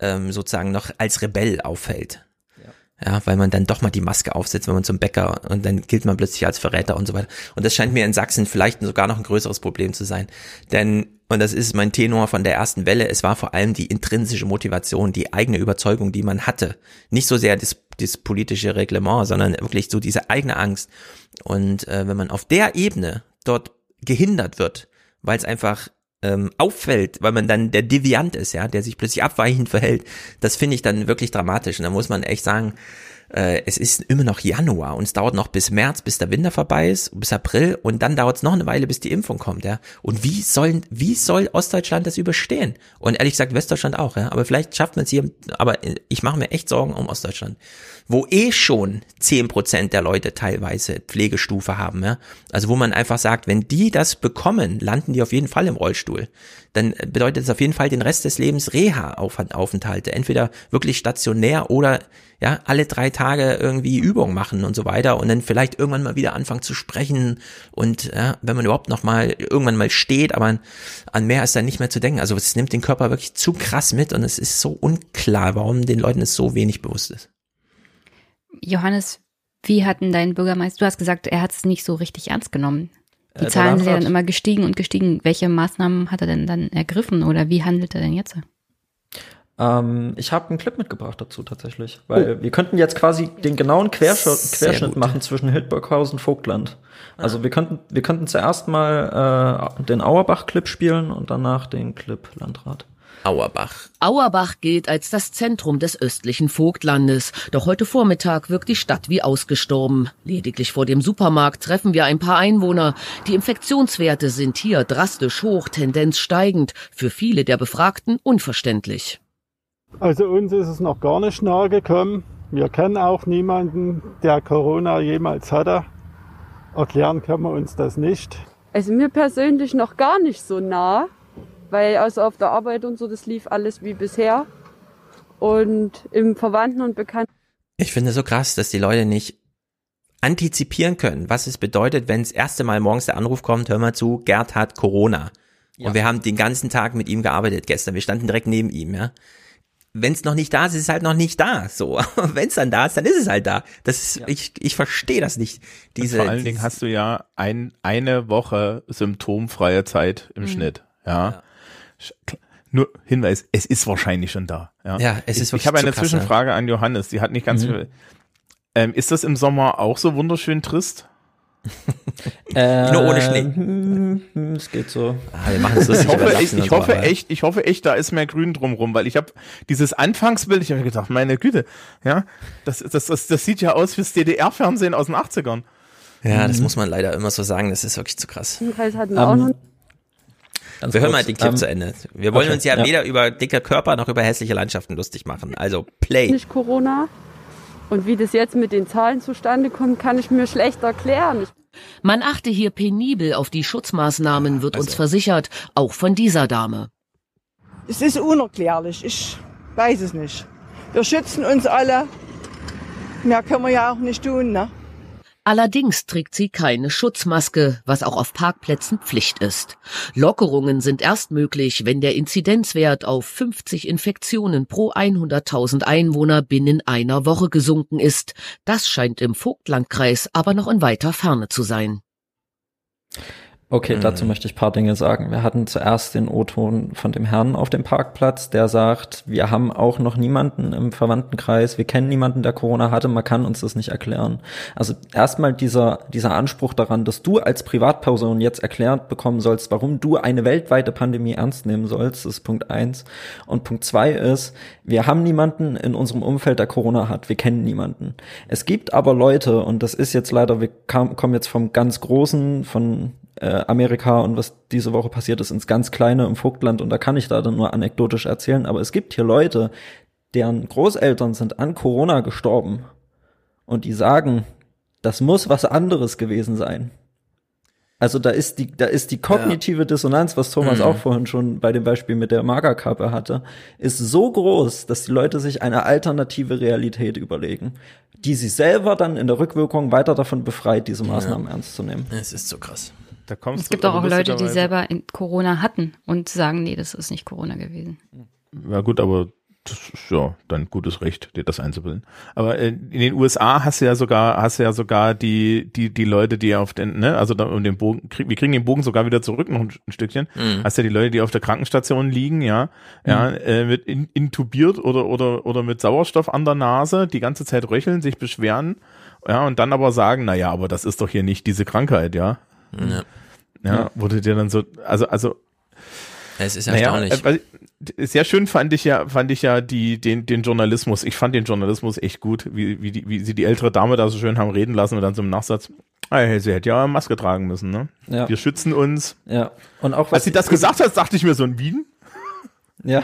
ähm, sozusagen noch als Rebell auffällt. Ja, weil man dann doch mal die Maske aufsetzt, wenn man zum Bäcker und dann gilt man plötzlich als Verräter und so weiter. Und das scheint mir in Sachsen vielleicht sogar noch ein größeres Problem zu sein. Denn, und das ist mein Tenor von der ersten Welle, es war vor allem die intrinsische Motivation, die eigene Überzeugung, die man hatte. Nicht so sehr das, das politische Reglement, sondern wirklich so diese eigene Angst. Und äh, wenn man auf der Ebene dort gehindert wird, weil es einfach ähm, auffällt, weil man dann der Deviant ist, ja, der sich plötzlich abweichend verhält, das finde ich dann wirklich dramatisch. Und da muss man echt sagen, äh, es ist immer noch Januar und es dauert noch bis März, bis der Winter vorbei ist, bis April und dann dauert es noch eine Weile, bis die Impfung kommt, ja. Und wie sollen, wie soll Ostdeutschland das überstehen? Und ehrlich gesagt Westdeutschland auch, ja. Aber vielleicht schafft man es hier, aber ich mache mir echt Sorgen um Ostdeutschland, wo eh schon zehn Prozent der Leute teilweise Pflegestufe haben, ja. Also wo man einfach sagt, wenn die das bekommen, landen die auf jeden Fall im Rollstuhl. Dann bedeutet es auf jeden Fall den Rest des Lebens Reha-Aufenthalte, entweder wirklich stationär oder ja, alle drei Tage irgendwie Übungen machen und so weiter und dann vielleicht irgendwann mal wieder anfangen zu sprechen und ja, wenn man überhaupt noch mal irgendwann mal steht, aber an, an mehr ist dann nicht mehr zu denken. Also es nimmt den Körper wirklich zu krass mit und es ist so unklar, warum den Leuten es so wenig bewusst ist. Johannes, wie hat denn dein Bürgermeister, du hast gesagt, er hat es nicht so richtig ernst genommen. Die Äh, Zahlen sind ja dann immer gestiegen und gestiegen. Welche Maßnahmen hat er denn dann ergriffen oder wie handelt er denn jetzt? Ähm, ich habe einen Clip mitgebracht dazu tatsächlich, weil wir könnten jetzt quasi den genauen Querschnitt, Oh. Sehr Querschnitt gut. Ah. machen zwischen Hildburghausen und Vogtland. Also wir könnten wir könnten zuerst mal äh, den Auerbach-Clip spielen und danach den Clip Landrat. Auerbach. Auerbach gilt als das Zentrum des östlichen Vogtlandes. Doch heute Vormittag wirkt die Stadt wie ausgestorben. Lediglich vor dem Supermarkt treffen wir ein paar Einwohner. Die Infektionswerte sind hier drastisch hoch, Tendenz steigend. Für viele der Befragten unverständlich. Also uns ist es noch gar nicht nahe gekommen. Wir kennen auch niemanden, der Corona jemals hatte. Erklären können wir uns das nicht. Also mir persönlich noch gar nicht so nah, weil also auf der Arbeit und so, das lief alles wie bisher. Und im Verwandten und Bekannten. Ich finde so krass, dass die Leute nicht antizipieren können, was es bedeutet, wenn das erste Mal morgens der Anruf kommt, hör mal zu, Gerd hat Corona. Und wir haben den ganzen Tag mit ihm gearbeitet gestern. Wir standen direkt neben ihm, ja. Wenn es noch nicht da ist, ist es halt noch nicht da. So, wenn es dann da ist, dann ist es halt da. Das ist, ich, ich verstehe das nicht. Diese, und vor allen Dingen hast du ja ein, eine Woche symptomfreie Zeit im Mhm. Schnitt. Ja. Sch- Nur Hinweis, es ist wahrscheinlich schon da. Ja, Ja, es ich, ist wirklich Ich habe eine krass? Zwischenfrage an Johannes, die hat nicht ganz Mhm. viel. Ähm, ist das im Sommer auch so wunderschön trist? Nur ohne Schnee. hm, Es geht so. Ah, wir machen es Ich hoffe, echt, ich so, hoffe aber- echt, ich hoffe echt, da ist mehr Grün drumrum, weil ich habe dieses Anfangsbild, ich habe gedacht, meine Güte, ja, das, das, das, das sieht ja aus fürs DDR-Fernsehen aus den 80ern. Ja, das muss man leider immer so sagen. Das ist wirklich zu krass. Ähm, wir Ganz Wir hören kurz, mal den Clip ähm, zu Ende. Wir wollen okay, uns ja, ja. weder über dicke Körper noch über hässliche Landschaften lustig machen. Also Play. nicht Corona. Und wie das jetzt mit den Zahlen zustande kommt, kann ich mir schlecht erklären. Man achte hier penibel auf die Schutzmaßnahmen, wird uns versichert, auch von dieser Dame. Es ist unerklärlich. Ich weiß es nicht. Wir schützen uns alle. Mehr können wir ja auch nicht tun, ne? Allerdings trägt sie keine Schutzmaske, was auch auf Parkplätzen Pflicht ist. Lockerungen sind erst möglich, wenn der Inzidenzwert auf 50 Infektionen pro 100.000 Einwohner binnen einer Woche gesunken ist. Das scheint im Vogtlandkreis aber noch in weiter Ferne zu sein. Okay, dazu Mhm. möchte ich paar Dinge sagen. Wir hatten zuerst den O-Ton von dem Herrn auf dem Parkplatz, der sagt, wir haben auch noch niemanden im Verwandtenkreis, wir kennen niemanden, der Corona hatte, man kann uns das nicht erklären. Also erstmal dieser, dieser Anspruch daran, dass du als Privatperson jetzt erklärt bekommen sollst, warum du eine weltweite Pandemie ernst nehmen sollst, das ist Punkt eins. Und Punkt zwei ist, wir haben niemanden in unserem Umfeld, der Corona hat, wir kennen niemanden. Es gibt aber Leute, und das ist jetzt leider, wir kam, kommen jetzt vom ganz Großen, von äh, Amerika und was diese Woche passiert ist ins ganz kleine im Vogtland und da kann ich da dann nur anekdotisch erzählen, aber es gibt hier Leute, deren Großeltern sind an Corona gestorben und die sagen, das muss was anderes gewesen sein. Also da ist die, da ist die kognitive Dissonanz, was Thomas Mhm. auch vorhin schon bei dem Beispiel mit der Magerkappe hatte, ist so groß, dass die Leute sich eine alternative Realität überlegen, die sie selber dann in der Rückwirkung weiter davon befreit, diese Maßnahmen ernst zu nehmen. Es ist so krass. Da kommst Es gibt auch, auch Leute, die selber in Corona hatten und sagen, nee, das ist nicht Corona gewesen. Ja gut, aber das ist ja dein gutes Recht, dir das einzubilden. Aber äh, in den USA hast du ja sogar, hast du ja sogar die, die, die Leute, die auf den, ne, also da um den Bogen, krieg, wir kriegen den Bogen sogar wieder zurück, noch ein, ein Stückchen. Mhm. Hast ja die Leute, die auf der Krankenstation liegen, ja, ja, Mhm. äh, mit in, intubiert oder, oder, oder mit Sauerstoff an der Nase, die ganze Zeit röcheln, sich beschweren, ja, und dann aber sagen, na ja, aber das ist doch hier nicht diese Krankheit, ja. Ja. Ja, wurde dir dann so, also, also, Es ist naja, erstaunlich. äh, weil- sehr schön fand ich ja, fand ich ja die, den, den Journalismus. Ich fand den Journalismus echt gut, wie, wie, die, wie sie die ältere Dame da so schön haben reden lassen und dann so im Nachsatz, ah, ja, sie hätte ja eine Maske tragen müssen, ne? Ja. Wir schützen uns. Ja. Und auch was Als sie das gesagt hat, dachte ich mir so ein Wien. Ja.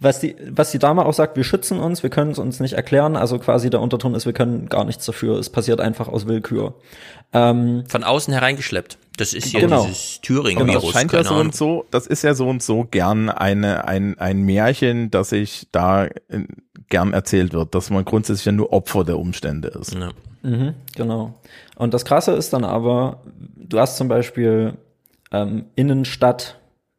Was die, was die Dame auch sagt, wir schützen uns, wir können es uns nicht erklären. Also quasi der Unterton ist, wir können gar nichts dafür. Es passiert einfach aus Willkür. Ähm, Von außen hereingeschleppt. Das ist ja Genau. dieses Thüringen-Virus. das scheint ja so und so, das ist ja so und so gern eine, ein, ein Märchen, das sich da äh, gern erzählt wird, dass man grundsätzlich ja nur Opfer der Umstände ist. Ja. Mhm, genau. Und das Krasse ist dann aber, du hast zum Beispiel ähm,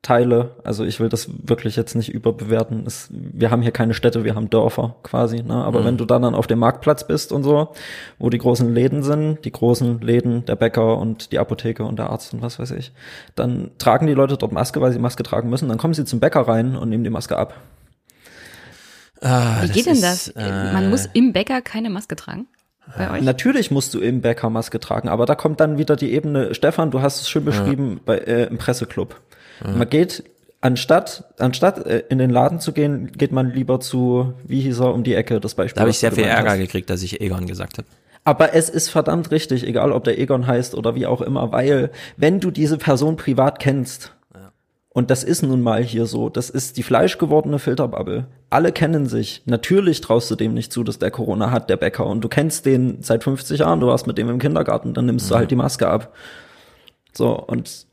Innenstadtteile, also ich will das wirklich jetzt nicht überbewerten. Es, wir haben hier keine Städte, wir haben Dörfer quasi. Ne? Aber Mhm. wenn du da dann auf dem Marktplatz bist und so, wo die großen Läden sind, die großen Läden, der Bäcker und die Apotheke und der Arzt und was weiß ich, dann tragen die Leute dort Maske, weil sie Maske tragen müssen. Dann kommen sie zum Bäcker rein und nehmen die Maske ab. Ah, Wie geht denn das? ist, äh, Man muss im Bäcker keine Maske tragen? Bei euch? Natürlich musst du im Bäcker Maske tragen, aber da kommt dann wieder die Ebene, Stefan, du hast es schön beschrieben bei, äh, im Presseclub. Man geht, anstatt, anstatt äh, in den Laden zu gehen, geht man lieber zu, wie hieß er, um die Ecke, das Beispiel. Da habe ich sehr viel Ärger hast. gekriegt, dass ich Egon gesagt habe. Aber es ist verdammt richtig, egal ob der Egon heißt oder wie auch immer, weil wenn du diese Person privat kennst, und das ist nun mal hier so, das ist die fleischgewordene Filterbubble. Alle kennen sich. Natürlich traust du dem nicht zu, dass der Corona hat, der Bäcker. Und du kennst den seit 50 Jahren, du warst mit dem im Kindergarten, dann nimmst du halt die Maske ab. So, und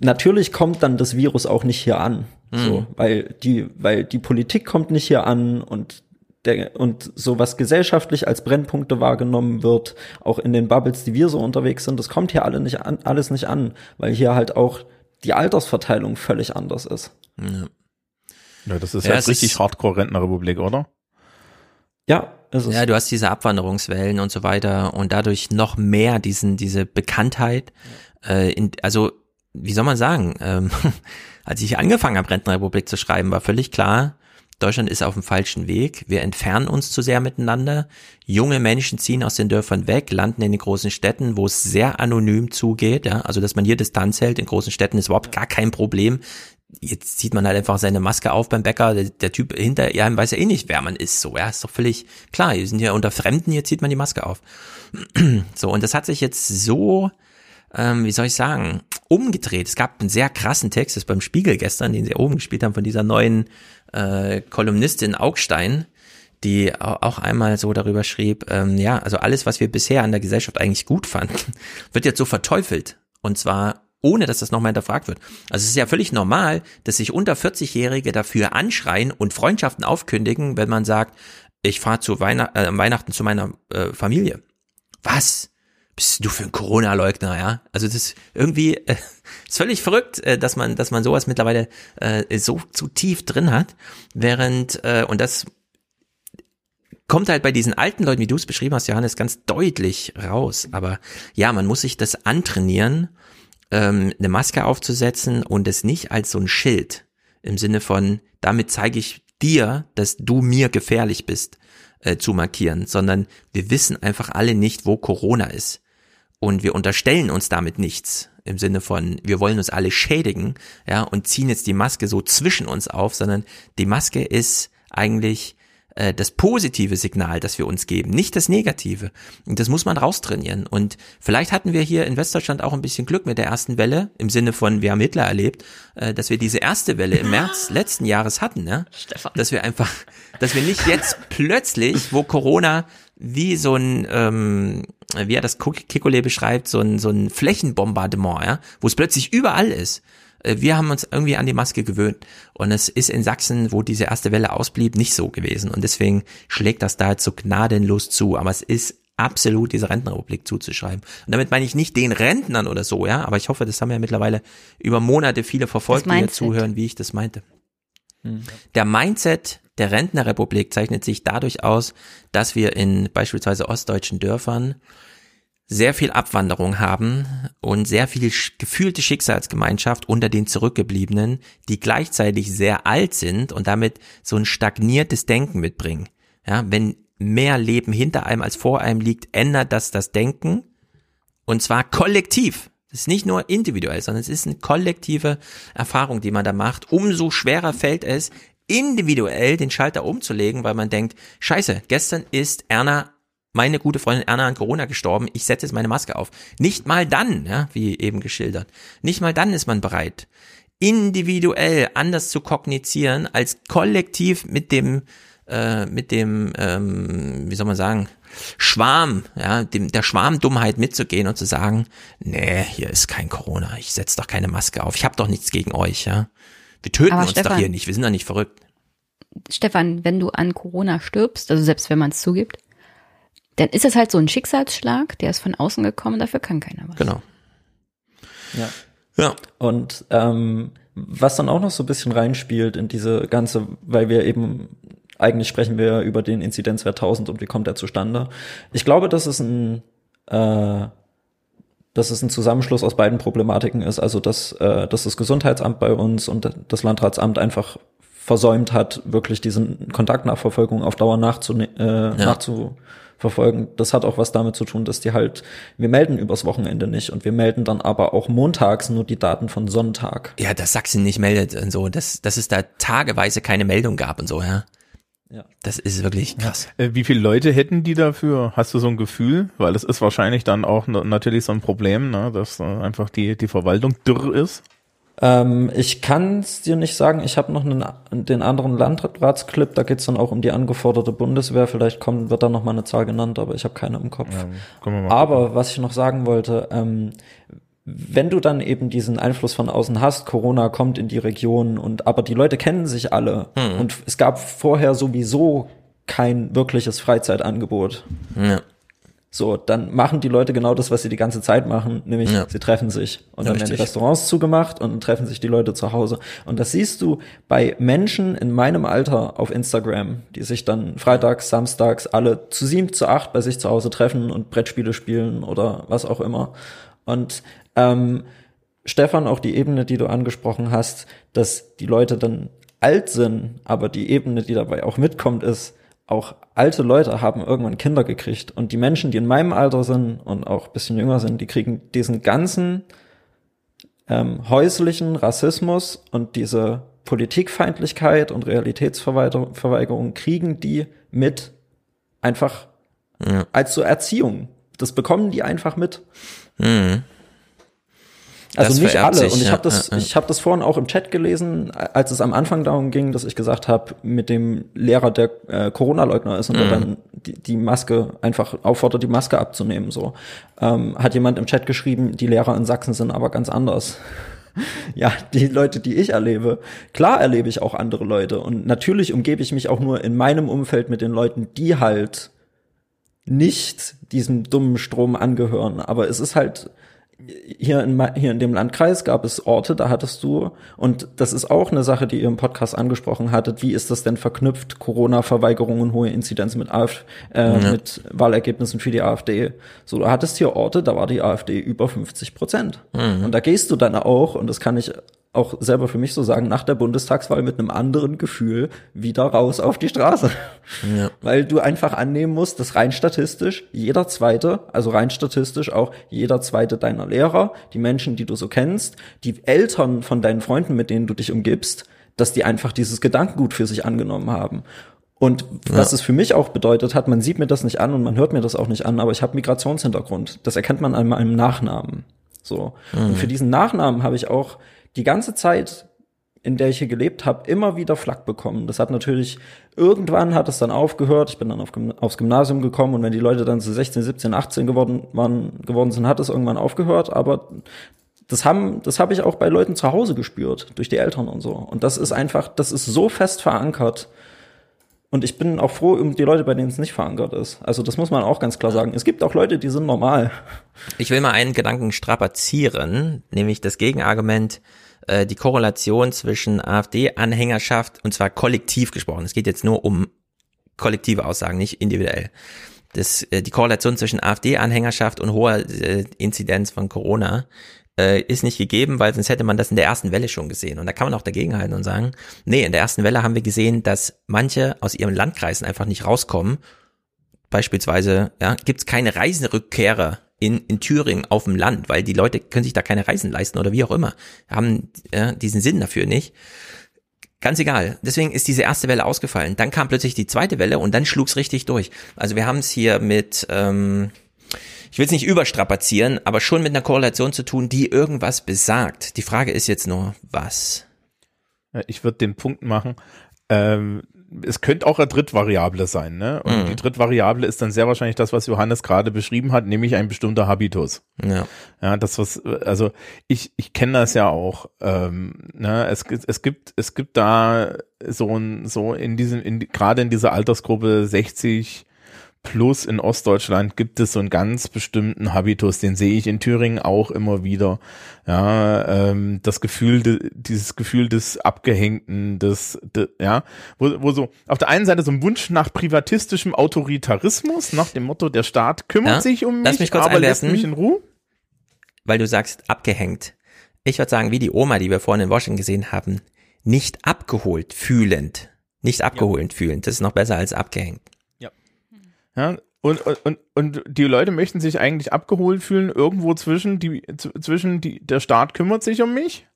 natürlich kommt dann das Virus auch nicht hier an. So, Mhm. weil die, weil die Politik kommt nicht hier an und der, und so was gesellschaftlich als Brennpunkte wahrgenommen wird, auch in den Bubbles, die wir so unterwegs sind, das kommt hier alle nicht an, alles nicht an, weil hier halt auch die Altersverteilung völlig anders ist. Ja. Ja, das ist Ja, ja, es richtig ist- Hardcore-Rentnerrepublik, oder? Ja, ist es. Ja, du hast diese Abwanderungswellen und so weiter und dadurch noch mehr diesen, diese Bekanntheit. Äh, in, also, wie soll man sagen, ähm, als ich angefangen habe, Rentenrepublik zu schreiben, war völlig klar, Deutschland ist auf dem falschen Weg. Wir entfernen uns zu sehr miteinander. Junge Menschen ziehen aus den Dörfern weg, landen in den großen Städten, wo es sehr anonym zugeht. Ja? Also, dass man hier Distanz hält in großen Städten ist überhaupt gar kein Problem. Jetzt zieht man halt einfach seine Maske auf beim Bäcker. Der, der Typ hinter einem weiß ja eh nicht, wer man ist. So, ja, ist doch völlig klar. Wir sind ja unter Fremden, hier zieht man die Maske auf. so, und das hat sich jetzt so, ähm, wie soll ich sagen, umgedreht. Es gab einen sehr krassen Text, das ist beim Spiegel gestern, den sie oben gespielt haben, von dieser neuen äh, Kolumnistin Augstein, die au- auch einmal so darüber schrieb, ähm, ja, also alles, was wir bisher an der Gesellschaft eigentlich gut fanden, wird jetzt so verteufelt. Und zwar ohne, dass das nochmal hinterfragt wird. Also es ist ja völlig normal, dass sich unter 40-Jährige dafür anschreien und Freundschaften aufkündigen, wenn man sagt, ich fahre zu Weihnacht, äh, Weihnachten zu meiner äh, Familie. Was? Bist du für ein Corona-Leugner, ja? Also das ist irgendwie äh, ist völlig verrückt, äh, dass man, dass man sowas mittlerweile äh, so zu tief drin hat, während äh, und das kommt halt bei diesen alten Leuten, wie du es beschrieben hast, Johannes, ganz deutlich raus. Aber ja, man muss sich das antrainieren, ähm, eine Maske aufzusetzen und es nicht als so ein Schild im Sinne von, damit zeige ich dir, dass du mir gefährlich bist, äh, zu markieren, sondern wir wissen einfach alle nicht, wo Corona ist. Und wir unterstellen uns damit nichts im Sinne von, wir wollen uns alle schädigen, ja, und ziehen jetzt die Maske so zwischen uns auf, sondern die Maske ist eigentlich äh, das positive Signal, das wir uns geben, nicht das negative. Und das muss man raustrainieren. Und vielleicht hatten wir hier in Westdeutschland auch ein bisschen Glück mit der ersten Welle, im Sinne von, wir haben Hitler erlebt, äh, dass wir diese erste Welle im März letzten Jahres hatten, ne? Stefan. Dass wir einfach, dass wir nicht jetzt plötzlich, wo Corona wie so ein, ähm, wie er das Kikole beschreibt, so ein, so ein Flächenbombardement, ja, wo es plötzlich überall ist. Äh, wir haben uns irgendwie an die Maske gewöhnt. Und es ist in Sachsen, wo diese erste Welle ausblieb, nicht so gewesen. Und deswegen schlägt das da jetzt so gnadenlos zu. Aber es ist absolut dieser Rentenrepublik zuzuschreiben. Und damit meine ich nicht den Rentnern oder so, ja, aber ich hoffe, das haben ja mittlerweile über Monate viele verfolgt, die hier zuhören, wie ich das meinte. Hm. Der Mindset der Rentnerrepublik zeichnet sich dadurch aus, dass wir in beispielsweise ostdeutschen Dörfern sehr viel Abwanderung haben und sehr viel gefühlte Schicksalsgemeinschaft unter den Zurückgebliebenen, die gleichzeitig sehr alt sind und damit so ein stagniertes Denken mitbringen. Ja, wenn mehr Leben hinter einem als vor einem liegt, ändert das das Denken und zwar kollektiv. Das ist nicht nur individuell, sondern es ist eine kollektive Erfahrung, die man da macht. Umso schwerer fällt es, individuell den Schalter umzulegen, weil man denkt, scheiße, gestern ist Erna meine gute Freundin Erna an Corona gestorben, ich setze jetzt meine Maske auf. Nicht mal dann, ja, wie eben geschildert, nicht mal dann ist man bereit, individuell anders zu kognizieren, als kollektiv mit dem, äh, mit dem, ähm, wie soll man sagen, Schwarm, ja, dem, der Schwarmdummheit mitzugehen und zu sagen, nee, hier ist kein Corona, ich setze doch keine Maske auf, ich habe doch nichts gegen euch, ja. Wir töten Aber uns Stefan, doch hier nicht, wir sind doch nicht verrückt. Stefan, wenn du an Corona stirbst, also selbst wenn man es zugibt, dann ist es halt so ein Schicksalsschlag, der ist von außen gekommen, dafür kann keiner was. Genau. Ja. Ja. Und ähm, was dann auch noch so ein bisschen reinspielt in diese ganze, weil wir eben eigentlich sprechen wir über den Inzidenzwert 1000 und wie kommt er zustande. Ich glaube, dass es ein äh, dass es ein Zusammenschluss aus beiden Problematiken ist, also dass, äh, dass das Gesundheitsamt bei uns und das Landratsamt einfach versäumt hat, wirklich diesen Kontaktnachverfolgung auf Dauer nachzune äh, ja. nachzu verfolgen. Das hat auch was damit zu tun, dass die halt, wir melden übers Wochenende nicht und wir melden dann aber auch montags nur die Daten von Sonntag. Ja, dass Sachsen nicht meldet und so, dass, dass es da tageweise keine Meldung gab und so, ja. Ja. Das ist wirklich krass. Ja. Äh, wie viele Leute hätten die dafür? Hast du so ein Gefühl? Weil es ist wahrscheinlich dann auch natürlich so ein Problem, ne, dass äh, einfach die, die Verwaltung dürr ist. Ähm, ich kann es dir nicht sagen. Ich habe noch einen, den anderen Landratsclip, da geht's dann auch um die angeforderte Bundeswehr. Vielleicht kommt, wird da noch mal eine Zahl genannt, aber ich habe keine im Kopf. Ja, aber was ich noch sagen wollte, ähm, wenn du dann eben diesen Einfluss von außen hast, Corona kommt in die Region und aber die Leute kennen sich alle hm. und es gab vorher sowieso kein wirkliches Freizeitangebot. Ja. So, dann machen die Leute genau das, was sie die ganze Zeit machen, nämlich ja. sie treffen sich. Und ja, dann werden die Restaurants zugemacht und dann treffen sich die Leute zu Hause. Und das siehst du bei Menschen in meinem Alter auf Instagram, die sich dann freitags, samstags alle zu sieben, zu acht bei sich zu Hause treffen und Brettspiele spielen oder was auch immer. Und ähm, Stefan, auch die Ebene, die du angesprochen hast, dass die Leute dann alt sind, aber die Ebene, die dabei auch mitkommt, ist, auch alte Leute haben irgendwann Kinder gekriegt. Und die Menschen, die in meinem Alter sind und auch bisschen jünger sind, die kriegen diesen ganzen ähm, häuslichen Rassismus und diese Politikfeindlichkeit und Realitätsverweigerung kriegen die mit einfach ja. als so Erziehung. Das bekommen die einfach mit. Mhm. Also nicht alle. Sich, und ich habe das, ja, ja. ich habe das vorhin auch im Chat gelesen, als es am Anfang darum ging, dass ich gesagt habe, mit dem Lehrer, der äh, Corona-Leugner ist und mhm. der dann die, die Maske einfach auffordert, die Maske abzunehmen. So ähm, hat jemand im Chat geschrieben, die Lehrer in Sachsen sind aber ganz anders. ja, die Leute, die ich erlebe, klar erlebe ich auch andere Leute und natürlich umgebe ich mich auch nur in meinem Umfeld mit den Leuten, die halt nicht diesem dummen Strom angehören. Aber es ist halt hier in, hier in dem Landkreis gab es Orte, da hattest du, und das ist auch eine Sache, die ihr im Podcast angesprochen hattet, wie ist das denn verknüpft, Corona-Verweigerung und hohe Inzidenz mit, AfD, äh, ja. mit Wahlergebnissen für die AfD. So, du hattest hier Orte, da war die AfD über 50 Prozent. Mhm. Und da gehst du dann auch, und das kann ich auch selber für mich so sagen, nach der Bundestagswahl mit einem anderen Gefühl wieder raus auf die Straße. Ja. Weil du einfach annehmen musst, dass rein statistisch jeder zweite, also rein statistisch auch jeder zweite deiner Lehrer, die Menschen, die du so kennst, die Eltern von deinen Freunden, mit denen du dich umgibst, dass die einfach dieses Gedankengut für sich angenommen haben. Und was ja. es für mich auch bedeutet hat, man sieht mir das nicht an und man hört mir das auch nicht an, aber ich habe Migrationshintergrund. Das erkennt man an meinem Nachnamen. So. Mhm. Und für diesen Nachnamen habe ich auch die ganze Zeit in der ich hier gelebt habe, immer wieder Flack bekommen. Das hat natürlich, irgendwann hat es dann aufgehört. Ich bin dann auf, aufs Gymnasium gekommen und wenn die Leute dann so 16, 17, 18 geworden, waren, geworden sind, hat es irgendwann aufgehört. Aber das haben, das habe ich auch bei Leuten zu Hause gespürt, durch die Eltern und so. Und das ist einfach, das ist so fest verankert. Und ich bin auch froh um die Leute, bei denen es nicht verankert ist. Also das muss man auch ganz klar sagen. Es gibt auch Leute, die sind normal. Ich will mal einen Gedanken strapazieren, nämlich das Gegenargument, äh, die Korrelation zwischen AfD-Anhängerschaft, und zwar kollektiv gesprochen. Es geht jetzt nur um kollektive Aussagen, nicht individuell. Das, äh, die Korrelation zwischen AfD-Anhängerschaft und hoher äh, Inzidenz von Corona äh, ist nicht gegeben, weil sonst hätte man das in der ersten Welle schon gesehen. Und da kann man auch dagegenhalten und sagen, nee, in der ersten Welle haben wir gesehen, dass manche aus ihren Landkreisen einfach nicht rauskommen. Beispielsweise ja, gibt es keine Reisenrückkehrer in, in Thüringen auf dem Land, weil die Leute können sich da keine Reisen leisten oder wie auch immer, haben ja, diesen Sinn dafür nicht. Ganz egal. Deswegen ist diese erste Welle ausgefallen. Dann kam plötzlich die zweite Welle und dann schlug's richtig durch. Also wir haben es hier mit, ähm, ich will es nicht überstrapazieren, aber schon mit einer Korrelation zu tun, die irgendwas besagt. Die Frage ist jetzt nur, was? Ich würde den Punkt machen, ähm, es könnte auch eine Drittvariable sein, ne? Und Mhm. die Drittvariable ist dann sehr wahrscheinlich das, was Johannes gerade beschrieben hat, nämlich ein bestimmter Habitus. Ja. Ja, das was, also ich, ich kenne das ja auch. Ähm, ne? es, gibt- es gibt, es gibt da so ein, so in diesem, in, gerade in dieser Altersgruppe 60 plus in Ostdeutschland gibt es so einen ganz bestimmten Habitus, den sehe ich in Thüringen auch immer wieder. Ja, ähm, das Gefühl, de, dieses Gefühl des Abgehängten, des, de, ja, wo, wo so auf der einen Seite so ein Wunsch nach privatistischem Autoritarismus, nach dem Motto, der Staat kümmert Ja, sich um mich, mich kurz aber lässt einwerfen. mich in Ruhe. Weil du sagst, abgehängt. Ich würde sagen, wie die Oma, die wir vorhin in Washington gesehen haben, nicht abgeholt fühlend. Nicht abgeholt fühlend. Das ist noch besser als abgehängt. Ja, und, und, und, die Leute möchten sich eigentlich abgeholt fühlen, irgendwo zwischen die, zwischen die, der Staat kümmert sich um mich,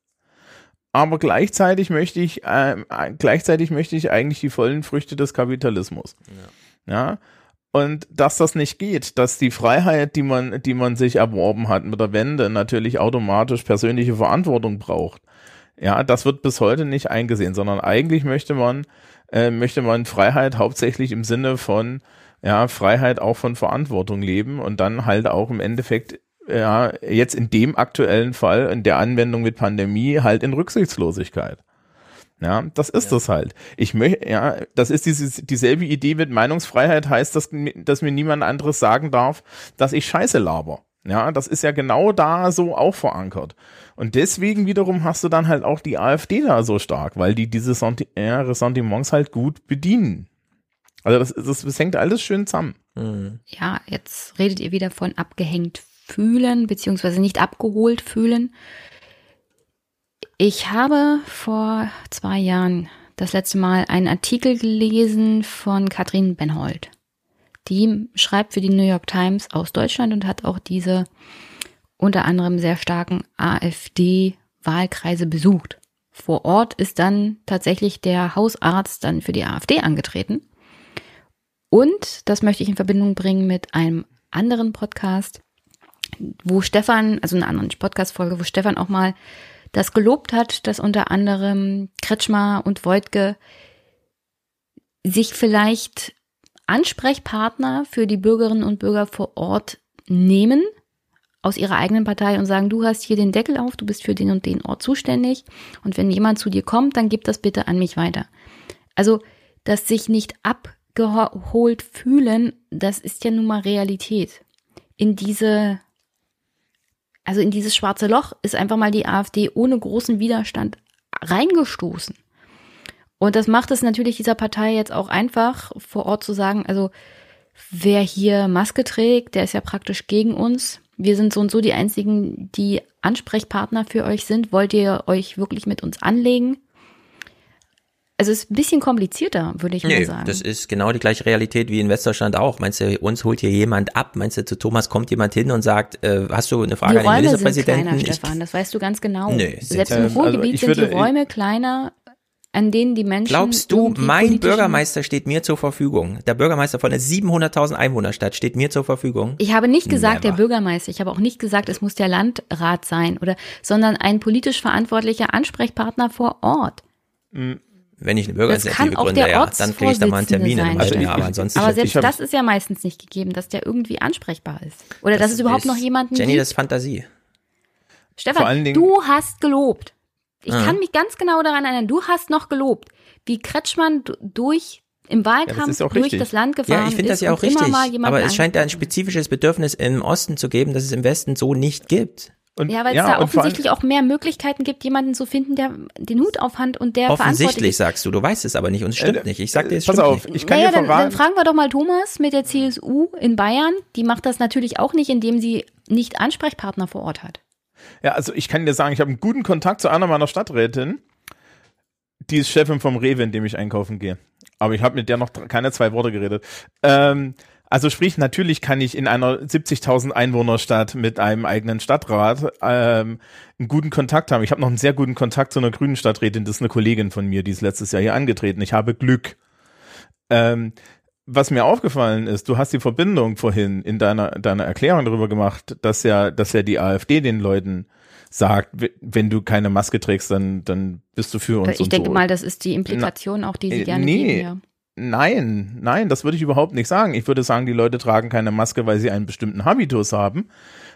aber gleichzeitig möchte ich, äh, gleichzeitig möchte ich eigentlich die vollen Früchte des Kapitalismus. Ja. Und dass das nicht geht, dass die Freiheit, die man, die man sich erworben hat mit der Wende, natürlich automatisch persönliche Verantwortung braucht. Ja, das wird bis heute nicht eingesehen, sondern eigentlich möchte man, äh, möchte man Freiheit hauptsächlich im Sinne von, ja, Freiheit auch von Verantwortung leben und dann halt auch im Endeffekt, ja, jetzt in dem aktuellen Fall, in der Anwendung mit Pandemie, halt in Rücksichtslosigkeit. Ja, das ist das halt. Ich möchte, ja, das ist dieses, dieselbe Idee mit Meinungsfreiheit heißt, dass, dass mir niemand anderes sagen darf, dass ich Scheiße laber. Ja, das ist ja genau da so auch verankert. Und deswegen wiederum hast du dann halt auch die AfD da so stark, weil die diese Senti ja, Ressentiments halt gut bedienen. Also das, das, das hängt alles schön zusammen. Ja, jetzt redet ihr wieder von abgehängt fühlen, beziehungsweise nicht abgeholt fühlen. Ich habe vor zwei Jahren das letzte Mal einen Artikel gelesen von Katrin Benhold. Die schreibt für die New York Times aus Deutschland und hat auch diese unter anderem sehr starken AfD-Wahlkreise besucht. Vor Ort ist dann tatsächlich der Hausarzt dann für die AfD angetreten. Und das möchte ich in Verbindung bringen mit einem anderen Podcast, wo Stefan, also einer anderen Podcast-Folge, wo Stefan auch mal das gelobt hat, dass unter anderem Kretschmer und Wojtke sich vielleicht Ansprechpartner für die Bürgerinnen und Bürger vor Ort nehmen aus ihrer eigenen Partei und sagen, du hast hier den Deckel auf, du bist für den und den Ort zuständig und wenn jemand zu dir kommt, dann gib das bitte an mich weiter. Also, dass sich nicht abgeholt fühlen, das ist ja nun mal Realität. In diese, also in dieses schwarze Loch ist einfach mal die AfD ohne großen Widerstand reingestoßen. Und das macht es natürlich dieser Partei jetzt auch einfach, vor Ort zu sagen, also wer hier Maske trägt, der ist ja praktisch gegen uns. Wir sind so und so die einzigen, die Ansprechpartner für euch sind. Wollt ihr euch wirklich mit uns anlegen? Also es ist ein bisschen komplizierter, würde ich mal Nee, sagen. das ist genau die gleiche Realität wie in Westdeutschland auch. Meinst du, uns holt hier jemand ab? Meinst du, zu Thomas kommt jemand hin und sagt, äh, hast du eine Frage die an den Räume sind Ministerpräsidenten? kleiner, Ich- Stefan, das weißt du ganz genau. Nee, Selbst ähm, im also Ruhrgebiet ich sind würde- die Räume kleiner an denen die Menschen. Glaubst du, mein Bürgermeister steht mir zur Verfügung? Der Bürgermeister von einer 700.000 Einwohnerstadt steht mir zur Verfügung? Ich habe nicht gesagt, der Never. Bürgermeister, ich habe auch nicht gesagt, es muss der Landrat sein oder, sondern ein politisch verantwortlicher Ansprechpartner vor Ort. Wenn ich eine Das Bürgerinitiative kann auch gründe, der ja, dann kriege ich da mal einen Termin im Ortsvorsitzende halben sein. Jahr, aber ansonsten. Aber selbst ich hab- das ist ja meistens nicht gegeben, dass der irgendwie ansprechbar ist. Oder dass es überhaupt ist- noch jemanden Jenny, gibt. das ist Fantasie. Vor Stefan, allen Dingen- du hast gelobt. Ich Ah. kann mich ganz genau daran erinnern, du hast noch gelobt, wie Kretschmann durch im Wahlkampf ist auch durch richtig. das Land gefahren Ja, ich finde das ist ja auch richtig. Aber es scheint da ein spezifisches Bedürfnis im Osten zu geben, das es im Westen so nicht gibt. Und, Ja, weil es da offensichtlich auch mehr Möglichkeiten gibt, jemanden zu finden, der den Hut aufhat und der verantwortlich Offensichtlich sagst du, du weißt es aber nicht und es stimmt Äh, nicht. Ich sag dir, es pass stimmt auf, nicht. ich kann naja, dir dann, dann verraten. fragen wir doch mal Thomas mit der CSU in Bayern. Die macht das natürlich auch nicht, indem sie nicht Ansprechpartner vor Ort hat. Ja, also ich kann dir sagen, ich habe einen guten Kontakt zu einer meiner Stadträtinnen. Die ist Chefin vom Rewe, in dem ich einkaufen gehe. Aber ich habe mit der noch keine zwei Worte geredet. Ähm, also sprich, natürlich kann ich in einer 70.000 Einwohnerstadt mit einem eigenen Stadtrat ähm, einen guten Kontakt haben. Ich habe noch einen sehr guten Kontakt zu einer grünen Stadträtin. Das ist eine Kollegin von mir, die ist letztes Jahr hier angetreten. Ich habe Glück. Ähm, was mir aufgefallen ist, du hast die Verbindung vorhin in deiner, deiner Erklärung darüber gemacht, dass ja, dass ja die AfD den Leuten sagt, wenn du keine Maske trägst, dann, dann bist du für uns ich denke so. mal, das ist die Implikation auch, die sie Äh, gerne nee. geben. Ja. Nein, nein, das würde ich überhaupt nicht sagen. Ich würde sagen, die Leute tragen keine Maske, weil sie einen bestimmten Habitus haben.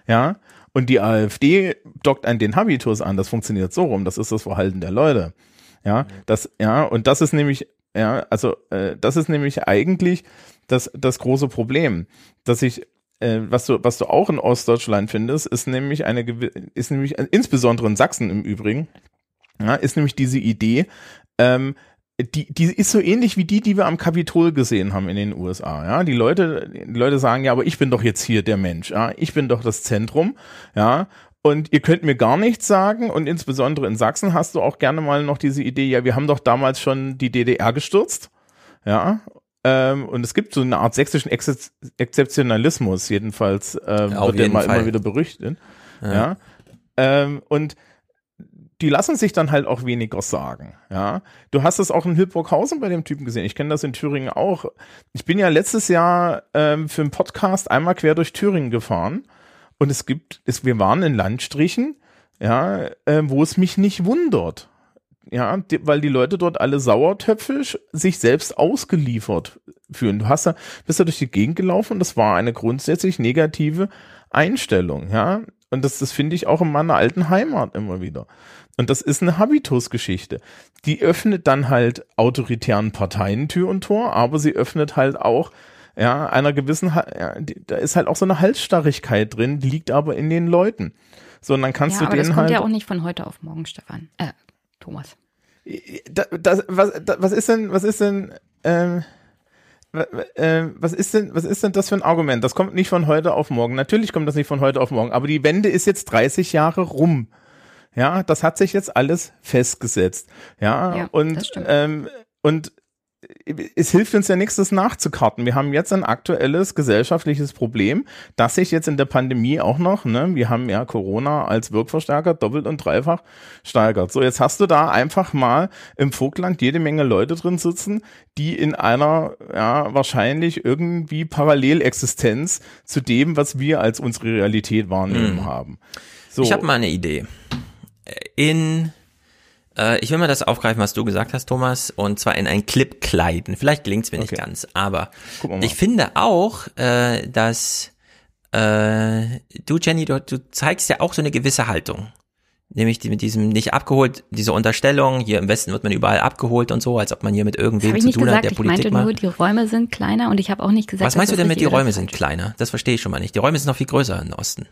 Ja. Und die AfD dockt an den Habitus an. Das funktioniert so rum. Das ist das Verhalten der Leute. Ja. Das, ja. Und das ist nämlich, ja, also, äh, das ist nämlich eigentlich das, das große Problem, dass ich, äh, was du, was du auch in Ostdeutschland findest, ist nämlich eine, ist nämlich, insbesondere in Sachsen im Übrigen, ja, ist nämlich diese Idee, ähm, die, die ist so ähnlich wie die, die wir am Kapitol gesehen haben in den USA. Ja, die Leute, die Leute sagen ja, aber ich bin doch jetzt hier der Mensch. Ja, ich bin doch das Zentrum. Ja, und ihr könnt mir gar nichts sagen. Und insbesondere in Sachsen hast du auch gerne mal noch diese Idee, ja, wir haben doch damals schon die DDR gestürzt. Ja. Ähm, und es gibt so eine Art sächsischen Ex Exzeptionalismus, jedenfalls äh, auf wird der jeden mal Fall. immer wieder berüchtigt. Ja. ja. Ähm, und die lassen sich dann halt auch weniger sagen. Ja, du hast es auch in Hildburghausen bei dem Typen gesehen. Ich kenne das in Thüringen auch. Ich bin ja letztes Jahr ähm, für einen Podcast einmal quer durch Thüringen gefahren und es gibt, es, wir waren in Landstrichen, ja, äh, wo es mich nicht wundert. Ja, die, weil die Leute dort alle sauertöpfisch sich selbst ausgeliefert fühlen. Du hast da, bist da durch die Gegend gelaufen und das war eine grundsätzlich negative Einstellung, ja. Und das, das finde ich auch in meiner alten Heimat immer wieder. Und das ist eine Habitusgeschichte. Die öffnet dann halt autoritären Parteien Tür und Tor, aber sie öffnet halt auch ja, einer gewissen, Ha- ja, da ist halt auch so eine Halsstarrigkeit drin, die liegt aber in den Leuten. So, und dann kannst ja, du aber das denen kommt halt. ja auch nicht von heute auf morgen, Stefan. Äh, Thomas. da, das, was, da, was ist denn, was ist denn, ähm, wa- wa- äh, was ist denn, was ist denn das für ein Argument? Das kommt nicht von heute auf morgen. Natürlich kommt das nicht von heute auf morgen, aber die Wende ist jetzt 30 Jahre rum. Ja, das hat sich jetzt alles festgesetzt. Ja, Ja, das und, stimmt. ähm, und es hilft uns ja nichts, das nachzukarten. Wir haben jetzt ein aktuelles gesellschaftliches Problem, das sich jetzt in der Pandemie auch noch, ne, wir haben ja Corona als Wirkverstärker doppelt und dreifach steigert. So, jetzt hast du da einfach mal im Vogtland jede Menge Leute drin sitzen, die in einer, ja, wahrscheinlich irgendwie Parallelexistenz zu dem, was wir als unsere Realität wahrnehmen Mhm. haben. So. Ich habe mal eine Idee. In, äh, ich will mal das aufgreifen, was du gesagt hast, Thomas, und zwar in ein Clip kleiden. Vielleicht gelingt's mir nicht ganz, aber ich finde auch, äh, dass äh, du, Jenny, du, du zeigst ja auch so eine gewisse Haltung. Nämlich die, mit diesem nicht abgeholt, diese Unterstellung, hier im Westen wird man überall abgeholt und so, als ob man hier mit irgendwem zu nicht tun hat, gesagt. der Ich Politik meinte nur, macht. die Räume sind kleiner und ich habe auch nicht gesagt, Was meinst du dass denn das mit, die Räume sind kleiner? Das verstehe ich schon mal nicht. Die Räume sind noch viel größer im Osten.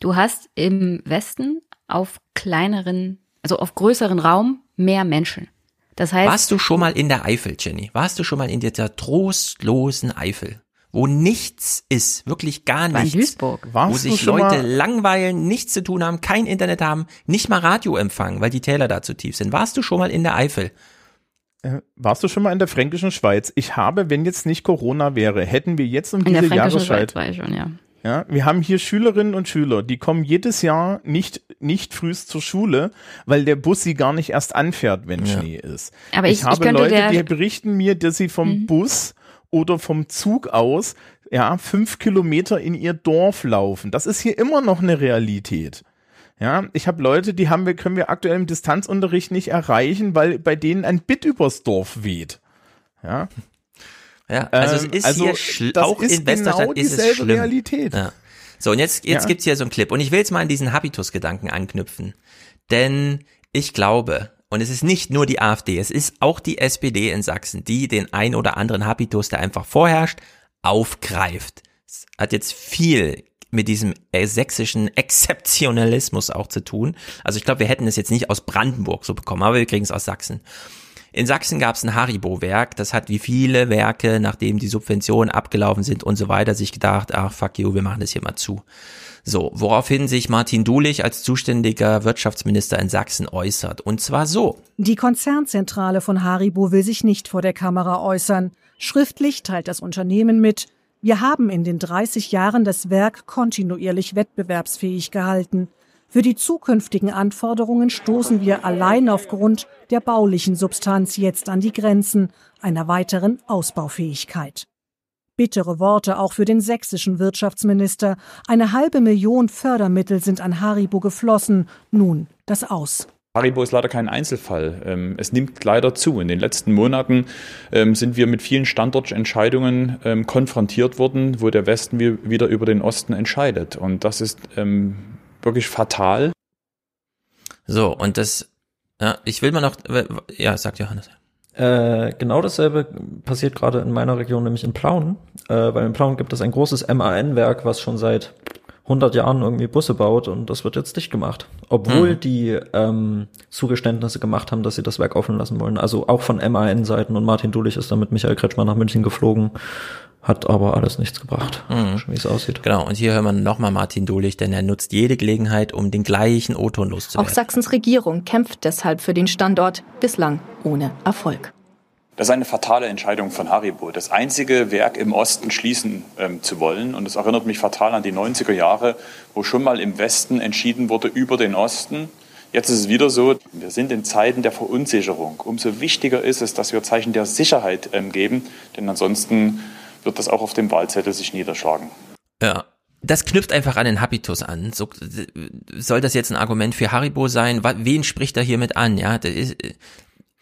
Du hast im Westen auf kleineren, also auf größeren Raum mehr Menschen. Das heißt, Warst du schon mal in der Eifel, Jenny? Warst du schon mal in dieser trostlosen Eifel? Wo nichts ist, wirklich gar War in nichts. Duisburg. Wo Warst du sich schon Leute mal- langweilen, nichts zu tun haben, kein Internet haben, nicht mal Radio empfangen, weil die Täler da zu tief sind. Warst du schon mal in der Eifel? Äh, Warst du schon mal in der fränkischen Schweiz? Ich habe, wenn jetzt nicht Corona wäre, hätten wir jetzt um in der diese fränkischen Jahreszeit Schweiz war ich schon, ja. Ja, wir haben hier Schülerinnen und Schüler, die kommen jedes Jahr nicht, nicht frühst zur Schule, weil der Bus sie gar nicht erst anfährt, wenn Ja. Schnee ist. Aber ich- ich habe könnte Leute, die berichten mir, dass sie vom Mhm. Bus oder vom Zug aus, ja, fünf Kilometer in ihr Dorf laufen. Das ist hier immer noch eine Realität. Ja, ich habe Leute, die haben wir, können wir aktuell im Distanzunterricht nicht erreichen, weil bei denen ein Bit übers Dorf weht. Ja. Ja, also Ähm, es ist also hier auch ist in Westerstadt genau ist es schlimm. Realität. Ja. So, und jetzt, jetzt Ja. gibt's hier so einen Clip. Und ich will jetzt mal an diesen Habitus-Gedanken anknüpfen. Denn ich glaube, und es ist nicht nur die AfD, es ist auch die SPD in Sachsen, die den ein oder anderen Habitus, der einfach vorherrscht, aufgreift. Es hat jetzt viel mit diesem äh, sächsischen Exzeptionalismus auch zu tun. Also ich glaube, wir hätten es jetzt nicht aus Brandenburg so bekommen, aber wir kriegen es aus Sachsen. In Sachsen gab es ein Haribo-Werk, das hat wie viele Werke, nachdem die Subventionen abgelaufen sind und so weiter, sich gedacht, ach fuck you, wir machen das hier mal zu. So, woraufhin sich Martin Dulich als zuständiger Wirtschaftsminister in Sachsen äußert. Und zwar so. Die Konzernzentrale von Haribo will sich nicht vor der Kamera äußern. Schriftlich teilt das Unternehmen mit, wir haben in den 30 Jahren das Werk kontinuierlich wettbewerbsfähig gehalten. Für die zukünftigen Anforderungen stoßen wir allein aufgrund der baulichen Substanz jetzt an die Grenzen einer weiteren Ausbaufähigkeit. Bittere Worte auch für den sächsischen Wirtschaftsminister. Eine halbe Million Fördermittel sind an Haribo geflossen. Nun das Aus. Haribo ist leider kein Einzelfall. Ähm, Es nimmt leider zu. In den letzten Monaten ähm, sind wir mit vielen Standortentscheidungen ähm, konfrontiert worden, wo der Westen wi- wieder über den Osten entscheidet. Und das ist wirklich fatal. So, und das, ja, ich will mal noch, ja, sagt Johannes. Äh, genau dasselbe passiert gerade in meiner Region, nämlich in Plauen. Äh, weil in Plauen gibt es ein großes MAN-Werk, was schon seit 100 Jahren irgendwie Busse baut und das wird jetzt dicht gemacht. Obwohl Mhm. die ähm, Zugeständnisse gemacht haben, dass sie das Werk offen lassen wollen. Also auch von MAN-Seiten und Martin Dulich ist dann mit Michael Kretschmann nach München geflogen, hat aber alles nichts gebracht, Mhm. wie es aussieht. Genau, und hier hören wir nochmal Martin Dulich, denn er nutzt jede Gelegenheit, um den gleichen O-Ton Auch loszuwerden. Sachsens Regierung kämpft deshalb für den Standort, bislang ohne Erfolg. Das ist eine fatale Entscheidung von Haribo, das einzige Werk im Osten schließen ähm, zu wollen. Und es erinnert mich fatal an die 90er Jahre, wo schon mal im Westen entschieden wurde über den Osten. Jetzt ist es wieder so, wir sind in Zeiten der Verunsicherung. Umso wichtiger ist es, dass wir Zeichen der Sicherheit ähm, geben, denn ansonsten wird das auch auf dem Wahlzettel sich niederschlagen. Ja. Das knüpft einfach an den Habitus an. So, soll das jetzt ein Argument für Haribo sein? Wen spricht er hiermit an? Ja, das ist,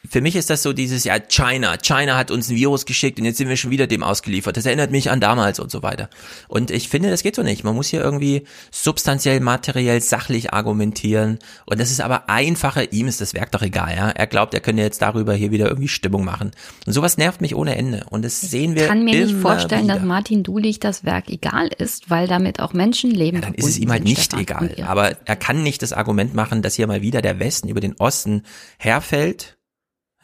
für mich ist das so dieses, ja, China, China hat uns ein Virus geschickt und jetzt sind wir schon wieder dem ausgeliefert. Das erinnert mich an damals und so weiter. Und ich finde, das geht so nicht. Man muss hier irgendwie substanziell, materiell, sachlich argumentieren. Und das ist aber einfacher. Ihm ist das Werk doch egal, ja. Er glaubt, er könnte jetzt darüber hier wieder irgendwie Stimmung machen. Und sowas nervt mich ohne Ende. Und das sehen wir Ich kann mir nicht vorstellen, wieder. dass Martin Dulich das Werk egal ist, weil damit auch Menschenleben Dann ist es ihm halt nicht egal. Aber er kann nicht das Argument machen, dass hier mal wieder der Westen über den Osten herfällt,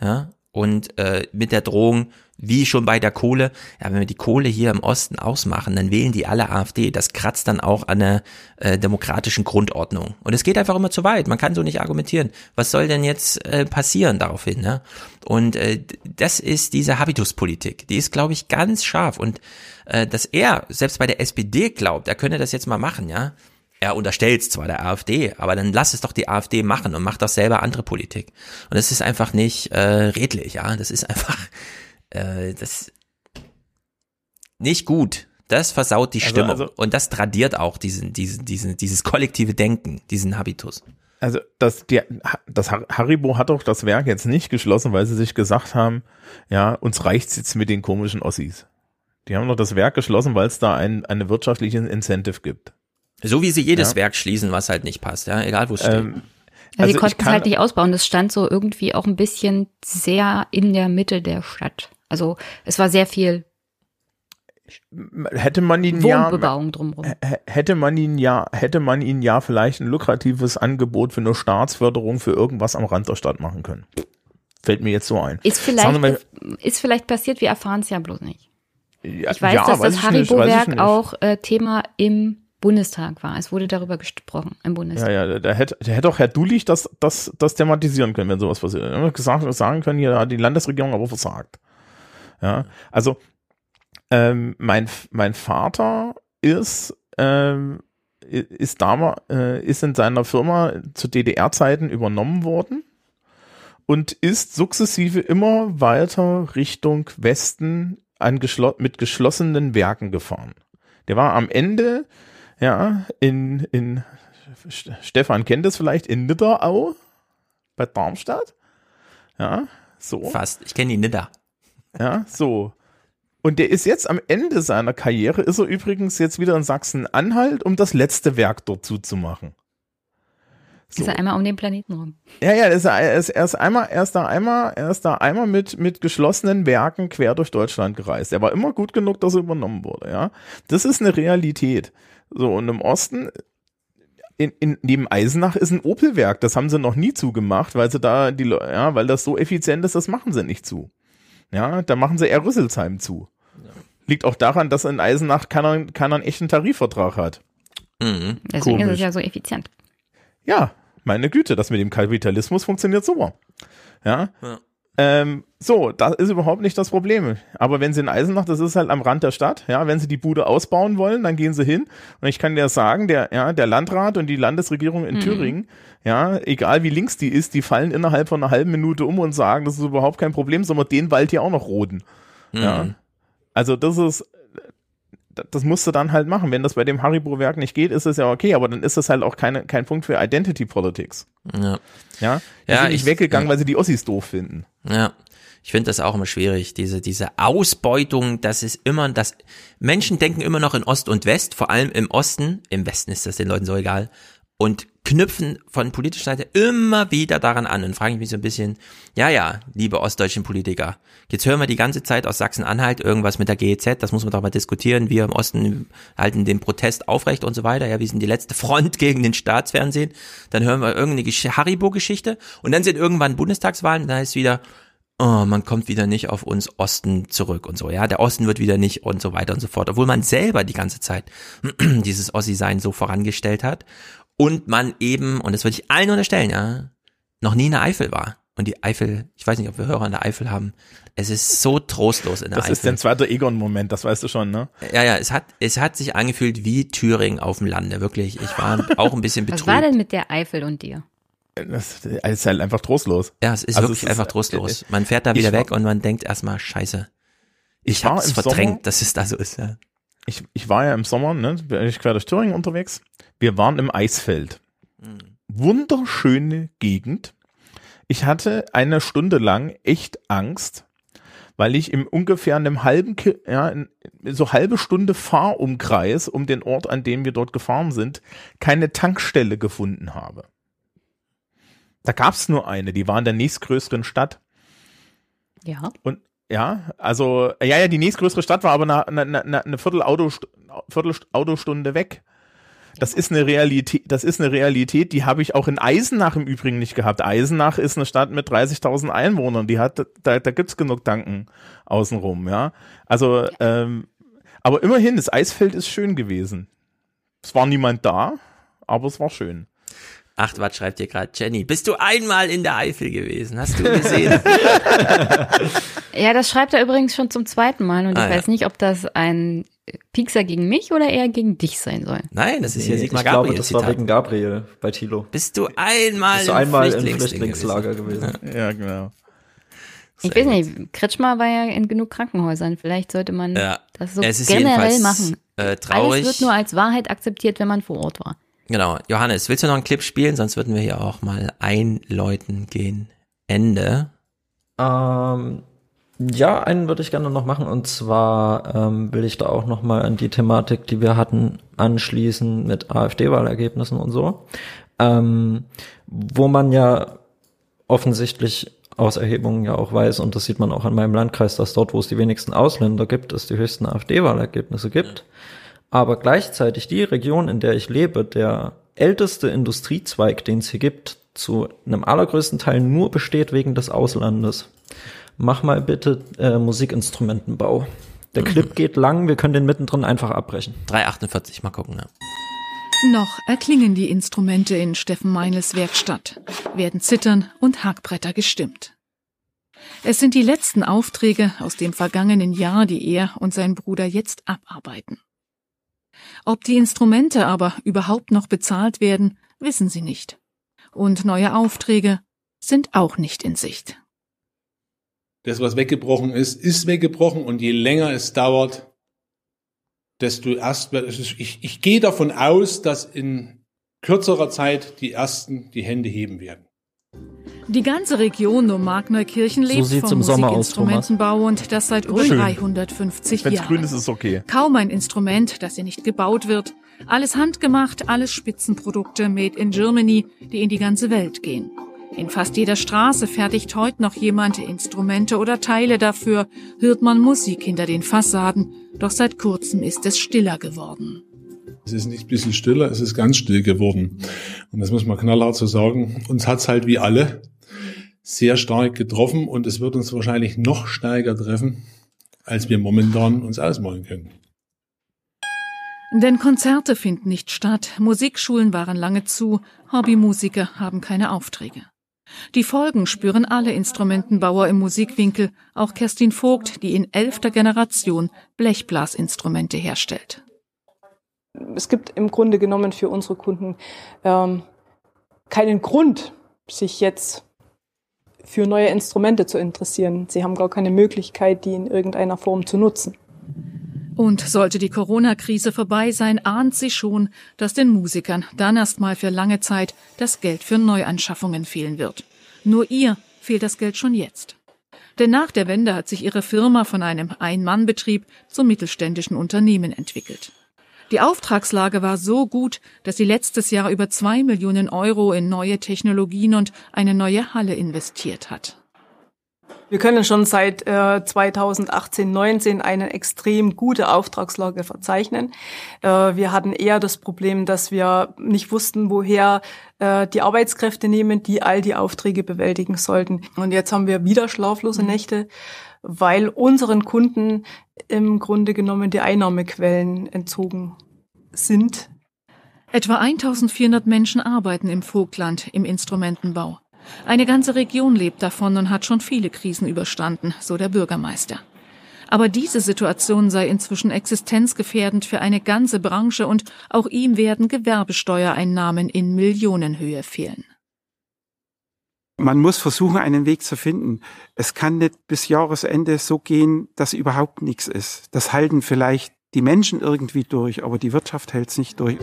ja, und äh, mit der Drohung, wie schon bei der Kohle, ja, wenn wir die Kohle hier im Osten ausmachen, dann wählen die alle AfD. Das kratzt dann auch an der äh, demokratischen Grundordnung. Und es geht einfach immer zu weit. Man kann so nicht argumentieren. Was soll denn jetzt äh, passieren daraufhin? Ne? Und äh, das ist diese Habituspolitik. Die ist, glaube ich, ganz scharf. Und äh, dass er selbst bei der SPD glaubt, er könne das jetzt mal machen, ja. Er unterstellt es zwar der AfD, aber dann lass es doch die AfD machen und mach doch selber andere Politik. Und das ist einfach nicht äh, redlich, ja. Das ist einfach äh, das nicht gut. Das versaut die Also- Stimmung also- und das tradiert auch diesen, diesen, diesen, dieses kollektive Denken, diesen Habitus. Also das, die, das Har- Haribo hat doch das Werk jetzt nicht geschlossen, weil sie sich gesagt haben, ja, uns reicht's jetzt mit den komischen Ossis. Die haben doch das Werk geschlossen, weil es da ein, eine wirtschaftliche Incentive gibt. So wie sie jedes Ja. Werk schließen, was halt nicht passt, ja, egal wo es steht. Ähm, Ja, also sie konnten es halt nicht ausbauen. Das stand so irgendwie auch ein bisschen sehr in der Mitte der Stadt. Also es war sehr viel hätte man ihn ja Wohnbebauung drumherum. h- hätte man ihn ja hätte man ihn ja vielleicht ein lukratives Angebot für eine Staatsförderung für irgendwas am Rand der Stadt machen können. Fällt mir jetzt so ein. Ist vielleicht, mal, ist vielleicht passiert, wir erfahren es ja bloß nicht. ja, Ich weiß, ja, dass weiß das Haribo-Werk nicht. auch äh, Thema im Bundestag war. Es wurde darüber gesprochen im Bundestag. Ja, ja, da hätte, da hätte auch Herr Dulich das, das, das thematisieren können, wenn sowas passiert. Er gesagt, sagen können, hier hat die Landesregierung aber versagt. Ja, also ähm, mein, mein Vater ist ähm, ist damals, äh, ist in seiner Firma zu DDR-Zeiten übernommen worden und ist sukzessive immer weiter Richtung Westen an geschlo mit geschlossenen Werken gefahren. Der war am Ende, ja, in, in, Stefan kennt es vielleicht, in Nidderau bei Darmstadt. Ja, so. Fast. Ich kenne die Nidder. Ja, so. Und der ist jetzt am Ende seiner Karriere, ist er übrigens jetzt wieder in Sachsen-Anhalt, um das letzte Werk dort zuzumachen. So. Ist er einmal um den Planeten rum. Ja, ja, ist er, ist, er ist einmal, er ist da einmal, er ist da einmal mit, mit geschlossenen Werken quer durch Deutschland gereist. Er war immer gut genug, dass er übernommen wurde, ja. Das ist eine Realität. So, und im Osten, in, in, neben Eisenach ist ein Opelwerk. Das haben sie noch nie zugemacht, weil sie da die, ja, weil das so effizient ist, das machen sie nicht zu. Ja, da machen sie eher Rüsselsheim zu. Ja. Liegt auch daran, dass in Eisenach keiner, keiner einen echten Tarifvertrag hat. Mhm. Deswegen Komisch. ist es ja so effizient. Ja, meine Güte, das mit dem Kapitalismus funktioniert super. Ja. ja. Ähm, so, das ist überhaupt nicht das Problem. Aber wenn sie in Eisenach, das ist halt am Rand der Stadt, ja, wenn sie die Bude ausbauen wollen, dann gehen sie hin. Und ich kann dir sagen, der, ja, der Landrat und die Landesregierung in mhm. Thüringen, ja, egal wie links die ist, die fallen innerhalb von einer halben Minute um und sagen, das ist überhaupt kein Problem, sondern den Wald hier auch noch roden. Mhm. Ja. Also das ist, das musst du dann halt machen. Wenn das bei dem Haribo-Werk nicht geht, ist es ja okay, aber dann ist das halt auch keine, kein Punkt für Identity Politics. Ja. Ja. Die ja, sind nicht ich, weggegangen, ja. weil sie die Ossis doof finden. Ja. Ich finde das auch immer schwierig, diese, diese Ausbeutung, das ist immer, das, Menschen denken immer noch in Ost und West, vor allem im Osten, im Westen ist das den Leuten so egal, und knüpfen von politischer Seite immer wieder daran an und fragen mich so ein bisschen, ja, ja, liebe ostdeutschen Politiker, jetzt hören wir die ganze Zeit aus Sachsen-Anhalt irgendwas mit der GEZ, das muss man doch mal diskutieren, wir im Osten halten den Protest aufrecht und so weiter, ja, wir sind die letzte Front gegen den Staatsfernsehen, dann hören wir irgendeine Haribo-Geschichte und dann sind irgendwann Bundestagswahlen und dann ist wieder, oh, man kommt wieder nicht auf uns Osten zurück und so, ja, der Osten wird wieder nicht und so weiter und so fort, obwohl man selber die ganze Zeit dieses Ossi-Sein so vorangestellt hat und man eben, und das würde ich allen unterstellen, ja, noch nie in der Eifel war. Und die Eifel, ich weiß nicht, ob wir Hörer in der Eifel haben. Es ist so trostlos in der das Eifel. Das ist dein zweiter Egon-Moment, das weißt du schon, ne? Ja, ja, es hat, es hat sich angefühlt wie Thüringen auf dem Lande, wirklich. Ich war auch ein bisschen betrübt. Was war denn mit der Eifel und dir? Das ist halt einfach trostlos. Ja, es ist also wirklich es ist, einfach trostlos. Man fährt da wieder weg und man denkt erstmal, scheiße. Ich, ich hab's verdrängt, Sommer, dass es da so ist, ja. Ich, ich war ja im Sommer, ne, bin ich quer durch Thüringen unterwegs wir waren im Eisfeld. Mhm. Wunderschöne Gegend. Ich hatte eine Stunde lang echt Angst, weil ich im ungefähr einem halben, ja, so halbe Stunde Fahrumkreis um den Ort, an dem wir dort gefahren sind, keine Tankstelle gefunden habe. Da gab es nur eine, die war in der nächstgrößeren Stadt. Ja. Und ja, also, ja, ja, die nächstgrößere Stadt war aber eine, eine, eine, eine Viertelautostunde weg. Das ist eine Realität, das ist eine Realität, die habe ich auch in Eisenach im Übrigen nicht gehabt. Eisenach ist eine Stadt mit 30.000 Einwohnern, die hat, da, da gibt's genug Tanken außenrum, ja. Also, ähm, aber immerhin, das Eisfeld ist schön gewesen. Es war niemand da, aber es war schön. Ach, was schreibt dir gerade Jenny? Bist du einmal in der Eifel gewesen? Hast du gesehen? ja, das schreibt er übrigens schon zum zweiten Mal und ich ah, weiß ja. nicht, ob das ein Piekser gegen mich oder eher gegen dich sein soll. Nein, das ist nee, ja Sigmar ich Gabriel. Ich glaube, das Zitat. war wegen Gabriel bei Tilo. Bist du einmal, Bist du einmal im Flüchtlingslager gewesen? gewesen? Ja, genau. Sehr ich weiß nicht, Kretschmer war ja in genug Krankenhäusern. Vielleicht sollte man ja. das so generell machen. Äh, traurig. Alles wird nur als Wahrheit akzeptiert, wenn man vor Ort war. Genau. Johannes, willst du noch einen Clip spielen? Sonst würden wir hier auch mal einläuten gehen. Ende. Ähm, ja, einen würde ich gerne noch machen. Und zwar ähm, will ich da auch noch mal an die Thematik, die wir hatten, anschließen mit AfD-Wahlergebnissen und so. Ähm, wo man ja offensichtlich aus Erhebungen ja auch weiß, und das sieht man auch in meinem Landkreis, dass dort, wo es die wenigsten Ausländer gibt, es die höchsten AfD-Wahlergebnisse gibt. Ja aber gleichzeitig die Region, in der ich lebe, der älteste Industriezweig, den es hier gibt, zu einem allergrößten Teil nur besteht wegen des Auslandes. Mach mal bitte äh, Musikinstrumentenbau. Der Clip geht lang, wir können den mittendrin einfach abbrechen. 3,48, mal gucken, ja. Noch erklingen die Instrumente in Steffen Meinels Werkstatt, werden Zittern und Hackbretter gestimmt. Es sind die letzten Aufträge aus dem vergangenen Jahr, die er und sein Bruder jetzt abarbeiten. Ob die Instrumente aber überhaupt noch bezahlt werden, wissen sie nicht. Und neue Aufträge sind auch nicht in Sicht. Das, was weggebrochen ist, ist weggebrochen und je länger es dauert, desto erst, ich, ich gehe davon aus, dass in kürzerer Zeit die ersten die Hände heben werden. Die ganze Region um Markneukirchen lebt So vom aus, Musikinstrumentenbau und das seit über Schön. 350 Wenn's Jahren. grün ist, ist okay. Kaum ein Instrument, das hier nicht gebaut wird. Alles handgemacht, alles Spitzenprodukte made in Germany, die in die ganze Welt gehen. In fast jeder Straße fertigt heute noch jemand Instrumente oder Teile dafür, hört man Musik hinter den Fassaden, doch seit kurzem ist es stiller geworden. Es ist nicht ein bisschen stiller, es ist ganz still geworden. Und das muss man knallhart so sagen. Uns hat's halt wie alle sehr stark getroffen und es wird uns wahrscheinlich noch stärker treffen, als wir momentan uns ausmalen können. Denn Konzerte finden nicht statt, Musikschulen waren lange zu, Hobbymusiker haben keine Aufträge. Die Folgen spüren alle Instrumentenbauer im Musikwinkel, auch Kerstin Vogt, die in elfter Generation Blechblasinstrumente herstellt. Es gibt im Grunde genommen für unsere Kunden ähm, keinen Grund, sich jetzt für neue Instrumente zu interessieren. Sie haben gar keine Möglichkeit, die in irgendeiner Form zu nutzen. Und sollte die Corona-Krise vorbei sein, ahnt sie schon, dass den Musikern dann erstmal für lange Zeit das Geld für Neuanschaffungen fehlen wird. Nur ihr fehlt das Geld schon jetzt. Denn nach der Wende hat sich ihre Firma von einem Ein-Mann-Betrieb zum mittelständischen Unternehmen entwickelt. Die Auftragslage war so gut, dass sie letztes Jahr über zwei Millionen Euro in neue Technologien und eine neue Halle investiert hat. Wir können schon seit äh, 2018, 19 eine extrem gute Auftragslage verzeichnen. Äh, wir hatten eher das Problem, dass wir nicht wussten, woher äh, die Arbeitskräfte nehmen, die all die Aufträge bewältigen sollten. Und jetzt haben wir wieder schlaflose Nächte, weil unseren Kunden im Grunde genommen die Einnahmequellen entzogen sind. Etwa 1400 Menschen arbeiten im Vogtland im Instrumentenbau. Eine ganze Region lebt davon und hat schon viele Krisen überstanden, so der Bürgermeister. Aber diese Situation sei inzwischen existenzgefährdend für eine ganze Branche und auch ihm werden Gewerbesteuereinnahmen in Millionenhöhe fehlen. Man muss versuchen, einen Weg zu finden. Es kann nicht bis Jahresende so gehen, dass überhaupt nichts ist. Das halten vielleicht die Menschen irgendwie durch, aber die Wirtschaft hält es nicht durch.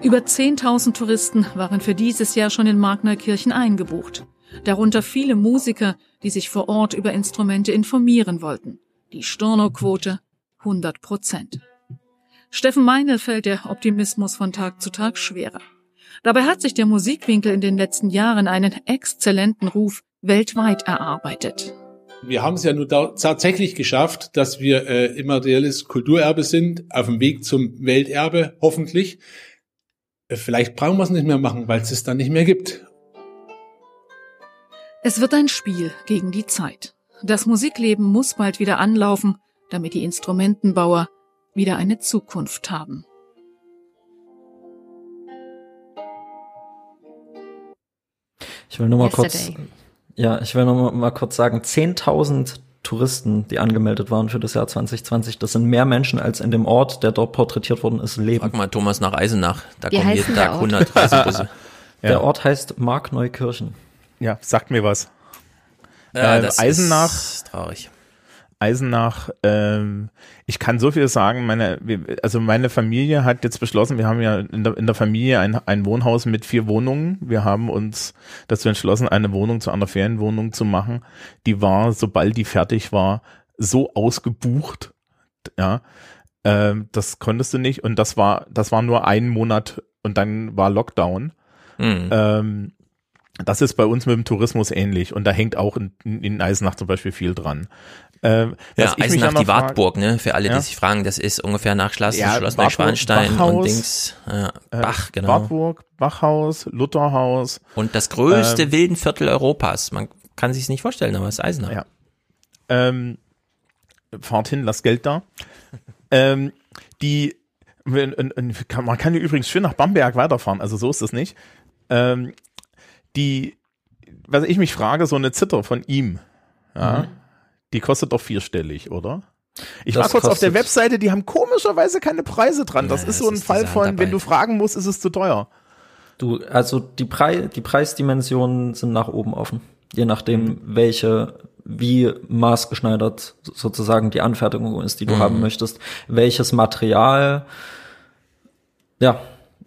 Über 10.000 Touristen waren für dieses Jahr schon in Markneukirchen eingebucht. Darunter viele Musiker, die sich vor Ort über Instrumente informieren wollten. Die Stornoquote 100 Prozent. Steffen Meinl fällt der Optimismus von Tag zu Tag schwerer. Dabei hat sich der Musikwinkel in den letzten Jahren einen exzellenten Ruf weltweit erarbeitet. Wir haben es ja nur tatsächlich geschafft, dass wir äh, immaterielles Kulturerbe sind, auf dem Weg zum Welterbe, hoffentlich. Äh, vielleicht brauchen wir es nicht mehr machen, weil es es dann nicht mehr gibt. Es wird ein Spiel gegen die Zeit. Das Musikleben muss bald wieder anlaufen, damit die Instrumentenbauer wieder eine Zukunft haben. Ich will nur mal kurz, Yesterday. ja, ich will nur mal, mal kurz sagen, 10.000 Touristen, die angemeldet waren für das Jahr 2020, das sind mehr Menschen, als in dem Ort, der dort porträtiert worden ist, leben. Frag mal Thomas nach Eisenach. Da Wie kommen jeden der Tag Ort? 100 Reisebusse. Der Ort heißt Markneukirchen. Ja, sagt mir was. Ja, Ähm, das Eisenach. ist traurig. Eisenach, ähm, ich kann so viel sagen, meine, also meine Familie hat jetzt beschlossen, wir haben ja in der, in der Familie ein, ein Wohnhaus mit vier Wohnungen. Wir haben uns dazu entschlossen, eine Wohnung zu einer Ferienwohnung zu machen. Die war, sobald die fertig war, so ausgebucht, ja, ähm, das konntest du nicht. Und das war, das war nur ein Monat und dann war Lockdown. Mhm. Ähm, das ist bei uns mit dem Tourismus ähnlich und da hängt auch in, in Eisenach zum Beispiel viel dran. Ähm, Ja, Eisenach, noch die Wartburg, ne? Für alle, Ja. die sich fragen, das ist ungefähr nach Schloss, Ja, Schloss Neuschwanstein und Dings. Ja, äh, Bach, genau. Wartburg, Bachhaus, Lutherhaus. Und das größte Ähm, Wildenviertel Europas. Man kann sich nicht vorstellen, aber es ist Eisenach. Ja. Ähm, fahrt hin, lasst Geld da. ähm, die, man kann hier übrigens schön nach Bamberg weiterfahren, also so ist das nicht. Ähm, die, was ich mich frage, so eine Zitter von ihm, ja, Mhm. Die kostet doch vierstellig, oder? Ich Das war kurz auf der Webseite, die haben komischerweise keine Preise dran. Das Ja, ist so ein Fall von, wenn du fragen musst, ist es zu teuer. Du, also die, Prei die Preisdimensionen sind nach oben offen. Je nachdem, welche, wie maßgeschneidert sozusagen die Anfertigung ist, die du Mhm. haben möchtest, welches Material. Ja,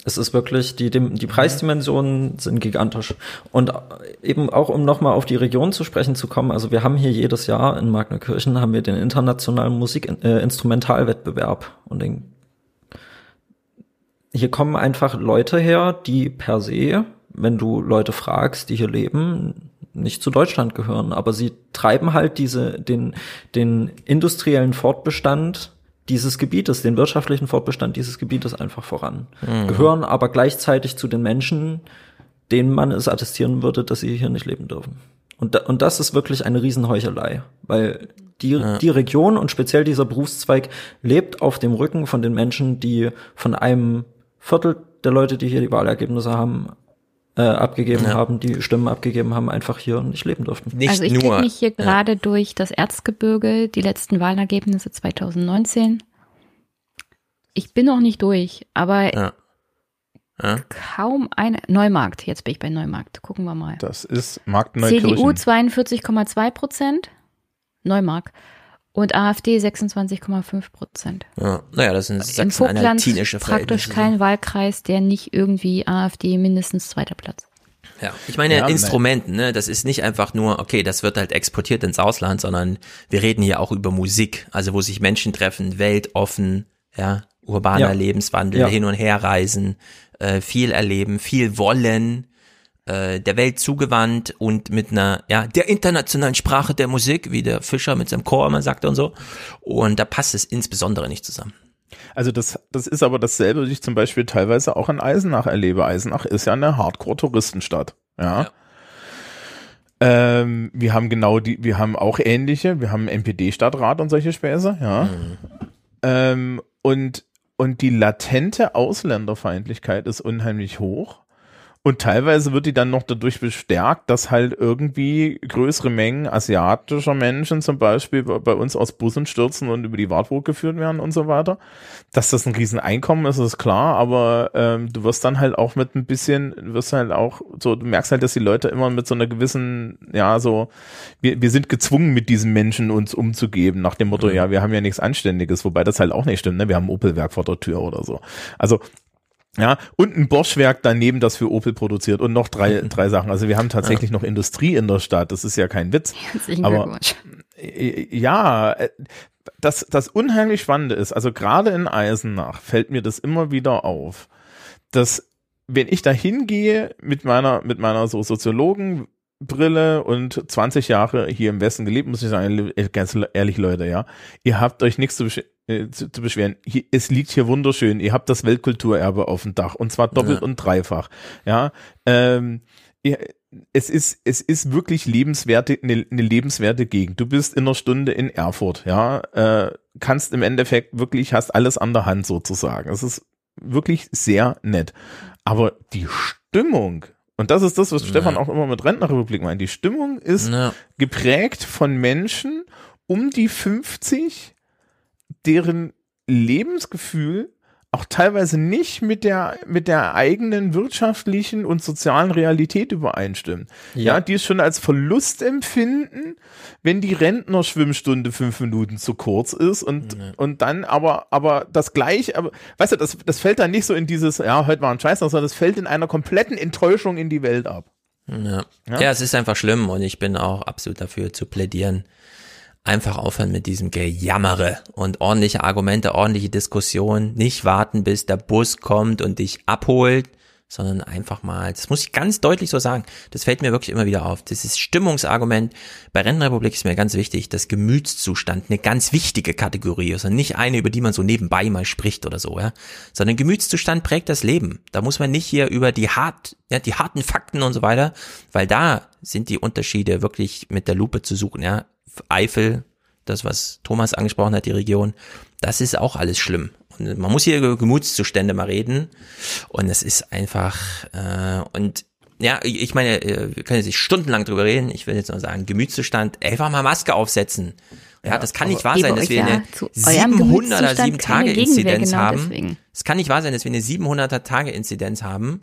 es ist wirklich, die, die Preisdimensionen sind gigantisch. Und eben auch, um nochmal auf die Region zu sprechen zu kommen, also wir haben hier jedes Jahr in Magnerkirchen haben wir den internationalen Musik-Instrumentalwettbewerb und den hier kommen einfach Leute her, die per se, wenn du Leute fragst, die hier leben, nicht zu Deutschland gehören, aber sie treiben halt diese, den, den industriellen Fortbestand dieses Gebietes, den wirtschaftlichen Fortbestand dieses Gebietes einfach voran. Mhm. Gehören aber gleichzeitig zu den Menschen, denen man es attestieren würde, dass sie hier nicht leben dürfen. Und, da, und das ist wirklich eine Riesenheuchelei, weil die, Ja. die Region und speziell dieser Berufszweig lebt auf dem Rücken von den Menschen, die von einem Viertel der Leute, die hier die Wahlergebnisse haben, äh, abgegeben Ja. haben, die Stimmen abgegeben haben, einfach hier nicht leben durften. also ich klicke mich hier gerade durch das Erzgebirge, die letzten Wahlergebnisse 2019. Ich bin noch nicht durch, aber Ja. Ja. kaum eine. Neumarkt, jetzt bin ich bei Neumarkt. Gucken wir mal. Das ist Marktneukirchen. CDU 42,2 Prozent, Neumark. Und AfD 26,5 Prozent. Ja, naja, das sind sachsen-anhaltinische praktisch kein Wahlkreis, der nicht irgendwie AfD mindestens zweiter Platz. Ja, ich meine Ja, Instrumenten, ne, das ist nicht einfach nur, okay, das wird halt exportiert ins Ausland, sondern wir reden hier auch über Musik, also wo sich Menschen treffen, weltoffen, ja, urbaner Ja. Lebenswandel, Ja. hin und her reisen, äh, viel erleben, viel wollen, äh, der Welt zugewandt und mit einer, ja, der internationalen Sprache der Musik, wie der Fischer mit seinem Chor immer sagte und so. Und da passt es insbesondere nicht zusammen. Also das, das ist aber dasselbe, was ich zum Beispiel teilweise auch in Eisenach erlebe. Eisenach ist ja eine Hardcore-Touristenstadt. Ja. Ähm, wir haben genau die, wir haben auch ähnliche, wir haben NPD-Stadtrat und solche Späße, ja. Ähm, und, und die latente Ausländerfeindlichkeit ist unheimlich hoch. Und teilweise wird die dann noch dadurch bestärkt, dass halt irgendwie größere Mengen asiatischer Menschen zum Beispiel bei uns aus Bussen stürzen und über die Wartburg geführt werden und so weiter. Dass das ein Rieseneinkommen ist, ist klar, aber ähm, du wirst dann halt auch mit ein bisschen, du wirst halt auch so, du merkst halt, dass die Leute immer mit so einer gewissen, ja, so, wir, wir sind gezwungen, mit diesen Menschen uns umzugeben, nach dem Motto, ja, wir haben ja nichts Anständiges, wobei das halt auch nicht stimmt, ne? Wir haben ein Opelwerk vor der Tür oder so. Also ja, und ein Boschwerk daneben, das für Opel produziert und noch drei, drei Sachen. Also wir haben tatsächlich noch Industrie in der Stadt. Das ist ja kein Witz. Herzlichen Aber Glückwunsch. äh, ja, äh, das, das unheimlich Spannende ist, also gerade in Eisenach fällt mir das immer wieder auf, dass wenn ich da hingehe mit meiner, mit meiner so Soziologenbrille und 20 Jahre hier im Westen gelebt, muss ich sagen, ganz ehrlich, Leute, ja, ihr habt euch nichts zu, besch äh, zu, zu beschweren. Hier, es liegt hier wunderschön. Ihr habt das Weltkulturerbe auf dem Dach und zwar doppelt Ja. und dreifach. Ja, ähm, ihr, es ist, es ist wirklich lebenswerte, eine, eine lebenswerte Gegend. Du bist in einer Stunde in Erfurt, ja, äh, kannst im Endeffekt wirklich, hast alles an der Hand sozusagen. Es ist wirklich sehr nett. Aber die Stimmung, und das ist das, was Stefan auch immer mit Rentnerrepublik meint, die Stimmung ist Ja. geprägt von Menschen um die 50, deren Lebensgefühl auch teilweise nicht mit der, mit der eigenen wirtschaftlichen und sozialen Realität übereinstimmen. Ja, Ja. die es schon als Verlust empfinden, wenn die Rentnerschwimmstunde fünf Minuten zu kurz ist und, und dann aber, aber das gleich, aber, weißt du, das, das fällt dann nicht so in dieses, ja, heute war ein Scheiß, sondern das fällt in einer kompletten Enttäuschung in die Welt ab. Ja. Ja? ja, es ist einfach schlimm und ich bin auch absolut dafür zu plädieren. Einfach aufhören mit diesem Gejammere und ordentliche Argumente, ordentliche Diskussion. Nicht warten, bis der Bus kommt und dich abholt, sondern einfach mal, das muss ich ganz deutlich so sagen, das fällt mir wirklich immer wieder auf. Das ist Stimmungsargument. Bei Rentenrepublik ist mir ganz wichtig, dass Gemütszustand eine ganz wichtige Kategorie ist und nicht eine, über die man so nebenbei mal spricht oder so, ja. Sondern Gemütszustand prägt das Leben. Da muss man nicht hier über die hart, ja, die harten Fakten und so weiter, weil da sind die Unterschiede wirklich mit der Lupe zu suchen, ja. Eifel, das, was Thomas angesprochen hat, die Region, das ist auch alles schlimm. Und man muss hier über Gemütszustände mal reden. Und es ist einfach, äh, und ja, ich meine, äh, wir können jetzt nicht stundenlang drüber reden. Ich will jetzt nur sagen, Gemütszustand, einfach mal Maske aufsetzen Ja, das kann nicht wahr sein, dass wir eine zu eurem 700er Gemütszustand 7 keine Tage Gegenwehr, Inzidenz genau haben. deswegen. Es kann nicht wahr sein, dass wir eine 700er Tage Inzidenz haben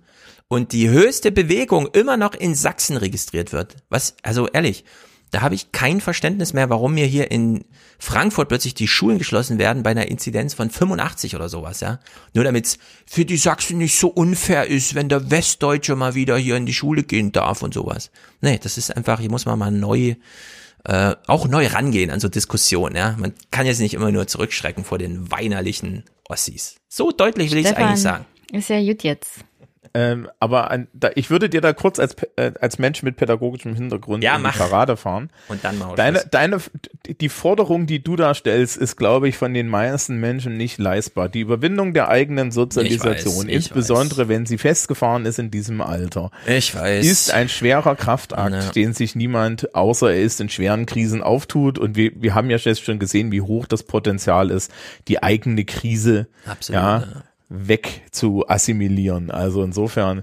und die höchste Bewegung immer noch in Sachsen registriert wird. Was, also ehrlich, da habe ich kein Verständnis mehr, warum mir hier in Frankfurt plötzlich die Schulen geschlossen werden bei einer Inzidenz von 85 oder sowas, ja. Nur damit es für die Sachsen nicht so unfair ist, wenn der Westdeutsche mal wieder hier in die Schule gehen darf und sowas. Nee, das ist einfach, hier muss man mal neu, äh, auch neu rangehen an so Diskussionen, ja. Man kann jetzt nicht immer nur zurückschrecken vor den weinerlichen Ossis. So deutlich will ich es eigentlich sagen. Ist ja gut jetzt. Ähm, aber an, da, ich würde dir da kurz als, äh, als Mensch mit pädagogischem Hintergrund Ja, in die. Parade fahren. Und dann mal Deine, deine, die Forderung, die du da stellst, ist, glaube ich, von den meisten Menschen nicht leistbar. Die Überwindung der eigenen Sozialisation, Ich weiß, ich insbesondere wenn sie festgefahren ist in diesem Alter, Ich weiß. ist ein schwerer Kraftakt, Ja. den sich niemand, außer er ist in schweren Krisen, auftut. Und wir, wir haben ja jetzt schon gesehen, wie hoch das Potenzial ist, die eigene Krise Absolut, ja, ja. Weg zu assimilieren. Also insofern.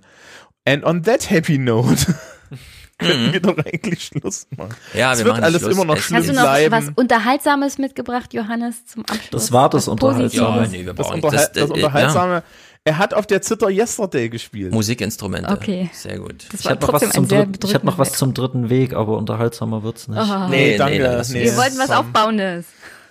And on that happy note können wir doch eigentlich Schluss machen. Mhm. Ja, es wir wird machen alles Schluss. immer noch Es- schlimm Hast du noch bleiben. was Unterhaltsames mitgebracht, Johannes, zum Abschluss? Das war das Unterhaltsame. Positives? nee, wir das, Unterhal das, das, das, Unterhaltsame. Er hat auf der Zither Yesterday gespielt. Musikinstrumente. Okay. Sehr gut. Das Ich war hätte noch trotzdem was zum ein sehr dritten, ich hätte noch was zum dritten Weg, aber unterhaltsamer wird's nicht. Aha. Nee, danke. nee, lass nee. Wir wollten was. Aufbauendes.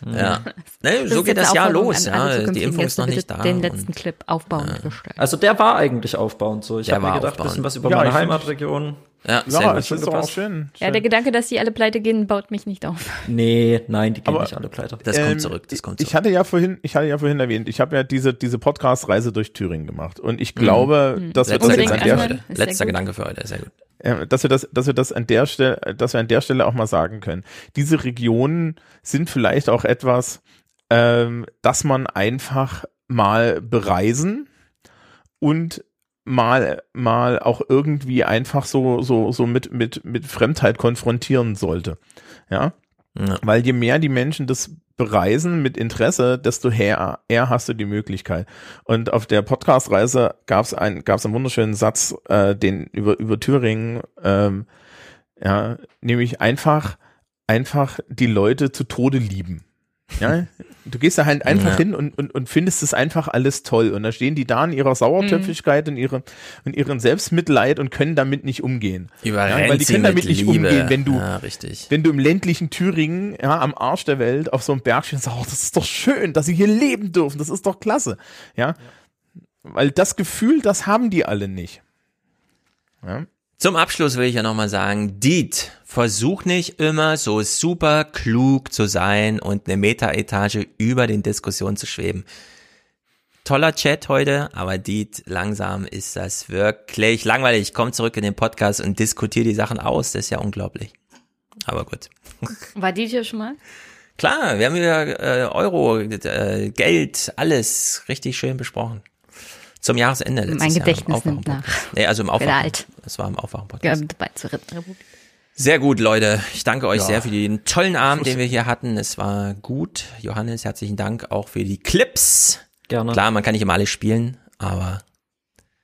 Ja. Nee, so geht das Jahr los. Ja. Die zukünftigen Impfung ist noch nicht da. Den letzten Clip aufbauend gestalten. Also der war eigentlich aufbauend so. Ich habe mir gedacht, aufbauend. bisschen was über Ja, meine ich Heimatregion. Ja, Ja, es ist doch auch schön. Ja, der Gedanke, dass die alle pleite gehen, baut mich nicht auf. Nee, nein, die gehen Aber- nicht alle pleite. Das kommt Ähm, zurück, das kommt Ich zurück. hatte ja vorhin, ich hatte ja vorhin erwähnt, ich habe ja diese diese Podcast-Reise durch Thüringen gemacht und ich glaube, Mhm. dass wir das Letzter jetzt an Gedanke der sehr Letzter. Gedanke für heute, sehr gut. Äh, dass wir das, dass wir das an der Stelle, dass wir an der Stelle auch mal sagen können. Diese Regionen sind vielleicht auch etwas, ähm, dass man einfach mal bereisen und mal mal auch irgendwie einfach so so so mit mit mit Fremdheit konfrontieren sollte. Ja? Ja. Weil je mehr die Menschen das bereisen mit Interesse, desto eher, eher hast du die Möglichkeit. Und auf der Podcast-Reise gab es ein, einen wunderschönen Satz, äh, den über, über Thüringen, ähm, ja, nämlich einfach, einfach die Leute zu Tode lieben. Ja, du gehst da halt einfach Ja. hin und, und, und findest es einfach alles toll. Und da stehen die da in ihrer Sauertöpfigkeit und ihre, in ihrem Selbstmitleid und können damit nicht umgehen. Überrennt weil die können mit damit nicht Liebe. umgehen, wenn du, Ja, richtig. wenn du im ländlichen Thüringen, ja, am Arsch der Welt auf so einem Berg stehst und sagst, oh, das ist doch schön, dass sie hier leben dürfen, das ist doch klasse. Ja. Weil das Gefühl, das haben die alle nicht. Ja. Zum Abschluss will ich ja nochmal sagen, Diet, versuch nicht immer so super klug zu sein und eine Metaetage über den Diskussionen zu schweben. Toller Chat heute, aber Diet, langsam ist das wirklich langweilig. Komm zurück in den Podcast und diskutier die Sachen aus, das ist ja unglaublich. Aber gut. War die hier schon mal? Klar, wir haben wieder äh, Euro, äh, Geld, alles richtig schön besprochen. Zum Jahresende letztes Mein Jahr. Gedächtnis nimmt nach. Nee, also im Aufwachen. alt. Das war im Aufwachen-Podcast. Ja, dabei zur Republik. Sehr gut, Leute. Ich danke euch Ja. sehr für den tollen Abend, den wir hier hatten. Es war gut. Johannes, herzlichen Dank auch für die Clips. Gerne. Klar, man kann nicht immer alles spielen, aber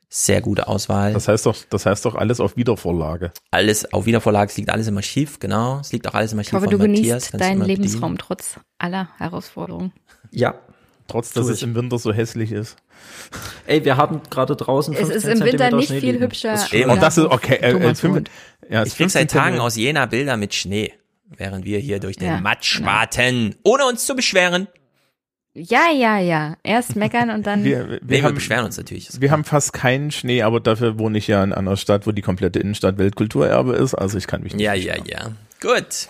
sehr gute Auswahl. Das heißt doch, das heißt doch alles auf Wiedervorlage. alles auf Wiedervorlage, es liegt alles im Archiv, genau. Es liegt auch alles im Ich Archiv hoffe, von du Matthias. genießt deinen. Lebensraum trotz aller Herausforderungen. Ja. Trotz, dass es im Winter so hässlich ist. Ey, wir haben gerade draußen Es 15 ist im Winter nicht Schnee viel liegen. hübscher. Das ist. Und das ist okay. Äh, äh, fünf, ja, Ich krieg seit Tagen aus Jena Bilder mit Schnee, während wir hier durch den Ja, Matsch genau. warten, ohne uns zu beschweren. Ja, ja, ja. Erst meckern und dann. Wir, wir, Nee, wir haben, beschweren uns natürlich. wir haben fast keinen Schnee, aber dafür wohne ich ja in einer Stadt, wo die komplette Innenstadt Weltkulturerbe ist. Also ich kann mich nicht Ja, ja, beschweren. ja. Gut.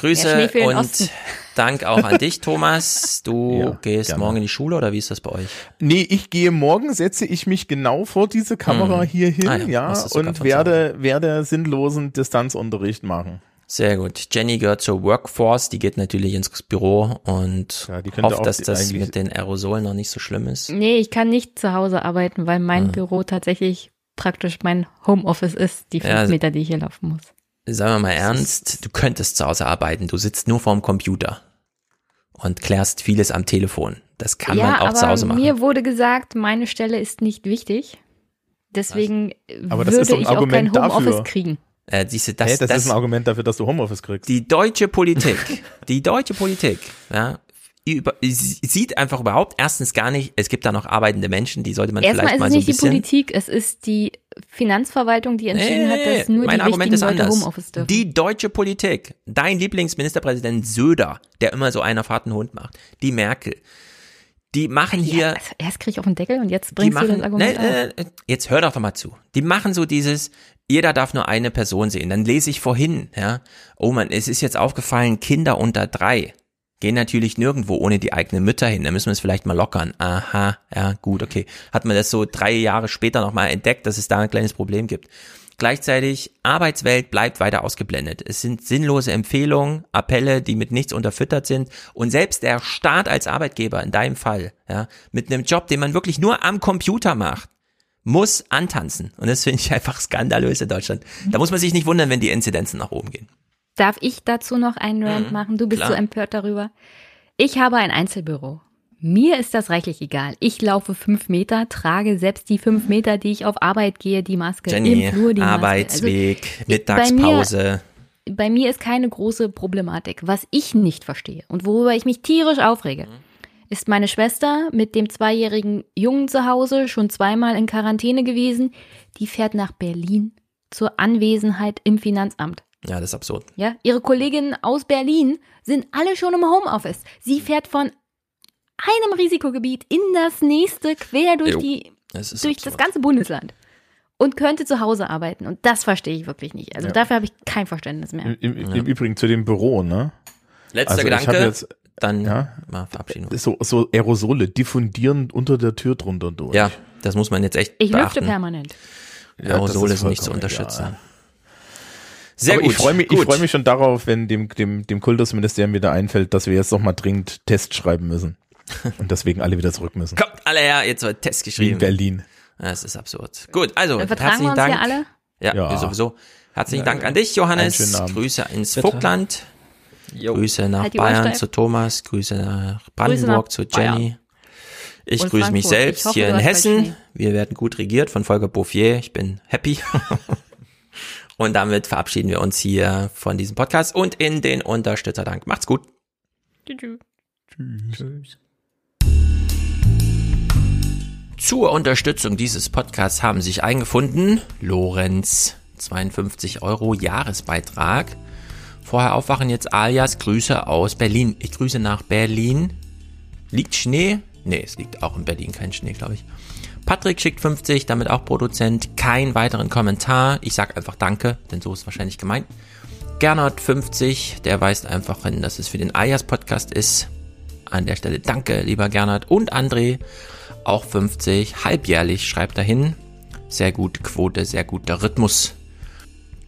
Grüße und Osten. Dank auch an dich, Thomas. Du Ja, gehst gerne. morgen in die Schule oder wie ist das bei euch? Nee, ich gehe morgen, setze ich mich genau vor diese Kamera Mhm. hier hin, Ah ja, ja, und werde, werde sinnlosen Distanzunterricht machen. Sehr gut. Jenny gehört zur Workforce, die geht natürlich ins Büro und Ja, hofft, auch dass die- das mit den Aerosolen noch nicht so schlimm ist. Nee, ich kann nicht zu Hause arbeiten, weil mein Ah. Büro tatsächlich praktisch mein Homeoffice ist, die fünf Ja, Meter, die ich hier laufen muss. Sagen wir mal ernst, du könntest zu Hause arbeiten, du sitzt nur vorm Computer und klärst vieles am Telefon. Das kann ja, man auch aber zu Hause machen. mir wurde gesagt, meine Stelle ist nicht wichtig. Deswegen Aber das ist würde ich auch kein Argument Homeoffice dafür. kriegen. Äh, siehst du, das, hey, das, das ist ein Argument dafür, dass du Homeoffice kriegst. Die deutsche Politik, die deutsche Politik, ja, über, sieht einfach überhaupt erstens gar nicht, es gibt da noch arbeitende Menschen, die sollte man Erstmal vielleicht ist mal es so ein nicht die bisschen. Politik, es ist die Finanzverwaltung, die entschieden hat, dass nur mein die Argument ist Leute anders. Homeoffice dürfen. Die deutsche Politik, dein Lieblingsministerpräsident Söder, der immer so einen auf harten Hund macht, die Merkel, die machen hier. Ja, also erst krieg ich auf den Deckel und jetzt bringst machen, du das Argument ne, auf. äh, jetzt hör doch doch mal zu. Die machen so dieses, jeder darf nur eine Person sehen. Dann lese ich vorhin, ja, oh man, es ist jetzt aufgefallen, Kinder unter drei gehen natürlich nirgendwo ohne die eigenen Mütter hin. Da müssen wir es vielleicht mal lockern. Aha, ja, gut, okay. Hat man das so drei Jahre später nochmal entdeckt, dass es da ein kleines Problem gibt. Gleichzeitig, Arbeitswelt bleibt weiter ausgeblendet. Es sind sinnlose Empfehlungen, Appelle, die mit nichts unterfüttert sind. Und selbst der Staat als Arbeitgeber, in deinem Fall, ja, mit einem Job, den man wirklich nur am Computer macht, muss antanzen. Und das finde ich einfach skandalös in Deutschland. Da muss man sich nicht wundern, wenn die Inzidenzen nach oben gehen. Darf ich dazu noch einen Rant Mhm, machen? Du bist klar. so empört darüber. Ich habe ein Einzelbüro. Mir ist das reichlich egal. Ich laufe fünf Meter, trage selbst die fünf Meter, die ich auf Arbeit gehe, die Maske Jenny, im Flur, die Arbeitsweg, Maske. Also, Mittagspause. Bei mir, bei mir ist keine große Problematik. Was ich nicht verstehe und worüber ich mich tierisch aufrege, ist meine Schwester mit dem zweijährigen Jungen zu Hause, schon zweimal in Quarantäne gewesen. Die fährt nach Berlin zur Anwesenheit im Finanzamt. Ja, das ist absurd. Ja, ihre Kolleginnen aus Berlin sind alle schon im Homeoffice. Sie fährt von einem Risikogebiet in das nächste quer durch Jo, die das durch das ganze Bundesland und könnte zu Hause arbeiten und das verstehe ich wirklich nicht. Also Ja. dafür habe ich kein Verständnis mehr. Im, im, Im Übrigen zu dem Büro, ne? Letzter Also ich Gedanke, Jetzt, dann ja, mal verabschieden. so, so Aerosole diffundieren unter der Tür drunter durch. Ja, das muss man jetzt echt Ich lüfte beachten. permanent. Ja, Aerosole das ist nicht zu unterstützen. egal. Sehr Aber gut. Ich freue mich, ich gut. freue mich schon darauf, wenn dem, dem, dem Kultusministerium wieder einfällt, dass wir jetzt noch mal dringend Test schreiben müssen. Und deswegen alle wieder zurück müssen. Kommt alle her, jetzt wird Test Wie geschrieben. in Berlin. Das ist absurd. Gut, also Dann vertragen wir herzlichen uns Dank. hier alle. Ja, Ja. wir sowieso. Herzlichen Ja, Dank an dich, Johannes. Grüße ins Bitte. Vogtland. Grüße nach Halt Bayern zu Thomas. Grüße nach Brandenburg nach zu Bayern. Ich Und grüße mich Frankfurt. selbst Ich hoffe, hier in Hessen. Wir werden gut regiert von Volker Bouffier. Ich bin happy. Und damit verabschieden wir uns hier von diesem Podcast und in den Unterstützerdank. Macht's gut. Tschüss. Zur Unterstützung dieses Podcasts haben sich eingefunden Lorenz, 52 Euro Jahresbeitrag. Vorher aufwachen jetzt alias Grüße aus Berlin. Ich grüße nach Berlin. Liegt Schnee? Nee, es liegt auch in Berlin kein Schnee, glaube ich. Patrick schickt 50, damit auch Produzent. Kein weiteren Kommentar. Ich sag einfach Danke, denn so ist wahrscheinlich gemeint. Gernot 50, der weist einfach hin, dass es für den alias Podcast ist. An der Stelle danke, lieber Gernot. Und André, auch 50, halbjährlich schreibt dahin. Sehr gute Quote, sehr guter Rhythmus.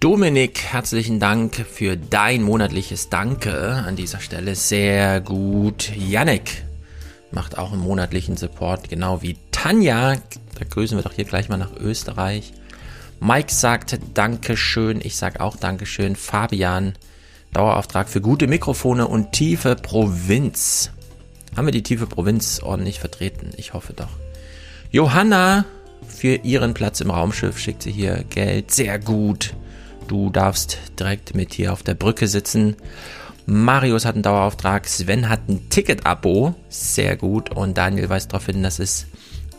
Dominik, herzlichen Dank für dein monatliches Danke an dieser Stelle. Sehr gut. Yannick macht auch einen monatlichen Support, genau wie Tanja. Da grüßen wir doch hier gleich mal nach Österreich. Mike sagt Dankeschön. Ich sag auch Dankeschön. Fabian, Dauerauftrag für gute Mikrofone und tiefe Provinz. Haben wir die tiefe Provinz ordentlich vertreten? Ich hoffe doch. Johanna, für ihren Platz im Raumschiff schickt sie hier Geld. Sehr gut. Du darfst direkt mit hier auf der Brücke sitzen. Marius hat einen Dauerauftrag. Sven hat ein Ticket-Abo. Sehr gut. Und Daniel weist darauf hin, dass es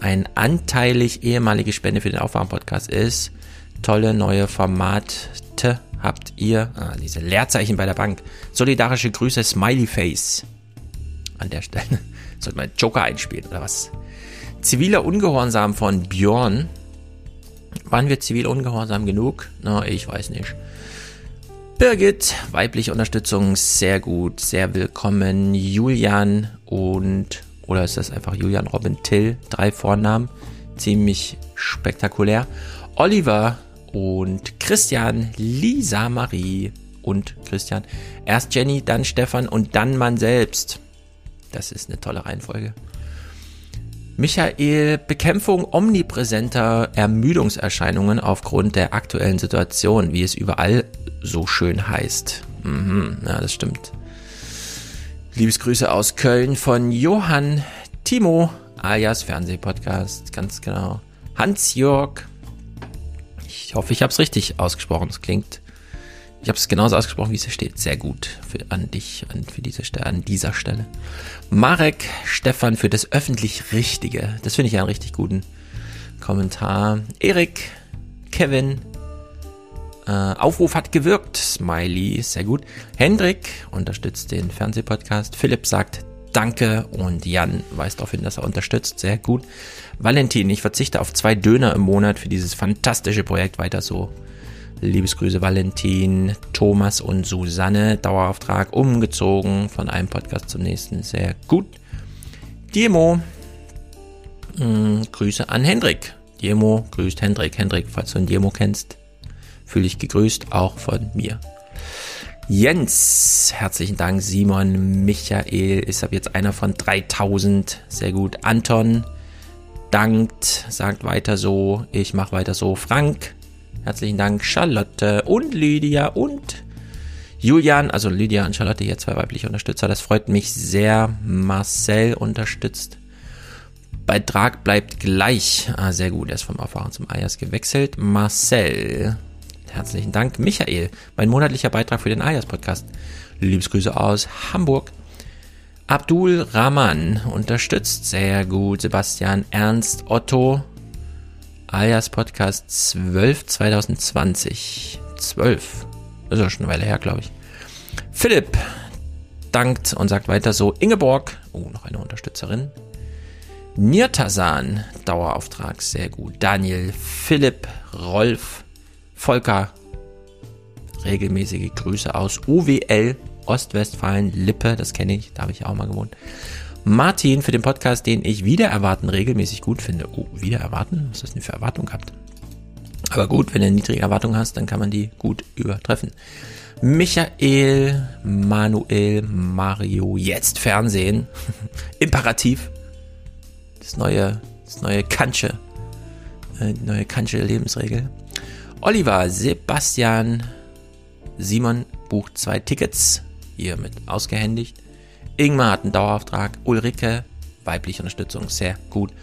ein anteilig ehemalige Spende für den Aufwachen-Podcast ist. Tolle neue Formate habt ihr. Ah, diese Leerzeichen bei der Bank. Solidarische Grüße, Smiley Face. An der Stelle. Sollte man Joker einspielen, oder was? Ziviler Ungehorsam von Björn. Waren wir zivil ungehorsam genug? Na, ich weiß nicht. Birgit, weibliche Unterstützung, sehr gut, sehr willkommen. Julian und, oder ist das einfach Julian Robin Till, drei Vornamen, ziemlich spektakulär. Oliver und Christian, Lisa Marie und Christian. Erst Jenny, dann Stefan und dann man selbst. Das ist eine tolle Reihenfolge. Michael, Bekämpfung omnipräsenter Ermüdungserscheinungen aufgrund der aktuellen Situation, wie es überall so schön heißt. Mhm, ja, das stimmt. Liebesgrüße aus Köln von Johann Timo, alias Fernsehpodcast, ganz genau. Hans-Jörg, ich hoffe, ich habe es richtig ausgesprochen. Es klingt Ich habe es genauso ausgesprochen, wie es hier steht. Sehr gut für, an dich, an, für diese, an dieser Stelle. Marek Stefan für das öffentlich Richtige. Das finde ich einen richtig guten Kommentar. Erik, Kevin, äh, Aufruf hat gewirkt. Smiley, sehr gut. Hendrik unterstützt den Fernsehpodcast. Philipp sagt Danke und Jan weist darauf hin, dass er unterstützt. Sehr gut. Valentin, ich verzichte auf zwei Döner im Monat für dieses fantastische Projekt. Weiter so. Liebesgrüße Valentin, Thomas und Susanne. Dauerauftrag umgezogen von einem Podcast zum nächsten. Sehr gut. Diemo, hm, Grüße an Hendrik. Diemo grüßt Hendrik. Hendrik, falls du einen Diemo kennst, fühle dich gegrüßt, auch von mir. Jens, herzlichen Dank. Simon, Michael ist ab jetzt einer von 3000. Sehr gut. Anton dankt, sagt weiter so. Ich mache weiter so. Frank, herzlichen Dank. Charlotte und Lydia und Julian, also Lydia und Charlotte hier zwei weibliche Unterstützer. Das freut mich sehr. Marcel unterstützt. Beitrag bleibt gleich. Ah, sehr gut. Er ist vom Aufwachen zum Ayers gewechselt. Marcel, Herzlichen Dank. Michael, mein monatlicher Beitrag für den Ayas Podcast. Liebesgrüße aus Hamburg. Abdul Rahman unterstützt sehr gut. Sebastian Ernst Otto. Alias Podcast 12 2020. 12. Das ist ja schon eine Weile her, glaube ich. Philipp dankt und sagt weiter so. Ingeborg. Oh, noch eine Unterstützerin. Nirtasan. Dauerauftrag. Sehr gut. Daniel. Philipp. Rolf. Volker, regelmäßige Grüße aus UWL Ostwestfalen, Lippe, das kenne ich, da habe ich auch mal gewohnt. Martin für den Podcast, den ich wieder erwarten regelmäßig gut finde. Oh, wieder erwarten? Was ist das denn für Erwartung gehabt? Aber gut, wenn du eine niedrige Erwartung hast, dann kann man die gut übertreffen. Michael, Manuel, Mario, jetzt Fernsehen. Imperativ. Das neue, das neue Kantsche, äh, neue Kantsche Lebensregel. Oliver, Sebastian, Simon bucht zwei Tickets, hiermit ausgehändigt. Ingmar hat einen Dauerauftrag. Ulrike, weibliche Unterstützung, sehr gut.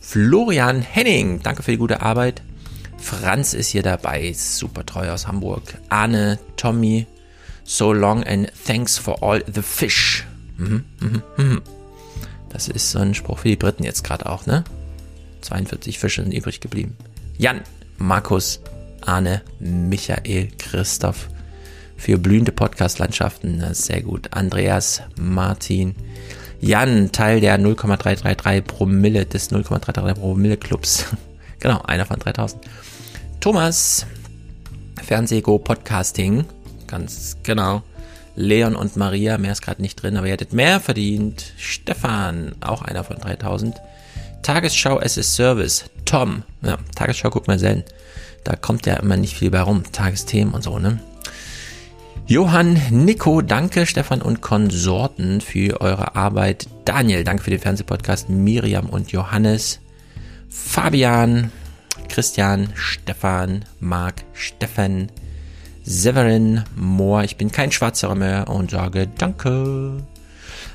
Florian Henning, danke für die gute Arbeit. Franz ist hier dabei, super treu aus Hamburg. Arne, Tommy, so long and thanks for all the fish. Mhm, mhm, mhm. Das ist so ein Spruch für die Briten jetzt gerade auch, ne? 42 Fische sind übrig geblieben. Jan, Markus, Arne, Michael, Christoph für blühende Podcast-Landschaften. Sehr gut. Andreas, Martin, Jan, Teil der 0,333 Promille des 0,333 Promille Clubs. genau, einer von 3000. Thomas, Fernsehgo Podcasting. Ganz genau. Leon und Maria, mehr ist gerade nicht drin, aber ihr hättet mehr verdient. Stefan, auch einer von 3000. Tagesschau as a Service. Tom, ja, Tagesschau guckt man selten. Da kommt ja immer nicht viel bei rum. Tagesthemen und so, ne? Johann, Nico, danke, Stefan und Konsorten für eure Arbeit. Daniel, danke für den Fernsehpodcast. Miriam und Johannes. Fabian, Christian, Stefan, Marc, Stefan, Severin, Mohr. Ich bin kein Schwarzer mehr und sage Danke.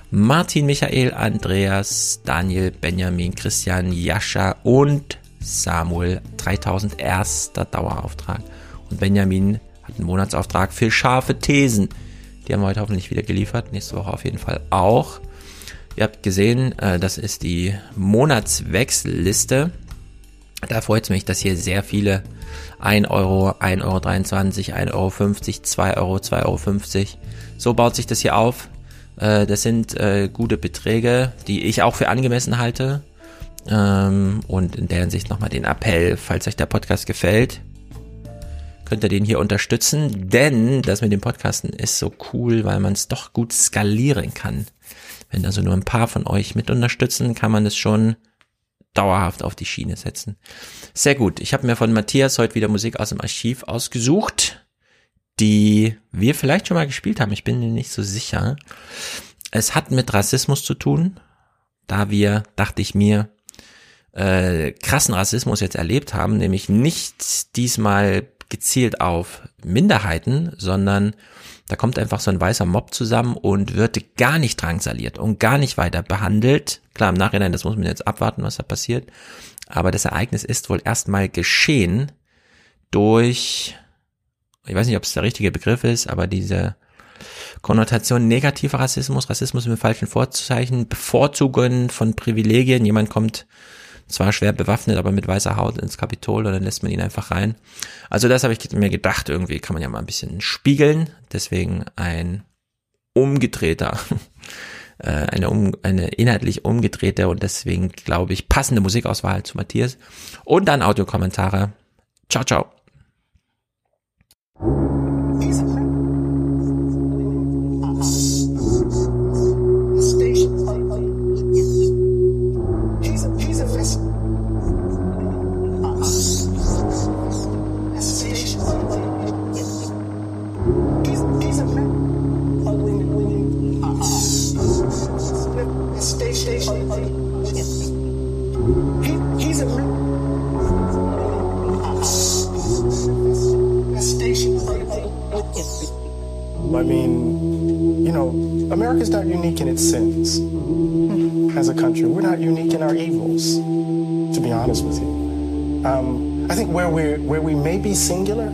Martin, Michael, Andreas, Daniel, Benjamin, Christian, Jascha und Samuel 3000 erster Dauerauftrag. Und Benjamin hat einen Monatsauftrag für scharfe Thesen. Die haben wir heute hoffentlich wieder geliefert. Nächste Woche auf jeden Fall auch. Ihr habt gesehen, äh, das ist die Monatswechselliste. Da freut es mich, dass hier sehr viele 1 Euro, 1,23 Euro, 1,50 Euro, 2 Euro, 2,50 Euro. So baut sich das hier auf. Äh, das sind äh, gute Beträge, die ich auch für angemessen halte. Ähm, und in der Hinsicht nochmal den Appell, falls euch der Podcast gefällt, könnt ihr den hier unterstützen, denn das mit dem Podcasten ist so cool, weil man es doch gut skalieren kann. Wenn also nur ein paar von euch mit unterstützen, kann man es schon dauerhaft auf die Schiene setzen. Sehr gut. Ich habe mir von Matthias heute wieder Musik aus dem Archiv ausgesucht, die wir vielleicht schon mal gespielt haben. Ich bin mir nicht so sicher. Es hat mit Rassismus zu tun, da wir, dachte ich mir, äh, krassen Rassismus jetzt erlebt haben, nämlich nicht diesmal gezielt auf Minderheiten, sondern da kommt einfach so ein weißer Mob zusammen und wird gar nicht drangsaliert und gar nicht weiter behandelt. Klar, im Nachhinein, das muss man jetzt abwarten, was da passiert. Aber das Ereignis ist wohl erstmal geschehen durch ich weiß nicht, ob es der richtige Begriff ist, aber diese Konnotation negativer Rassismus, Rassismus mit falschen Vorzeichen, Bevorzugen von Privilegien. Jemand kommt zwar schwer bewaffnet, aber mit weißer Haut ins Kapitol und dann lässt man ihn einfach rein. Also das habe ich mir gedacht, irgendwie kann man ja mal ein bisschen spiegeln. Deswegen ein umgedrehter, äh, eine, um, eine inhaltlich umgedrehte und deswegen glaube ich passende Musikauswahl zu Matthias. Und dann Audiokommentare. Ciao, ciao. Unique in its sins as a country. We're not unique in our evils, to be honest with you. Um, I think where, we where we may be singular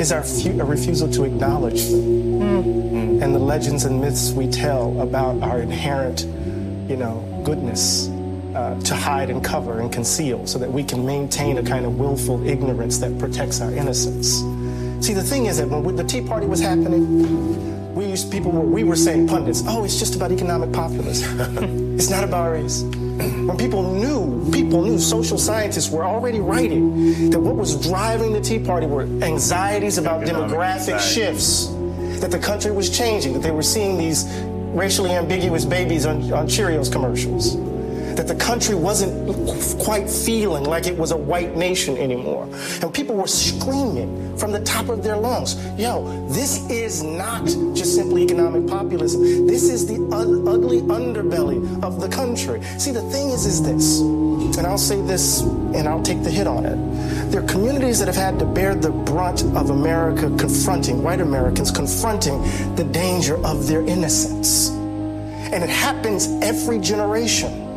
is our fu- a refusal to acknowledge them mm. and the legends and myths we tell about our inherent, you know, goodness. Uh, to hide and cover and conceal so that we can maintain a kind of willful ignorance that protects our innocence. See, the thing is that when the Tea Party was happening, we used people were, we were saying pundits, oh, it's just about economic populism. it's not about race. When people knew, people knew, social scientists were already writing that what was driving the Tea Party were anxieties about economic demographic anxiety. shifts, that the country was changing, that they were seeing these racially ambiguous babies on, on Cheerios commercials that the country wasn't quite feeling like it was a white nation anymore. And people were screaming from the top of their lungs, yo, this is not just simply economic populism. This is the ugly underbelly of the country. See, the thing is, is this, and I'll say this and I'll take the hit on it. There are communities that have had to bear the brunt of America confronting, white Americans confronting the danger of their innocence. And it happens every generation.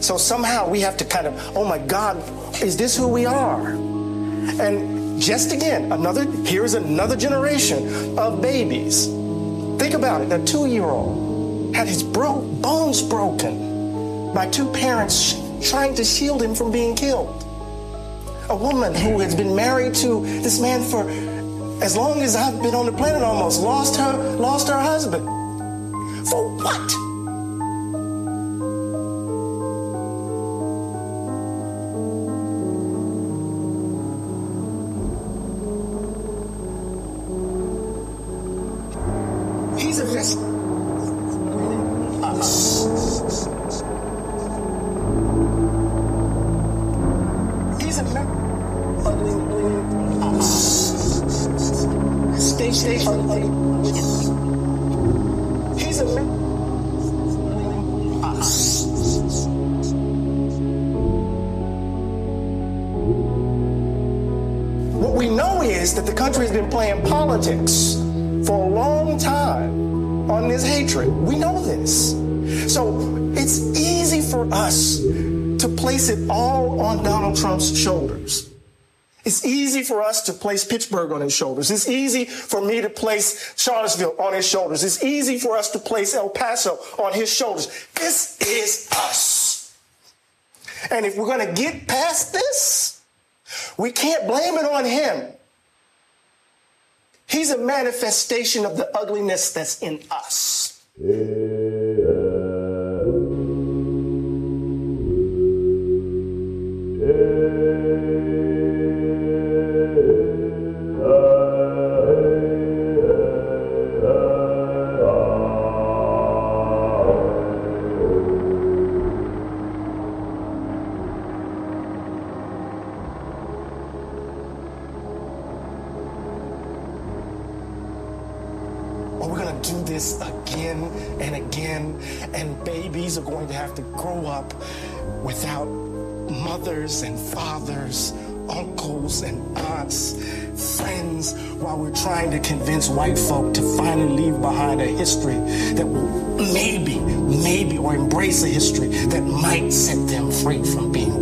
So somehow we have to kind of, oh my God, is this who we are? And just again, another, here's another generation of babies. Think about it. A two year old had his bro- bones broken by two parents trying to shield him from being killed. A woman who has been married to this man for as long as I've been on the planet almost lost her lost her husband. For what? Trump's shoulders. It's easy for us to place Pittsburgh on his shoulders. It's easy for me to place Charlottesville on his shoulders. It's easy for us to place El Paso on his shoulders. This is us. And if we're going to get past this, we can't blame it on him. He's a manifestation of the ugliness that's in us. Mothers and fathers, uncles and aunts, friends, while we're trying to convince white folk to finally leave behind a history that will maybe, maybe, or embrace a history that might set them free from being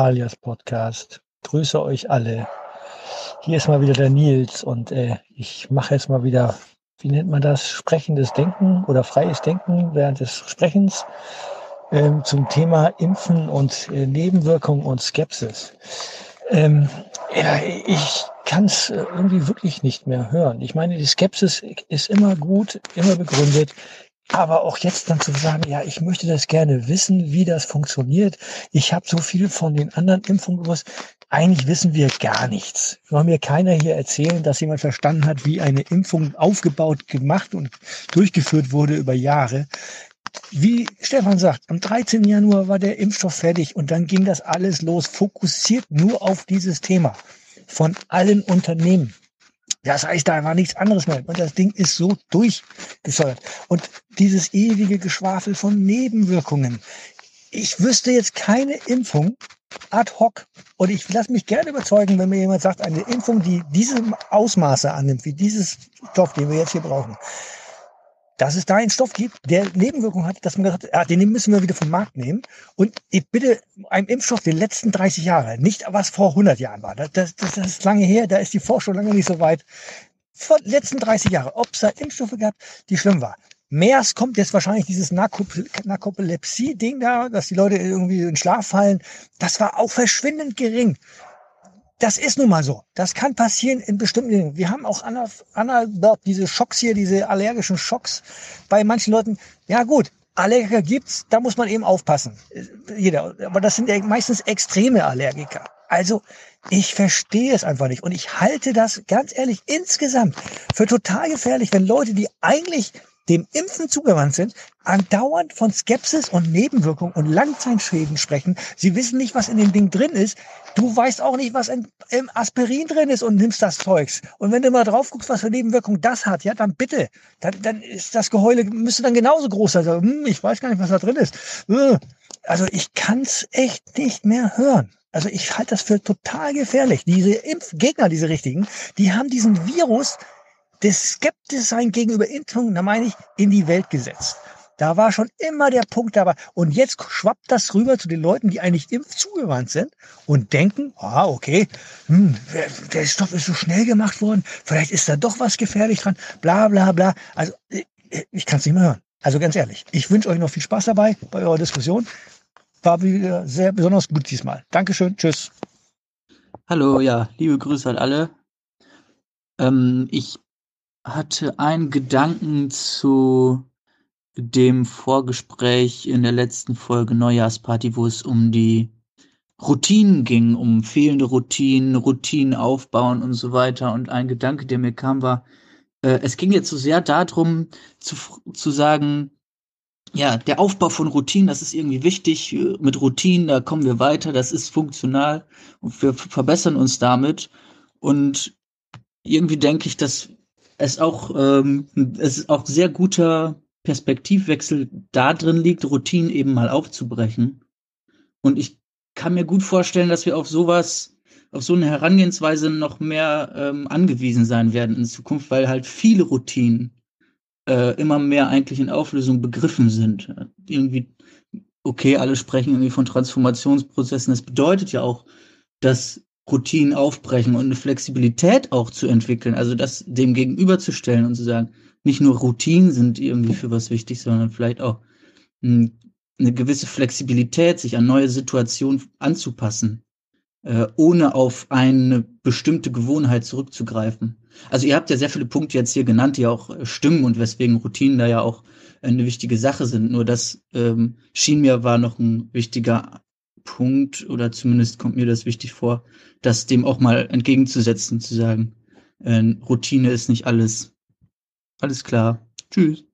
alias Podcast. Grüße euch alle. Hier ist mal wieder der Nils und äh, ich mache jetzt mal wieder, wie nennt man das, sprechendes Denken oder freies Denken während des Sprechens ähm, zum Thema Impfen und äh, Nebenwirkungen und Skepsis. Ähm, ja, ich kann es äh, irgendwie wirklich nicht mehr hören. Ich meine, die Skepsis ist immer gut, immer begründet. Aber auch jetzt dann zu sagen, ja, ich möchte das gerne wissen, wie das funktioniert. Ich habe so viel von den anderen Impfungen gewusst. Eigentlich wissen wir gar nichts. Soll mir keiner hier erzählen, dass jemand verstanden hat, wie eine Impfung aufgebaut, gemacht und durchgeführt wurde über Jahre. Wie Stefan sagt, am 13. Januar war der Impfstoff fertig und dann ging das alles los, fokussiert nur auf dieses Thema von allen Unternehmen. Das heißt, da war nichts anderes mehr. Und das Ding ist so durchgefeuert. Und dieses ewige Geschwafel von Nebenwirkungen. Ich wüsste jetzt keine Impfung ad hoc. Und ich lasse mich gerne überzeugen, wenn mir jemand sagt, eine Impfung, die diese Ausmaße annimmt, wie dieses Stoff, den wir jetzt hier brauchen, dass es da einen Stoff gibt, der Nebenwirkungen hat, dass man gesagt hat, ah, den müssen wir wieder vom Markt nehmen. Und ich bitte, einem Impfstoff der letzten 30 Jahre, nicht was vor 100 Jahren war. Das, das, das ist lange her, da ist die Forschung lange nicht so weit. Vor den letzten 30 Jahre, ob es da Impfstoffe gab, die schlimm war. Mers kommt jetzt wahrscheinlich dieses Narkolepsie-Ding da, dass die Leute irgendwie in Schlaf fallen. Das war auch verschwindend gering das ist nun mal so. Das kann passieren in bestimmten Dingen. Wir haben auch dort diese Schocks hier, diese allergischen Schocks bei manchen Leuten. Ja gut, Allergiker gibt's, da muss man eben aufpassen. Jeder. Aber das sind ja meistens extreme Allergiker. Also ich verstehe es einfach nicht. Und ich halte das ganz ehrlich insgesamt für total gefährlich, wenn Leute, die eigentlich dem Impfen zugewandt sind, andauernd von Skepsis und Nebenwirkungen und Langzeitschäden sprechen. Sie wissen nicht, was in dem Ding drin ist. Du weißt auch nicht, was in, im Aspirin drin ist und nimmst das Zeugs. Und wenn du mal drauf guckst, was für Nebenwirkungen das hat, ja, dann bitte. Dann, dann ist das Geheule, müsste dann genauso groß sein. Also, hm, ich weiß gar nicht, was da drin ist. Also ich kann's echt nicht mehr hören. Also ich halte das für total gefährlich. Diese Impfgegner, diese richtigen, die haben diesen Virus das Skeptischsein gegenüber Impfungen, da meine ich, in die Welt gesetzt. Da war schon immer der Punkt dabei. Und jetzt schwappt das rüber zu den Leuten, die eigentlich impfzugewandt sind und denken, ah, okay, hm, der Stoff ist so schnell gemacht worden, vielleicht ist da doch was gefährlich dran, bla bla bla. Also ich kann es nicht mehr hören. Also ganz ehrlich, ich wünsche euch noch viel Spaß dabei bei eurer Diskussion. War wieder sehr besonders gut diesmal. Dankeschön, tschüss. Hallo, ja, liebe Grüße an alle. Ähm, ich hatte einen Gedanken zu dem Vorgespräch in der letzten Folge Neujahrsparty, wo es um die Routinen ging, um fehlende Routinen, Routinen aufbauen und so weiter. Und ein Gedanke, der mir kam, war, äh, es ging jetzt so sehr darum, zu, zu sagen, ja, der Aufbau von Routinen, das ist irgendwie wichtig. Mit Routinen, da kommen wir weiter, das ist funktional und wir verbessern uns damit. Und irgendwie denke ich, dass es auch, ähm, es ist auch sehr guter Perspektivwechsel da drin liegt, Routinen eben mal aufzubrechen. Und ich kann mir gut vorstellen, dass wir auf sowas, auf so eine Herangehensweise noch mehr ähm, angewiesen sein werden in Zukunft, weil halt viele Routinen äh, immer mehr eigentlich in Auflösung begriffen sind. Irgendwie, okay, alle sprechen irgendwie von Transformationsprozessen. Das bedeutet ja auch, dass Routinen aufbrechen und eine Flexibilität auch zu entwickeln, also das dem gegenüberzustellen und zu sagen, nicht nur Routinen sind irgendwie für was wichtig, sondern vielleicht auch hm, eine gewisse Flexibilität, sich an neue Situationen anzupassen, äh, ohne auf eine bestimmte Gewohnheit zurückzugreifen. Also ihr habt ja sehr viele Punkte jetzt hier genannt, die auch äh, stimmen und weswegen Routinen da ja auch eine wichtige Sache sind. Nur das ähm, schien mir war noch ein wichtiger Punkt oder zumindest kommt mir das wichtig vor, das dem auch mal entgegenzusetzen, zu sagen, äh, Routine ist nicht alles. Alles klar. Tschüss.